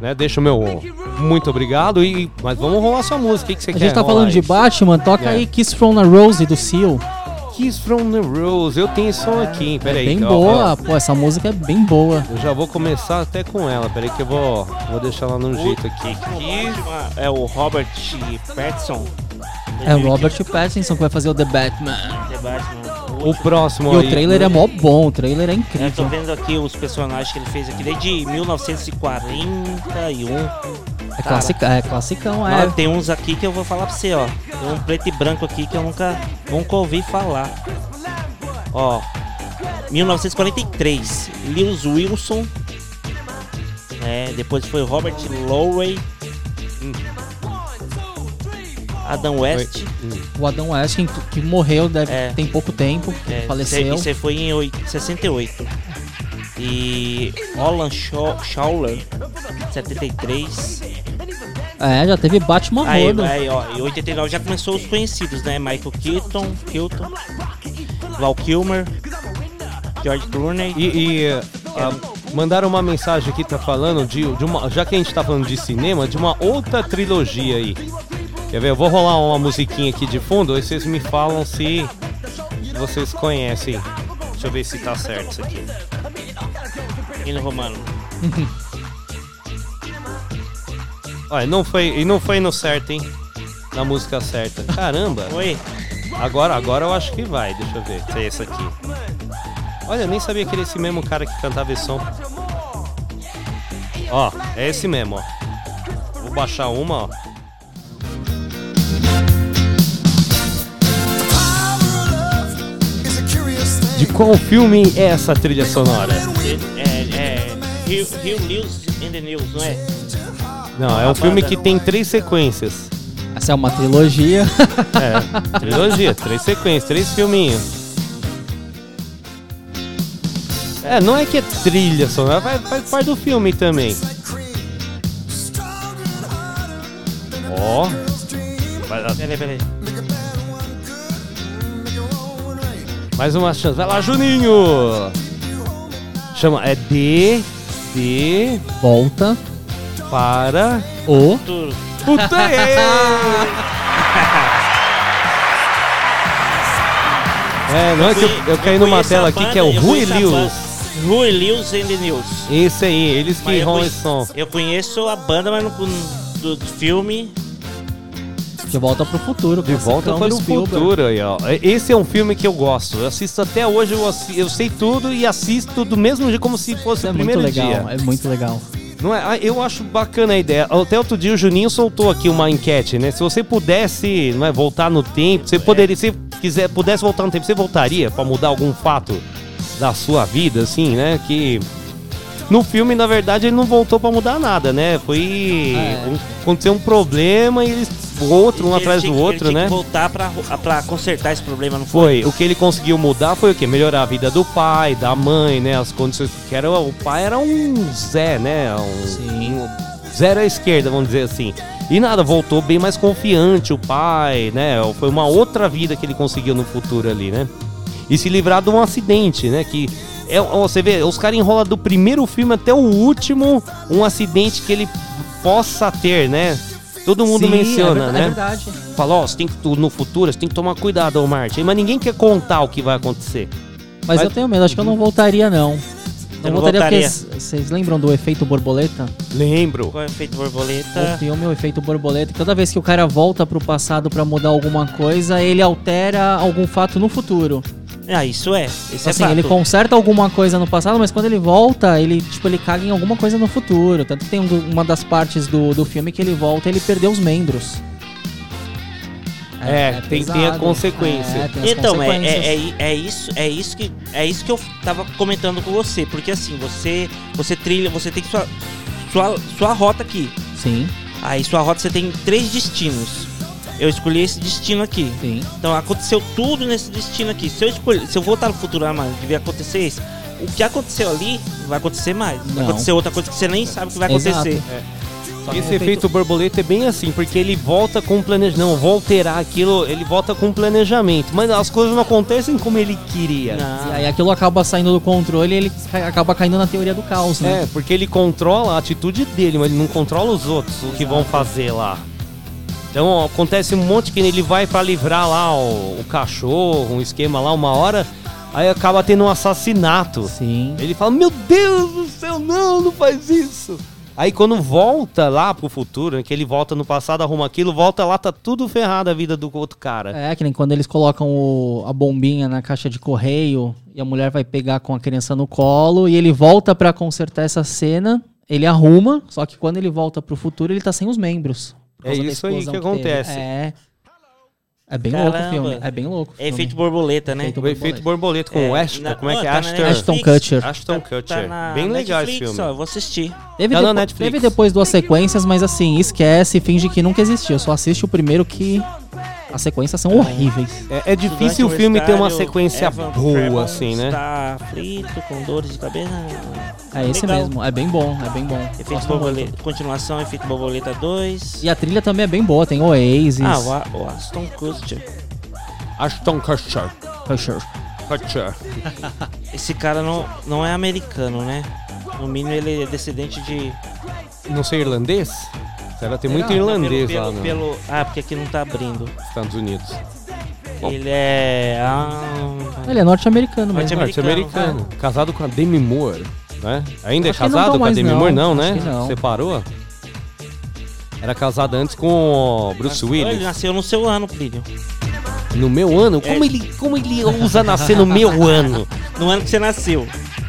Speaker 2: Né? Deixa o meu muito obrigado. E, mas vamos rolar sua música. O que, você
Speaker 28: A
Speaker 2: quer?
Speaker 28: gente tá falando de Batman, toca
Speaker 2: É.
Speaker 28: aí Kiss from a Rose do Seal.
Speaker 2: Kiss from the Rose. Eu tenho esse som aqui, hein? Pera
Speaker 28: É
Speaker 2: aí.
Speaker 28: bem
Speaker 2: ó,
Speaker 28: boa,
Speaker 2: ó.
Speaker 28: pô, essa música é bem boa.
Speaker 2: Eu já vou começar até com ela. Pera aí que eu vou, vou deixar ela num jeito aqui.
Speaker 3: É o Robert Pattinson.
Speaker 28: É o Robert Pattinson que vai fazer o The Batman.
Speaker 2: O próximo
Speaker 28: E o
Speaker 2: aí-
Speaker 28: trailer é mó bom, o trailer é
Speaker 3: Eu tô
Speaker 28: incrível.
Speaker 3: vendo aqui os personagens que ele fez aqui desde 1941.
Speaker 28: É, classica, é classicão, é.
Speaker 3: tem uns aqui que eu vou falar pra você, ó. Tem um preto e branco aqui que eu nunca, nunca ouvi falar. Ó, 1943, Lewis Wilson. É, depois foi o Robert Lowry. Adam West.
Speaker 28: O Adam West, que, que morreu deve,
Speaker 3: É.
Speaker 28: tem pouco tempo, que
Speaker 3: É,
Speaker 28: faleceu.
Speaker 3: Isso aí foi em oit- 68. E Alan Shaw- Shawler, 73.
Speaker 28: É, já teve Batman
Speaker 3: Aí,
Speaker 28: rodo.
Speaker 3: aí, ó, em 89 já começou os conhecidos, né? Michael Keaton, Keaton Val Kilmer, George Clooney.
Speaker 2: E, e, ah, mandaram uma mensagem aqui, tá falando de, de uma. Já que a gente tá falando de cinema, de uma outra trilogia aí. Quer ver? Eu vou rolar uma musiquinha aqui de fundo, aí vocês me falam se vocês conhecem. Deixa eu ver se tá certo isso aqui.
Speaker 3: Hino romano.
Speaker 2: Olha, não foi, e não foi no certo, hein? Na música certa. Caramba!
Speaker 3: Oi.
Speaker 2: Agora, agora eu acho que vai, deixa eu ver. Se é esse aqui. Olha, eu nem sabia que era esse mesmo cara que cantava esse som. Ó, é esse mesmo, ó. Vou baixar uma, ó. De qual filme é essa trilha sonora?
Speaker 3: É, é. Rio, Rio News in the News, não é?
Speaker 2: Não, é um filme que tem três sequências.
Speaker 28: Essa é uma trilogia.
Speaker 2: É, trilogia, três sequências, três filminhos. É, não é que é trilha sonora, faz, faz parte do filme também. Ó. Lá.
Speaker 3: Peraí, peraí.
Speaker 2: Mais uma chance. Vai lá, Juninho! Chama. É de. De.
Speaker 28: Volta.
Speaker 2: Para.
Speaker 28: O.
Speaker 2: Puta É, não é que eu, eu caí numa tela aqui que é o Rui Lewis.
Speaker 3: Rui Lewis and the News.
Speaker 2: Esse aí, eles que rolam esse som.
Speaker 3: Eu conheço a banda, mas não do, do filme.
Speaker 28: De volta pro futuro.
Speaker 2: De volta para o futuro aí, ó. Esse é um filme que eu gosto. Eu assisto até hoje, eu, eu sei tudo e assisto do mesmo jeito como se fosse
Speaker 28: É
Speaker 2: o
Speaker 28: muito
Speaker 2: primeiro
Speaker 28: legal,
Speaker 2: dia.
Speaker 28: é muito legal.
Speaker 2: Não é? Ah, Eu acho bacana a ideia. Até outro dia o Juninho soltou aqui uma enquete, né? Se você pudesse não é, voltar no tempo, você poderia, se quiser, pudesse voltar no tempo, você voltaria pra mudar algum fato da sua vida, assim, né? Que no filme, na verdade, ele não voltou pra mudar nada, né? Foi
Speaker 3: É.
Speaker 2: um- aconteceu um problema e eles outro um atrás
Speaker 3: tinha
Speaker 2: do outro, né?
Speaker 3: voltar pra, pra consertar esse problema, não
Speaker 2: Foi. O que ele conseguiu mudar foi o quê? Melhorar a vida do pai, da mãe, né? As condições. Que era, o pai era um Zé, né? Um, um zero à esquerda, vamos dizer assim. E nada, voltou bem mais confiante o pai, né? Foi uma outra vida que ele conseguiu no futuro ali, né? E se livrar de um acidente, né? Que é, você vê, os caras enrolam do primeiro filme até o último um acidente que ele possa ter, né? Todo mundo
Speaker 28: Sim,
Speaker 2: menciona,
Speaker 28: é ver- é
Speaker 2: né?
Speaker 28: verdade.
Speaker 2: Fala, ó, você tem que, no futuro, você tem que tomar cuidado, ô Martin. Mas ninguém quer contar o que vai acontecer.
Speaker 28: Mas eu tenho medo, acho que eu não voltaria, não. Não,
Speaker 3: não
Speaker 28: voltaria,
Speaker 3: voltaria?
Speaker 28: porque vocês lembram do efeito borboleta?
Speaker 2: Lembro.
Speaker 3: Qual é o efeito
Speaker 28: O
Speaker 3: borboleta?
Speaker 28: filme, o efeito borboleta, toda vez que o cara volta pro passado pra mudar alguma coisa, ele altera algum fato no futuro.
Speaker 3: Ah, isso é. Isso
Speaker 28: assim,
Speaker 3: é
Speaker 28: ele conserta alguma coisa no passado, mas quando ele volta, ele, tipo, ele caga em alguma coisa no futuro. Tanto que tem um uma das partes do, do filme que ele volta e ele perdeu os membros.
Speaker 2: É, tem, tem a consequência.
Speaker 28: É, tem
Speaker 3: Então, é, é, é, é isso, é isso que é isso que eu tava comentando com você, porque assim, você você trilha, você tem sua sua, sua rota aqui.
Speaker 28: Sim.
Speaker 3: Aí sua rota você tem três destinos. Eu escolhi esse destino aqui.
Speaker 28: Sim.
Speaker 3: Então aconteceu tudo nesse destino aqui. Se eu escolher, se eu voltar no futuro, ah, mano, devia acontecer isso. O que aconteceu ali vai acontecer mais. Vai
Speaker 2: Não.
Speaker 3: acontecer outra coisa que você nem sabe que vai
Speaker 2: Exato.
Speaker 3: acontecer.
Speaker 2: É. Esse efeito borboleta é bem assim, porque ele volta com planejamento. Não, vou alterar aquilo, ele volta com planejamento. Mas as coisas não acontecem como ele queria.
Speaker 28: E aí aquilo acaba saindo do controle e ele ca- acaba caindo na teoria do caos, né?
Speaker 2: É, porque ele controla a atitude dele, mas ele não controla os outros, o que vão fazer lá. Então acontece um monte que ele vai pra livrar lá o, o cachorro, um esquema lá, uma hora, aí acaba tendo um assassinato.
Speaker 28: Sim.
Speaker 2: Ele fala: Meu Deus do céu, não, não faz isso. Aí quando volta lá pro futuro, né, que ele volta no passado, arruma aquilo, volta lá, tá tudo ferrado a vida do outro cara.
Speaker 28: É, que nem quando eles colocam o- a bombinha na caixa de correio e a mulher vai pegar com a criança no colo e ele volta pra consertar essa cena, ele arruma, só que quando ele volta pro futuro ele tá sem os membros.
Speaker 2: É isso aí que
Speaker 28: teve.
Speaker 2: acontece.
Speaker 28: É. É bem louco o
Speaker 3: Caramba.
Speaker 28: filme. É bem louco.
Speaker 3: É
Speaker 28: filme.
Speaker 3: efeito borboleta, né?
Speaker 28: Efeito
Speaker 2: O efeito borboleta com o Ashton,
Speaker 3: na-
Speaker 2: como é que é?
Speaker 3: tá
Speaker 2: Ashton.
Speaker 28: Kutcher.
Speaker 2: Ashton
Speaker 3: Tá
Speaker 2: Kutcher.
Speaker 3: na
Speaker 2: Bem legal esse
Speaker 3: Netflix,
Speaker 2: filme.
Speaker 3: Ó, eu vou assistir.
Speaker 28: Teve,
Speaker 2: Tá
Speaker 28: depo-
Speaker 2: Netflix.
Speaker 28: teve depois duas sequências, mas assim, esquece e finge que nunca existiu. Só assiste o primeiro que as sequências são horríveis.
Speaker 2: É, é difícil o filme ter uma sequência
Speaker 3: Evan
Speaker 2: boa, assim, né?
Speaker 3: Está aflito, com dores de cabeça.
Speaker 28: É esse
Speaker 3: Legal.
Speaker 28: mesmo, é bem bom, é bem bom.
Speaker 3: Efeito borboleta, continuação, efeito borboleta 2.
Speaker 28: E a trilha também é bem boa, tem Oasis.
Speaker 3: Ah, o, A- o Aston Kutcher.
Speaker 2: Ashton Kutcher.
Speaker 28: Kutcher.
Speaker 2: Kutcher.
Speaker 3: Esse cara não, não é americano, né? No mínimo ele é descendente de.
Speaker 2: Não sei irlandês? Ela tem muito
Speaker 3: Será?
Speaker 2: irlandês
Speaker 3: Pelo-
Speaker 2: lá
Speaker 3: pelo- pelo- Ah, porque aqui não tá abrindo.
Speaker 2: Estados Unidos.
Speaker 3: Ele é. Ah,
Speaker 28: Ele é norte-americano mesmo.
Speaker 2: Norte-americano. Casado com a Demi Moore, né? Ainda
Speaker 28: Acho
Speaker 2: é
Speaker 28: que não
Speaker 2: casado com a Demi
Speaker 28: não.
Speaker 2: Moore, não,
Speaker 28: Acho
Speaker 2: né?
Speaker 28: não.
Speaker 2: Separou? Era casado antes com o Bruce
Speaker 3: Ele
Speaker 2: Willis.
Speaker 3: nasceu no seu ano, Plínio.
Speaker 2: No meu ano? Como,
Speaker 3: É.
Speaker 2: ele, como ele ousa nascer no meu ano?
Speaker 3: No ano que você nasceu.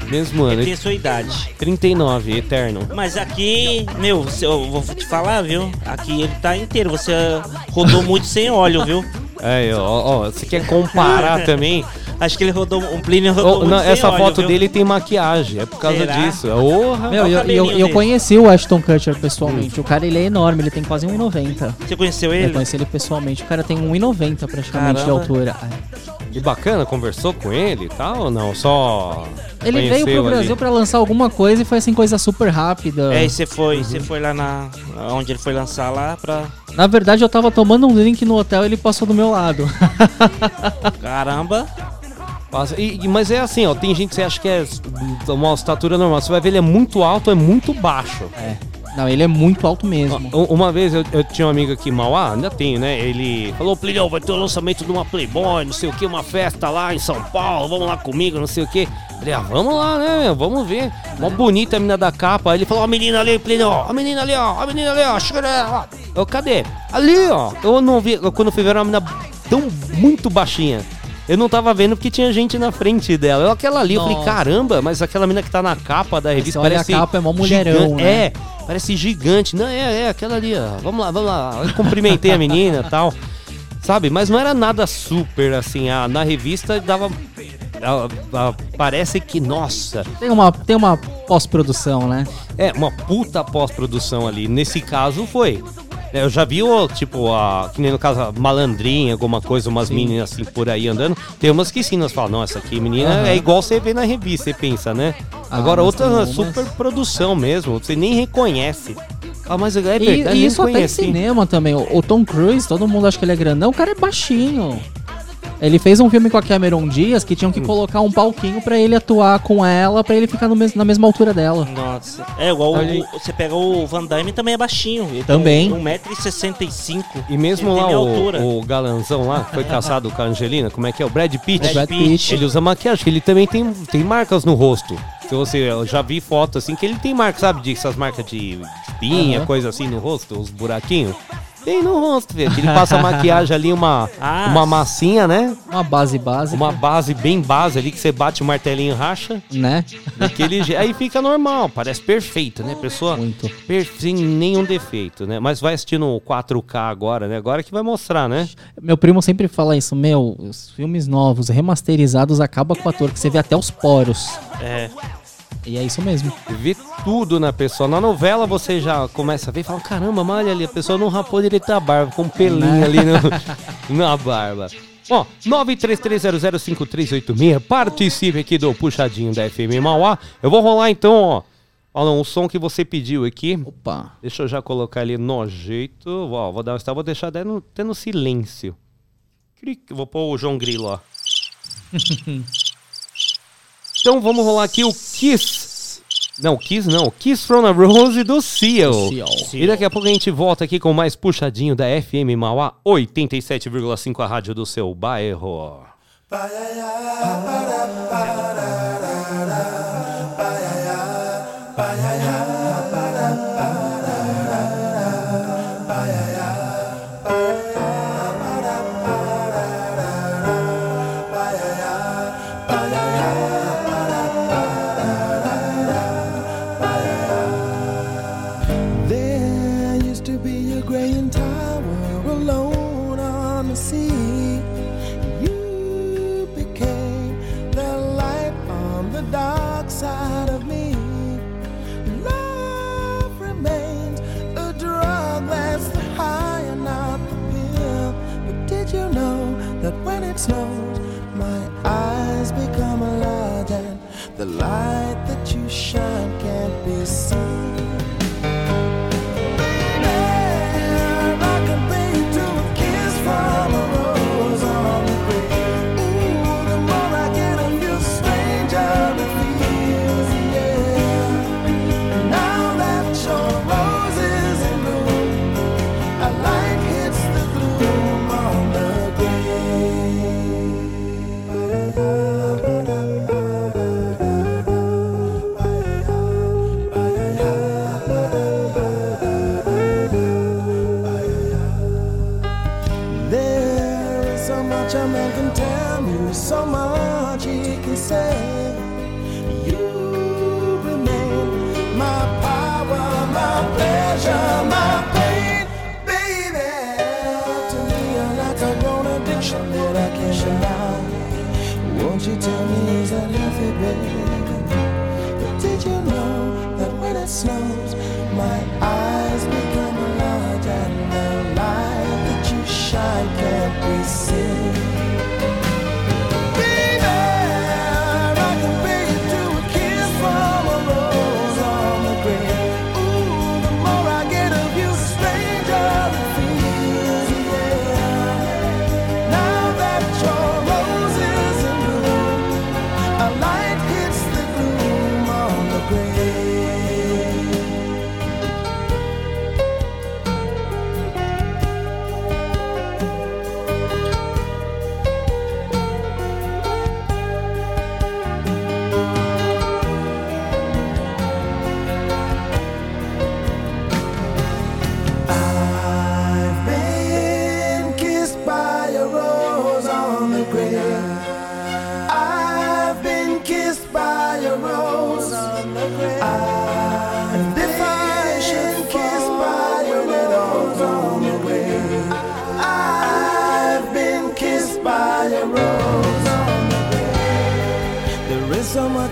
Speaker 2: Mesmo ano.
Speaker 3: Ele tem sua idade.
Speaker 2: 39, eterno.
Speaker 3: Mas aqui, meu, eu vou te falar, viu? Aqui ele tá inteiro. Você rodou muito sem óleo, viu?
Speaker 2: É, ó, ó, você quer comparar também?
Speaker 3: Acho que ele rodou. Um Plínio rodou muito
Speaker 2: não, essa
Speaker 3: óleo,
Speaker 2: foto
Speaker 3: viu?
Speaker 2: dele tem maquiagem, é por causa
Speaker 3: Será?
Speaker 2: disso. Orra.
Speaker 28: Meu, eu, eu, eu conheci o Ashton Kutcher pessoalmente. O cara, ele é enorme, ele tem quase 1,90.
Speaker 3: Você conheceu
Speaker 28: Eu
Speaker 3: ele?
Speaker 28: conheci ele pessoalmente. O cara tem 1,90 praticamente de
Speaker 3: Caramba.
Speaker 28: altura.
Speaker 2: E bacana, conversou com ele e tal ou não? Só.
Speaker 28: Ele veio pro Brasil
Speaker 2: ali?
Speaker 28: pra lançar alguma coisa e foi assim, coisa super rápida.
Speaker 3: É, e você foi, você foi lá na. Onde ele foi lançar lá pra.
Speaker 28: Na verdade, eu tava tomando um drink no hotel e ele passou do meu lado.
Speaker 3: Caramba!
Speaker 2: E- e- mas é assim, ó, tem gente que você acha que é uma estatura normal. Você vai ver, ele é muito alto, é muito baixo.
Speaker 28: É. Não, ele é muito alto mesmo.
Speaker 2: Uma vez eu, eu tinha um amigo aqui em Mauá, ainda tenho, né? Ele falou, Plilhão, vai ter o lançamento de uma Playboy, não sei o que, uma festa lá em São Paulo, vamos lá comigo, não sei o que. Falei, ah, vamos lá, né? Vamos ver. Mó bonita a menina da capa. Aí ele falou, ó, a menina ali, Plilhão, a menina ali, ó, a menina ali, ó, chega. Eu, cadê? Ali, ó. Eu não vi, quando eu fui ver era uma menina tão muito baixinha. Eu não tava vendo porque tinha gente na frente dela. Eu, aquela ali, eu falei,
Speaker 28: Nossa.
Speaker 2: caramba, mas aquela menina que tá na capa da revista
Speaker 28: olha a
Speaker 2: parece.
Speaker 28: capa, é mó mulherão,
Speaker 2: gigante.
Speaker 28: né?
Speaker 2: É, parece gigante. Não, é, é, aquela ali, ó. Vamos lá, vamos lá. Eu cumprimentei a menina e tal. Sabe? Mas não era nada super assim. Ah, na revista dava. parece que, nossa.
Speaker 28: Tem uma, tem uma pós-produção, né?
Speaker 2: É, uma puta pós-produção ali. Nesse caso foi. É, Eu já vi, ó, tipo, a, que nem no caso, a malandrinha, alguma coisa, umas meninas assim por aí andando. Tem umas que sim, nós falamos, não, essa aqui, menina,
Speaker 28: Aham.
Speaker 2: é igual você vê na revista, você pensa, né?
Speaker 28: Ah,
Speaker 2: Agora
Speaker 28: mas
Speaker 2: outras
Speaker 28: tem
Speaker 2: é
Speaker 28: umas-
Speaker 2: super produção mesmo, você nem reconhece. Ah, mas é
Speaker 28: E,
Speaker 2: verdade,
Speaker 28: e
Speaker 2: nem
Speaker 28: isso até em cinema também. O, o Tom Cruise, todo mundo acha que ele é grandão. O cara é baixinho. Ele fez um filme com a Cameron Diaz que tinham que colocar um palquinho pra ele atuar com ela, pra ele ficar no mes na mesma altura dela.
Speaker 3: Nossa. É igual
Speaker 28: Olha
Speaker 3: o, você pega o Van Damme também é baixinho. Ele
Speaker 28: Também.
Speaker 3: Tem 1,65m.
Speaker 2: E mesmo lá o, o galanzão lá, que foi caçado com a Angelina, como é que é? O Brad Pitt.
Speaker 28: O Brad Pitt.
Speaker 2: Ele usa maquiagem, ele também tem, tem marcas no rosto. Se você, eu já vi foto assim, que ele tem marcas, sabe? De essas marcas de espinha, coisa assim no rosto, os buraquinhos. Tem no rosto, velho. Ele passa a maquiagem ali, uma,
Speaker 3: Ah,
Speaker 2: uma massinha, né?
Speaker 28: Uma base básica.
Speaker 2: Uma base bem base ali, que você bate o martelinho e racha.
Speaker 28: Né?
Speaker 2: Daquele je- Aí fica normal, parece perfeito, né? Pessoa
Speaker 28: Muito.
Speaker 2: sem nenhum defeito, né? Mas vai assistir no 4K agora, né? Agora que vai mostrar, né?
Speaker 28: Meu primo sempre fala isso, meu, os filmes novos, remasterizados, acaba com o ator, que você vê até os poros.
Speaker 3: É.
Speaker 28: E é isso mesmo.
Speaker 2: Vê tudo na pessoa. Na novela você já começa a ver e fala: caramba, mas olha ali, a pessoa não rapou direito a barba, com um pelinho ali no- na barba. Ó, 933005386, participe aqui do Puxadinho da FM Mauá. Eu vou rolar então, ó. Olha, um som que você pediu aqui.
Speaker 28: Opa.
Speaker 2: Deixa eu já colocar ali no jeito. Ó, vou dar um start, vou deixar até no, até no silêncio. Vou pôr o João Grilo, ó. Então vamos rolar aqui o Kiss. Não, Kiss não. Kiss from a Rose do Seal.
Speaker 28: Seal.
Speaker 2: E daqui a pouco a gente volta aqui com mais puxadinho da FM Mauá 87,5 a rádio do seu bairro.
Speaker 26: Snows, my eyes become large and the light that you shine can't be seen?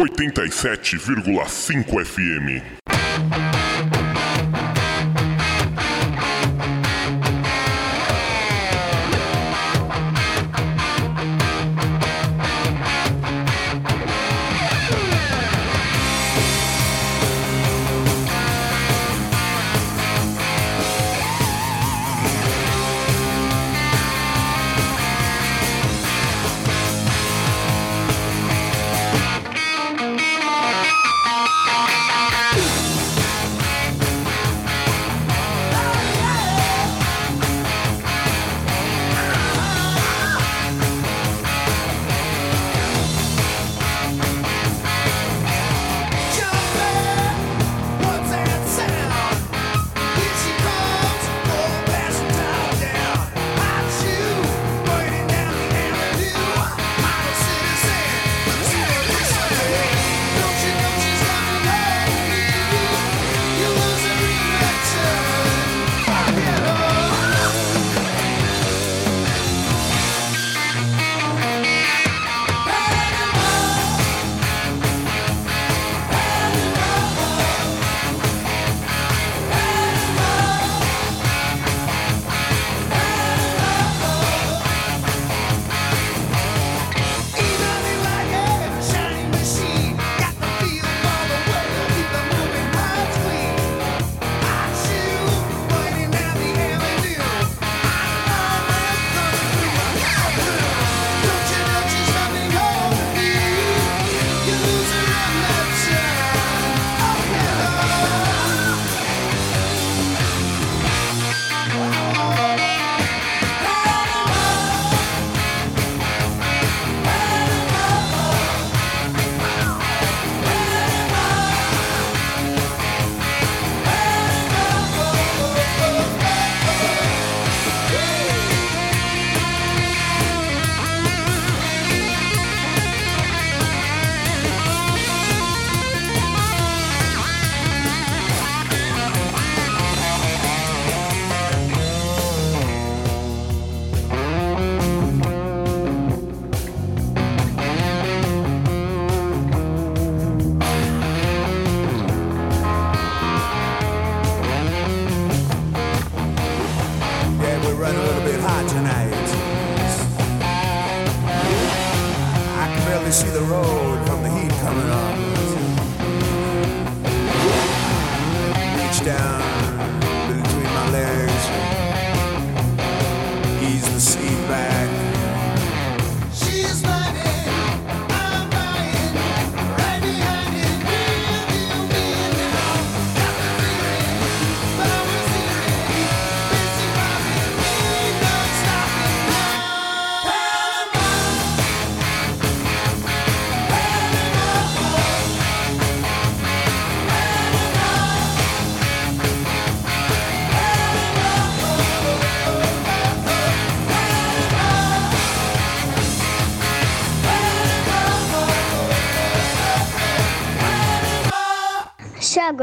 Speaker 26: Oitenta e sete vírgula
Speaker 30: cinco FM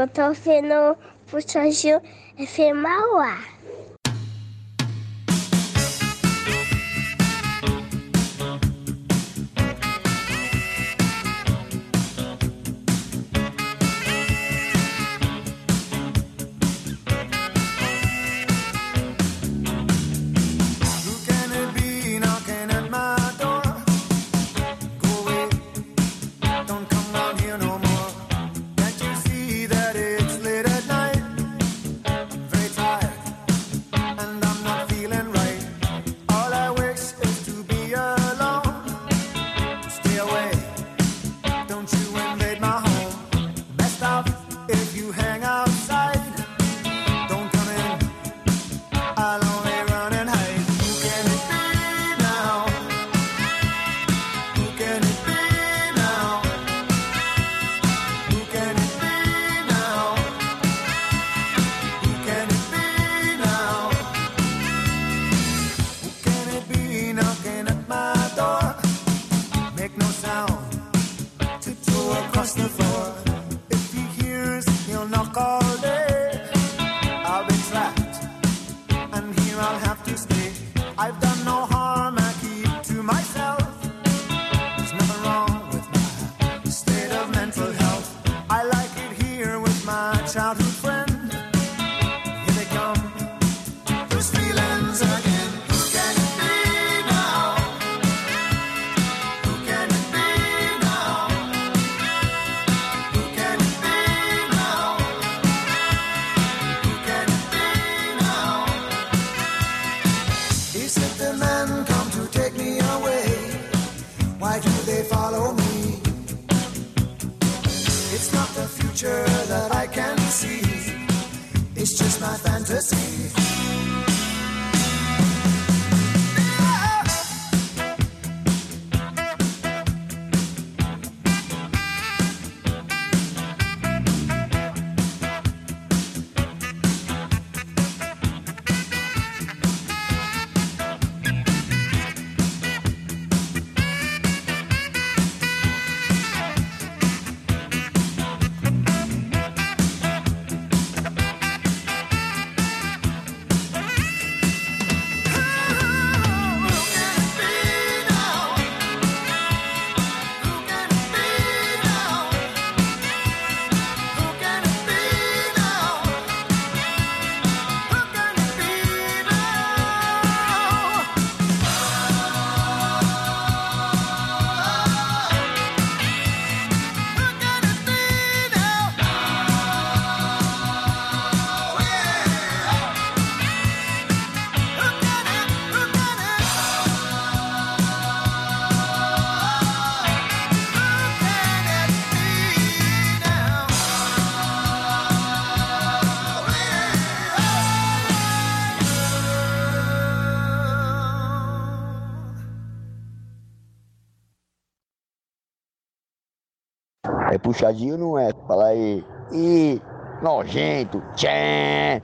Speaker 26: Eu tô vendo o Puxadinho FM Mauá.
Speaker 1: Puxadinho não é. Fala aí. E nojento, tchê,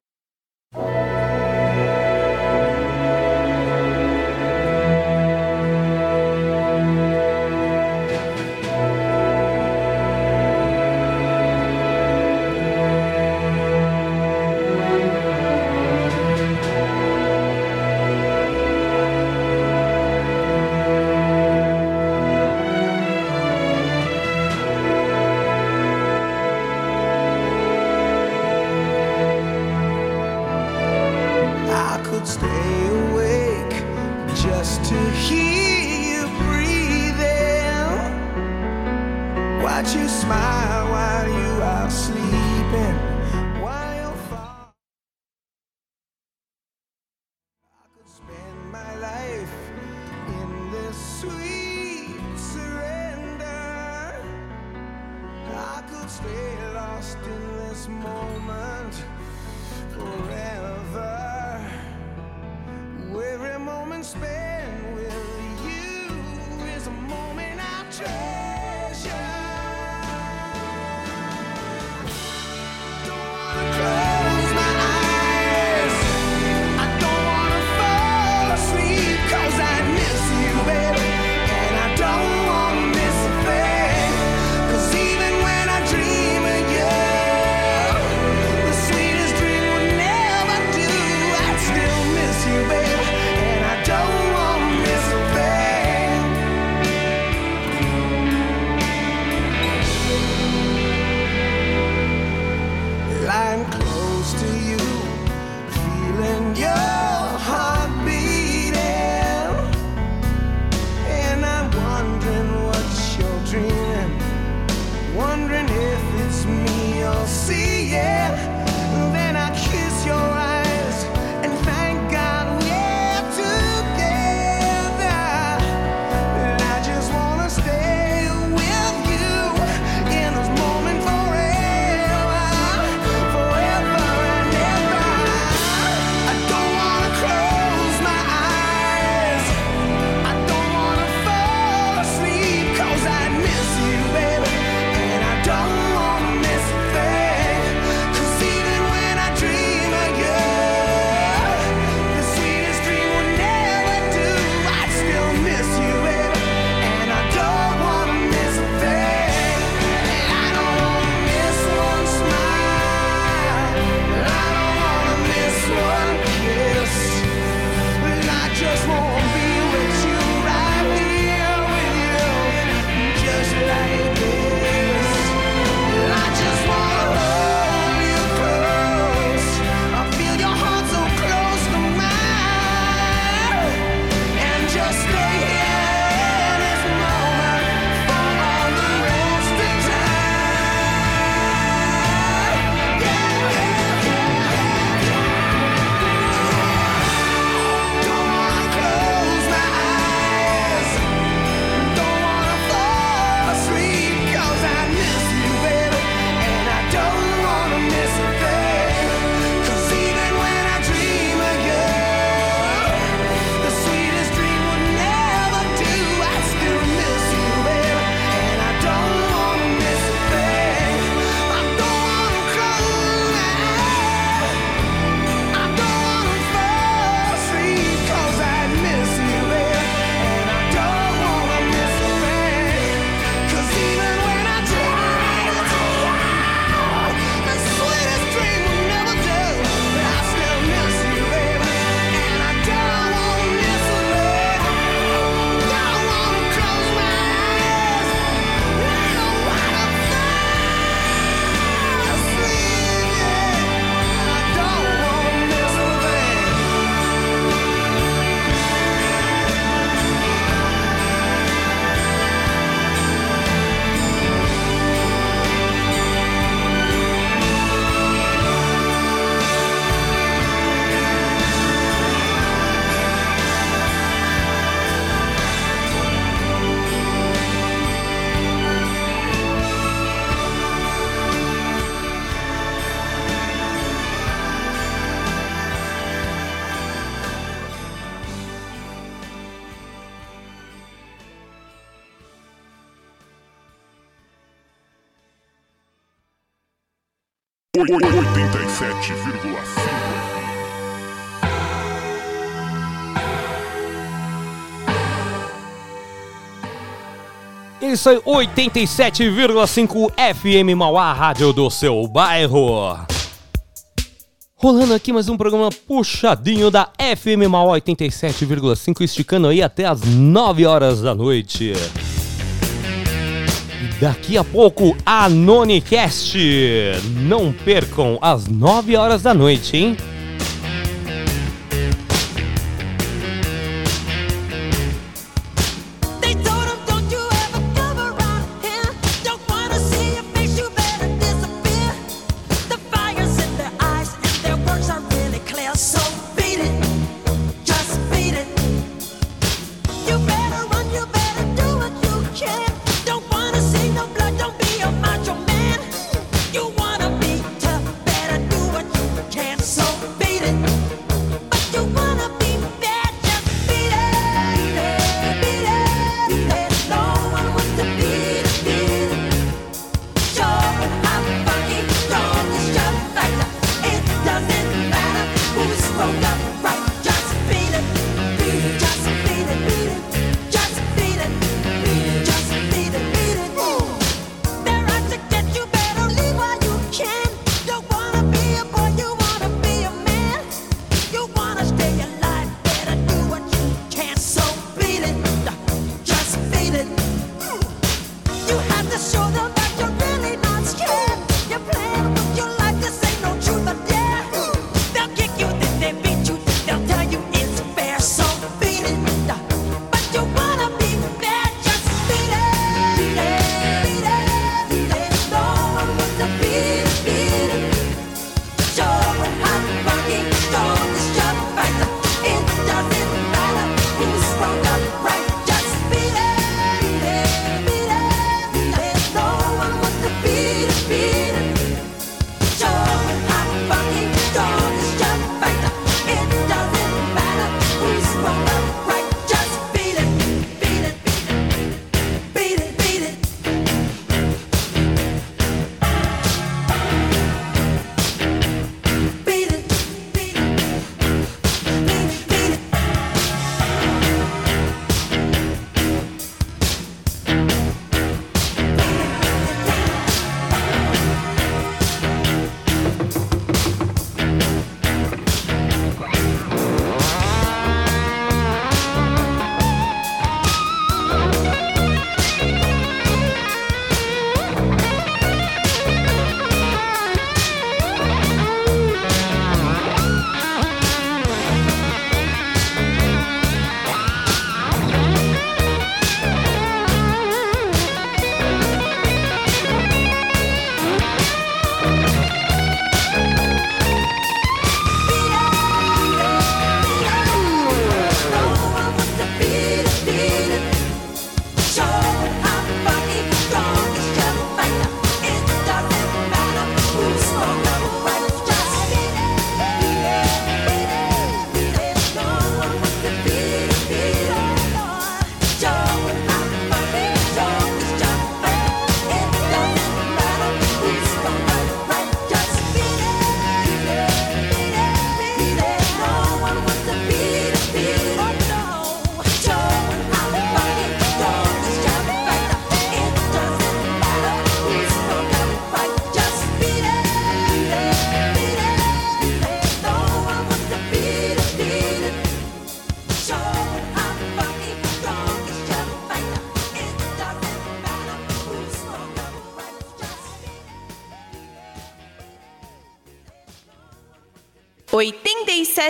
Speaker 31: 87,5. É
Speaker 32: isso aí, 87,5 FM Mauá, rádio do seu bairro. Rolando aqui mais um programa puxadinho da FM Mauá 87,5, esticando aí até as 9 horas da noite. Daqui a pouco, a Nonicast. Não percam às 9 horas da noite, hein?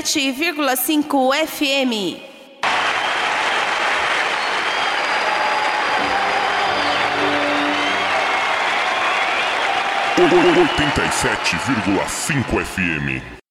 Speaker 10: 107,5 FM.
Speaker 30: Oitenta e sete vírgula cinco FM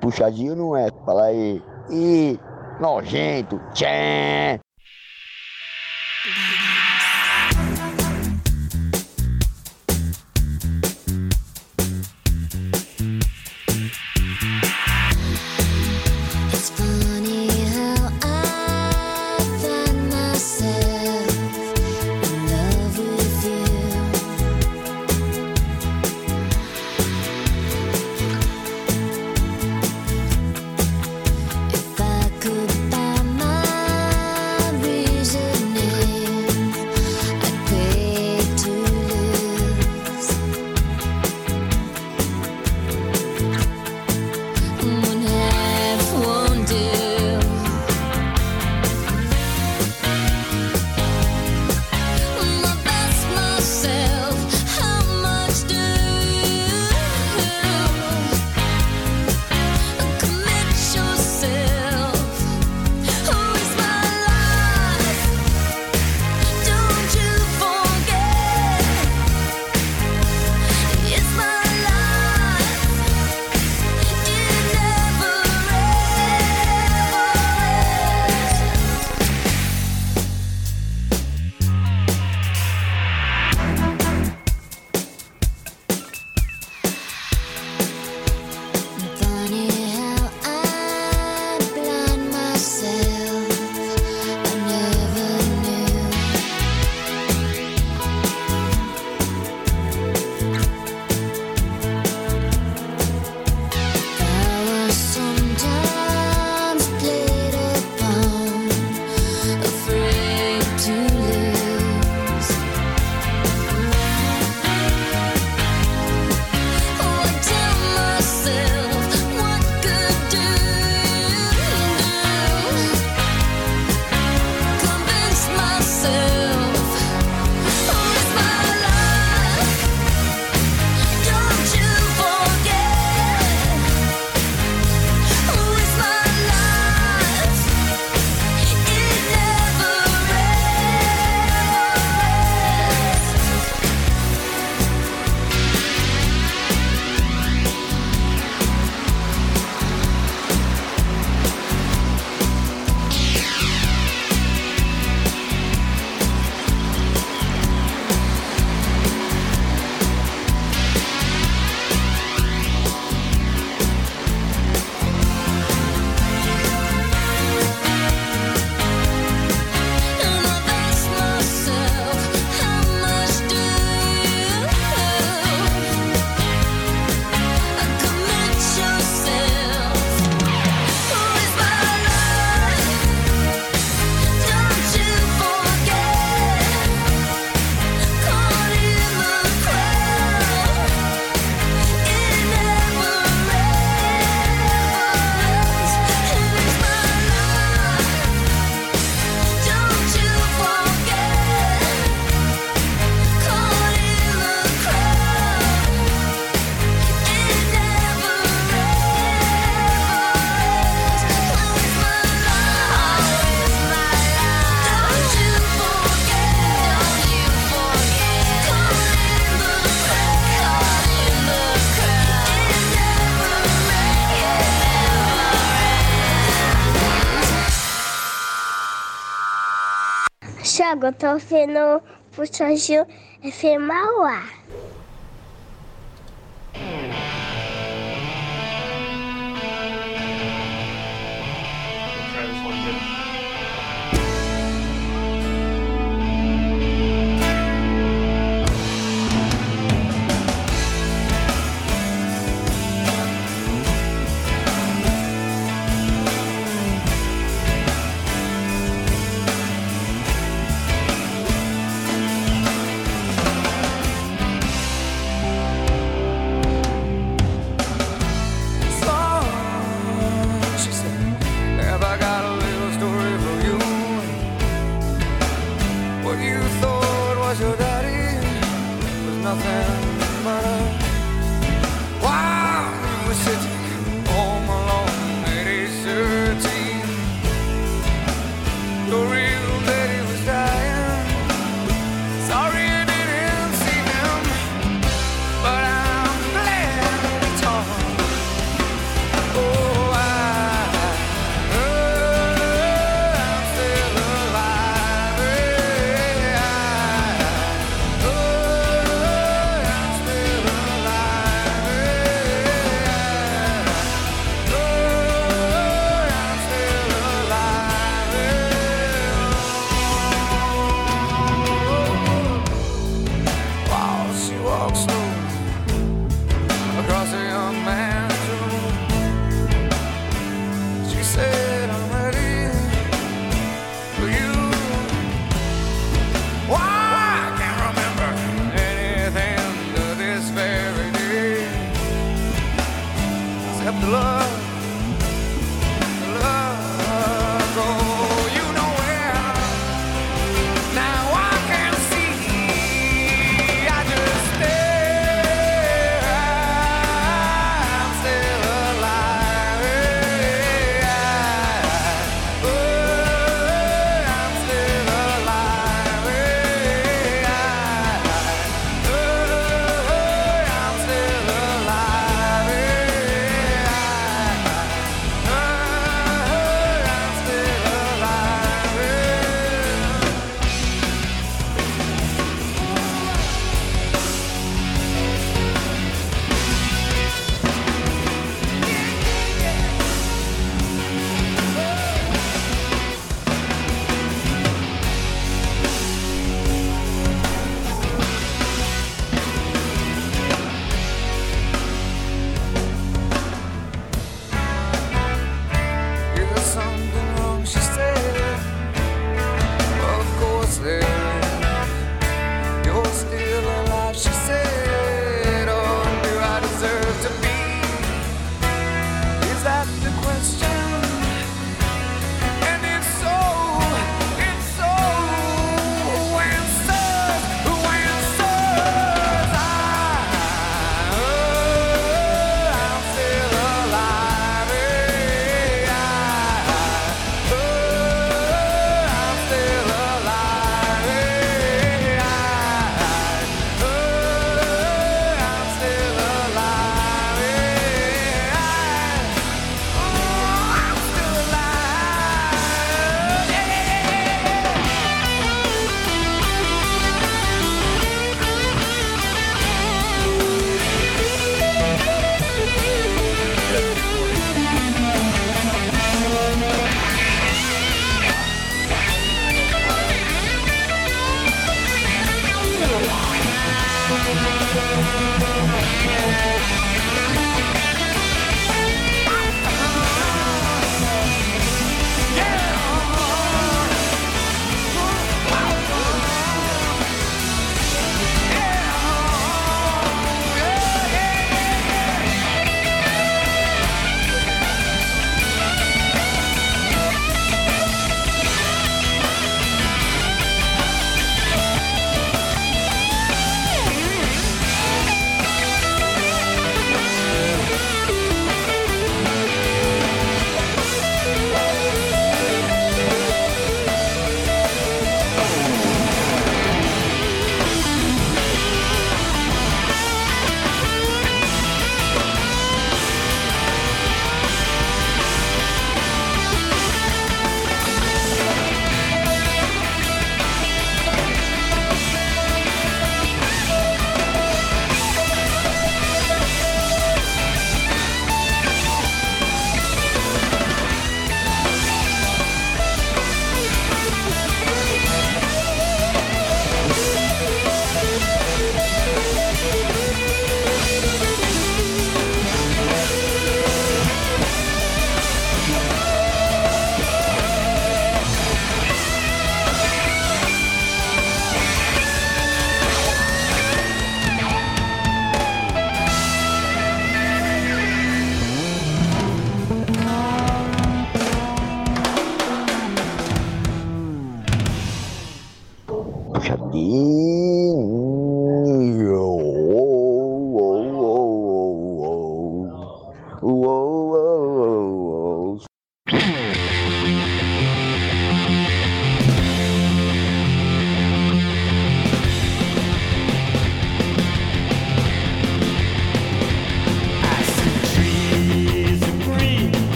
Speaker 24: puxadinho não é. Fala aí. E nojento, tchê.
Speaker 33: Thiago, tô ouvindo Puxadinho FM Mauá.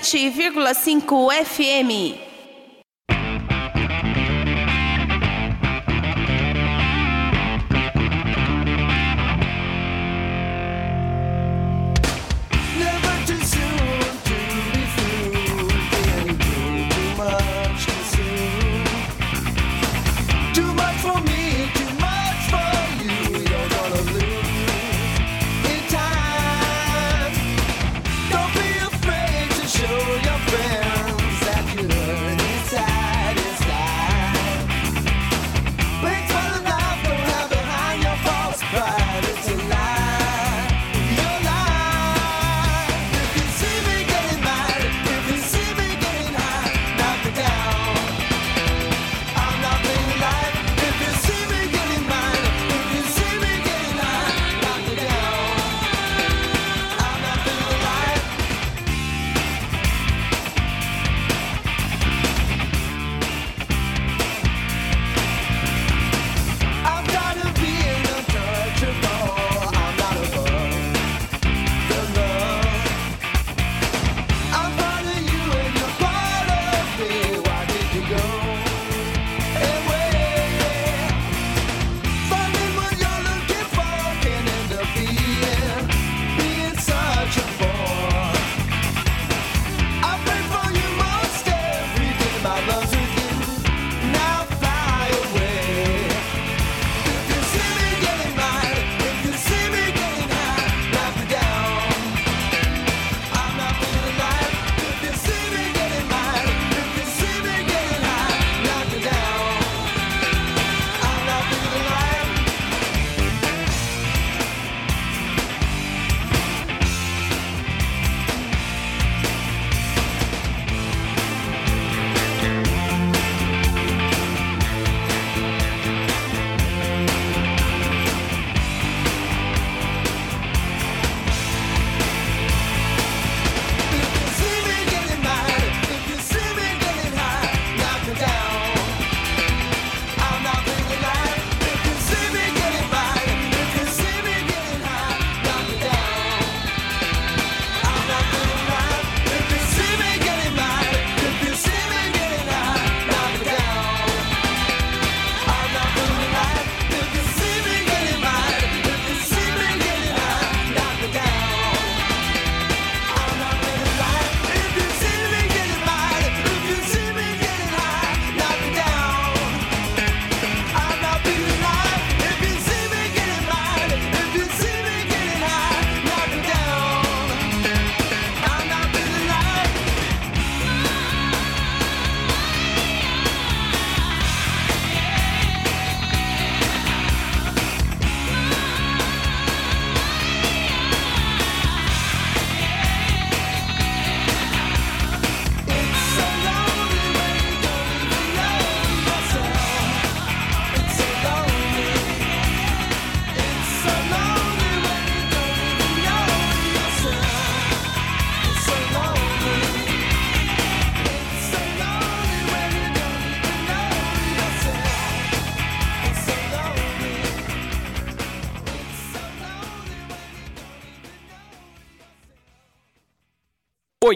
Speaker 26: 107,5 FM.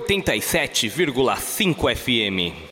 Speaker 26: 87,5 FM.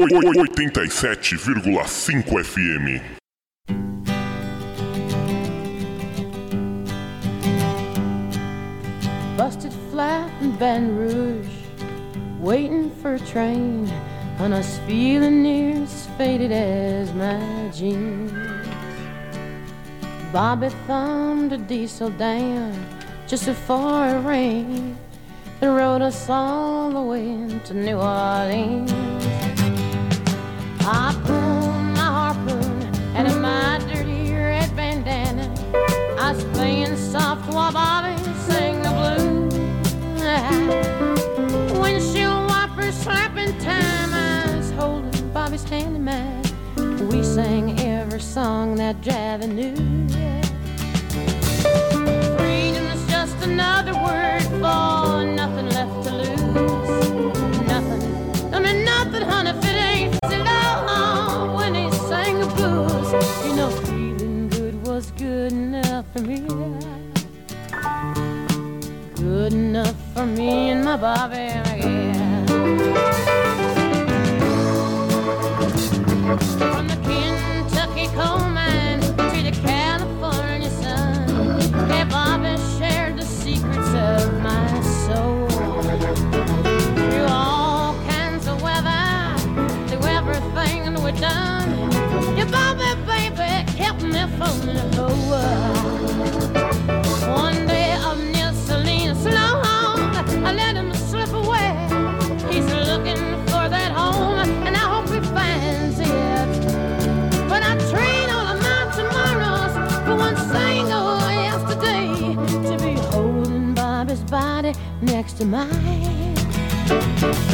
Speaker 30: 87,5 FM.
Speaker 11: Busted flat in Baton Rouge, waiting for a train, and I was feeling near as faded as my jeans. Bobby thumbed a diesel down just before it rained and rode us all the way to New Orleans. I pulled my harpoon out of my dirty red bandana. I playing soft while Bobby sang the blues. Windshield wipers slapping time. I was holding Bobby's hand in. We sang every song that Javi knew. Freedom is just another word for nothing for me and my Bobby McGee. From the Kentucky coal mine to the California sun, yeah, Bobby shared the secrets of my soul. Through all kinds of weather, through everything we've done, yeah, Bobby, baby, kept me from the whole to mine.